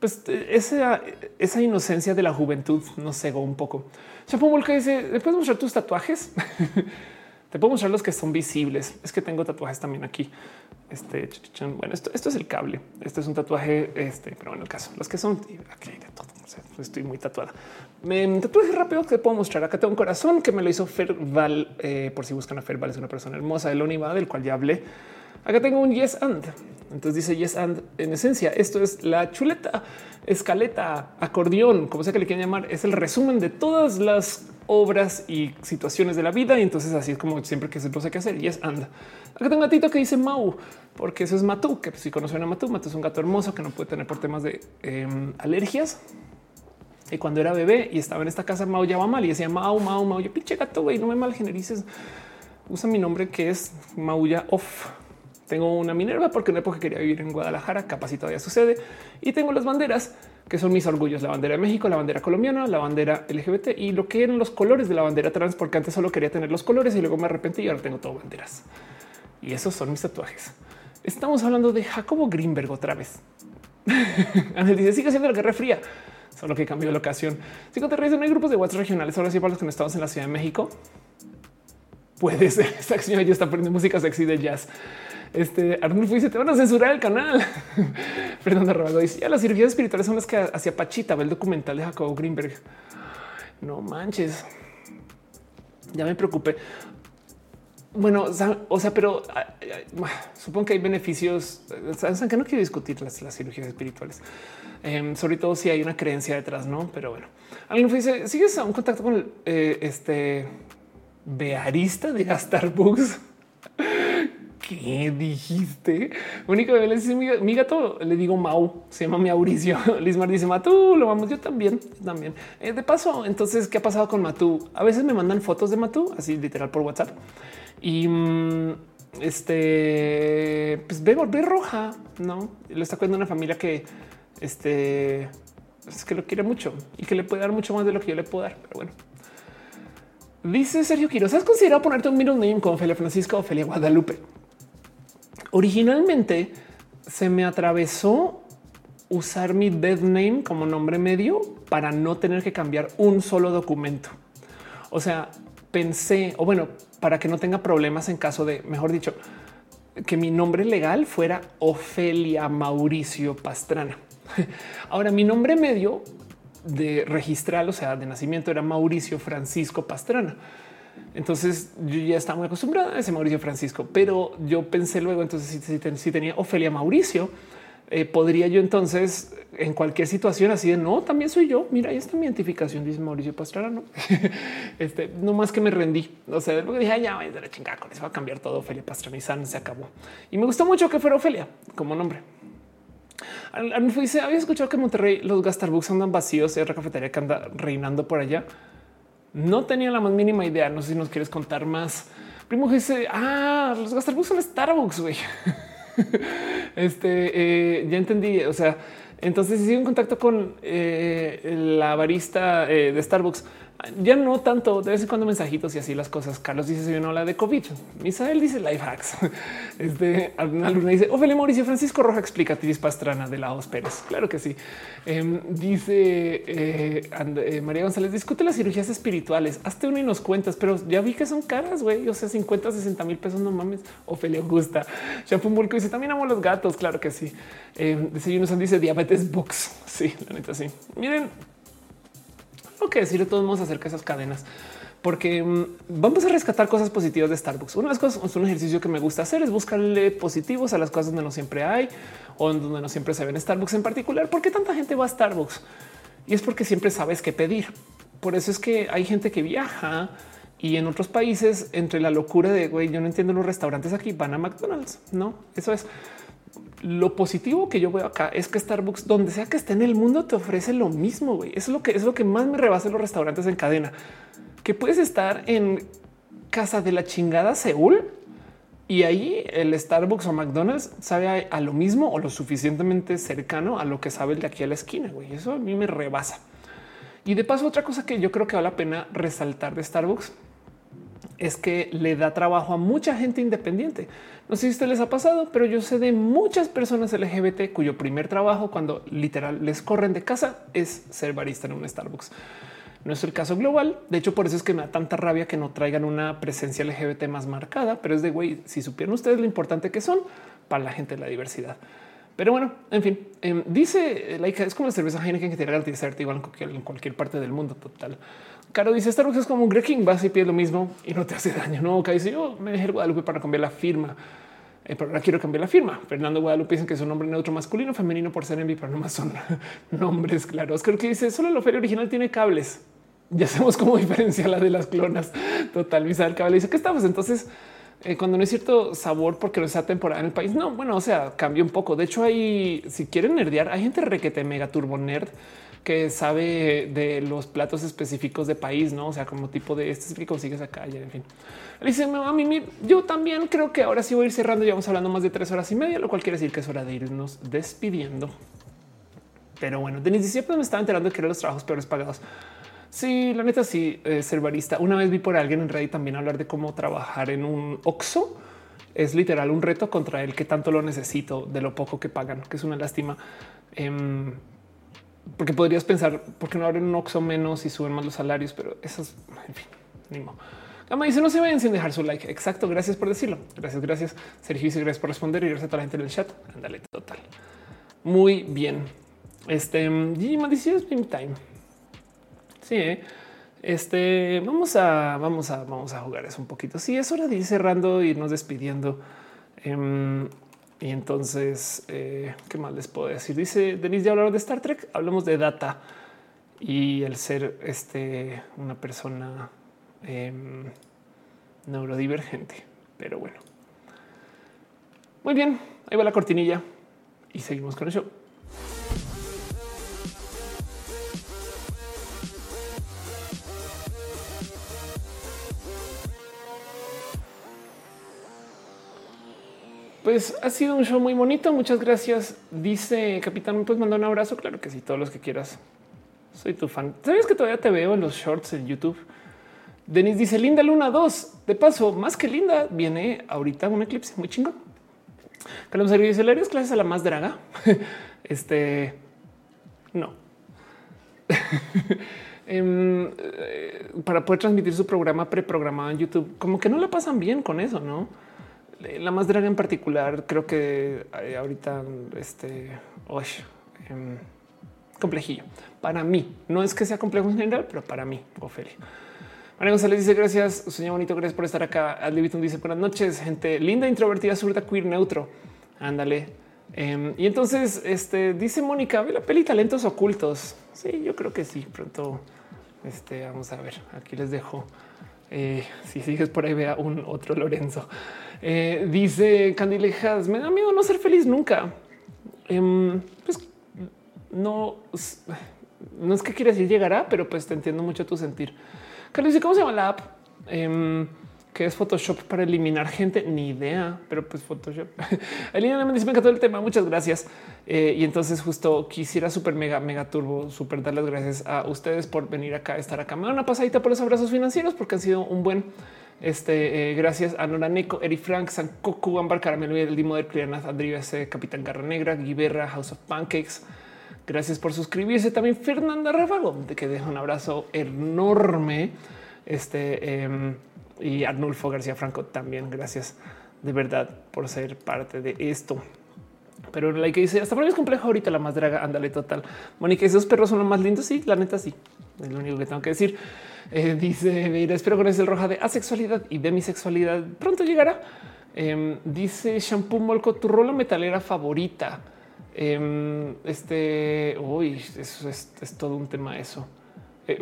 [SPEAKER 1] pues esa, esa inocencia de la juventud nos cegó un poco. Chapo Volca dice: ¿Le puedes mostrar tus tatuajes? Te puedo mostrar los que son visibles. Es que tengo tatuajes también aquí. Este bueno, esto, esto es el cable. Este es un tatuaje, este, pero en el caso, los que son aquí de todo. estoy muy tatuada. Me tatuaje rápido que puedo mostrar. Acá tengo un corazón que me lo hizo Ferval. Eh, por si buscan a Ferval, es una persona hermosa. El Oniva, del cual ya hablé. Acá tengo un yes and. Entonces dice yes and. En esencia, esto es la chuleta, escaleta, acordeón, como sea que le quieran llamar. Es el resumen de todas las obras y situaciones de la vida. Y entonces así es como siempre que se no sé qué hacer. Y es anda. Acá tengo un gatito que dice Mau, porque eso es Matú, que si conocen a Matú, Matú es un gato hermoso que no puede tener por temas de em, alergias. Y cuando era bebé y estaba en esta casa, Mau ya va mal y decía Mau, Mau, Mau. Yo pinche gato, güey, no me malgenerices. Usa mi nombre que es Mauya Off. Tengo una Minerva porque en una época quería vivir en Guadalajara, capaz todavía sucede. Y tengo las banderas que son mis orgullos, la bandera de México, la bandera colombiana, la bandera LGBT y lo que eran los colores de la bandera trans, porque antes solo quería tener los colores y luego me arrepentí y ahora tengo todo banderas. Y esos son mis tatuajes. Estamos hablando de Jacobo Greenberg otra vez. Ángel dice, sigue siendo la guerra fría, solo que cambió de locación. Si te no hay grupos de WhatsApp regionales, ahora sí para los que no estamos en la Ciudad de México. Puede ser, esta señora ya está poniendo música sexy de jazz. Este Arnulfo dice: Te van a censurar el canal. Fernando Rabago dice: Ya las cirugías espirituales son las que hacía Pachita, ve el documental de Jacobo Greenberg. No manches. Ya me preocupé. Bueno, o sea, pero ah, ah, supongo que hay beneficios. Saben que no quiero discutir las, cirugías espirituales, em, sobre todo si hay una creencia detrás, no? Pero bueno, alguien dice: Sigues a un contacto con eh, este bearista de Starbucks. ¿Qué dijiste? Único le dice mi, gato, le digo Mau, se llama Mauricio. Lismar dice Matú, lo vamos yo también, también. Eh, de paso, entonces, ¿qué ha pasado con Matú? A veces me mandan fotos de Matú, así literal por WhatsApp. Y mm, este, pues ve, roja, ¿no? Le está cuidando una familia que, este, es que lo quiere mucho y que le puede dar mucho más de lo que yo le puedo dar. Pero bueno, Dice Sergio Quiroz, ¿has considerado ponerte un middle name como Ophelia Francisco o Ophelia Guadalupe? Originalmente se me atravesó usar mi dead name como nombre medio para no tener que cambiar un solo documento. O sea, pensé, o bueno, para que no tenga problemas en caso de, mejor dicho, que mi nombre legal fuera Ofelia Mauricio Pastrana. Ahora, mi nombre medio de registral, o sea, de nacimiento era Mauricio Francisco Pastrana. Entonces yo ya estaba muy acostumbrada a ese Mauricio Francisco, pero yo pensé luego, entonces si, tenía Ofelia Mauricio, eh, podría yo entonces en cualquier situación así de no, también soy yo. Mira, ahí está mi identificación, dice Mauricio Pastrana. No, este no más que me rendí. O sea, luego dije, ya voy a chingada con eso, va a cambiar todo. Ofelia Pastrana y San se acabó. Y me gustó mucho que fuera Ofelia como nombre. Dice, había escuchado que en Monterrey los Gastarbucks andan vacíos. Es la cafetería que anda reinando por allá. No tenía la más mínima idea. No sé si nos quieres contar más. Primo dice: Ah, los Starbucks son Starbucks, güey. este eh, ya entendí. O sea, entonces sigo en contacto con eh, la barista eh, de Starbucks ya no tanto, de vez en cuando mensajitos y así las cosas. Carlos dice: Soy una ola de COVID. Misael dice life hacks. Este luna dice: Ophelia Mauricio Francisco Roja explica Tiris Pastrana de Laos Pérez. Claro que sí. Em, dice eh, eh, María González: Discute las cirugías espirituales. Hazte uno y nos cuentas, pero ya vi que son caras, güey. O sea, 50, 60 mil pesos. No mames. Ofelia gusta. Shampoo Mulco dice: También amo los gatos. Claro que sí. Eh, dice diabetes books. Sí, la neta, sí. Miren, que decir de todos modos acerca de esas cadenas, porque mm, vamos a rescatar cosas positivas de Starbucks. Una de las cosas, es un ejercicio que me gusta hacer es buscarle positivos a las cosas donde no siempre hay o donde no siempre se ven Starbucks en particular. ¿Por qué tanta gente va a Starbucks? Y es porque siempre sabes qué pedir. Por eso es que hay gente que viaja y en otros países entre la locura de güey, yo no entiendo los restaurantes aquí van a McDonald's. No, eso es lo positivo que yo veo acá es que Starbucks, donde sea que esté en el mundo, te ofrece lo mismo. Eso es lo que es lo que más me rebasa en los restaurantes en cadena, que puedes estar en casa de la chingada Seúl y ahí el Starbucks o McDonald's sabe a, lo mismo o lo suficientemente cercano a lo que sabe el de aquí a la esquina. Güey. Eso a mí me rebasa. Y de paso, otra cosa que yo creo que vale la pena resaltar de Starbucks es que le da trabajo a mucha gente independiente. No sé si usted les ha pasado, pero yo sé de muchas personas LGBT cuyo primer trabajo cuando literal les corren de casa es ser barista en un Starbucks. No es el caso global. De hecho, por eso es que me da tanta rabia que no traigan una presencia LGBT más marcada, pero es de güey, si supieran ustedes lo importante que son para la gente de la diversidad. Pero bueno, en fin, em, dice la es como la cerveza Heineken que tiene garantizarte igual en cualquier parte del mundo total. Caro dice Starbucks es como un Greg King, vas y pides lo mismo y no te hace daño. No, que dice yo me dejé el Guadalupe para cambiar la firma. Eh, pero ahora quiero cambiar la firma. Fernando Guadalupe dice que es un nombre neutro masculino, femenino por ser envi, pero no más son nombres claros. Creo que dice solo la feria original tiene cables. ya sabemos cómo diferenciar la de las clonas. Total, Visa del dice que estamos entonces eh, cuando no es cierto sabor porque no está temporada en el país. No, bueno, o sea, cambia un poco. De hecho, hay si quieren nerdear, hay gente requete mega turbo nerd que sabe de los platos específicos de país, no? O sea, como tipo de este es que consigues acá. Ya, en fin, dice a mí, yo también creo que ahora sí voy a ir cerrando. Ya vamos hablando más de tres horas y media, lo cual quiere decir que es hora de irnos despidiendo. Pero bueno, Denis siempre me estaba enterando que eran los trabajos peores pagados. Sí, la neta, sí, eh, ser barista. Una vez vi por alguien en Reddit también hablar de cómo trabajar en un Oxxo. Es literal un reto contra el que tanto lo necesito de lo poco que pagan, que es una lástima. Em, porque podrías pensar, ¿por qué no abren un Oxxo menos y suben más los salarios? Pero eso es, en fin, ni dice, no se vayan sin dejar su like. Exacto, gracias por decirlo. Gracias, gracias. Sergio dice, gracias por responder y gracias a toda la gente en el chat. Ándale, total. Muy bien. Este, Gigi dice, es time. Sí, ¿eh? este, vamos a, vamos a, vamos a jugar eso un poquito. Sí, es hora de ir cerrando, irnos despidiendo. Em, y entonces, eh, ¿qué más les puedo decir? Dice Denise, ya hablaron de Star Trek, hablamos de data y el ser este, una persona em, neurodivergente. Pero bueno. Muy bien, ahí va la cortinilla y seguimos con el show. Pues ha sido un show muy bonito. Muchas gracias. Dice Capitán, ¿me puedes mandar un abrazo? Claro que sí, todos los que quieras. Soy tu fan. ¿Sabes que todavía te veo en los shorts en YouTube? Denis dice Linda Luna 2. De paso, más que linda, viene ahorita un eclipse muy chingón. Carlos dice: ¿Le clases a la más draga? este no. Em, eh, para poder transmitir su programa preprogramado en YouTube, como que no la pasan bien con eso, no? La más draga en particular, creo que eh, ahorita este em, complejillo para mí. No es que sea complejo en general, pero para mí, Ofelia. María González dice gracias, señor bonito, gracias por estar acá. Adlibitum dice buenas noches, gente linda, introvertida, zurda, queer, neutro. Ándale. Em, y entonces este dice Mónica, ve la peli talentos ocultos. Sí, yo creo que sí. Pronto este, vamos a ver. Aquí les dejo. Eh, si sigues por ahí, vea un otro Lorenzo. Eh, dice Candilejas, me da miedo no ser feliz nunca. Em, pues no, no es que quieras decir llegará, pero pues te entiendo mucho tu sentir. Carlos dice, ¿cómo se llama la app? Em, que es Photoshop para eliminar gente, ni idea, pero pues Photoshop. Elina me dice, me encantó el tema, muchas gracias. Eh, y entonces justo quisiera súper mega, mega turbo, súper dar las gracias a ustedes por venir acá, estar acá. Me da una pasadita por los abrazos financieros porque han sido un buen este, eh, gracias a Nora Neko, Eri Frank, San Cocu, Ambar Caramelo, el Dimo del Clianath, Andrés, Capitán Garra Negra, Guiberra, House of Pancakes. Gracias por suscribirse. También Fernanda Ráfago, de que deja un abrazo enorme. Este em, y Arnulfo García Franco también. Gracias de verdad por ser parte de esto. Pero la que dice hasta para mí es complejo ahorita la más draga. Ándale total. Mónica, esos perros son los más lindos. Sí, la neta, sí. Es lo único que tengo que decir. Eh, dice, mira, espero con el roja de asexualidad y de mi sexualidad pronto llegará. Em, dice Shampoo Molco, tu rola metalera favorita. Em, este, uy, eso es, todo un tema eso. Eh,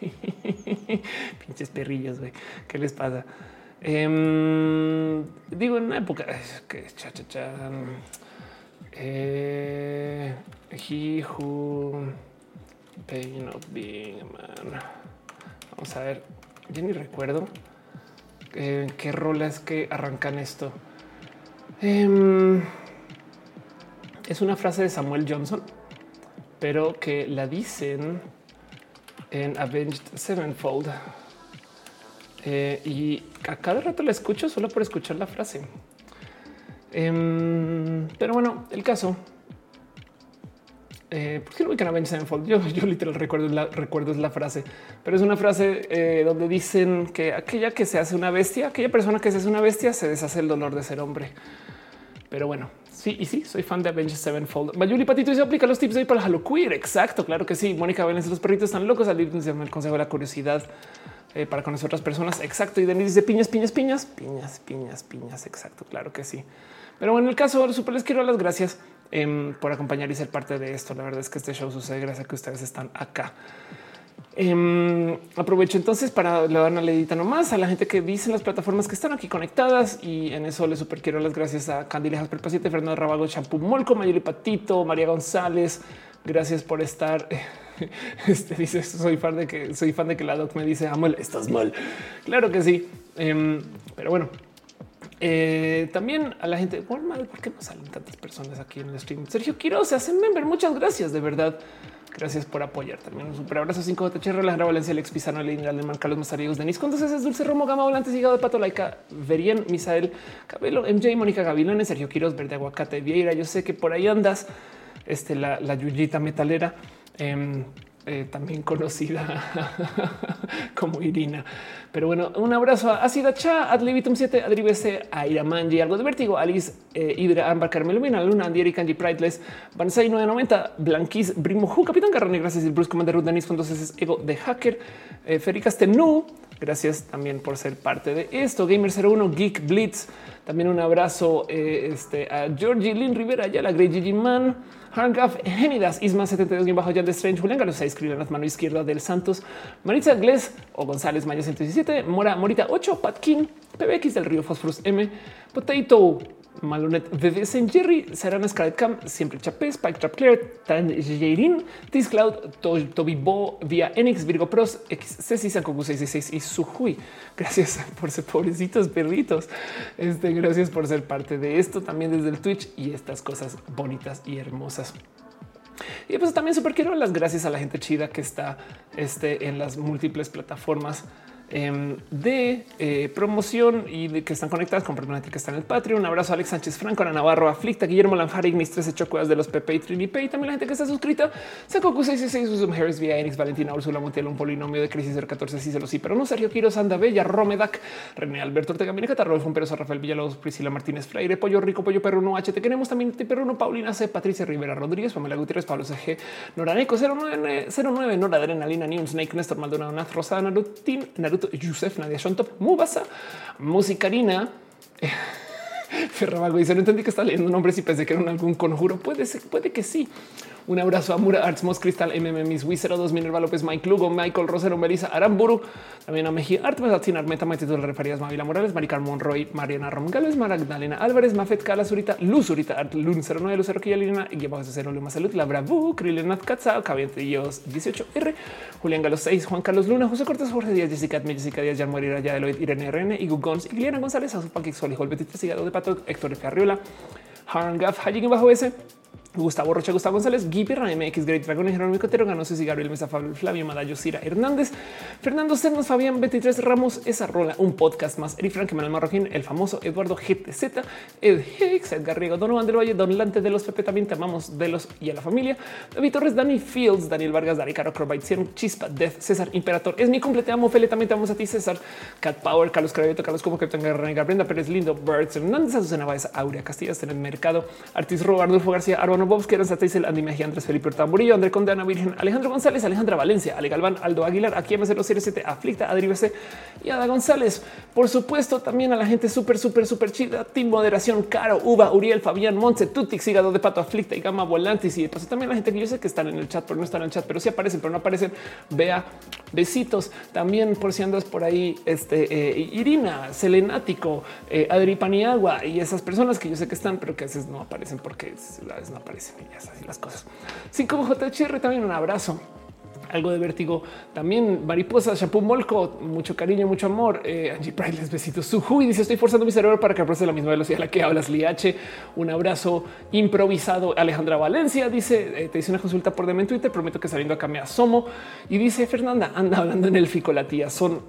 [SPEAKER 1] pinches perrillos, güey. ¿Qué les pasa? Em, digo, en una época que cha, cha, cha. Eh, he who pain of being a man. Vamos a ver, yo ni recuerdo eh, qué rolas que arrancan esto. Em, es una frase de Samuel Johnson, pero que la dicen en Avenged Sevenfold. Eh, y a cada rato la escucho solo por escuchar la frase. Em, pero bueno, el caso eh, ¿Por qué no ubican Avenged Sevenfold? Yo, yo literal recuerdo la, recuerdo la frase, pero es una frase eh, donde dicen que aquella que se hace una bestia, aquella persona que se hace una bestia, se deshace el dolor de ser hombre. Pero bueno, sí, y sí, soy fan de Avenged Sevenfold. Mayuli Patito dice aplica los tips de hoy para Halo Queer. Exacto, claro que sí. Mónica Vélez, los perritos están locos. Al el consejo de la curiosidad eh, para conocer otras personas. Exacto. Y Denis dice piñas, piñas, piñas, piñas, piñas, piñas. Exacto, claro que sí. Pero bueno, en el caso, super les quiero dar las gracias Em, por acompañar y ser parte de esto. La verdad es que este show sucede gracias a que ustedes están acá. Em, aprovecho entonces para le dar una ledita nomás a la gente que dice en las plataformas que están aquí conectadas y en eso le super quiero las gracias a Candilejas Perpaciente, Fernando Rabago, Champú Molco, Mayeli Patito, María González. Gracias por estar. Este dice soy fan de que soy fan de que la doc me dice amo estás mal. Claro que sí. Em, pero bueno, eh, también a la gente, por mal, ¿por qué no salen tantas personas aquí en el stream? Sergio Quiroz se hacen member. Muchas gracias, de verdad. Gracias por apoyar. También un super abrazo 5 de Alejandra Valencia, Alex Pizano, Alemán, Carlos Mazariegos, Denis Contes, es Dulce Romo, Gama Volantes, Hígado de Pato, Laica, Verien, Misael, Cabelo, MJ, Mónica Gavilones, Sergio Quiroz, Verde Aguacate, Vieira. Yo sé que por ahí andas, este, la, la Yuyita metalera. Em, eh, también conocida como Irina. Pero bueno, un abrazo a Asida Cha, Adlibitum 7, Adribese, Aira Manji, algo de vértigo, Alice, eh, Hidra, Ambar, Carmelo Mina, Luna, Andieri, Kanji, Prideless, Bansai 990, Blanquis, Brimo Capitán Carrone, gracias, el Bruce Commander Danis, entonces Ego de Hacker, eh, gracias también por ser parte de esto, Gamer 01, Geek Blitz, también un abrazo eh, este, a Georgie Lynn Rivera, ya la Grey Gigi Man, Harngaf, Genidas, Isma 72 bajo Jan de Strange, Julián Galo 6, escribe en la mano izquierda del Santos, Maritza Gles o González Maya 117, Mora Morita 8, Patkin, PBX del Río Fosforus M, Potato, Malonet, VVS Jerry, Sarana Scarlet Cam, siempre Chapé, Spike Trap Clear, Tan Jairin, Tis Cloud, Toby Bo, Via Enix, Virgo Pros, X, Ceci, Sankoku 66 y Suhui. Gracias por ser pobrecitos perritos. Este, gracias por ser parte de esto también desde el Twitch y estas cosas bonitas y hermosas. Y pues también súper quiero las gracias a la gente chida que está este, en las múltiples plataformas Em, de eh, promoción y de que están conectadas con que están en el Patreon. Un abrazo a Alex Sánchez Franco, Ana Navarro, Aflicta, Guillermo Lanjar, Ignis 13 Chocuas de los PP y Trini Pay. También la gente que está suscrita. Sacocu 666, Susum Harris, Vía Enix, Valentina, Ursula Montiel, un polinomio de crisis 014, sí se lo sí, pero no. Sergio Quiroz, Anda Bella, Romedac, René Alberto Ortega, Catarro, Juan Pérez, Rafael Villalobos, Priscila Martínez Freire, Pollo Rico, Pollo Perruno, H. Te queremos también, Perruno, Paulina C, Patricia Rivera Rodríguez, Pamela Gutiérrez, Pablo CG, Noraneco 09, 09, Nora Adrenalina, Neon Snake, Néstor Maldonado, Rosada, Narutin, Naruto, Yusef, Nadia Shontop, Mubasa, Musicarina. Ferrabago dice: No entendí que está leyendo nombres y pensé que era algún conjuro. Puede ser, puede que sí. Un abrazo a Mura Arts, Mos Crystal, MM, Miss Wizero 2, Minerva López, Mike Lugo, Michael Rosero, Melissa Aramburu, también a Mejía Art, Sin Armeta, Maitito de Referías, Mavila Morales, Maricar Monroy, Mariana Romgales, Magdalena Álvarez, Mafet Cala, Zurita, Luz, Zurita, Art, Lun 09, Lucero, Quillalina, ese cero, Luma Salud, La Bravu, Krilenat Katzao, Cabientillos 18R, Julián Galo 6, Juan Carlos Luna, José Cortés, Jorge Díaz, Jessica Admil, Jessica Díaz, Jan Moreira, Yadeloid, Irene RN, Igu Gons, Iliana González, Azupaquix, Sol, Betita, Sigado de Pato, Héctor Carriola, Harangaf, Haying bajo ese. Gustavo Rocha, Gustavo González, Gibi, MX, Great Dragon, Jerónimo Cotero, Ganosis y Gabriel Mesa, Flavio Madayo, Cira Hernández, Fernando Cernos, Fabián 23 Ramos, esa rola, un podcast más, Eri Frank, Manuel Marroquín, el famoso Eduardo GTZ, Ed Hicks, Edgar Riego, Donovan del Valle, Don Lante de los Pepe, también te amamos de los y a la familia, David Torres, Dani Fields, Daniel Vargas, Dari Caro, Crobite, Cien, Chispa, Death, César Imperator, es mi cumple, te amo, Fele, también te amamos a ti, César, Cat Power, Carlos Cravioto, Carlos Como, Capitán Guerrero, Brenda Pérez, Lindo, Birds, Hernández, Azucena Baez, Aurea Castillas, en el mercado, Artis Ro, Arnulfo García, Arbano Bobs, que eran Andy Mejía, Andrés Felipe Tamburillo, André Conde, Ana Virgen, Alejandro González, Alejandra Valencia, Ale Galván, Aldo Aguilar, aquí MC077, Aflicta, Adri BC y Ada González. Por supuesto, también a la gente súper, súper, súper chida, Team Moderación, Caro, Uva, Uriel, Fabián, Montse, Tutix, Hígado de Pato, Aflicta y Gama Volantis. Y paso también la gente que yo sé que están en el chat, pero no están en el chat, pero sí aparecen, pero no aparecen. Vea, besitos. También por si andas por ahí, este eh, Irina, Selenático, eh, Adri Paniagua y esas personas que yo sé que están, pero que a veces no aparecen porque a veces no aparecen y así las cosas. Sin como JHR también un abrazo algo de vértigo. También mariposa, shampoo molco, mucho cariño, mucho amor. Eh, Angie Price, besitos. Suju y dice: Estoy forzando mi cerebro para que procese la misma velocidad a la que hablas. Liache, un abrazo improvisado. Alejandra Valencia dice: eh, Te hice una consulta por DM en Twitter. Prometo que saliendo acá me asomo. Y dice Fernanda, anda hablando en el fico la tía. Son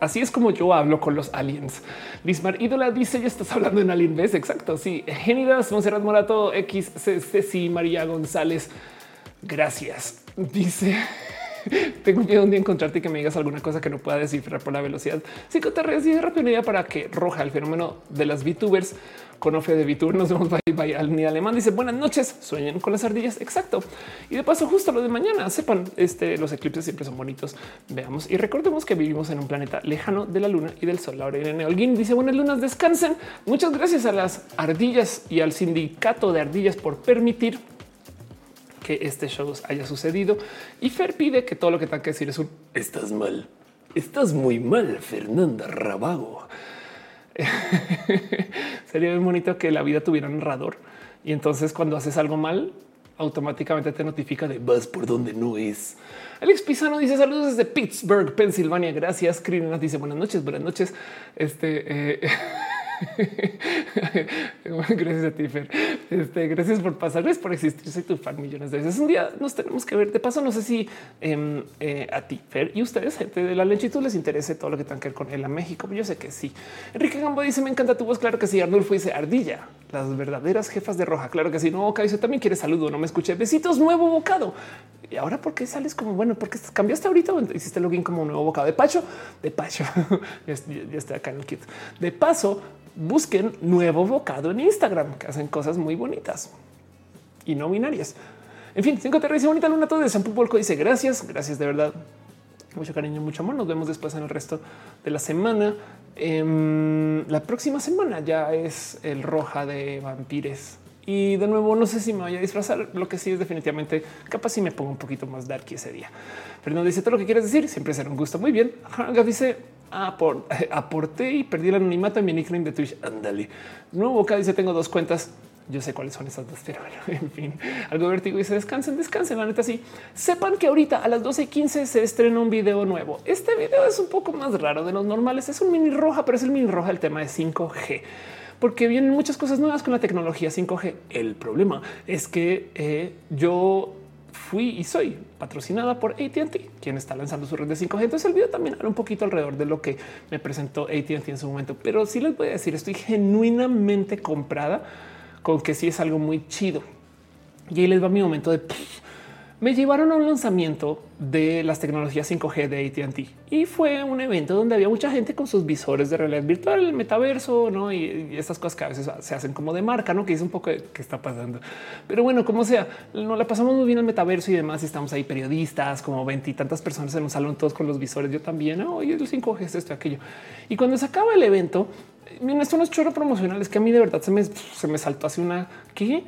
[SPEAKER 1] así es como yo hablo con los aliens. Lismar Ídola dice: Ya estás hablando en Alien ¿ves? Exacto. Sí, Genidas, Monserrat Morato, X, Ceci, María González. Gracias. Dice tengo miedo un día encontrarte y que me digas alguna cosa que no pueda descifrar por la velocidad. Te dice rápido idea para que roja el fenómeno de las VTubers con Ofe de VTuber. Nos vemos. Bye bye. Al ni alemán dice buenas noches. Sueñen con las ardillas. Exacto. Y de paso, justo lo de mañana sepan, este los eclipses siempre son bonitos. Veamos y recordemos que vivimos en un planeta lejano de la luna y del sol. Ahora Irene Holguín dice buenas lunas, descansen. Muchas gracias a las ardillas y al sindicato de ardillas por permitir que este show haya sucedido. Y Fer pide que todo lo que tenga que decir es un estás mal. Estás muy mal, Fernanda Rabago. Sería muy bonito que la vida tuviera un narrador y entonces cuando haces algo mal, automáticamente te notifica de vas por donde no es. Alex Pisano dice saludos desde Pittsburgh, Pensilvania. Gracias. Krina dice buenas noches, buenas noches. Este eh, gracias a ti, Fer. Este, gracias por pasar, gracias por existir. Soy tu fan millones de veces. Un día nos tenemos que ver. De paso, no sé si em, eh, a ti, Fer, y ustedes, gente de la lenchitud, les interese todo lo que tenga que ver con él a México. Yo sé que sí. Enrique Gambo dice: Me encanta tu voz. Claro que sí. Arnulfo dice Ardilla, las verdaderas jefas de roja. Claro que sí. No, dice también quiere saludo. No me escuché. Besitos, nuevo bocado. Y ahora, ¿por qué sales como bueno? Porque cambiaste ahorita o hiciste login como nuevo bocado de Pacho? De Pacho. ya, estoy acá en el kit. De paso, busquen nuevo bocado en Instagram, que hacen cosas muy bonitas y no binarias. En fin, cinco te bonita luna todo de Sampu Polco dice gracias, gracias de verdad. Mucho cariño, mucho amor. Nos vemos después en el resto de la semana. Em, la próxima semana ya es el roja de vampires. Y de nuevo, no sé si me vaya a disfrazar. Lo que sí es definitivamente capaz si me pongo un poquito más darky ese día. Pero no dice todo lo que quieres decir. Siempre será un gusto. Muy bien. dice aporté y perdí el anonimato en mi nickname de Twitch. Ándale. Nuevo boca dice tengo dos cuentas. Yo sé cuáles son esas dos, pero en fin, algo vértigo y se descansen, descansen. La neta, sí sepan que ahorita a las 12 y 15 se estrena un video nuevo. Este video es un poco más raro de los normales. Es un mini roja, pero es el mini roja del tema de 5G porque vienen muchas cosas nuevas con la tecnología 5G. El problema es que eh, yo fui y soy patrocinada por ATT, quien está lanzando su red de 5G. Entonces el video también habla un poquito alrededor de lo que me presentó ATT en su momento. Pero sí les voy a decir, estoy genuinamente comprada con que sí es algo muy chido. Y ahí les va mi momento de me llevaron a un lanzamiento de las tecnologías 5G de AT&T y fue un evento donde había mucha gente con sus visores de realidad virtual, el metaverso, ¿no? Y, estas cosas que a veces se hacen como de marca, ¿no? Que es un poco de qué está pasando. Pero bueno, como sea, no la pasamos muy bien el metaverso y demás. Y estamos ahí periodistas, como veintitantas personas en un salón, todos con los visores. Yo también, ¿no? Oye, el 5G es esto, aquello. Y cuando se acaba el evento, miren, esto no es chorro promocional, es que a mí de verdad se me, se me saltó hace una, ¿qué?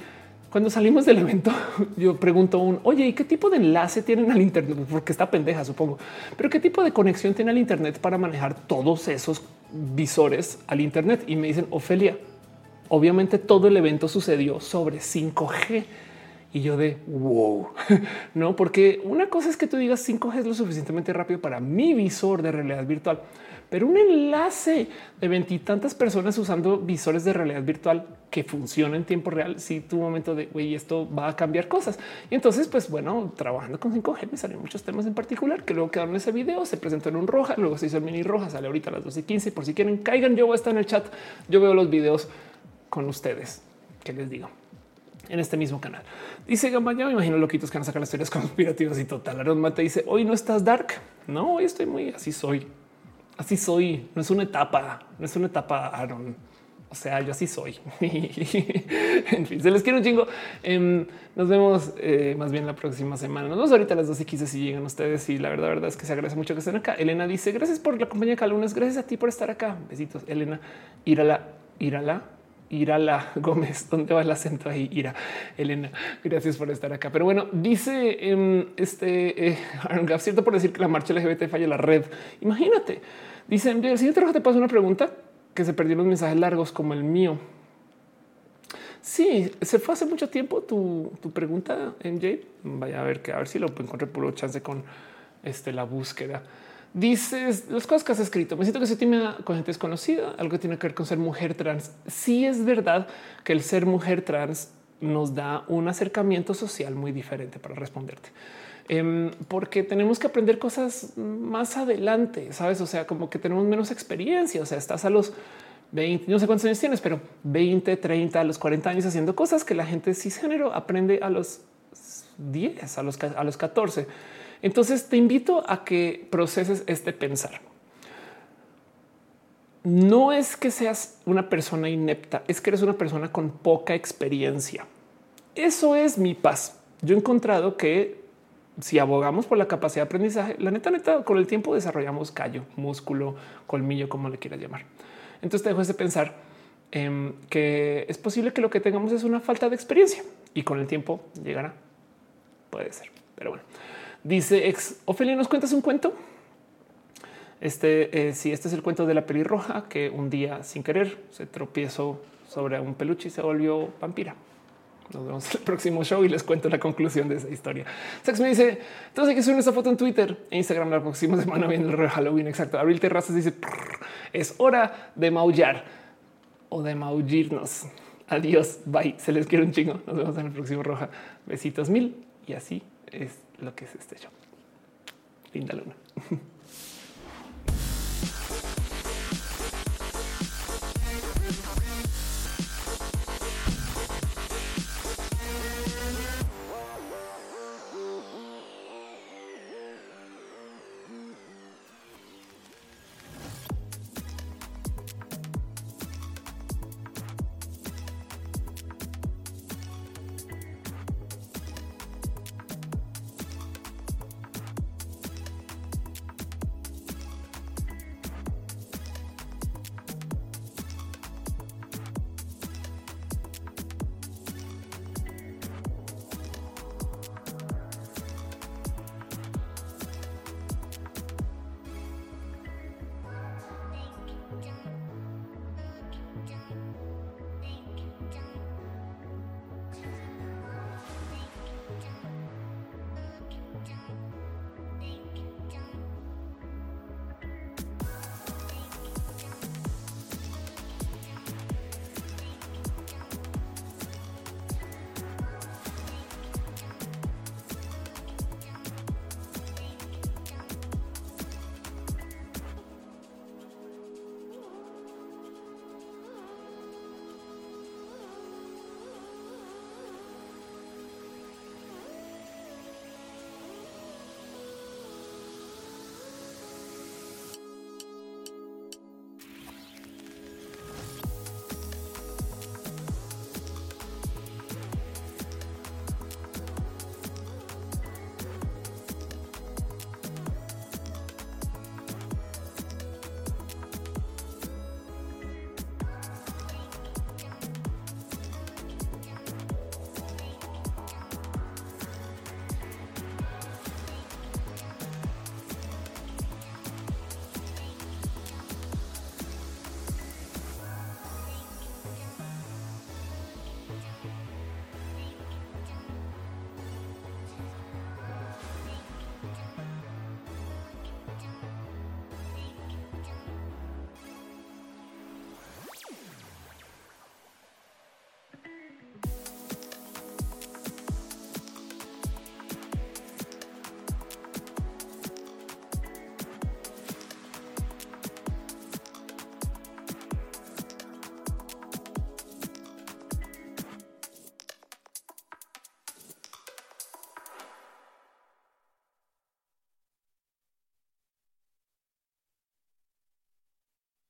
[SPEAKER 1] Cuando salimos del evento, yo pregunto un oye, ¿y qué tipo de enlace tienen al Internet? Porque está pendeja, supongo, pero qué tipo de conexión tiene al Internet para manejar todos esos visores al Internet? Y me dicen, Ofelia, obviamente todo el evento sucedió sobre 5G. Y yo de wow, no, porque una cosa es que tú digas 5G es lo suficientemente rápido para mi visor de realidad virtual pero un enlace de veintitantas personas usando visores de realidad virtual que funciona en tiempo real. Si tu momento de güey, esto va a cambiar cosas. Y entonces, pues bueno, trabajando con 5G me salieron muchos temas en particular que luego quedaron en ese video. Se presentó en un roja, luego se hizo el mini roja, sale ahorita a las 12 y 15. Por si quieren, caigan. Yo voy a estar en el chat. Yo veo los videos con ustedes. ¿Qué les digo? en este mismo canal. Dice Gamba, ya me imagino loquitos que van a sacar las teorías conspirativas y total. Aaron Mate dice hoy no estás dark. No, hoy estoy muy así soy así soy. No es una etapa, no es una etapa Aaron. O sea, yo así soy. en fin, se les quiere un chingo. Em, nos vemos eh, más bien la próxima semana. Nos vemos ahorita a las 12 y 15 si llegan ustedes. Y la verdad, verdad es que se agradece mucho que estén acá. Elena dice gracias por la compañía lunes. Gracias a ti por estar acá. Besitos. Elena, írala, írala. Irala Gómez, ¿dónde va el acento ahí? Ira, Elena, gracias por estar acá. Pero bueno, dice um, este eh, cierto por decir que la marcha LGBT falla la red. Imagínate, dice el siguiente rojo te pasa una pregunta que se perdió los mensajes largos como el mío. Sí, se fue hace mucho tiempo tu, tu pregunta, MJ. Vaya a ver que a ver si lo encontré por chance con este, la búsqueda. Dices las cosas que has escrito. Me siento que se tiene con gente desconocida, algo que tiene que ver con ser mujer trans. Sí es verdad que el ser mujer trans nos da un acercamiento social muy diferente para responderte. Em, porque tenemos que aprender cosas más adelante, sabes? O sea, como que tenemos menos experiencia. O sea, estás a los 20, no sé cuántos años tienes, pero 20, 30, a los 40 años haciendo cosas que la gente cisgénero aprende a los 10, a los, a los 14. Entonces te invito a que proceses este pensar. No es que seas una persona inepta, es que eres una persona con poca experiencia. Eso es mi paz. Yo he encontrado que si abogamos por la capacidad de aprendizaje, la neta, neta, con el tiempo desarrollamos callo, músculo, colmillo, como le quieras llamar. Entonces te dejo de pensar que es posible que lo que tengamos es una falta de experiencia y con el tiempo llegará. puede ser, pero bueno. Dice ex Ofelia, ¿nos cuentas un cuento? Este, eh, este es el cuento de la pelirroja que un día sin querer se tropiezó sobre un peluche y se volvió vampira. Nos vemos en el próximo show y les cuento la conclusión de esa historia. Sex me dice, entonces hay que subir esta foto en Twitter e Instagram la próxima semana viendo el Halloween. Exacto. Abril Terrazas dice, es hora de maullar o de maullirnos. Adiós, bye. Se les quiere un chingo. Nos vemos en el próximo Roja. Besitos mil. Y así es lo que es este show. Linda luna.